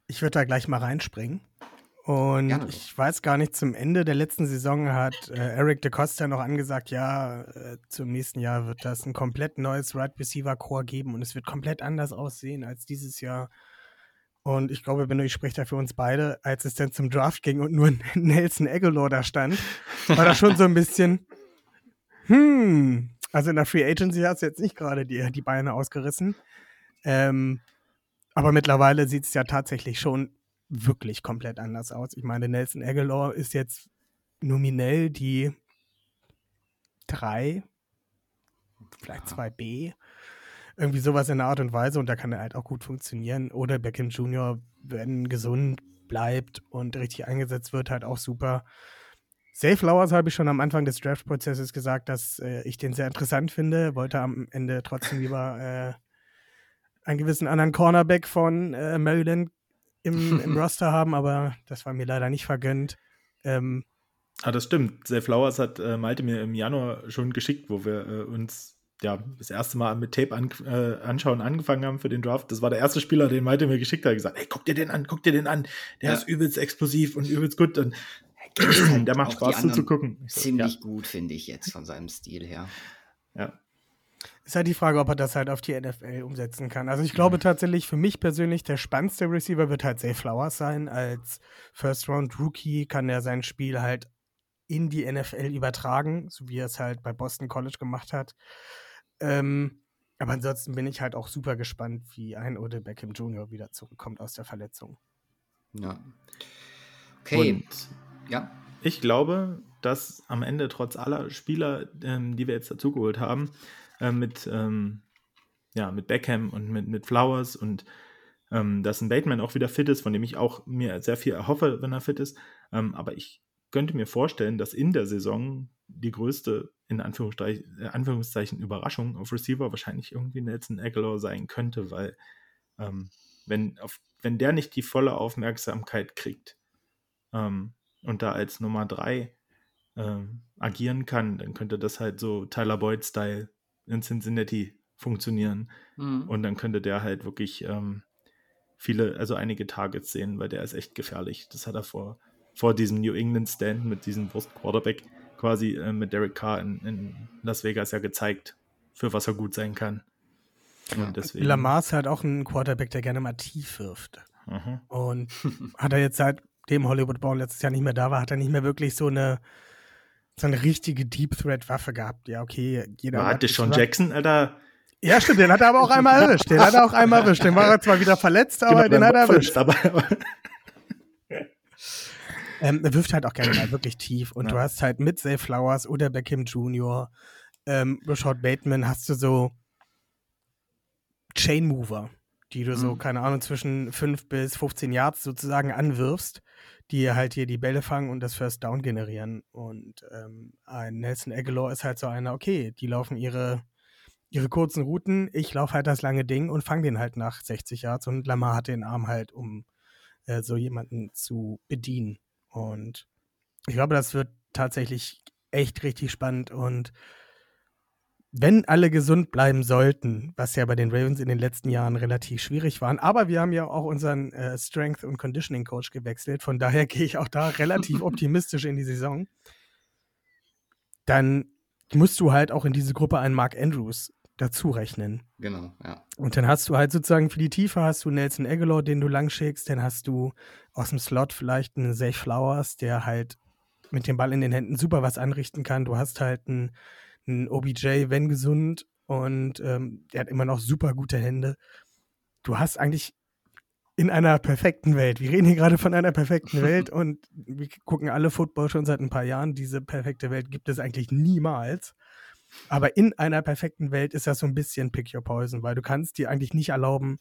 Ich würde da gleich mal reinspringen. Und Gerne ich weiß gar nicht, zum Ende der letzten Saison hat äh, Eric de Costa noch angesagt, ja, äh, zum nächsten Jahr wird das ein komplett neues Right Receiver Core geben und es wird komplett anders aussehen als dieses Jahr. Und ich glaube, Benno, ich spreche da für uns beide, als es dann zum Draft ging und nur Nelson Aguilar da stand, war das schon so ein bisschen, hm, also in der Free Agency hat es jetzt nicht gerade die, die Beine ausgerissen. Ähm, aber mittlerweile sieht es ja tatsächlich schon wirklich komplett anders aus. Ich meine, Nelson Aguilar ist jetzt nominell die 3, vielleicht 2b. Irgendwie sowas in der Art und Weise und da kann er halt auch gut funktionieren. Oder Beckham Jr., wenn gesund, bleibt und richtig eingesetzt wird, halt auch super. Safe Flowers habe ich schon am Anfang des Draft-Prozesses gesagt, dass äh, ich den sehr interessant finde. Wollte am Ende trotzdem lieber äh, einen gewissen anderen Cornerback von äh, Maryland im, im Roster haben, aber das war mir leider nicht vergönnt. Ähm, ah, das stimmt. Safe Flowers hat äh, Malte mir im Januar schon geschickt, wo wir äh, uns ja, das erste Mal mit Tape an, äh, anschauen angefangen haben für den Draft. Das war der erste Spieler, den Malte mir geschickt hat, gesagt, hey, guck dir den an, guck dir den an. Der ja. ist übelst explosiv und übelst gut. Und der macht Spaß zuzugucken. So, ziemlich ja. gut, finde ich jetzt von seinem Stil her. Ja. Ist halt die Frage, ob er das halt auf die NFL umsetzen kann. Also ich glaube tatsächlich, für mich persönlich, der spannendste Receiver wird halt Zay Flowers sein. Als First-Round-Rookie kann er sein Spiel halt in die NFL übertragen, so wie er es halt bei Boston College gemacht hat. Ähm, aber ansonsten bin ich halt auch super gespannt, wie ein Ode Beckham Jr. wieder zurückkommt aus der Verletzung. Ja. Okay. Und ja. Ich glaube, dass am Ende trotz aller Spieler, ähm, die wir jetzt dazugeholt haben, äh, mit, ähm, ja, mit Beckham und mit, mit Flowers und ähm, dass ein Bateman auch wieder fit ist, von dem ich auch mir sehr viel erhoffe, wenn er fit ist. Ähm, aber ich könnte mir vorstellen, dass in der Saison die größte, in Anführungszeichen, äh, Anführungszeichen Überraschung auf Receiver wahrscheinlich irgendwie Nelson Aguilar sein könnte, weil ähm, wenn, auf, wenn der nicht die volle Aufmerksamkeit kriegt ähm, und da als Nummer drei ähm, agieren kann, dann könnte das halt so Tyler Boyd-Style in Cincinnati funktionieren. Mhm. Und dann könnte der halt wirklich ähm, viele, also einige Targets sehen, weil der ist echt gefährlich. Das hat er vor, vor diesem New England Stand mit diesem Wurst Quarterback quasi äh, mit Derek Carr in, in, Las Vegas ja gezeigt, für was er gut sein kann. Und deswegen... Lamar ist halt auch ein Quarterback, der gerne mal tief wirft. Mhm. Und hat er jetzt seitdem Hollywood Brown letztes Jahr nicht mehr da war, hat er nicht mehr wirklich so eine so eine richtige Deep Threat Waffe gehabt. Ja, okay, jeder. Warte, schon Jackson, Alter. Ja, stimmt, den hat er aber auch einmal erwischt. Den hat er auch einmal erwischt. Den war er zwar wieder verletzt, aber genau, den hat er erwischt. Aber, ähm, er wirft halt auch gerne mal wirklich tief. Und ja. du hast halt mit Zay Flowers oder Beckham Jr., ähm, Rashad Bateman, hast du so Chain Mover, die du mhm. so, keine Ahnung, zwischen 5 bis 15 Yards sozusagen anwirfst die halt hier die Bälle fangen und das First Down generieren. Und ähm, ein Nelson Aguilar ist halt so einer, okay, die laufen ihre, ihre kurzen Routen, ich laufe halt das lange Ding und fange den halt nach 60 Yards und Lamar hat den Arm halt, um äh, so jemanden zu bedienen. Und ich glaube, das wird tatsächlich echt richtig spannend und wenn alle gesund bleiben sollten, was ja bei den Ravens in den letzten Jahren relativ schwierig war, aber wir haben ja auch unseren äh, Strength- und Conditioning-Coach gewechselt, von daher gehe ich auch da relativ optimistisch in die Saison, dann musst du halt auch in diese Gruppe einen Mark Andrews dazu rechnen. Genau, ja. Und dann hast du halt sozusagen für die Tiefe hast du Nelson Aguilar, den du lang schickst, dann hast du aus dem Slot vielleicht einen Zay Flowers, der halt mit dem Ball in den Händen super was anrichten kann. Du hast halt einen ein OBJ, wenn gesund, und ähm, der hat immer noch super gute Hände. Du hast eigentlich in einer perfekten Welt. Wir reden hier gerade von einer perfekten Welt und wir gucken alle Football schon seit ein paar Jahren. Diese perfekte Welt gibt es eigentlich niemals. Aber in einer perfekten Welt ist das so ein bisschen Pick Your Poison, weil du kannst dir eigentlich nicht erlauben,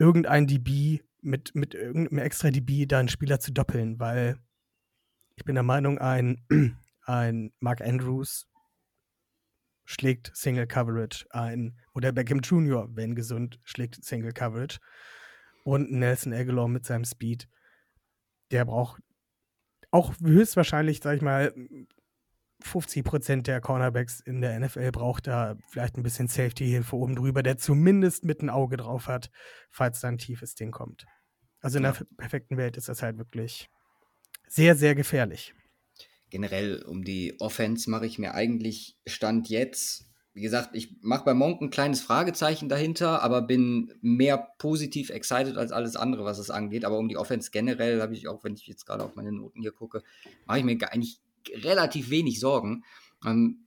irgendein DB mit, mit irgendeinem extra DB deinen Spieler zu doppeln, weil ich bin der Meinung, ein, ein Mark Andrews schlägt Single Coverage ein. Oder Beckham Jr., wenn gesund, schlägt Single Coverage. Und Nelson Aguilar mit seinem Speed, der braucht auch höchstwahrscheinlich, sag ich mal, 50% der Cornerbacks in der NFL braucht da vielleicht ein bisschen Safety-Hilfe oben drüber, der zumindest mit ein Auge drauf hat, falls da ein tiefes Ding kommt. Also in der perfekten Welt ist das halt wirklich sehr, sehr gefährlich generell um die Offense mache ich mir eigentlich Stand jetzt. Wie gesagt, ich mache bei Monk ein kleines Fragezeichen dahinter, aber bin mehr positiv excited als alles andere, was es angeht. Aber um die Offense generell habe ich auch, wenn ich jetzt gerade auf meine Noten hier gucke, mache ich mir eigentlich relativ wenig Sorgen. Ähm,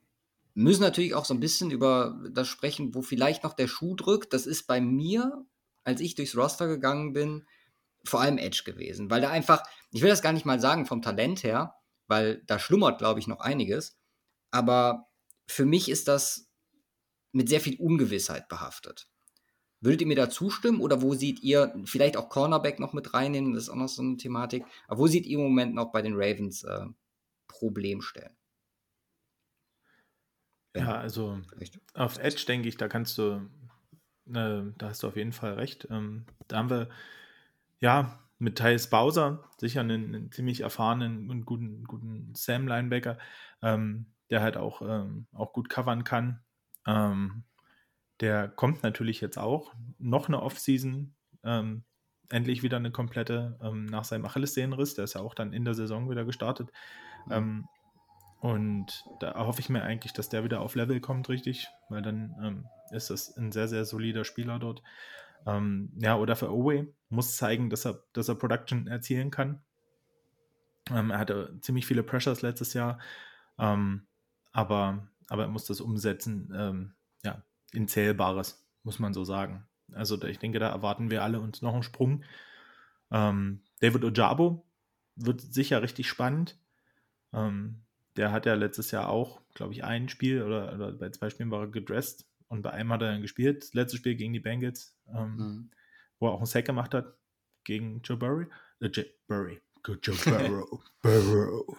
müssen natürlich auch so ein bisschen über das sprechen, wo vielleicht noch der Schuh drückt. Das ist bei mir, als ich durchs Roster gegangen bin, vor allem Edge gewesen, weil da einfach, ich will das gar nicht mal sagen vom Talent her, weil da schlummert, glaube ich, noch einiges. Aber für mich ist das mit sehr viel Ungewissheit behaftet. Würdet ihr mir da zustimmen oder wo seht ihr, vielleicht auch Cornerback noch mit reinnehmen, das ist auch noch so eine Thematik, aber wo seht ihr im Moment noch bei den Ravens äh, Problemstellen? Ja, also Vielleicht. auf Edge denke ich, da kannst du, äh, da hast du auf jeden Fall recht. Ähm, da haben wir, ja, mit Thais Bowser sicher einen, einen ziemlich erfahrenen und guten, guten Sam-Linebacker, ähm, der halt auch, ähm, auch gut covern kann. Ähm, der kommt natürlich jetzt auch. Noch eine Offseason. Ähm, endlich wieder eine komplette ähm, nach seinem Achillessehnenriss. Der ist ja auch dann in der Saison wieder gestartet. Mhm. Ähm, und da hoffe ich mir eigentlich, dass der wieder auf Level kommt, richtig, weil dann ist das ein sehr, sehr solider Spieler dort. Ähm, ja, oder für Owe muss zeigen, dass er, dass er Production erzielen kann. Ähm, er hatte ziemlich viele Pressures letztes Jahr, ähm, aber, aber er muss das umsetzen, ähm, ja, in Zählbares, muss man so sagen. Also ich denke, da erwarten wir alle uns noch einen Sprung. Ähm, David Ojabo wird sicher richtig spannend. Ähm, der hat ja letztes Jahr auch, glaube ich, ein Spiel oder, oder bei zwei Spielen war er gedressed und bei einem hat er dann gespielt. Das letzte Spiel gegen die Bengals, ähm, Mhm. wo er auch einen Sack gemacht hat gegen Joe Burry. Äh, Joe Burry. Joe Burrow. Burrow.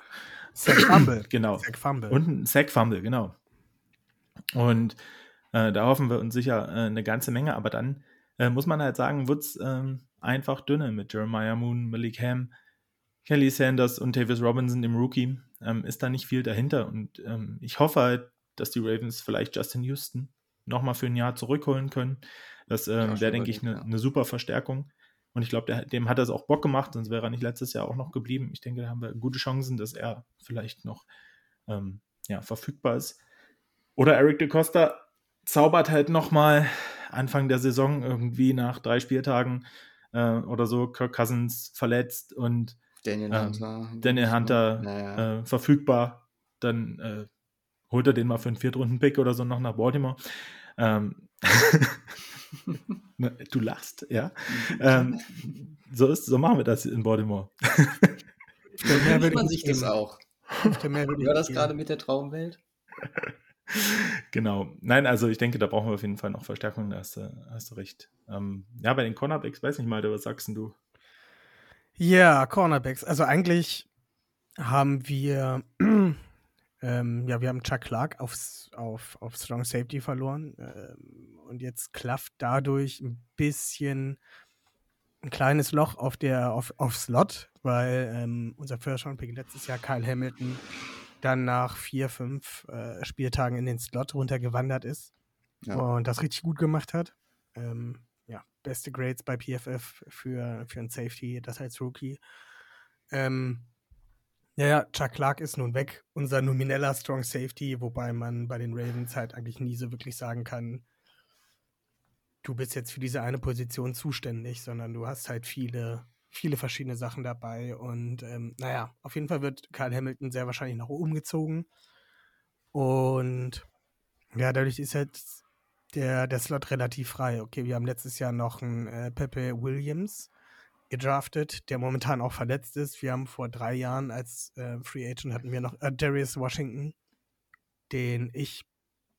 Sack Fumble. Genau. Sack Fumble. Und ein Sack-Fumble, genau. Und äh, da hoffen wir uns sicher äh, eine ganze Menge, aber dann äh, muss man halt sagen, wird es ähm, einfach dünne mit Jeremiah Moon, Malik Ham, Kelly Sanders und Davis Robinson, dem Rookie. Ähm, ist da nicht viel dahinter und ähm, ich hoffe halt, dass die Ravens vielleicht Justin Houston nochmal für ein Jahr zurückholen können. Das ähm, Ja, wäre, denke ich, eine ja. ne super Verstärkung. Und ich glaube, dem hat das auch Bock gemacht, sonst wäre er nicht letztes Jahr auch noch geblieben. Ich denke, da haben wir gute Chancen, dass er vielleicht noch ähm, ja, verfügbar ist. Oder Eric de Costa zaubert halt nochmal Anfang der Saison irgendwie nach drei Spieltagen äh, oder so Kirk Cousins verletzt und Daniel Ähm, Hunter. Daniel Hunter Naja. äh, verfügbar. Dann äh, holt er den mal für einen Viertrunden-Pick oder so noch nach Baltimore. Ähm, du lachst, ja. Ähm, so, ist, so machen wir das in Baltimore. Mehr würde man ich sich das auch. Mehr würde Wie war das geben. gerade mit der Traumwelt? genau. Nein, also ich denke, da brauchen wir auf jeden Fall noch Verstärkung, da hast du, hast du recht. Ähm, ja, bei den Cornerbacks, weiß nicht mal, was sagst denn du? Ja, Cornerbacks. Also eigentlich haben wir, ähm, ja, wir haben Chuck Clark aufs, auf, auf Strong Safety verloren. Ähm, und jetzt klafft dadurch ein bisschen ein kleines Loch auf der, auf, auf Slot, weil ähm, unser First Round Pick letztes Jahr, Kyle Hamilton, dann nach vier, fünf äh, Spieltagen in den Slot runtergewandert ist Ja. und das richtig gut gemacht hat. Ähm, ja, beste Grades bei PFF für, für ein Safety, das als Rookie. Ähm, ja, ja, Chuck Clark ist nun weg, unser nomineller Strong Safety, wobei man bei den Ravens halt eigentlich nie so wirklich sagen kann, du bist jetzt für diese eine Position zuständig, sondern du hast halt viele, viele verschiedene Sachen dabei. Und ähm, naja, auf jeden Fall wird Kyle Hamilton sehr wahrscheinlich nach oben gezogen. Und ja, dadurch ist halt der, der Slot relativ frei. Okay, wir haben letztes Jahr noch einen äh, Pepe Williams gedraftet, der momentan auch verletzt ist. Wir haben vor drei Jahren als äh, Free Agent hatten wir noch äh, Darius Washington, den ich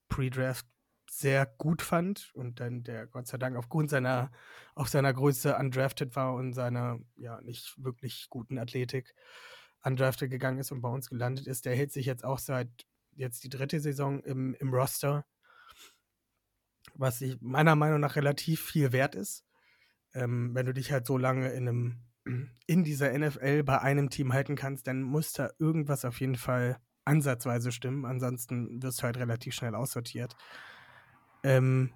pre-draft sehr gut fand und dann der Gott sei Dank aufgrund seiner auf seiner Größe undrafted war und seiner ja nicht wirklich guten Athletik undrafted gegangen ist und bei uns gelandet ist. Der hält sich jetzt auch seit jetzt die dritte Saison im, im Roster, was ich meiner Meinung nach relativ viel wert ist. Ähm, wenn du dich halt so lange in einem in dieser NFL bei einem Team halten kannst, dann muss da irgendwas auf jeden Fall ansatzweise stimmen. Ansonsten wirst du halt relativ schnell aussortiert. Ähm,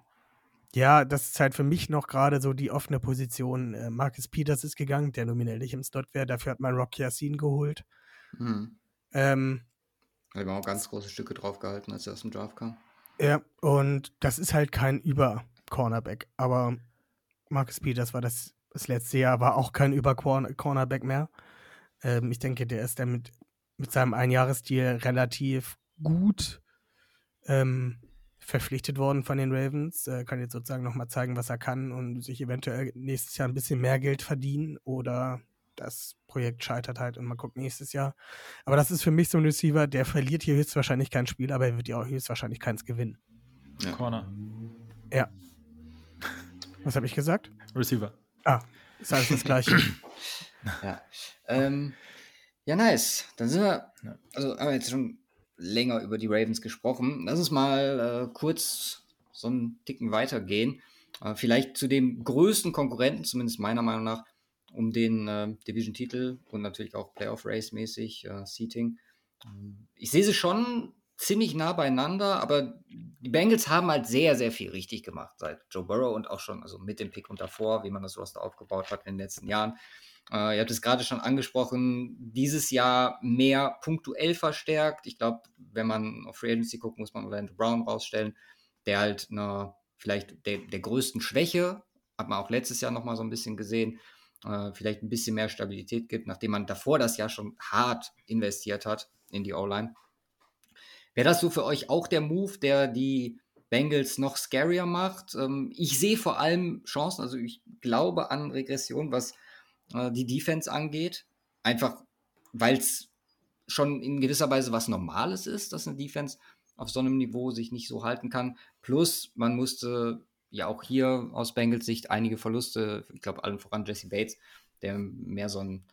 ja, das ist halt für mich noch gerade so die offene Position. Äh, Marcus Peters ist gegangen, der nominell nicht im Slot wäre. Dafür hat man Rocky Yassin geholt. Hm. Ähm, wir auch ganz große Stücke drauf gehalten, als er aus dem Draft kam. ja, und das ist halt kein Über-Cornerback. Aber Marcus Peters war das, das letzte Jahr, war auch kein Über-Cornerback mehr. Ähm, ich denke, der ist damit mit seinem Einjahresdeal relativ gut ähm, verpflichtet worden von den Ravens. Äh, kann jetzt sozusagen nochmal zeigen, was er kann und sich eventuell nächstes Jahr ein bisschen mehr Geld verdienen oder das Projekt scheitert halt und man guckt nächstes Jahr. Aber das ist für mich so ein Receiver, der verliert hier höchstwahrscheinlich kein Spiel, aber er wird ja auch höchstwahrscheinlich keins gewinnen. Ja. Corner. Ja. Was habe ich gesagt? Receiver. Ah, ist alles das Gleiche. Ja. Ähm, ja, nice. Dann sind wir, also haben wir jetzt schon länger über die Ravens gesprochen. Lass uns mal äh, kurz so einen Ticken weitergehen. Äh, vielleicht zu dem größten Konkurrenten, zumindest meiner Meinung nach, um den äh, Division-Titel und natürlich auch Playoff-Race-mäßig, äh, Seating. Ähm, ich sehe sie schon ziemlich nah beieinander, aber die Bengals haben halt sehr, sehr viel richtig gemacht seit Joe Burrow und auch schon also mit dem Pick und davor, wie man das Roster aufgebaut hat in den letzten Jahren. Äh, ihr habt es gerade schon angesprochen, dieses Jahr mehr punktuell verstärkt. Ich glaube, wenn man auf Free Agency guckt, muss man Orlando Brown rausstellen, der halt eine, vielleicht der, der größten Schwäche, hat man auch letztes Jahr nochmal so ein bisschen gesehen, äh, vielleicht ein bisschen mehr Stabilität gibt, nachdem man davor das Jahr schon hart investiert hat in die O-Line. Wäre das so für euch auch der Move, der die Bengals noch scarier macht? Ähm, ich sehe vor allem Chancen, also ich glaube an Regression, was äh, die Defense angeht. Einfach, weil es schon in gewisser Weise was Normales ist, dass eine Defense auf so einem Niveau sich nicht so halten kann. Plus, man musste ja auch hier aus Bengals Sicht einige Verluste, ich glaube allen voran Jesse Bates, der mehr so ein,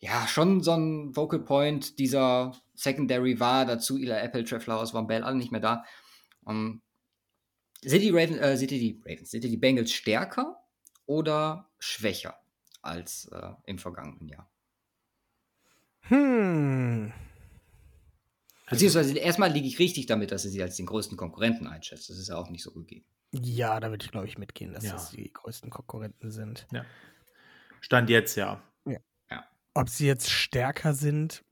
ja, schon so ein Vocal Point dieser Secondary war. Dazu Eli Apple, Trev Flowers, Van Bell, alle nicht mehr da. Um, ähm, sind die Ravens, äh, sind die Ravens, sind die Bengals stärker oder schwächer? als äh, im vergangenen Jahr. Hm. Beziehungsweise erstmal liege ich richtig damit, dass er sie als den größten Konkurrenten einschätzt. Das ist ja auch nicht so gegeben. Ja, da würde ich, glaube ich, mitgehen, dass ja. das die größten Konkurrenten sind. Ja. Stand jetzt, ja. Ob sie jetzt stärker sind,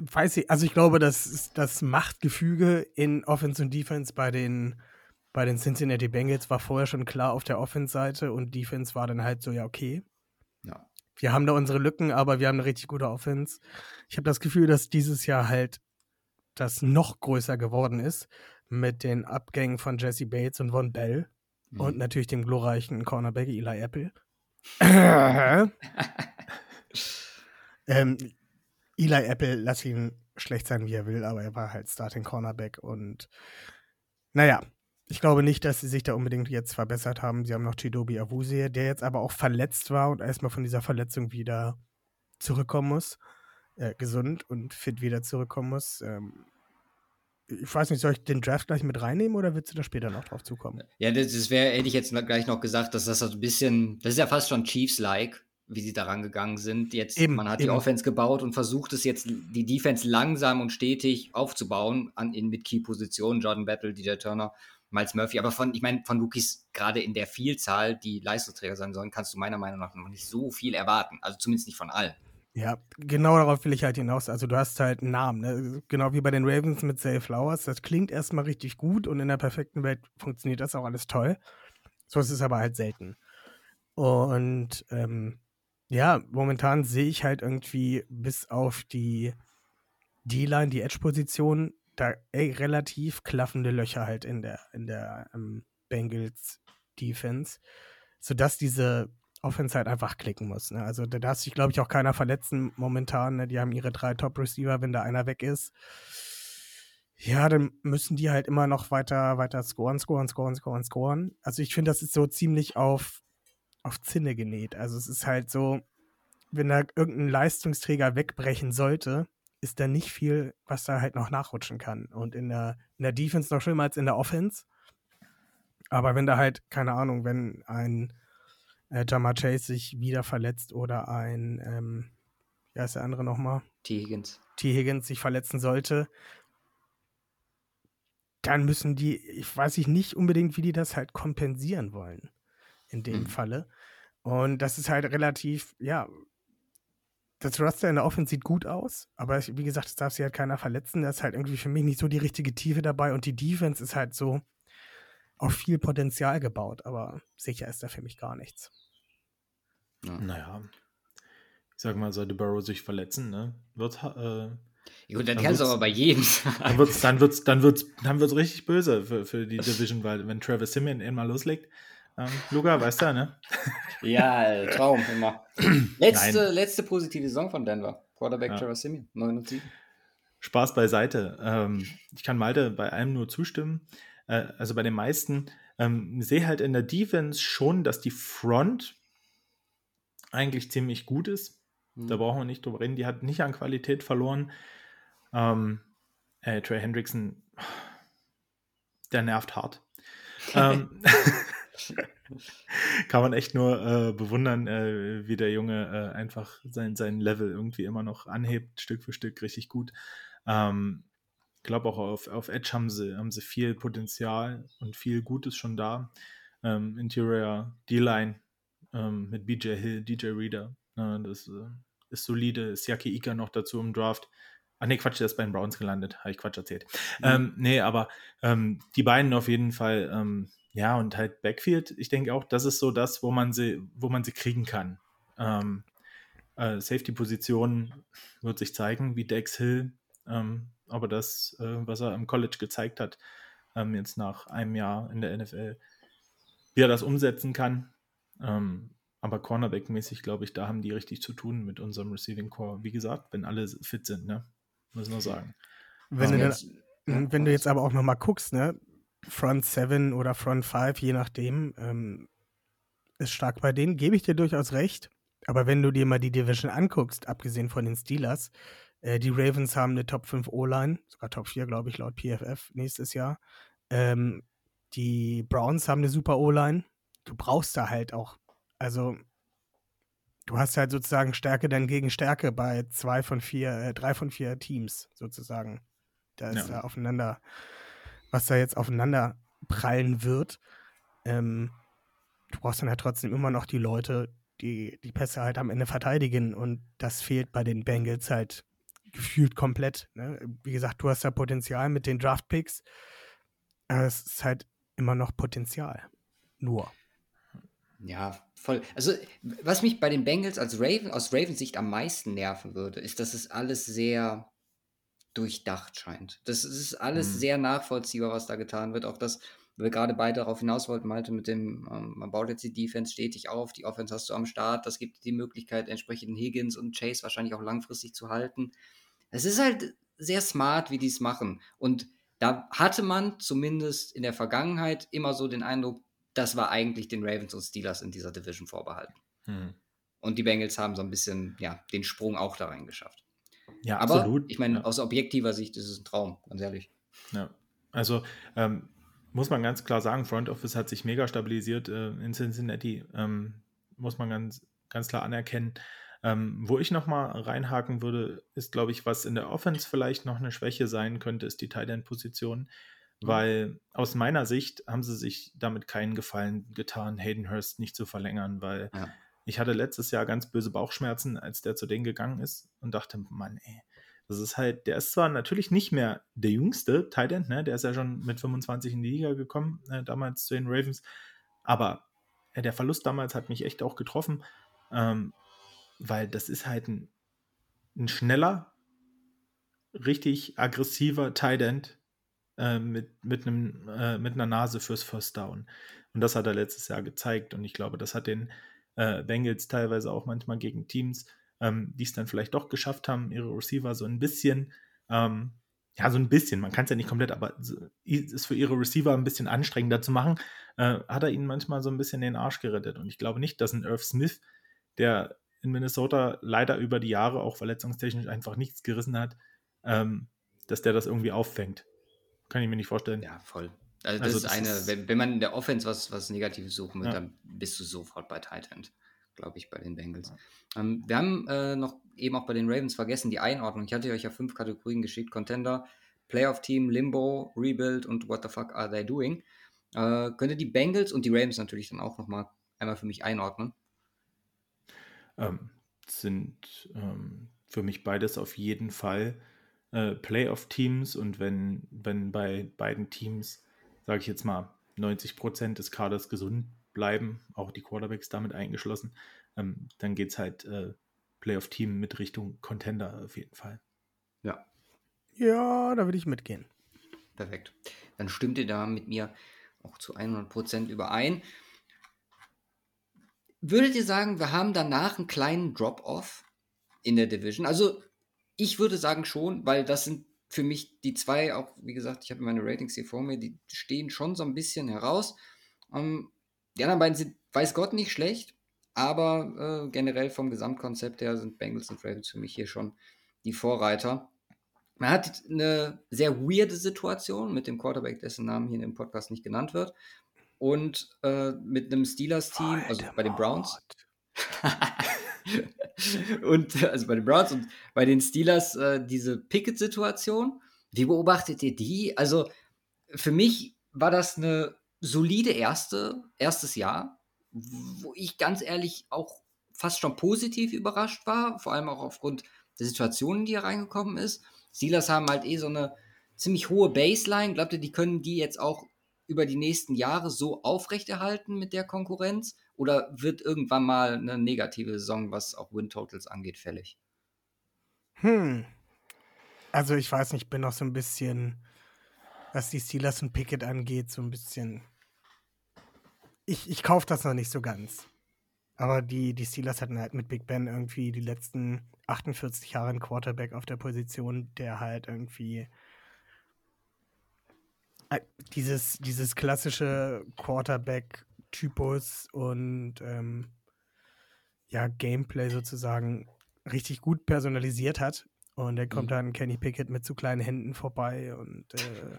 weiß ich. Also ich glaube, dass das Machtgefüge in Offense und Defense bei den, bei den Cincinnati Bengals war vorher schon klar auf der Offense-Seite und Defense war dann halt so, ja, okay. Ja. Wir haben da unsere Lücken, aber wir haben eine richtig gute Offense. Ich habe das Gefühl, dass dieses Jahr halt das noch größer geworden ist mit den Abgängen von Jesse Bates und Von Bell mhm. und natürlich dem glorreichen Cornerback Eli Apple. ähm, Eli Apple, lass ihn schlecht sein, wie er will, aber er war halt Starting Cornerback und naja, ich glaube nicht, dass sie sich da unbedingt jetzt verbessert haben. Sie haben noch Chidobi Awuzie, der jetzt aber auch verletzt war und erstmal von dieser Verletzung wieder zurückkommen muss. Äh, gesund und fit wieder zurückkommen muss. Ähm, ich weiß nicht, soll ich den Draft gleich mit reinnehmen oder willst du da später noch drauf zukommen? Ja, das, das wäre, hätte ich jetzt gleich noch gesagt, dass das so ein bisschen, das ist ja fast schon Chiefs-like, wie sie daran gegangen sind. Jetzt, eben, man hat eben. die Offense gebaut und versucht es jetzt, die Defense langsam und stetig aufzubauen an, in, mit Key-Positionen, Jordan Battle, DJ Turner Miles Murphy. Aber von, ich meine, von Rookies gerade in der Vielzahl, die Leistungsträger sein sollen, kannst du meiner Meinung nach noch nicht so viel erwarten. Also zumindest nicht von allen. Ja, genau darauf will ich halt hinaus. Also du hast halt einen Namen, ne? genau wie bei den Ravens mit Save Flowers. Das klingt erstmal richtig gut und in der perfekten Welt funktioniert das auch alles toll. So ist es aber halt selten. Und ähm, ja, momentan sehe ich halt irgendwie bis auf die D-Line, die Edge-Position, da ey, relativ klaffende Löcher halt in der, in der ähm, Bengals Defense, sodass diese Offense halt einfach klicken muss. Ne? Also da darf sich, glaube ich, auch keiner verletzen momentan. Ne? Die haben ihre drei Top-Receiver, wenn da einer weg ist. Ja, dann müssen die halt immer noch weiter, weiter scoren, scoren, scoren, scoren, scoren. Also ich finde, das ist so ziemlich auf, auf Zinne genäht. Also es ist halt so, wenn da irgendein Leistungsträger wegbrechen sollte, ist da nicht viel, was da halt noch nachrutschen kann. Und in der, in der Defense noch schlimmer als in der Offense. Aber wenn da halt, keine Ahnung, wenn ein äh, Jamar Chase sich wieder verletzt oder ein, ähm, wie heißt der andere nochmal? T. Higgins. T. Higgins sich verletzen sollte, dann müssen die, ich weiß nicht unbedingt, wie die das halt kompensieren wollen. In dem mhm. Falle. Und das ist halt relativ, ja, das Roster in der Offense sieht gut aus, aber wie gesagt, es darf sich halt keiner verletzen. Da ist halt irgendwie für mich nicht so die richtige Tiefe dabei und die Defense ist halt so auf viel Potenzial gebaut, aber sicher ist da für mich gar nichts. Ja. Naja, ich sag mal, sollte Burrow sich verletzen, ne? Wird, äh, gut, dann, dann kannst du aber bei jedem Dann wird's, dann wird's, dann wird's, dann wird's richtig böse für, für die Division, weil wenn Travis Simeon einmal loslegt, ähm, Luca, weißt du, ne? Ja, Traum immer. Letzte, letzte positive Saison von Denver. Quarterback ja. Travis Simeon, 9 und 7. Spaß beiseite. Ähm, ich kann Malte bei allem nur zustimmen. Äh, also bei den meisten. Ähm, sehe halt in der Defense schon, dass die Front eigentlich ziemlich gut ist. Da Mhm. brauchen wir nicht drüber reden. Die hat nicht an Qualität verloren. Ähm, äh, Trey Hendrickson, der nervt hart. ähm, kann man echt nur äh, bewundern, äh, wie der Junge äh, einfach sein, sein Level irgendwie immer noch anhebt, Stück für Stück, richtig gut. Ähm, ich glaube auch auf, auf Edge haben sie, haben sie viel Potenzial und viel Gutes schon da. Ähm, Interior D-Line ähm, mit BJ Hill, DJ Reader, äh, das äh, ist solide. Siaki Ika noch dazu im Draft. Ach nee, Quatsch, der ist bei den Browns gelandet. Habe ich Quatsch erzählt. Ähm, nee, aber ähm, die beiden auf jeden Fall, ähm, ja, und halt Backfield, ich denke auch, das ist so das, wo man sie, wo man sie kriegen kann. Ähm, äh, Safety-Position wird sich zeigen, wie Dex Hill, ähm, aber das, äh, was er im College gezeigt hat, ähm, jetzt nach einem Jahr in der NFL, wie er das umsetzen kann. Ähm, aber Cornerback-mäßig, glaube ich, da haben die richtig zu tun mit unserem Receiving Core. Wie gesagt, wenn alle fit sind, ne? Muss man sagen. Wenn, Ja. du, Jetzt- wenn du jetzt aber auch noch mal guckst, ne, Front 7 oder Front 5, je nachdem, ähm, ist stark bei denen, gebe ich dir durchaus recht. Aber wenn du dir mal die Division anguckst, abgesehen von den Steelers, äh, die Ravens haben eine Top 5 O-Line, sogar Top 4, glaube ich, laut PFF nächstes Jahr. Ähm, die Browns haben eine super O-Line. Du brauchst da halt auch, also du hast halt sozusagen Stärke dann gegen Stärke bei zwei von vier, äh, drei von vier Teams sozusagen. Da ist Ja. da aufeinander, was da jetzt aufeinander prallen wird. Ähm, du brauchst dann halt trotzdem immer noch die Leute, die die Pässe halt am Ende verteidigen und das fehlt bei den Bengals halt gefühlt komplett. Ne? Wie gesagt, du hast da Potenzial mit den Draft-Picks, es ist halt immer noch Potenzial. Nur. Ja, voll. Also, was mich bei den Bengals als Raven, aus Ravens Sicht am meisten nerven würde, ist, dass es alles sehr durchdacht scheint. Das ist alles Mhm. sehr nachvollziehbar, was da getan wird. Auch das, wir gerade beide darauf hinaus wollten, Malte, mit dem, ähm, man baut jetzt die Defense stetig auf, die Offense hast du am Start, das gibt die Möglichkeit, entsprechend Higgins und Chase wahrscheinlich auch langfristig zu halten. Es ist halt sehr smart, wie die es machen. Und da hatte man zumindest in der Vergangenheit immer so den Eindruck, das war eigentlich den Ravens und Steelers in dieser Division vorbehalten. Hm. Und die Bengals haben so ein bisschen, ja, den Sprung auch da rein geschafft. Ja, Aber absolut. ich meine, ja. aus objektiver Sicht ist es ein Traum, ganz ehrlich. Ja, also ähm, muss man ganz klar sagen, Front Office hat sich mega stabilisiert äh, in Cincinnati. Ähm, muss man ganz, ganz klar anerkennen. Ähm, wo ich nochmal reinhaken würde, ist, glaube ich, was in der Offense vielleicht noch eine Schwäche sein könnte, ist die Tight End-Position. Weil aus meiner Sicht haben sie sich damit keinen Gefallen getan, Hayden Hurst nicht zu verlängern, weil Ja. Ich hatte letztes Jahr ganz böse Bauchschmerzen, als der zu denen gegangen ist und dachte, Mann, ey, das ist halt, der ist zwar natürlich nicht mehr der jüngste Tight End, ne? der ist ja schon mit 25 in die Liga gekommen, äh, damals zu den Ravens, aber äh, der Verlust damals hat mich echt auch getroffen, ähm, weil das ist halt ein, ein schneller, richtig aggressiver Tight End äh, mit, mit, äh, mit einer Nase fürs First Down. Und das hat er letztes Jahr gezeigt und ich glaube, das hat den äh, Bengals teilweise auch manchmal gegen Teams, ähm, die es dann vielleicht doch geschafft haben, ihre Receiver so ein bisschen, ähm, ja, so ein bisschen, man kann es ja nicht komplett, aber es für ihre Receiver ein bisschen anstrengender zu machen, äh, hat er ihnen manchmal so ein bisschen den Arsch gerettet. Und ich glaube nicht, dass ein Irv Smith, der in Minnesota leider über die Jahre auch verletzungstechnisch einfach nichts gerissen hat, ähm, dass der das irgendwie auffängt. Kann ich mir nicht vorstellen. Ja, voll. Also das Also ist das eine, ist- wenn, wenn man in der Offense was, was Negatives suchen will, Ja. dann bist du sofort bei Tight End, glaube ich, bei den Bengals. Ähm, wir haben äh, noch eben auch bei den Ravens vergessen, die Einordnung. Ich hatte euch ja fünf Kategorien geschickt: Contender, Playoff Team, Limbo, Rebuild und What the fuck are they doing? Äh, könnt ihr die Bengals und die Ravens natürlich dann auch nochmal einmal für mich einordnen? ähm, sind ähm, für mich beides auf jeden Fall äh, Playoff-Teams und wenn, wenn bei beiden Teams, sage ich jetzt mal, 90 Prozent des Kaders gesund bleiben, auch die Quarterbacks damit eingeschlossen, ähm, dann geht es halt äh, Playoff-Team mit Richtung Contender auf jeden Fall. Ja, Ja, da würde ich mitgehen. perfekt. Dann stimmt ihr da mit mir auch zu 100% überein. Würdet ihr sagen, wir haben danach einen kleinen Drop-off in der Division? Also, ich würde sagen schon, weil das sind für mich die zwei, auch wie gesagt, ich habe meine Ratings hier vor mir, die stehen schon so ein bisschen heraus. Ähm, die anderen beiden sind, weiß Gott, nicht schlecht, aber äh, generell vom Gesamtkonzept her sind Bengals und Ravens für mich hier schon die Vorreiter. Man hat eine sehr weirde Situation mit dem Quarterback, dessen Namen hier in dem Podcast nicht genannt wird. Und äh, mit einem Steelers-Team, also bei den Browns. und also bei den Browns und bei den Steelers äh, diese Pickett-Situation. Wie beobachtet ihr die? Also für mich war das eine solide erste, erstes Jahr, wo ich ganz ehrlich auch fast schon positiv überrascht war, vor allem auch aufgrund der Situationen, die er reingekommen ist. Steelers haben halt eh so eine ziemlich hohe Baseline. Glaubt ihr, die können die jetzt auch über die nächsten Jahre so aufrechterhalten mit der Konkurrenz? Oder wird irgendwann mal eine negative Saison, was auch Win-Totals angeht, fällig? Hm. Also ich weiß nicht, ich bin noch so ein bisschen, was die Steelers und Pickett angeht, so ein bisschen. Ich, ich kaufe das noch nicht so ganz. Aber die, die Steelers hatten halt mit Big Ben irgendwie die letzten 48 Jahre einen Quarterback auf der Position, der halt irgendwie dieses, dieses klassische Quarterback-Typus und ähm, ja, Gameplay sozusagen richtig gut personalisiert hat. Und da kommt mhm. dann Kenny Pickett mit zu kleinen Händen vorbei und äh,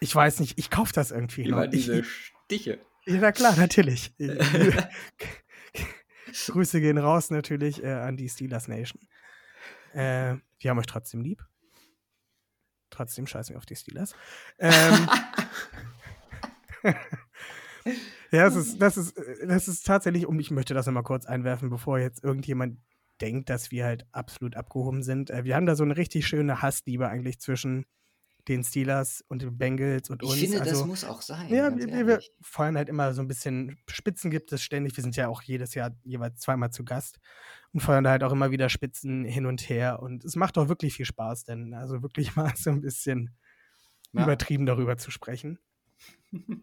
ich weiß nicht, ich kaufe das irgendwie. Immer diese ich, Stiche. Ja, na klar, natürlich. Grüße gehen raus natürlich äh, an die Steelers Nation. Äh, die haben euch trotzdem lieb. Trotzdem scheißen wir auf die Steelers. Ähm, ja, das ist, das, ist, das ist tatsächlich, um ich möchte das nochmal kurz einwerfen, bevor jetzt irgendjemand denkt, dass wir halt absolut abgehoben sind. Äh, wir haben da so eine richtig schöne Hassliebe eigentlich zwischen den Steelers und den Bengals und ich uns. Ich finde, also, das muss auch sein. Ja, wir, wir, feuern halt immer so ein bisschen Spitzen gibt es ständig. Wir sind ja auch jedes Jahr jeweils zweimal zu Gast und feuern da halt auch immer wieder Spitzen hin und her. Und es macht auch wirklich viel Spaß, denn also wirklich mal so ein bisschen ja. übertrieben darüber zu sprechen.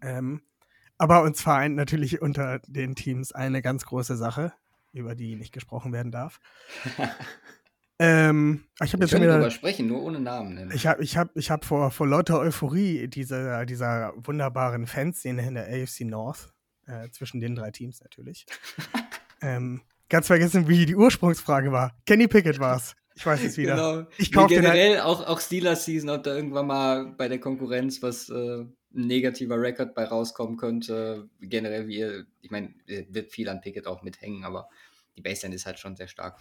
ähm, aber uns vereint natürlich unter den Teams eine ganz große Sache, über die nicht gesprochen werden darf. Ähm, ich habe jetzt schon wieder. darüber sprechen, nur ohne Namen. Nennen. Ich habe ich hab, ich hab vor, vor lauter Euphorie dieser, dieser wunderbaren Fanszene in der AFC North, äh, zwischen den drei Teams natürlich, ähm, ganz vergessen, wie die Ursprungsfrage war. Kenny Pickett war's. Ich weiß es wieder. Genau. Ich kaufe generell halt auch, auch Steelers Season, ob da irgendwann mal bei der Konkurrenz was äh, ein negativer Rekord bei rauskommen könnte. Generell, wie ihr, ich meine, wird viel an Pickett auch mithängen, aber die Baseline ist halt schon sehr stark.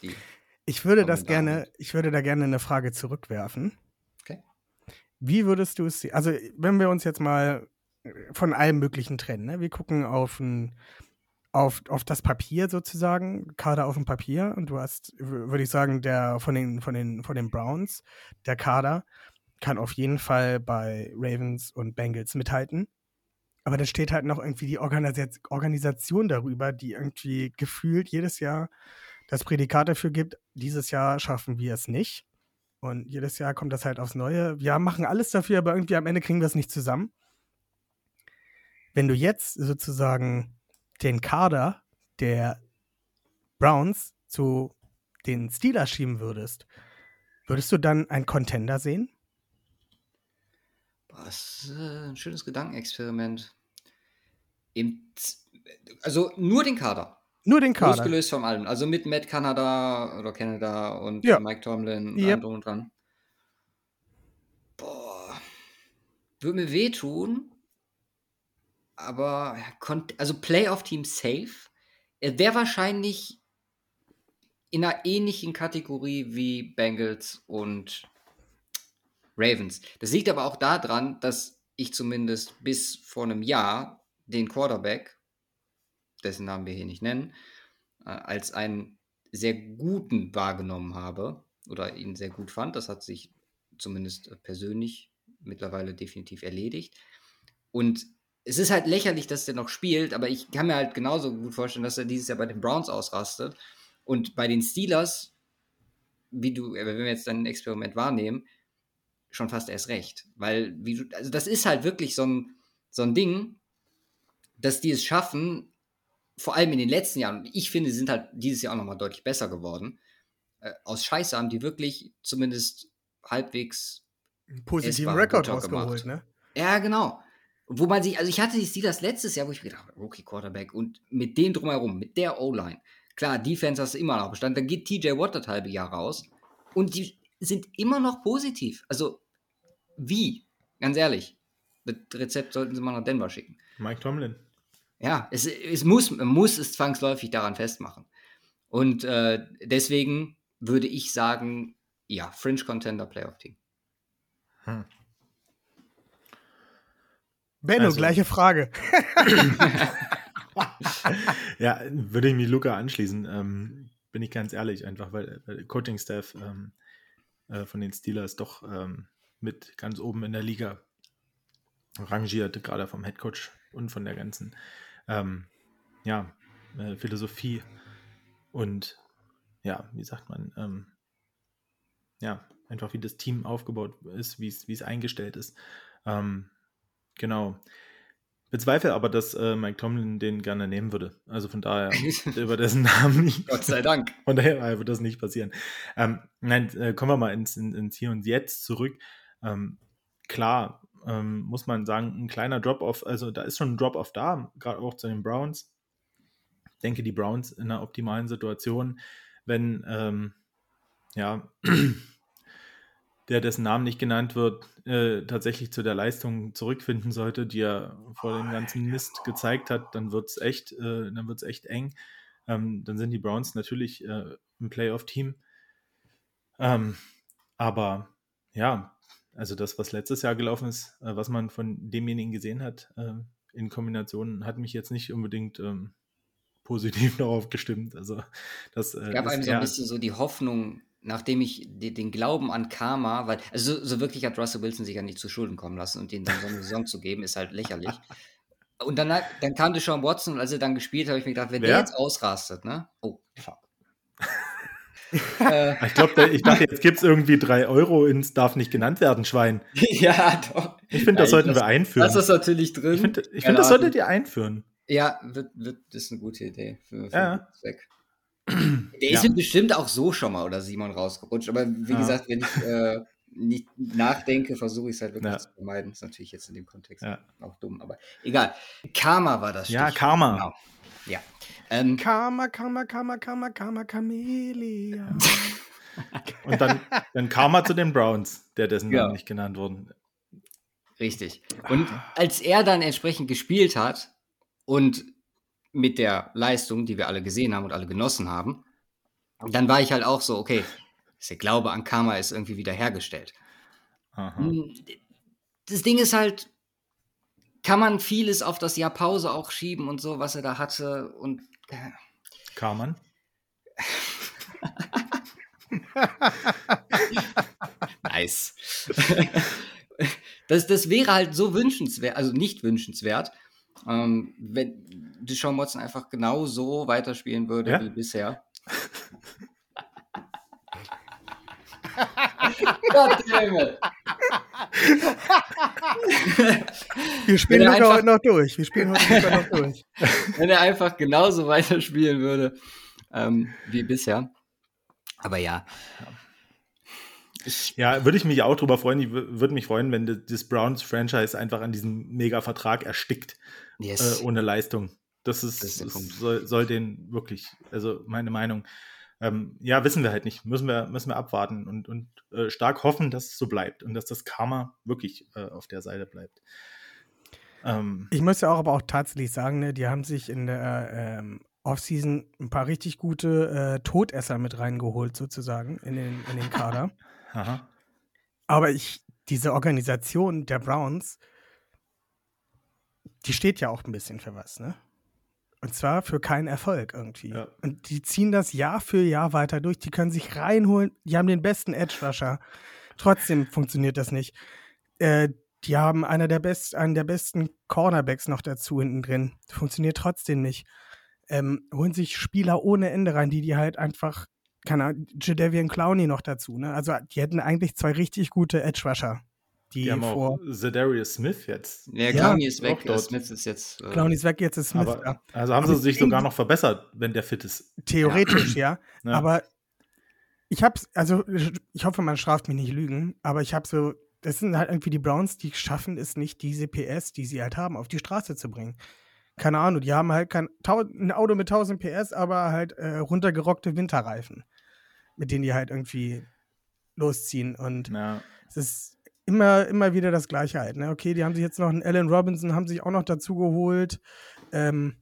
Die ich würde das gerne, ich würde da gerne eine Frage zurückwerfen. Okay. Wie würdest du es, also wenn wir uns jetzt mal von allem Möglichen trennen, ne? wir gucken auf, ein, auf, auf das Papier sozusagen, Kader auf dem Papier und du hast, würde ich sagen, der von den, von den, von den Browns, der Kader kann auf jeden Fall bei Ravens und Bengals mithalten. Aber da steht halt noch irgendwie die Organisation darüber, die irgendwie gefühlt jedes Jahr das Prädikat dafür gibt, dieses Jahr schaffen wir es nicht. Und jedes Jahr kommt das halt aufs Neue. Wir machen alles dafür, aber irgendwie am Ende kriegen wir es nicht zusammen. Wenn du jetzt sozusagen den Kader der Browns zu den Steelers schieben würdest, würdest du dann einen Contender sehen? Das ist äh, ein schönes Gedankenexperiment. also nur den Kader. Nur den Kader. Losgelöst von allem. Also mit Matt Canada oder Canada und ja. Mike Tomlin yep. drum und dran. Boah. Würde mir wehtun. Aber, also Playoff-Team safe. Er wäre wahrscheinlich in einer ähnlichen Kategorie wie Bengals und Ravens. Das liegt aber auch daran, dass ich zumindest bis vor einem Jahr den Quarterback dessen Namen wir hier nicht nennen, äh, als einen sehr guten wahrgenommen habe oder ihn sehr gut fand. Das hat sich zumindest äh, persönlich mittlerweile definitiv erledigt. Und es ist halt lächerlich, dass der noch spielt, aber ich kann mir halt genauso gut vorstellen, dass er dieses Jahr bei den Browns ausrastet. Und bei den Steelers, wie du, äh, wenn wir jetzt dein Experiment wahrnehmen, schon fast erst recht. Weil, wie du, also das ist halt wirklich so ein, so ein Ding, dass die es schaffen, vor allem in den letzten Jahren, ich finde, sind halt dieses Jahr auch nochmal deutlich besser geworden. Äh, aus Scheiße haben die wirklich zumindest halbwegs einen positiven Rekord rausgeholt, ne? Ja, genau. wo man sich, also ich hatte die Steelers letztes Jahr, wo ich mir gedacht habe, Rookie Quarterback und mit dem drumherum, mit der O-Line. Klar, Defense hast du immer noch Bestand. Dann geht TJ Watt das halbe Jahr raus und die sind immer noch positiv. Also, wie? Ganz ehrlich. Das Rezept sollten sie mal nach Denver schicken. Mike Tomlin. Ja, es, es muss, man muss es zwangsläufig daran festmachen. Und äh, deswegen würde ich sagen, ja, Fringe Contender Playoff Team. Hm. Benno, also, gleiche Frage. ja, würde ich mich Luca anschließen. Ähm, bin ich ganz ehrlich, einfach weil, weil Coaching-Staff ähm, äh, von den Steelers doch ähm, mit ganz oben in der Liga rangiert, gerade vom Headcoach und von der ganzen ähm, ja, äh, Philosophie und ja, wie sagt man, ähm, ja, einfach wie das Team aufgebaut ist, wie es eingestellt ist. Ähm, genau. Bezweifle aber, dass äh, Mike Tomlin den gerne nehmen würde. Also von daher, über dessen Namen nicht. Gott sei Dank. Von daher wird das nicht passieren. Ähm, nein, äh, kommen wir mal ins, ins, Hier und Jetzt zurück. Ähm, klar, ähm, muss man sagen, ein kleiner Drop-off, also da ist schon ein Drop-off da, gerade auch zu den Browns. Ich denke, die Browns in einer optimalen Situation, wenn ähm, ja, der dessen Namen nicht genannt wird, äh, tatsächlich zu der Leistung zurückfinden sollte, die er vor dem ganzen Mist gezeigt hat, dann wird es echt, äh, echt eng. Ähm, dann sind die Browns natürlich äh, ein Playoff-Team. Ähm, aber ja, also das, was letztes Jahr gelaufen ist, äh, was man von demjenigen gesehen hat, äh, in Kombination, hat mich jetzt nicht unbedingt ähm, positiv darauf gestimmt. Also das äh, gab einem so ein bisschen so die Hoffnung, nachdem ich die, den Glauben an Karma, weil, also so, so, wirklich hat Russell Wilson sich ja nicht zu Schulden kommen lassen und ihnen dann so eine Saison zu geben, ist halt lächerlich. Und dann, dann kam Deshaun Watson und als er dann gespielt hat, habe ich mir gedacht, wenn Wer? der jetzt ausrastet, ne? Oh, fuck. Äh. ich glaube, ich dachte, jetzt gibt es irgendwie drei Euro ins darf nicht genannt werden, Schwein. ja, doch. Ich finde, das sollten das, wir einführen. Das ist natürlich drin. Ich finde, find, das solltet ihr einführen. Ja, wird, wird, das ist eine gute Idee für, für ja. Zweck. Der ist ja. mir bestimmt auch so schon mal oder Simon rausgerutscht, aber wie ja. gesagt, wenn ich äh, nicht nachdenke, versuche ich es halt wirklich ja. zu vermeiden. Das ist natürlich jetzt in dem Kontext auch dumm, aber egal. Karma war das. Ja, Karma. Genau. Ja. Ähm, Karma, Karma, Karma, Karma, Karma, Chameleon. Und dann, dann Karma zu den Browns, der dessen ja. Namen nicht genannt wurden. Richtig. Und als er dann entsprechend gespielt hat und mit der Leistung, die wir alle gesehen haben und alle genossen haben, dann war ich halt auch so, okay, der Glaube an Karma ist irgendwie wieder hergestellt. Hm, das Ding ist halt, kann man vieles auf das Jahr Pause auch schieben und so, was er da hatte und man. nice. das, das wäre halt so wünschenswert, also nicht wünschenswert, ähm, wenn Deshaun Watson einfach genau so weiterspielen würde ja? wie bisher. Goddammit. Wir spielen heute einfach, noch durch. Wir spielen heute noch durch. Wenn er einfach genauso weiterspielen würde ähm, wie bisher. Aber ja. ja, würde ich mich auch drüber freuen. Ich würde mich freuen, wenn das Browns-Franchise einfach an diesem Mega-Vertrag erstickt. Yes. Äh, ohne Leistung. Das ist, das ist soll, soll den wirklich, also meine Meinung. Ähm, ja, wissen wir halt nicht. Müssen wir, müssen wir abwarten und, und äh, stark hoffen, dass es so bleibt und dass das Karma wirklich äh, auf der Seite bleibt. Ähm, ich muss ja auch aber auch tatsächlich sagen, ne, die haben sich in der ähm, Offseason ein paar richtig gute äh, Todesser mit reingeholt, sozusagen, in den, in den Kader. Aha. Aber ich, diese Organisation der Browns, die steht ja auch ein bisschen für was, ne? Und zwar für keinen Erfolg irgendwie. Ja. Und die ziehen das Jahr für Jahr weiter durch. Die können sich reinholen. Die haben den besten Edge-Rusher. Trotzdem funktioniert das nicht. Äh, die haben einer der best, einen der besten Cornerbacks noch dazu hinten drin. Funktioniert trotzdem nicht. Ähm, holen sich Spieler ohne Ende rein, die die halt einfach, keine Ahnung, Jadavian Clowney noch dazu. Ne? Also die hätten eigentlich zwei richtig gute Edge-Rusher die, die haben vor. Auch Zedarius Smith jetzt. Ja, ja Clowney ist weg. Dort. Smith ist jetzt. Äh, Clowney ist weg, jetzt ist Smith aber, da. Also haben aber sie sich sogar noch verbessert, wenn der fit ist. Theoretisch, ja. ja. Aber ich hab's, also ich hoffe, man straft mich nicht lügen, aber ich habe so das sind halt irgendwie die Browns, die schaffen es nicht, diese PS, die sie halt haben, auf die Straße zu bringen. Keine Ahnung, die haben halt kein ein Auto mit 1000 PS, aber halt äh, runtergerockte Winterreifen, mit denen die halt irgendwie losziehen. Und Ja. es ist immer, immer wieder das Gleiche halt. Ne? Okay, die haben sich jetzt noch einen Allen Robinson, haben sich auch noch dazu geholt. Ähm,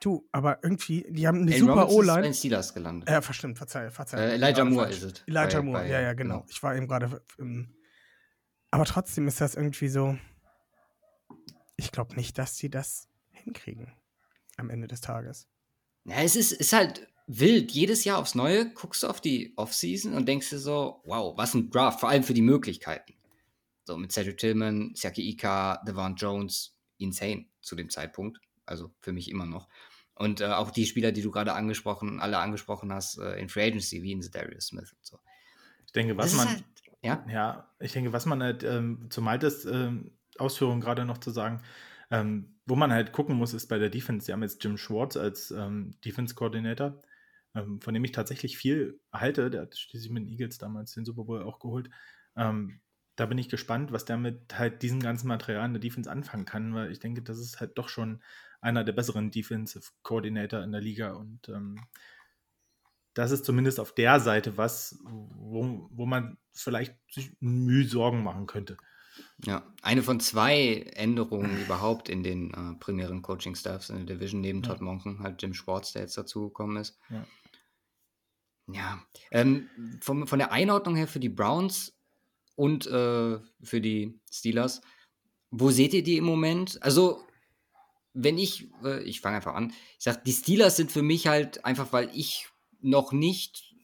du, aber irgendwie, die haben eine Allen super ist O-Line. den Steelers gelandet. Ja, verstimmt, verzeih, verzeih. Äh, Elijah Moore ist es. Elijah Moore, ja, ja, genau. Ich war eben gerade. Ähm, aber trotzdem ist das irgendwie so. Ich glaube nicht, dass sie das hinkriegen am Ende des Tages. Ja, es ist, ist halt wild. Jedes Jahr aufs Neue guckst du auf die Offseason und denkst dir so, wow, was ein Draft, vor allem für die Möglichkeiten. So mit Cedric Tillman, Siaki Ika, Devon Jones, insane zu dem Zeitpunkt. Also für mich immer noch. Und äh, auch die Spieler, die du gerade angesprochen, alle angesprochen hast, äh, in Free Agency, wie in Darius Smith und so. Ich denke, was man, halt, ja, ja, ich denke, was man halt ähm, zu Maltes ähm, Ausführungen gerade noch zu sagen, ähm, wo man halt gucken muss, ist bei der Defense. Sie haben jetzt Jim Schwartz als ähm, Defense-Coordinator, ähm, von dem ich tatsächlich viel halte. Der hat schließlich mit den Eagles damals den Super Bowl auch geholt. Ähm, da bin ich gespannt, was der mit halt diesem ganzen Material in der Defense anfangen kann, weil ich denke, das ist halt doch schon einer der besseren Defensive Coordinator in der Liga und ähm, das ist zumindest auf der Seite was, wo, wo man vielleicht sich Mühe Sorgen machen könnte. Ja, eine von zwei Änderungen überhaupt in den äh, primären Coaching-Staffs in der Division, neben Ja. Todd Monken, halt Jim Schwartz, der jetzt dazugekommen ist. Ja. Ja, ähm, vom, von der Einordnung her für die Browns und äh, für die Steelers, wo seht ihr die im Moment? Also, wenn ich, äh, ich fange einfach an, ich sag, die Steelers sind für mich halt einfach, weil ich noch nicht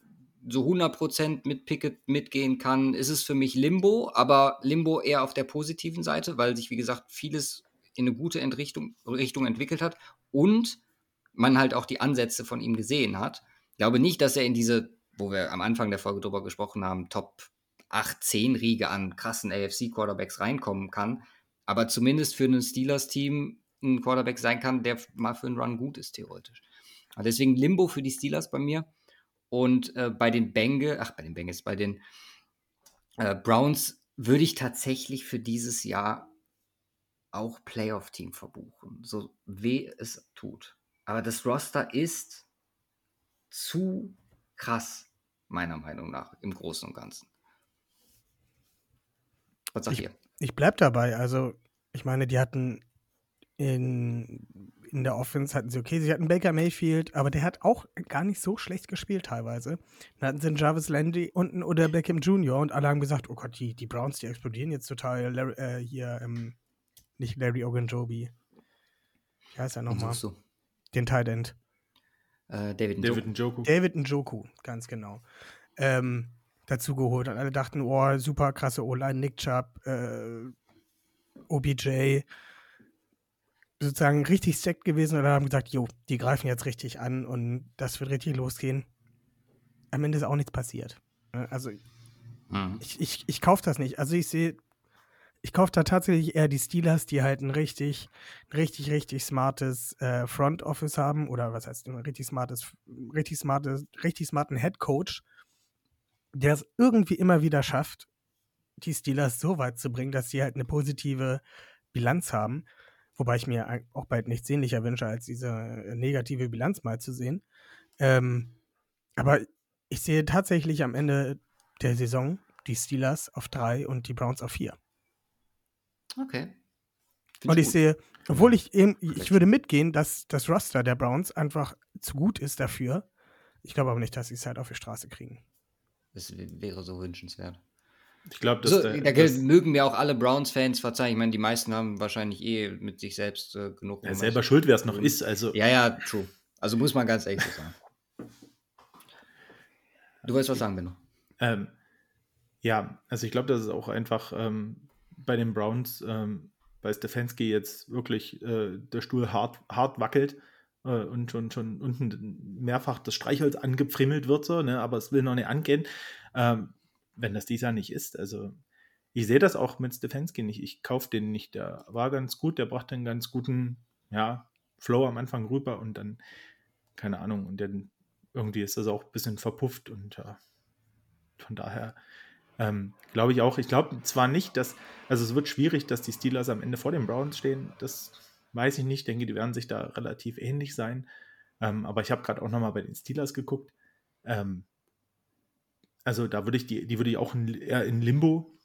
so 100% mit Pickett mitgehen kann, ist es für mich Limbo, aber Limbo eher auf der positiven Seite, weil sich, wie gesagt, vieles in eine gute Entrichtung, Richtung entwickelt hat und man halt auch die Ansätze von ihm gesehen hat. Glaube nicht, dass er in diese, wo wir am Anfang der Folge drüber gesprochen haben, Top 8, 10 Riege an krassen AFC-Quarterbacks reinkommen kann, aber zumindest für ein Steelers-Team ein Quarterback sein kann, der mal für einen Run gut ist, theoretisch. Aber deswegen Limbo für die Steelers bei mir. Und äh, bei den Bengals, ach, bei den Bengals, bei den äh, Browns würde ich tatsächlich für dieses Jahr auch Playoff-Team verbuchen, so weh es tut. Aber das Roster ist zu krass, meiner Meinung nach, im Großen und Ganzen. Was sagt ihr? Ich bleib dabei. Also, ich meine, die hatten in, in der Offense hatten sie okay, sie hatten Baker Mayfield, aber der hat auch gar nicht so schlecht gespielt teilweise. Dann hatten sie einen Jarvis Landry und einen Oder Beckham Jr. und alle haben gesagt, oh Gott, die, die Browns, die explodieren jetzt total. Larry, äh, hier, ähm, nicht Larry Ogunjobi. Wie heißt er nochmal? Den Tight End. Äh, David, David Njoku. Njoku. David Njoku, ganz genau. Ähm, dazu geholt. Und alle dachten, oh, super krasse O-Line, Nick Chubb, äh, OBJ. Sozusagen richtig stacked gewesen und haben gesagt, jo, die greifen jetzt richtig an und das wird richtig losgehen. Am Ende ist auch nichts passiert. Ne? Also Mhm. ich, ich, ich kaufe das nicht. Also ich sehe, ich kaufe da tatsächlich eher die Steelers, die halt ein richtig, richtig, richtig smartes äh, Front Office haben oder was heißt ein richtig smartes, richtig smartes, richtig smarten Head Coach, der es irgendwie immer wieder schafft, die Steelers so weit zu bringen, dass sie halt eine positive Bilanz haben. Wobei ich mir auch bald nichts sehnlicher wünsche, als diese äh, negative Bilanz mal zu sehen. Ähm, aber ich sehe tatsächlich am Ende der Saison die Steelers auf drei und die Browns auf vier. Okay. Find Und ich gut. sehe, obwohl ich eben, ich würde mitgehen, dass das Roster der Browns einfach zu gut ist dafür. Ich glaube aber nicht, dass sie es halt auf die Straße kriegen. Das wäre so wünschenswert. Ich glaube, dass So, da das, mögen mir auch alle Browns-Fans verzeihen. Ich meine, die meisten haben wahrscheinlich eh mit sich selbst äh, genug. ja, selber schuld, wer es noch ist. Also, Ja, ja, true. Also muss man ganz ehrlich so sagen. Du wolltest was sagen, Benno? Ähm, ja, also ich glaube, dass es auch einfach ähm, bei den Browns, ähm, bei Stefanski jetzt wirklich äh, der Stuhl hart, hart wackelt äh, und schon, schon unten mehrfach das Streichholz angepfrimmelt wird, so, ne, aber es will noch nicht angehen, ähm, wenn das dieser nicht ist. Also ich sehe das auch mit Stefanski nicht. Ich kaufe den nicht. Der war ganz gut, der brachte einen ganz guten, ja, Flow am Anfang rüber und dann, keine Ahnung, und dann irgendwie ist das auch ein bisschen verpufft und ja, von daher Ähm, glaube ich auch. Ich glaube zwar nicht, dass, also es wird schwierig, dass die Steelers am Ende vor den Browns stehen. Das weiß ich nicht. Ich denke, die werden sich da relativ ähnlich sein. Ähm, aber ich habe gerade auch nochmal bei den Steelers geguckt. Ähm, also da würde ich die, die würde ich auch in, eher in Limbo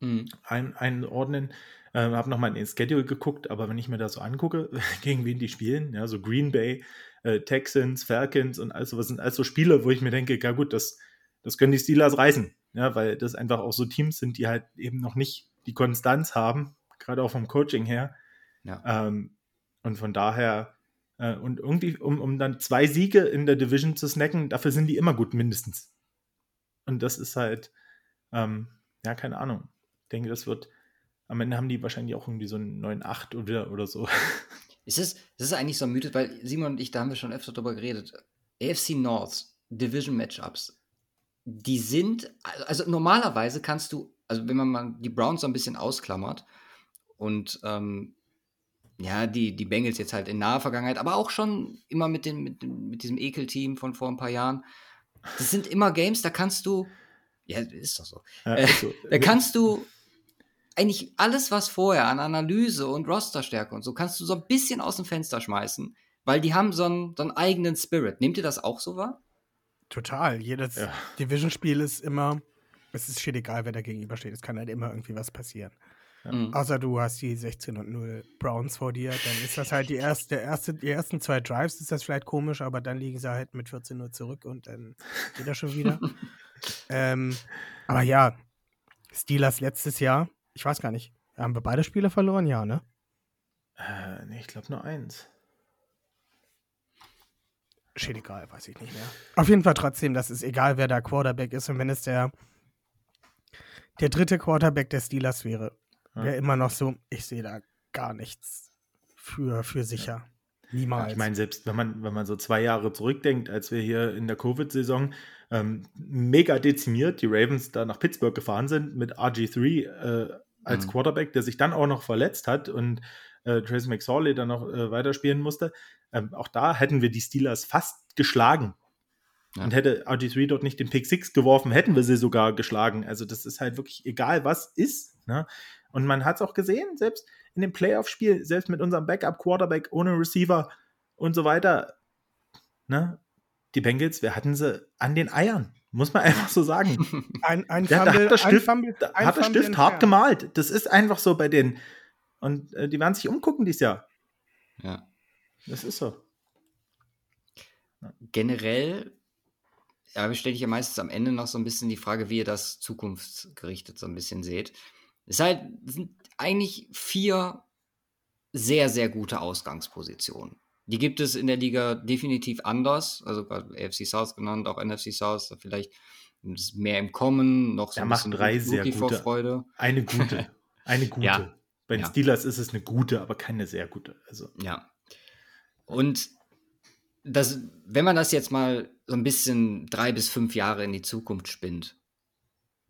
mhm. ein, einordnen. Ähm, habe nochmal in den Schedule geguckt, aber wenn ich mir das so angucke, gegen wen die spielen, ja, so Green Bay, äh, Texans, Falcons und all sowas sind also Spiele, wo ich mir denke, ja gut, das, das können die Steelers reißen, ja, weil das einfach auch so Teams sind, die halt eben noch nicht die Konstanz haben, gerade auch vom Coaching her. Ja. Ähm, und von daher, äh, und irgendwie, um, um dann zwei Siege in der Division zu snacken, dafür sind die immer gut, mindestens. Und das ist halt, ähm, ja, keine Ahnung. Ich denke, das wird, am Ende haben die wahrscheinlich auch irgendwie so einen 9-8 oder, oder so. Ist es, ist eigentlich so ein Mythos, weil Simon und ich, da haben wir schon öfter drüber geredet. AFC North, Division Matchups, die sind, also normalerweise kannst du, also wenn man mal die Browns so ein bisschen ausklammert und ähm, ja, die, die Bengals jetzt halt in naher Vergangenheit, aber auch schon immer mit, den, mit, mit diesem Ekelteam von vor ein paar Jahren. Das sind immer Games, da kannst du, ja, ist doch so. Ja, äh, so. da kannst du eigentlich alles, was vorher an Analyse und Rosterstärke und so, kannst du so ein bisschen aus dem Fenster schmeißen, weil die haben so einen, so einen eigenen Spirit. Nehmt ihr das auch so wahr? Total. Jedes ja. Division-Spiel ist immer, es ist shit egal, wer da gegenübersteht. Es kann halt immer irgendwie was passieren. Ja. Mhm. Außer du hast die 16 und 0 Browns vor dir, dann ist das halt die erste, erste, die ersten zwei Drives ist das vielleicht komisch, aber dann liegen sie halt mit 14 0 zurück und dann geht das schon wieder. ähm, aber ja, Steelers letztes Jahr, ich weiß gar nicht, haben wir beide Spiele verloren? Ja, ne? Äh, nee, ich glaube nur eins. Steht egal, weiß ich nicht mehr. Auf jeden Fall trotzdem, das ist egal, wer da Quarterback ist und wenn es der der dritte Quarterback der Steelers wäre, wäre immer noch so, ich sehe da gar nichts für, für sicher. Niemals. Ich meine, selbst wenn man, wenn man so zwei Jahre zurückdenkt, als wir hier in der Covid-Saison ähm, mega dezimiert die Ravens da nach Pittsburgh gefahren sind mit RG3 äh, als mhm. Quarterback, der sich dann auch noch verletzt hat und äh, Trace McSorley dann noch äh, weiterspielen musste. Ähm, auch da hätten wir die Steelers fast geschlagen. Ja. Und hätte RG3 dort nicht den Pick 6 geworfen, hätten wir sie sogar geschlagen. Also das ist halt wirklich egal, was ist. Ne? Und man hat es auch gesehen, selbst in dem Playoff-Spiel, selbst mit unserem Backup-Quarterback ohne Receiver und so weiter, ne? Die Bengals, wir hatten sie an den Eiern, muss man einfach so sagen. Ein, ein Fumble, hat der Stift, Fumble, hat der Stift hart gemalt. Das ist einfach so bei denen. Und äh, die werden sich umgucken dieses Jahr. Ja. Das ist so. Ja. Generell ja, stelle ich ja meistens am Ende noch so ein bisschen die Frage, wie ihr das zukunftsgerichtet so ein bisschen seht. Es halt, sind eigentlich vier sehr, sehr gute Ausgangspositionen. Die gibt es in der Liga definitiv anders. Also AFC South genannt, auch NFC South, vielleicht mehr im Kommen, noch so er ein macht drei sehr gute. Vorfreude. Eine gute. Eine gute. ja. Bei den ja. Steelers ist es eine gute, aber keine sehr gute. Also. Ja. Und das, wenn man das jetzt mal so ein bisschen drei bis fünf Jahre in die Zukunft spinnt,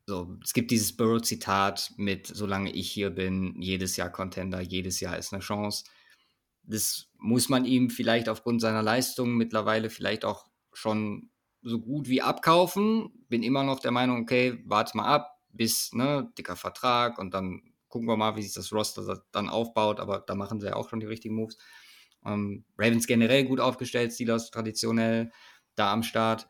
so, es gibt dieses Burrow-Zitat mit, solange ich hier bin, jedes Jahr Contender, jedes Jahr ist eine Chance. Das muss man ihm vielleicht aufgrund seiner Leistung mittlerweile vielleicht auch schon so gut wie abkaufen. Bin immer noch der Meinung, okay, warte mal ab, bis, ne, dicker Vertrag und dann gucken wir mal, wie sich das Roster dann aufbaut, aber da machen sie ja auch schon die richtigen Moves. Ähm, Ravens generell gut aufgestellt, Steelers traditionell da am Start.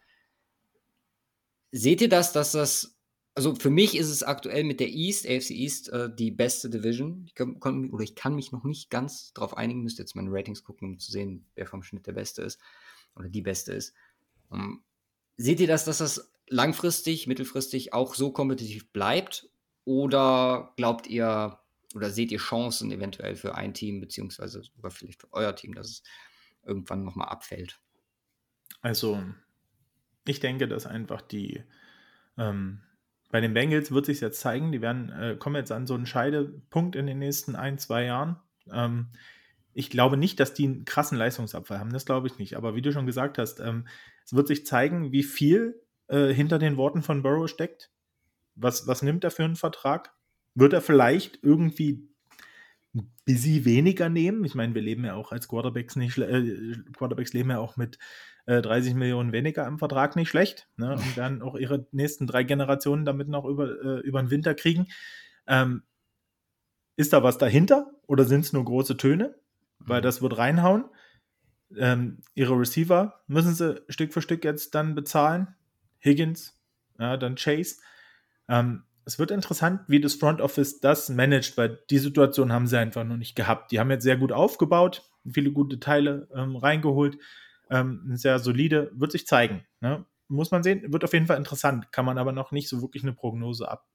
Seht ihr das, dass das also für mich ist es aktuell mit der East, AFC East, äh, die beste Division. Ich kann, oder ich kann mich noch nicht ganz darauf einigen, müsste jetzt meine Ratings gucken, um zu sehen, wer vom Schnitt der Beste ist oder die Beste ist. Ähm, seht ihr das, dass das langfristig, mittelfristig auch so kompetitiv bleibt? Oder glaubt ihr, oder seht ihr Chancen eventuell für ein Team, beziehungsweise sogar vielleicht für euer Team, dass es irgendwann nochmal abfällt? Also, ich denke, dass einfach die, ähm, bei den Bengals wird sich jetzt zeigen, die werden, äh, kommen jetzt an so einen Scheidepunkt in den nächsten ein, zwei Jahren. Ähm, ich glaube nicht, dass die einen krassen Leistungsabfall haben, das glaube ich nicht. Aber wie du schon gesagt hast, ähm, es wird sich zeigen, wie viel äh, hinter den Worten von Burrow steckt. Was, was nimmt er für einen Vertrag? Wird er vielleicht irgendwie ein bisschen weniger nehmen? Ich meine, wir leben ja auch als Quarterbacks nicht, äh, Quarterbacks leben ja auch mit äh, 30 Millionen weniger im Vertrag nicht schlecht ne? und dann auch ihre nächsten drei Generationen damit noch über, äh, über den Winter kriegen. Ähm, ist da was dahinter oder sind es nur große Töne? Weil mhm. das wird reinhauen. Ähm, ihre Receiver müssen sie Stück für Stück jetzt dann bezahlen. Higgins, ja, dann Chase. Ähm, es wird interessant, wie das Front Office das managt, weil die Situation haben sie einfach noch nicht gehabt. Die haben jetzt sehr gut aufgebaut, viele gute Teile ähm, reingeholt, ähm, sehr solide, wird sich zeigen. Ne? Muss man sehen, wird auf jeden Fall interessant, kann man aber noch nicht so wirklich eine Prognose ab,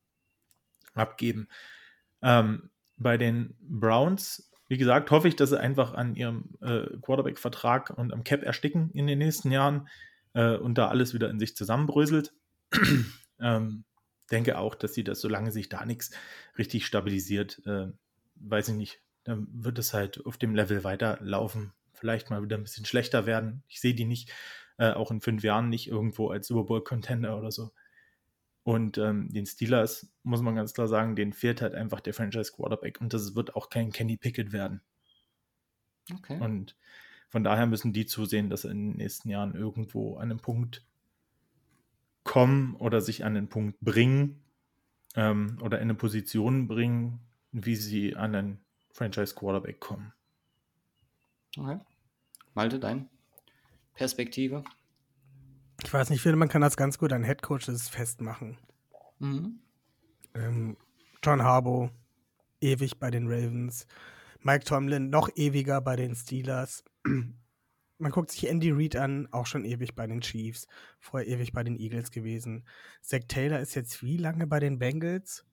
abgeben. Ähm, bei den Browns, wie gesagt, hoffe ich, dass sie einfach an ihrem äh, Quarterback-Vertrag und am Cap ersticken in den nächsten Jahren äh, und da alles wieder in sich zusammenbröselt. ähm, denke auch, dass sie das, solange sich da nichts richtig stabilisiert, äh, weiß ich nicht, dann wird es halt auf dem Level weiterlaufen. Vielleicht mal wieder ein bisschen schlechter werden. Ich sehe die nicht, äh, auch in fünf Jahren nicht irgendwo als Super Bowl-Contender oder so. Und ähm, den Steelers, muss man ganz klar sagen, denen fehlt halt einfach der Franchise Quarterback. Und das wird auch kein Kenny Pickett werden. Okay. Und von daher müssen die zusehen, dass in den nächsten Jahren irgendwo an einem Punkt kommen oder sich an den Punkt bringen ähm, oder in eine Position bringen, wie sie an den Franchise Quarterback kommen. Okay. Malte, dein Perspektive? Ich weiß nicht, ich finde, man kann das ganz gut an Headcoaches festmachen. Mhm. Ähm, John Harbaugh, ewig bei den Ravens. Mike Tomlin, noch ewiger bei den Steelers. Man guckt sich Andy Reid an, auch schon ewig bei den Chiefs, vorher ewig bei den Eagles gewesen. Zach Taylor ist jetzt wie lange bei den Bengals?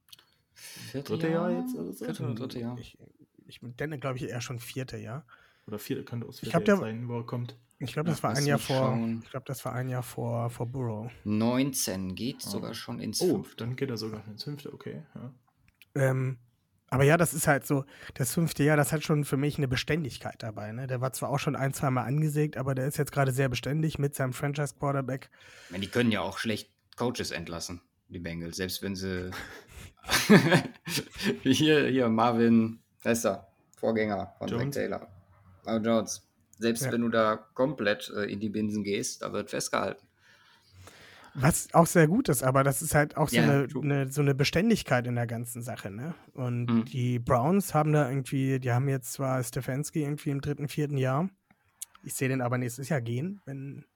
Vierte dritte Jahr, Jahr jetzt oder so? Vierte, dritte Jahr. Ich, ich denke, glaube ich, eher schon vierte Jahr. Oder vierte könnte aus vierte Jahr sein, wo er kommt. Ich glaube, das war ein Jahr vor. Ich glaube, das war ein Jahr vor, vor Burrow. 19 geht oh. sogar schon ins oh, fünfte. dann geht er sogar ins fünfte, okay. Ja. Ähm, aber ja, das ist halt so, das fünfte Jahr, das hat schon für mich eine Beständigkeit dabei. Ne? Der war zwar auch schon ein, zwei Mal angesägt, aber der ist jetzt gerade sehr beständig mit seinem Franchise-Quarterback. Die können ja auch schlecht Coaches entlassen, die Bengals, selbst wenn sie hier, hier, Marvin, da ist er, Vorgänger von Jones. Taylor. Marvin Jones. Selbst ja. wenn du da komplett äh, in die Binsen gehst, da wird festgehalten. Was auch sehr gut ist, aber das ist halt auch so, ja, eine, eine, so eine Beständigkeit in der ganzen Sache, ne? Und mhm. die Browns haben da irgendwie, die haben jetzt zwar Stefanski irgendwie im dritten, vierten Jahr. Ich sehe den aber nächstes Jahr gehen, wenn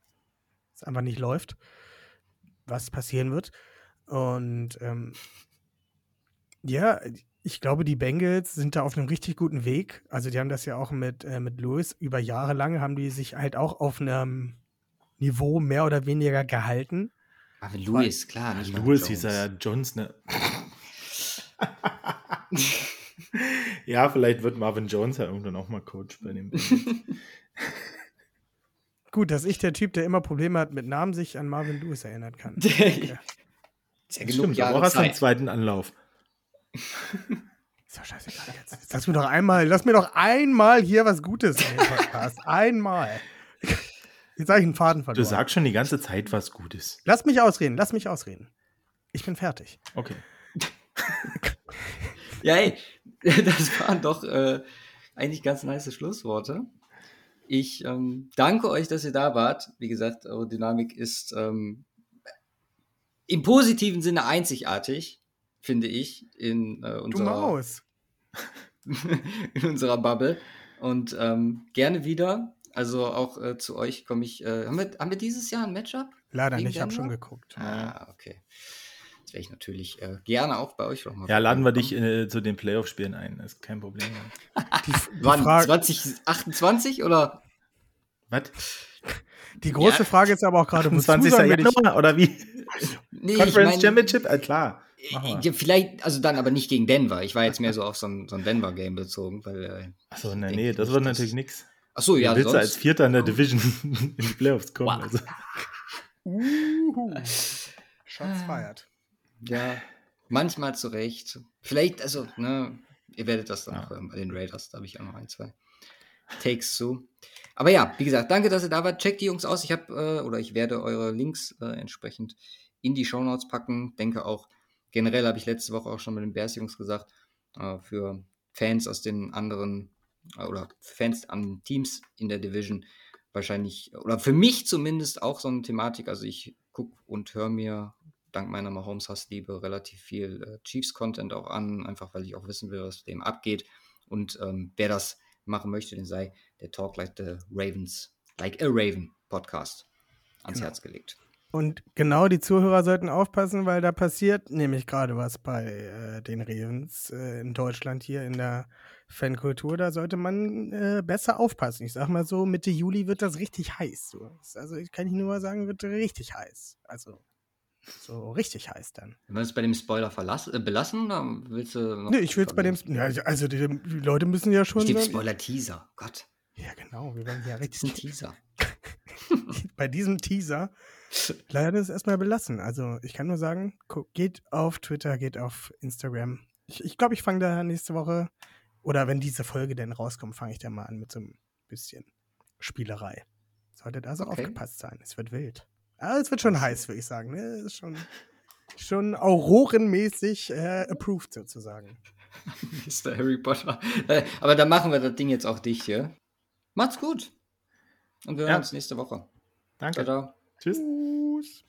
es einfach nicht läuft, was passieren wird. Und ähm, ja, ich glaube, die Bengals sind da auf einem richtig guten Weg. Also die haben das ja auch mit, äh, mit Lewis über Jahre lang, haben die sich halt auch auf einem Niveau mehr oder weniger gehalten. Aber Lewis, klar. Nicht Lewis hieß er ja Jones, ne? ja, vielleicht wird Marvin Jones ja irgendwann auch mal Coach bei dem. Gut, dass ich der Typ, der immer Probleme hat mit Namen, sich an Marvin Lewis erinnern kann. Okay. Ist ja genug Stimmt, Jahre hast du einen zweiten Anlauf. Ist doch scheißegal jetzt. jetzt. Lass mir doch einmal, lass mir doch einmal hier was Gutes in den Podcast. einmal. Jetzt habe ich einen Faden verloren. Du sagst schon die ganze Zeit was Gutes. Lass mich ausreden, lass mich ausreden. Ich bin fertig. Okay. ja, ey, das waren doch äh, eigentlich ganz nice Schlussworte. Ich ähm, danke euch, dass ihr da wart. Wie gesagt, eure Dynamik ist ähm, im positiven Sinne einzigartig finde ich, in äh, unserer, in unserer Bubble. Und ähm, gerne wieder. Also auch äh, zu euch komme ich. Äh, haben, wir, haben wir dieses Jahr ein Matchup? Leider nicht, ich habe schon geguckt. Ah, okay. Das wäre ich natürlich äh, gerne auch bei euch nochmal. Ja, laden wir dich äh, zu den Playoff-Spielen ein. Das ist kein Problem. die, die Wann? 2028 oder? Was? Die große ja. Frage ist aber auch gerade, 20. Januar oder wie? Nee, Conference ich mein, Championship? Äh, klar. Ja, vielleicht, also dann aber nicht gegen Denver. Ich war jetzt mehr so auf so ein, so ein Denver-Game bezogen. Weil, äh, Achso, nee, nee, das wird natürlich nichts. Achso, ja. Du willst sonst... als Vierter in der Division in die Playoffs kommen. Wow. Also. Uhuhu. Shots feiert. Ja, manchmal zu Recht. Vielleicht, also, ne, ihr werdet das dann ja. auch hören bei den Raiders. Da habe ich auch noch ein, zwei Takes zu. Aber ja, wie gesagt, danke, dass ihr da wart. Checkt die Jungs aus. Ich habe, äh, oder ich werde eure Links äh, entsprechend in die Shownotes packen. Denke auch, generell habe ich letzte Woche auch schon mit den Bears-Jungs gesagt, äh, für Fans aus den anderen äh, oder Fans an Teams in der Division wahrscheinlich, oder für mich zumindest auch so eine Thematik. Also ich gucke und höre mir dank meiner Mahomes-Hassliebe relativ viel äh, Chiefs-Content auch an, einfach weil ich auch wissen will, was dem abgeht. Und ähm, wer das machen möchte, den sei der Talk Like the Ravens, Like a Raven Podcast ans Genau. Herz gelegt. Und genau die Zuhörer sollten aufpassen, weil da passiert nämlich gerade was bei äh, den Ravens äh, in Deutschland hier in der Fankultur. Da sollte man äh, besser aufpassen. Ich sag mal so, Mitte Juli wird das richtig heiß. So. Also ich kann ich nur mal sagen, wird richtig heiß. Also so richtig heiß dann. Wenn wir es bei dem Spoiler verlass, äh, belassen, dann willst du noch. Nee, ich will es bei dem. Ja, also die, die Leute müssen ja schon. Stimmt, Spoiler-Teaser. Gott, Ja, genau. Wir werden ja das ist ein richtig. Teaser. bei diesem Teaser leider es erstmal belassen. Also ich kann nur sagen, geht auf Twitter, geht auf Instagram. Ich glaube, ich, glaub, ich fange da nächste Woche oder wenn diese Folge denn rauskommt, fange ich da mal an mit so ein bisschen Spielerei. Solltet also Okay. aufgepasst sein. Es wird wild. Aber es wird schon heiß, würde ich sagen. Ne? Es ist schon, schon aurorenmäßig äh, approved sozusagen. Mr. Harry Potter. Äh, aber dann machen wir das Ding jetzt auch dicht hier. Macht's gut. Und wir Ja. hören uns nächste Woche. Danke. Ciao, ciao. Tschüss. Tschüss.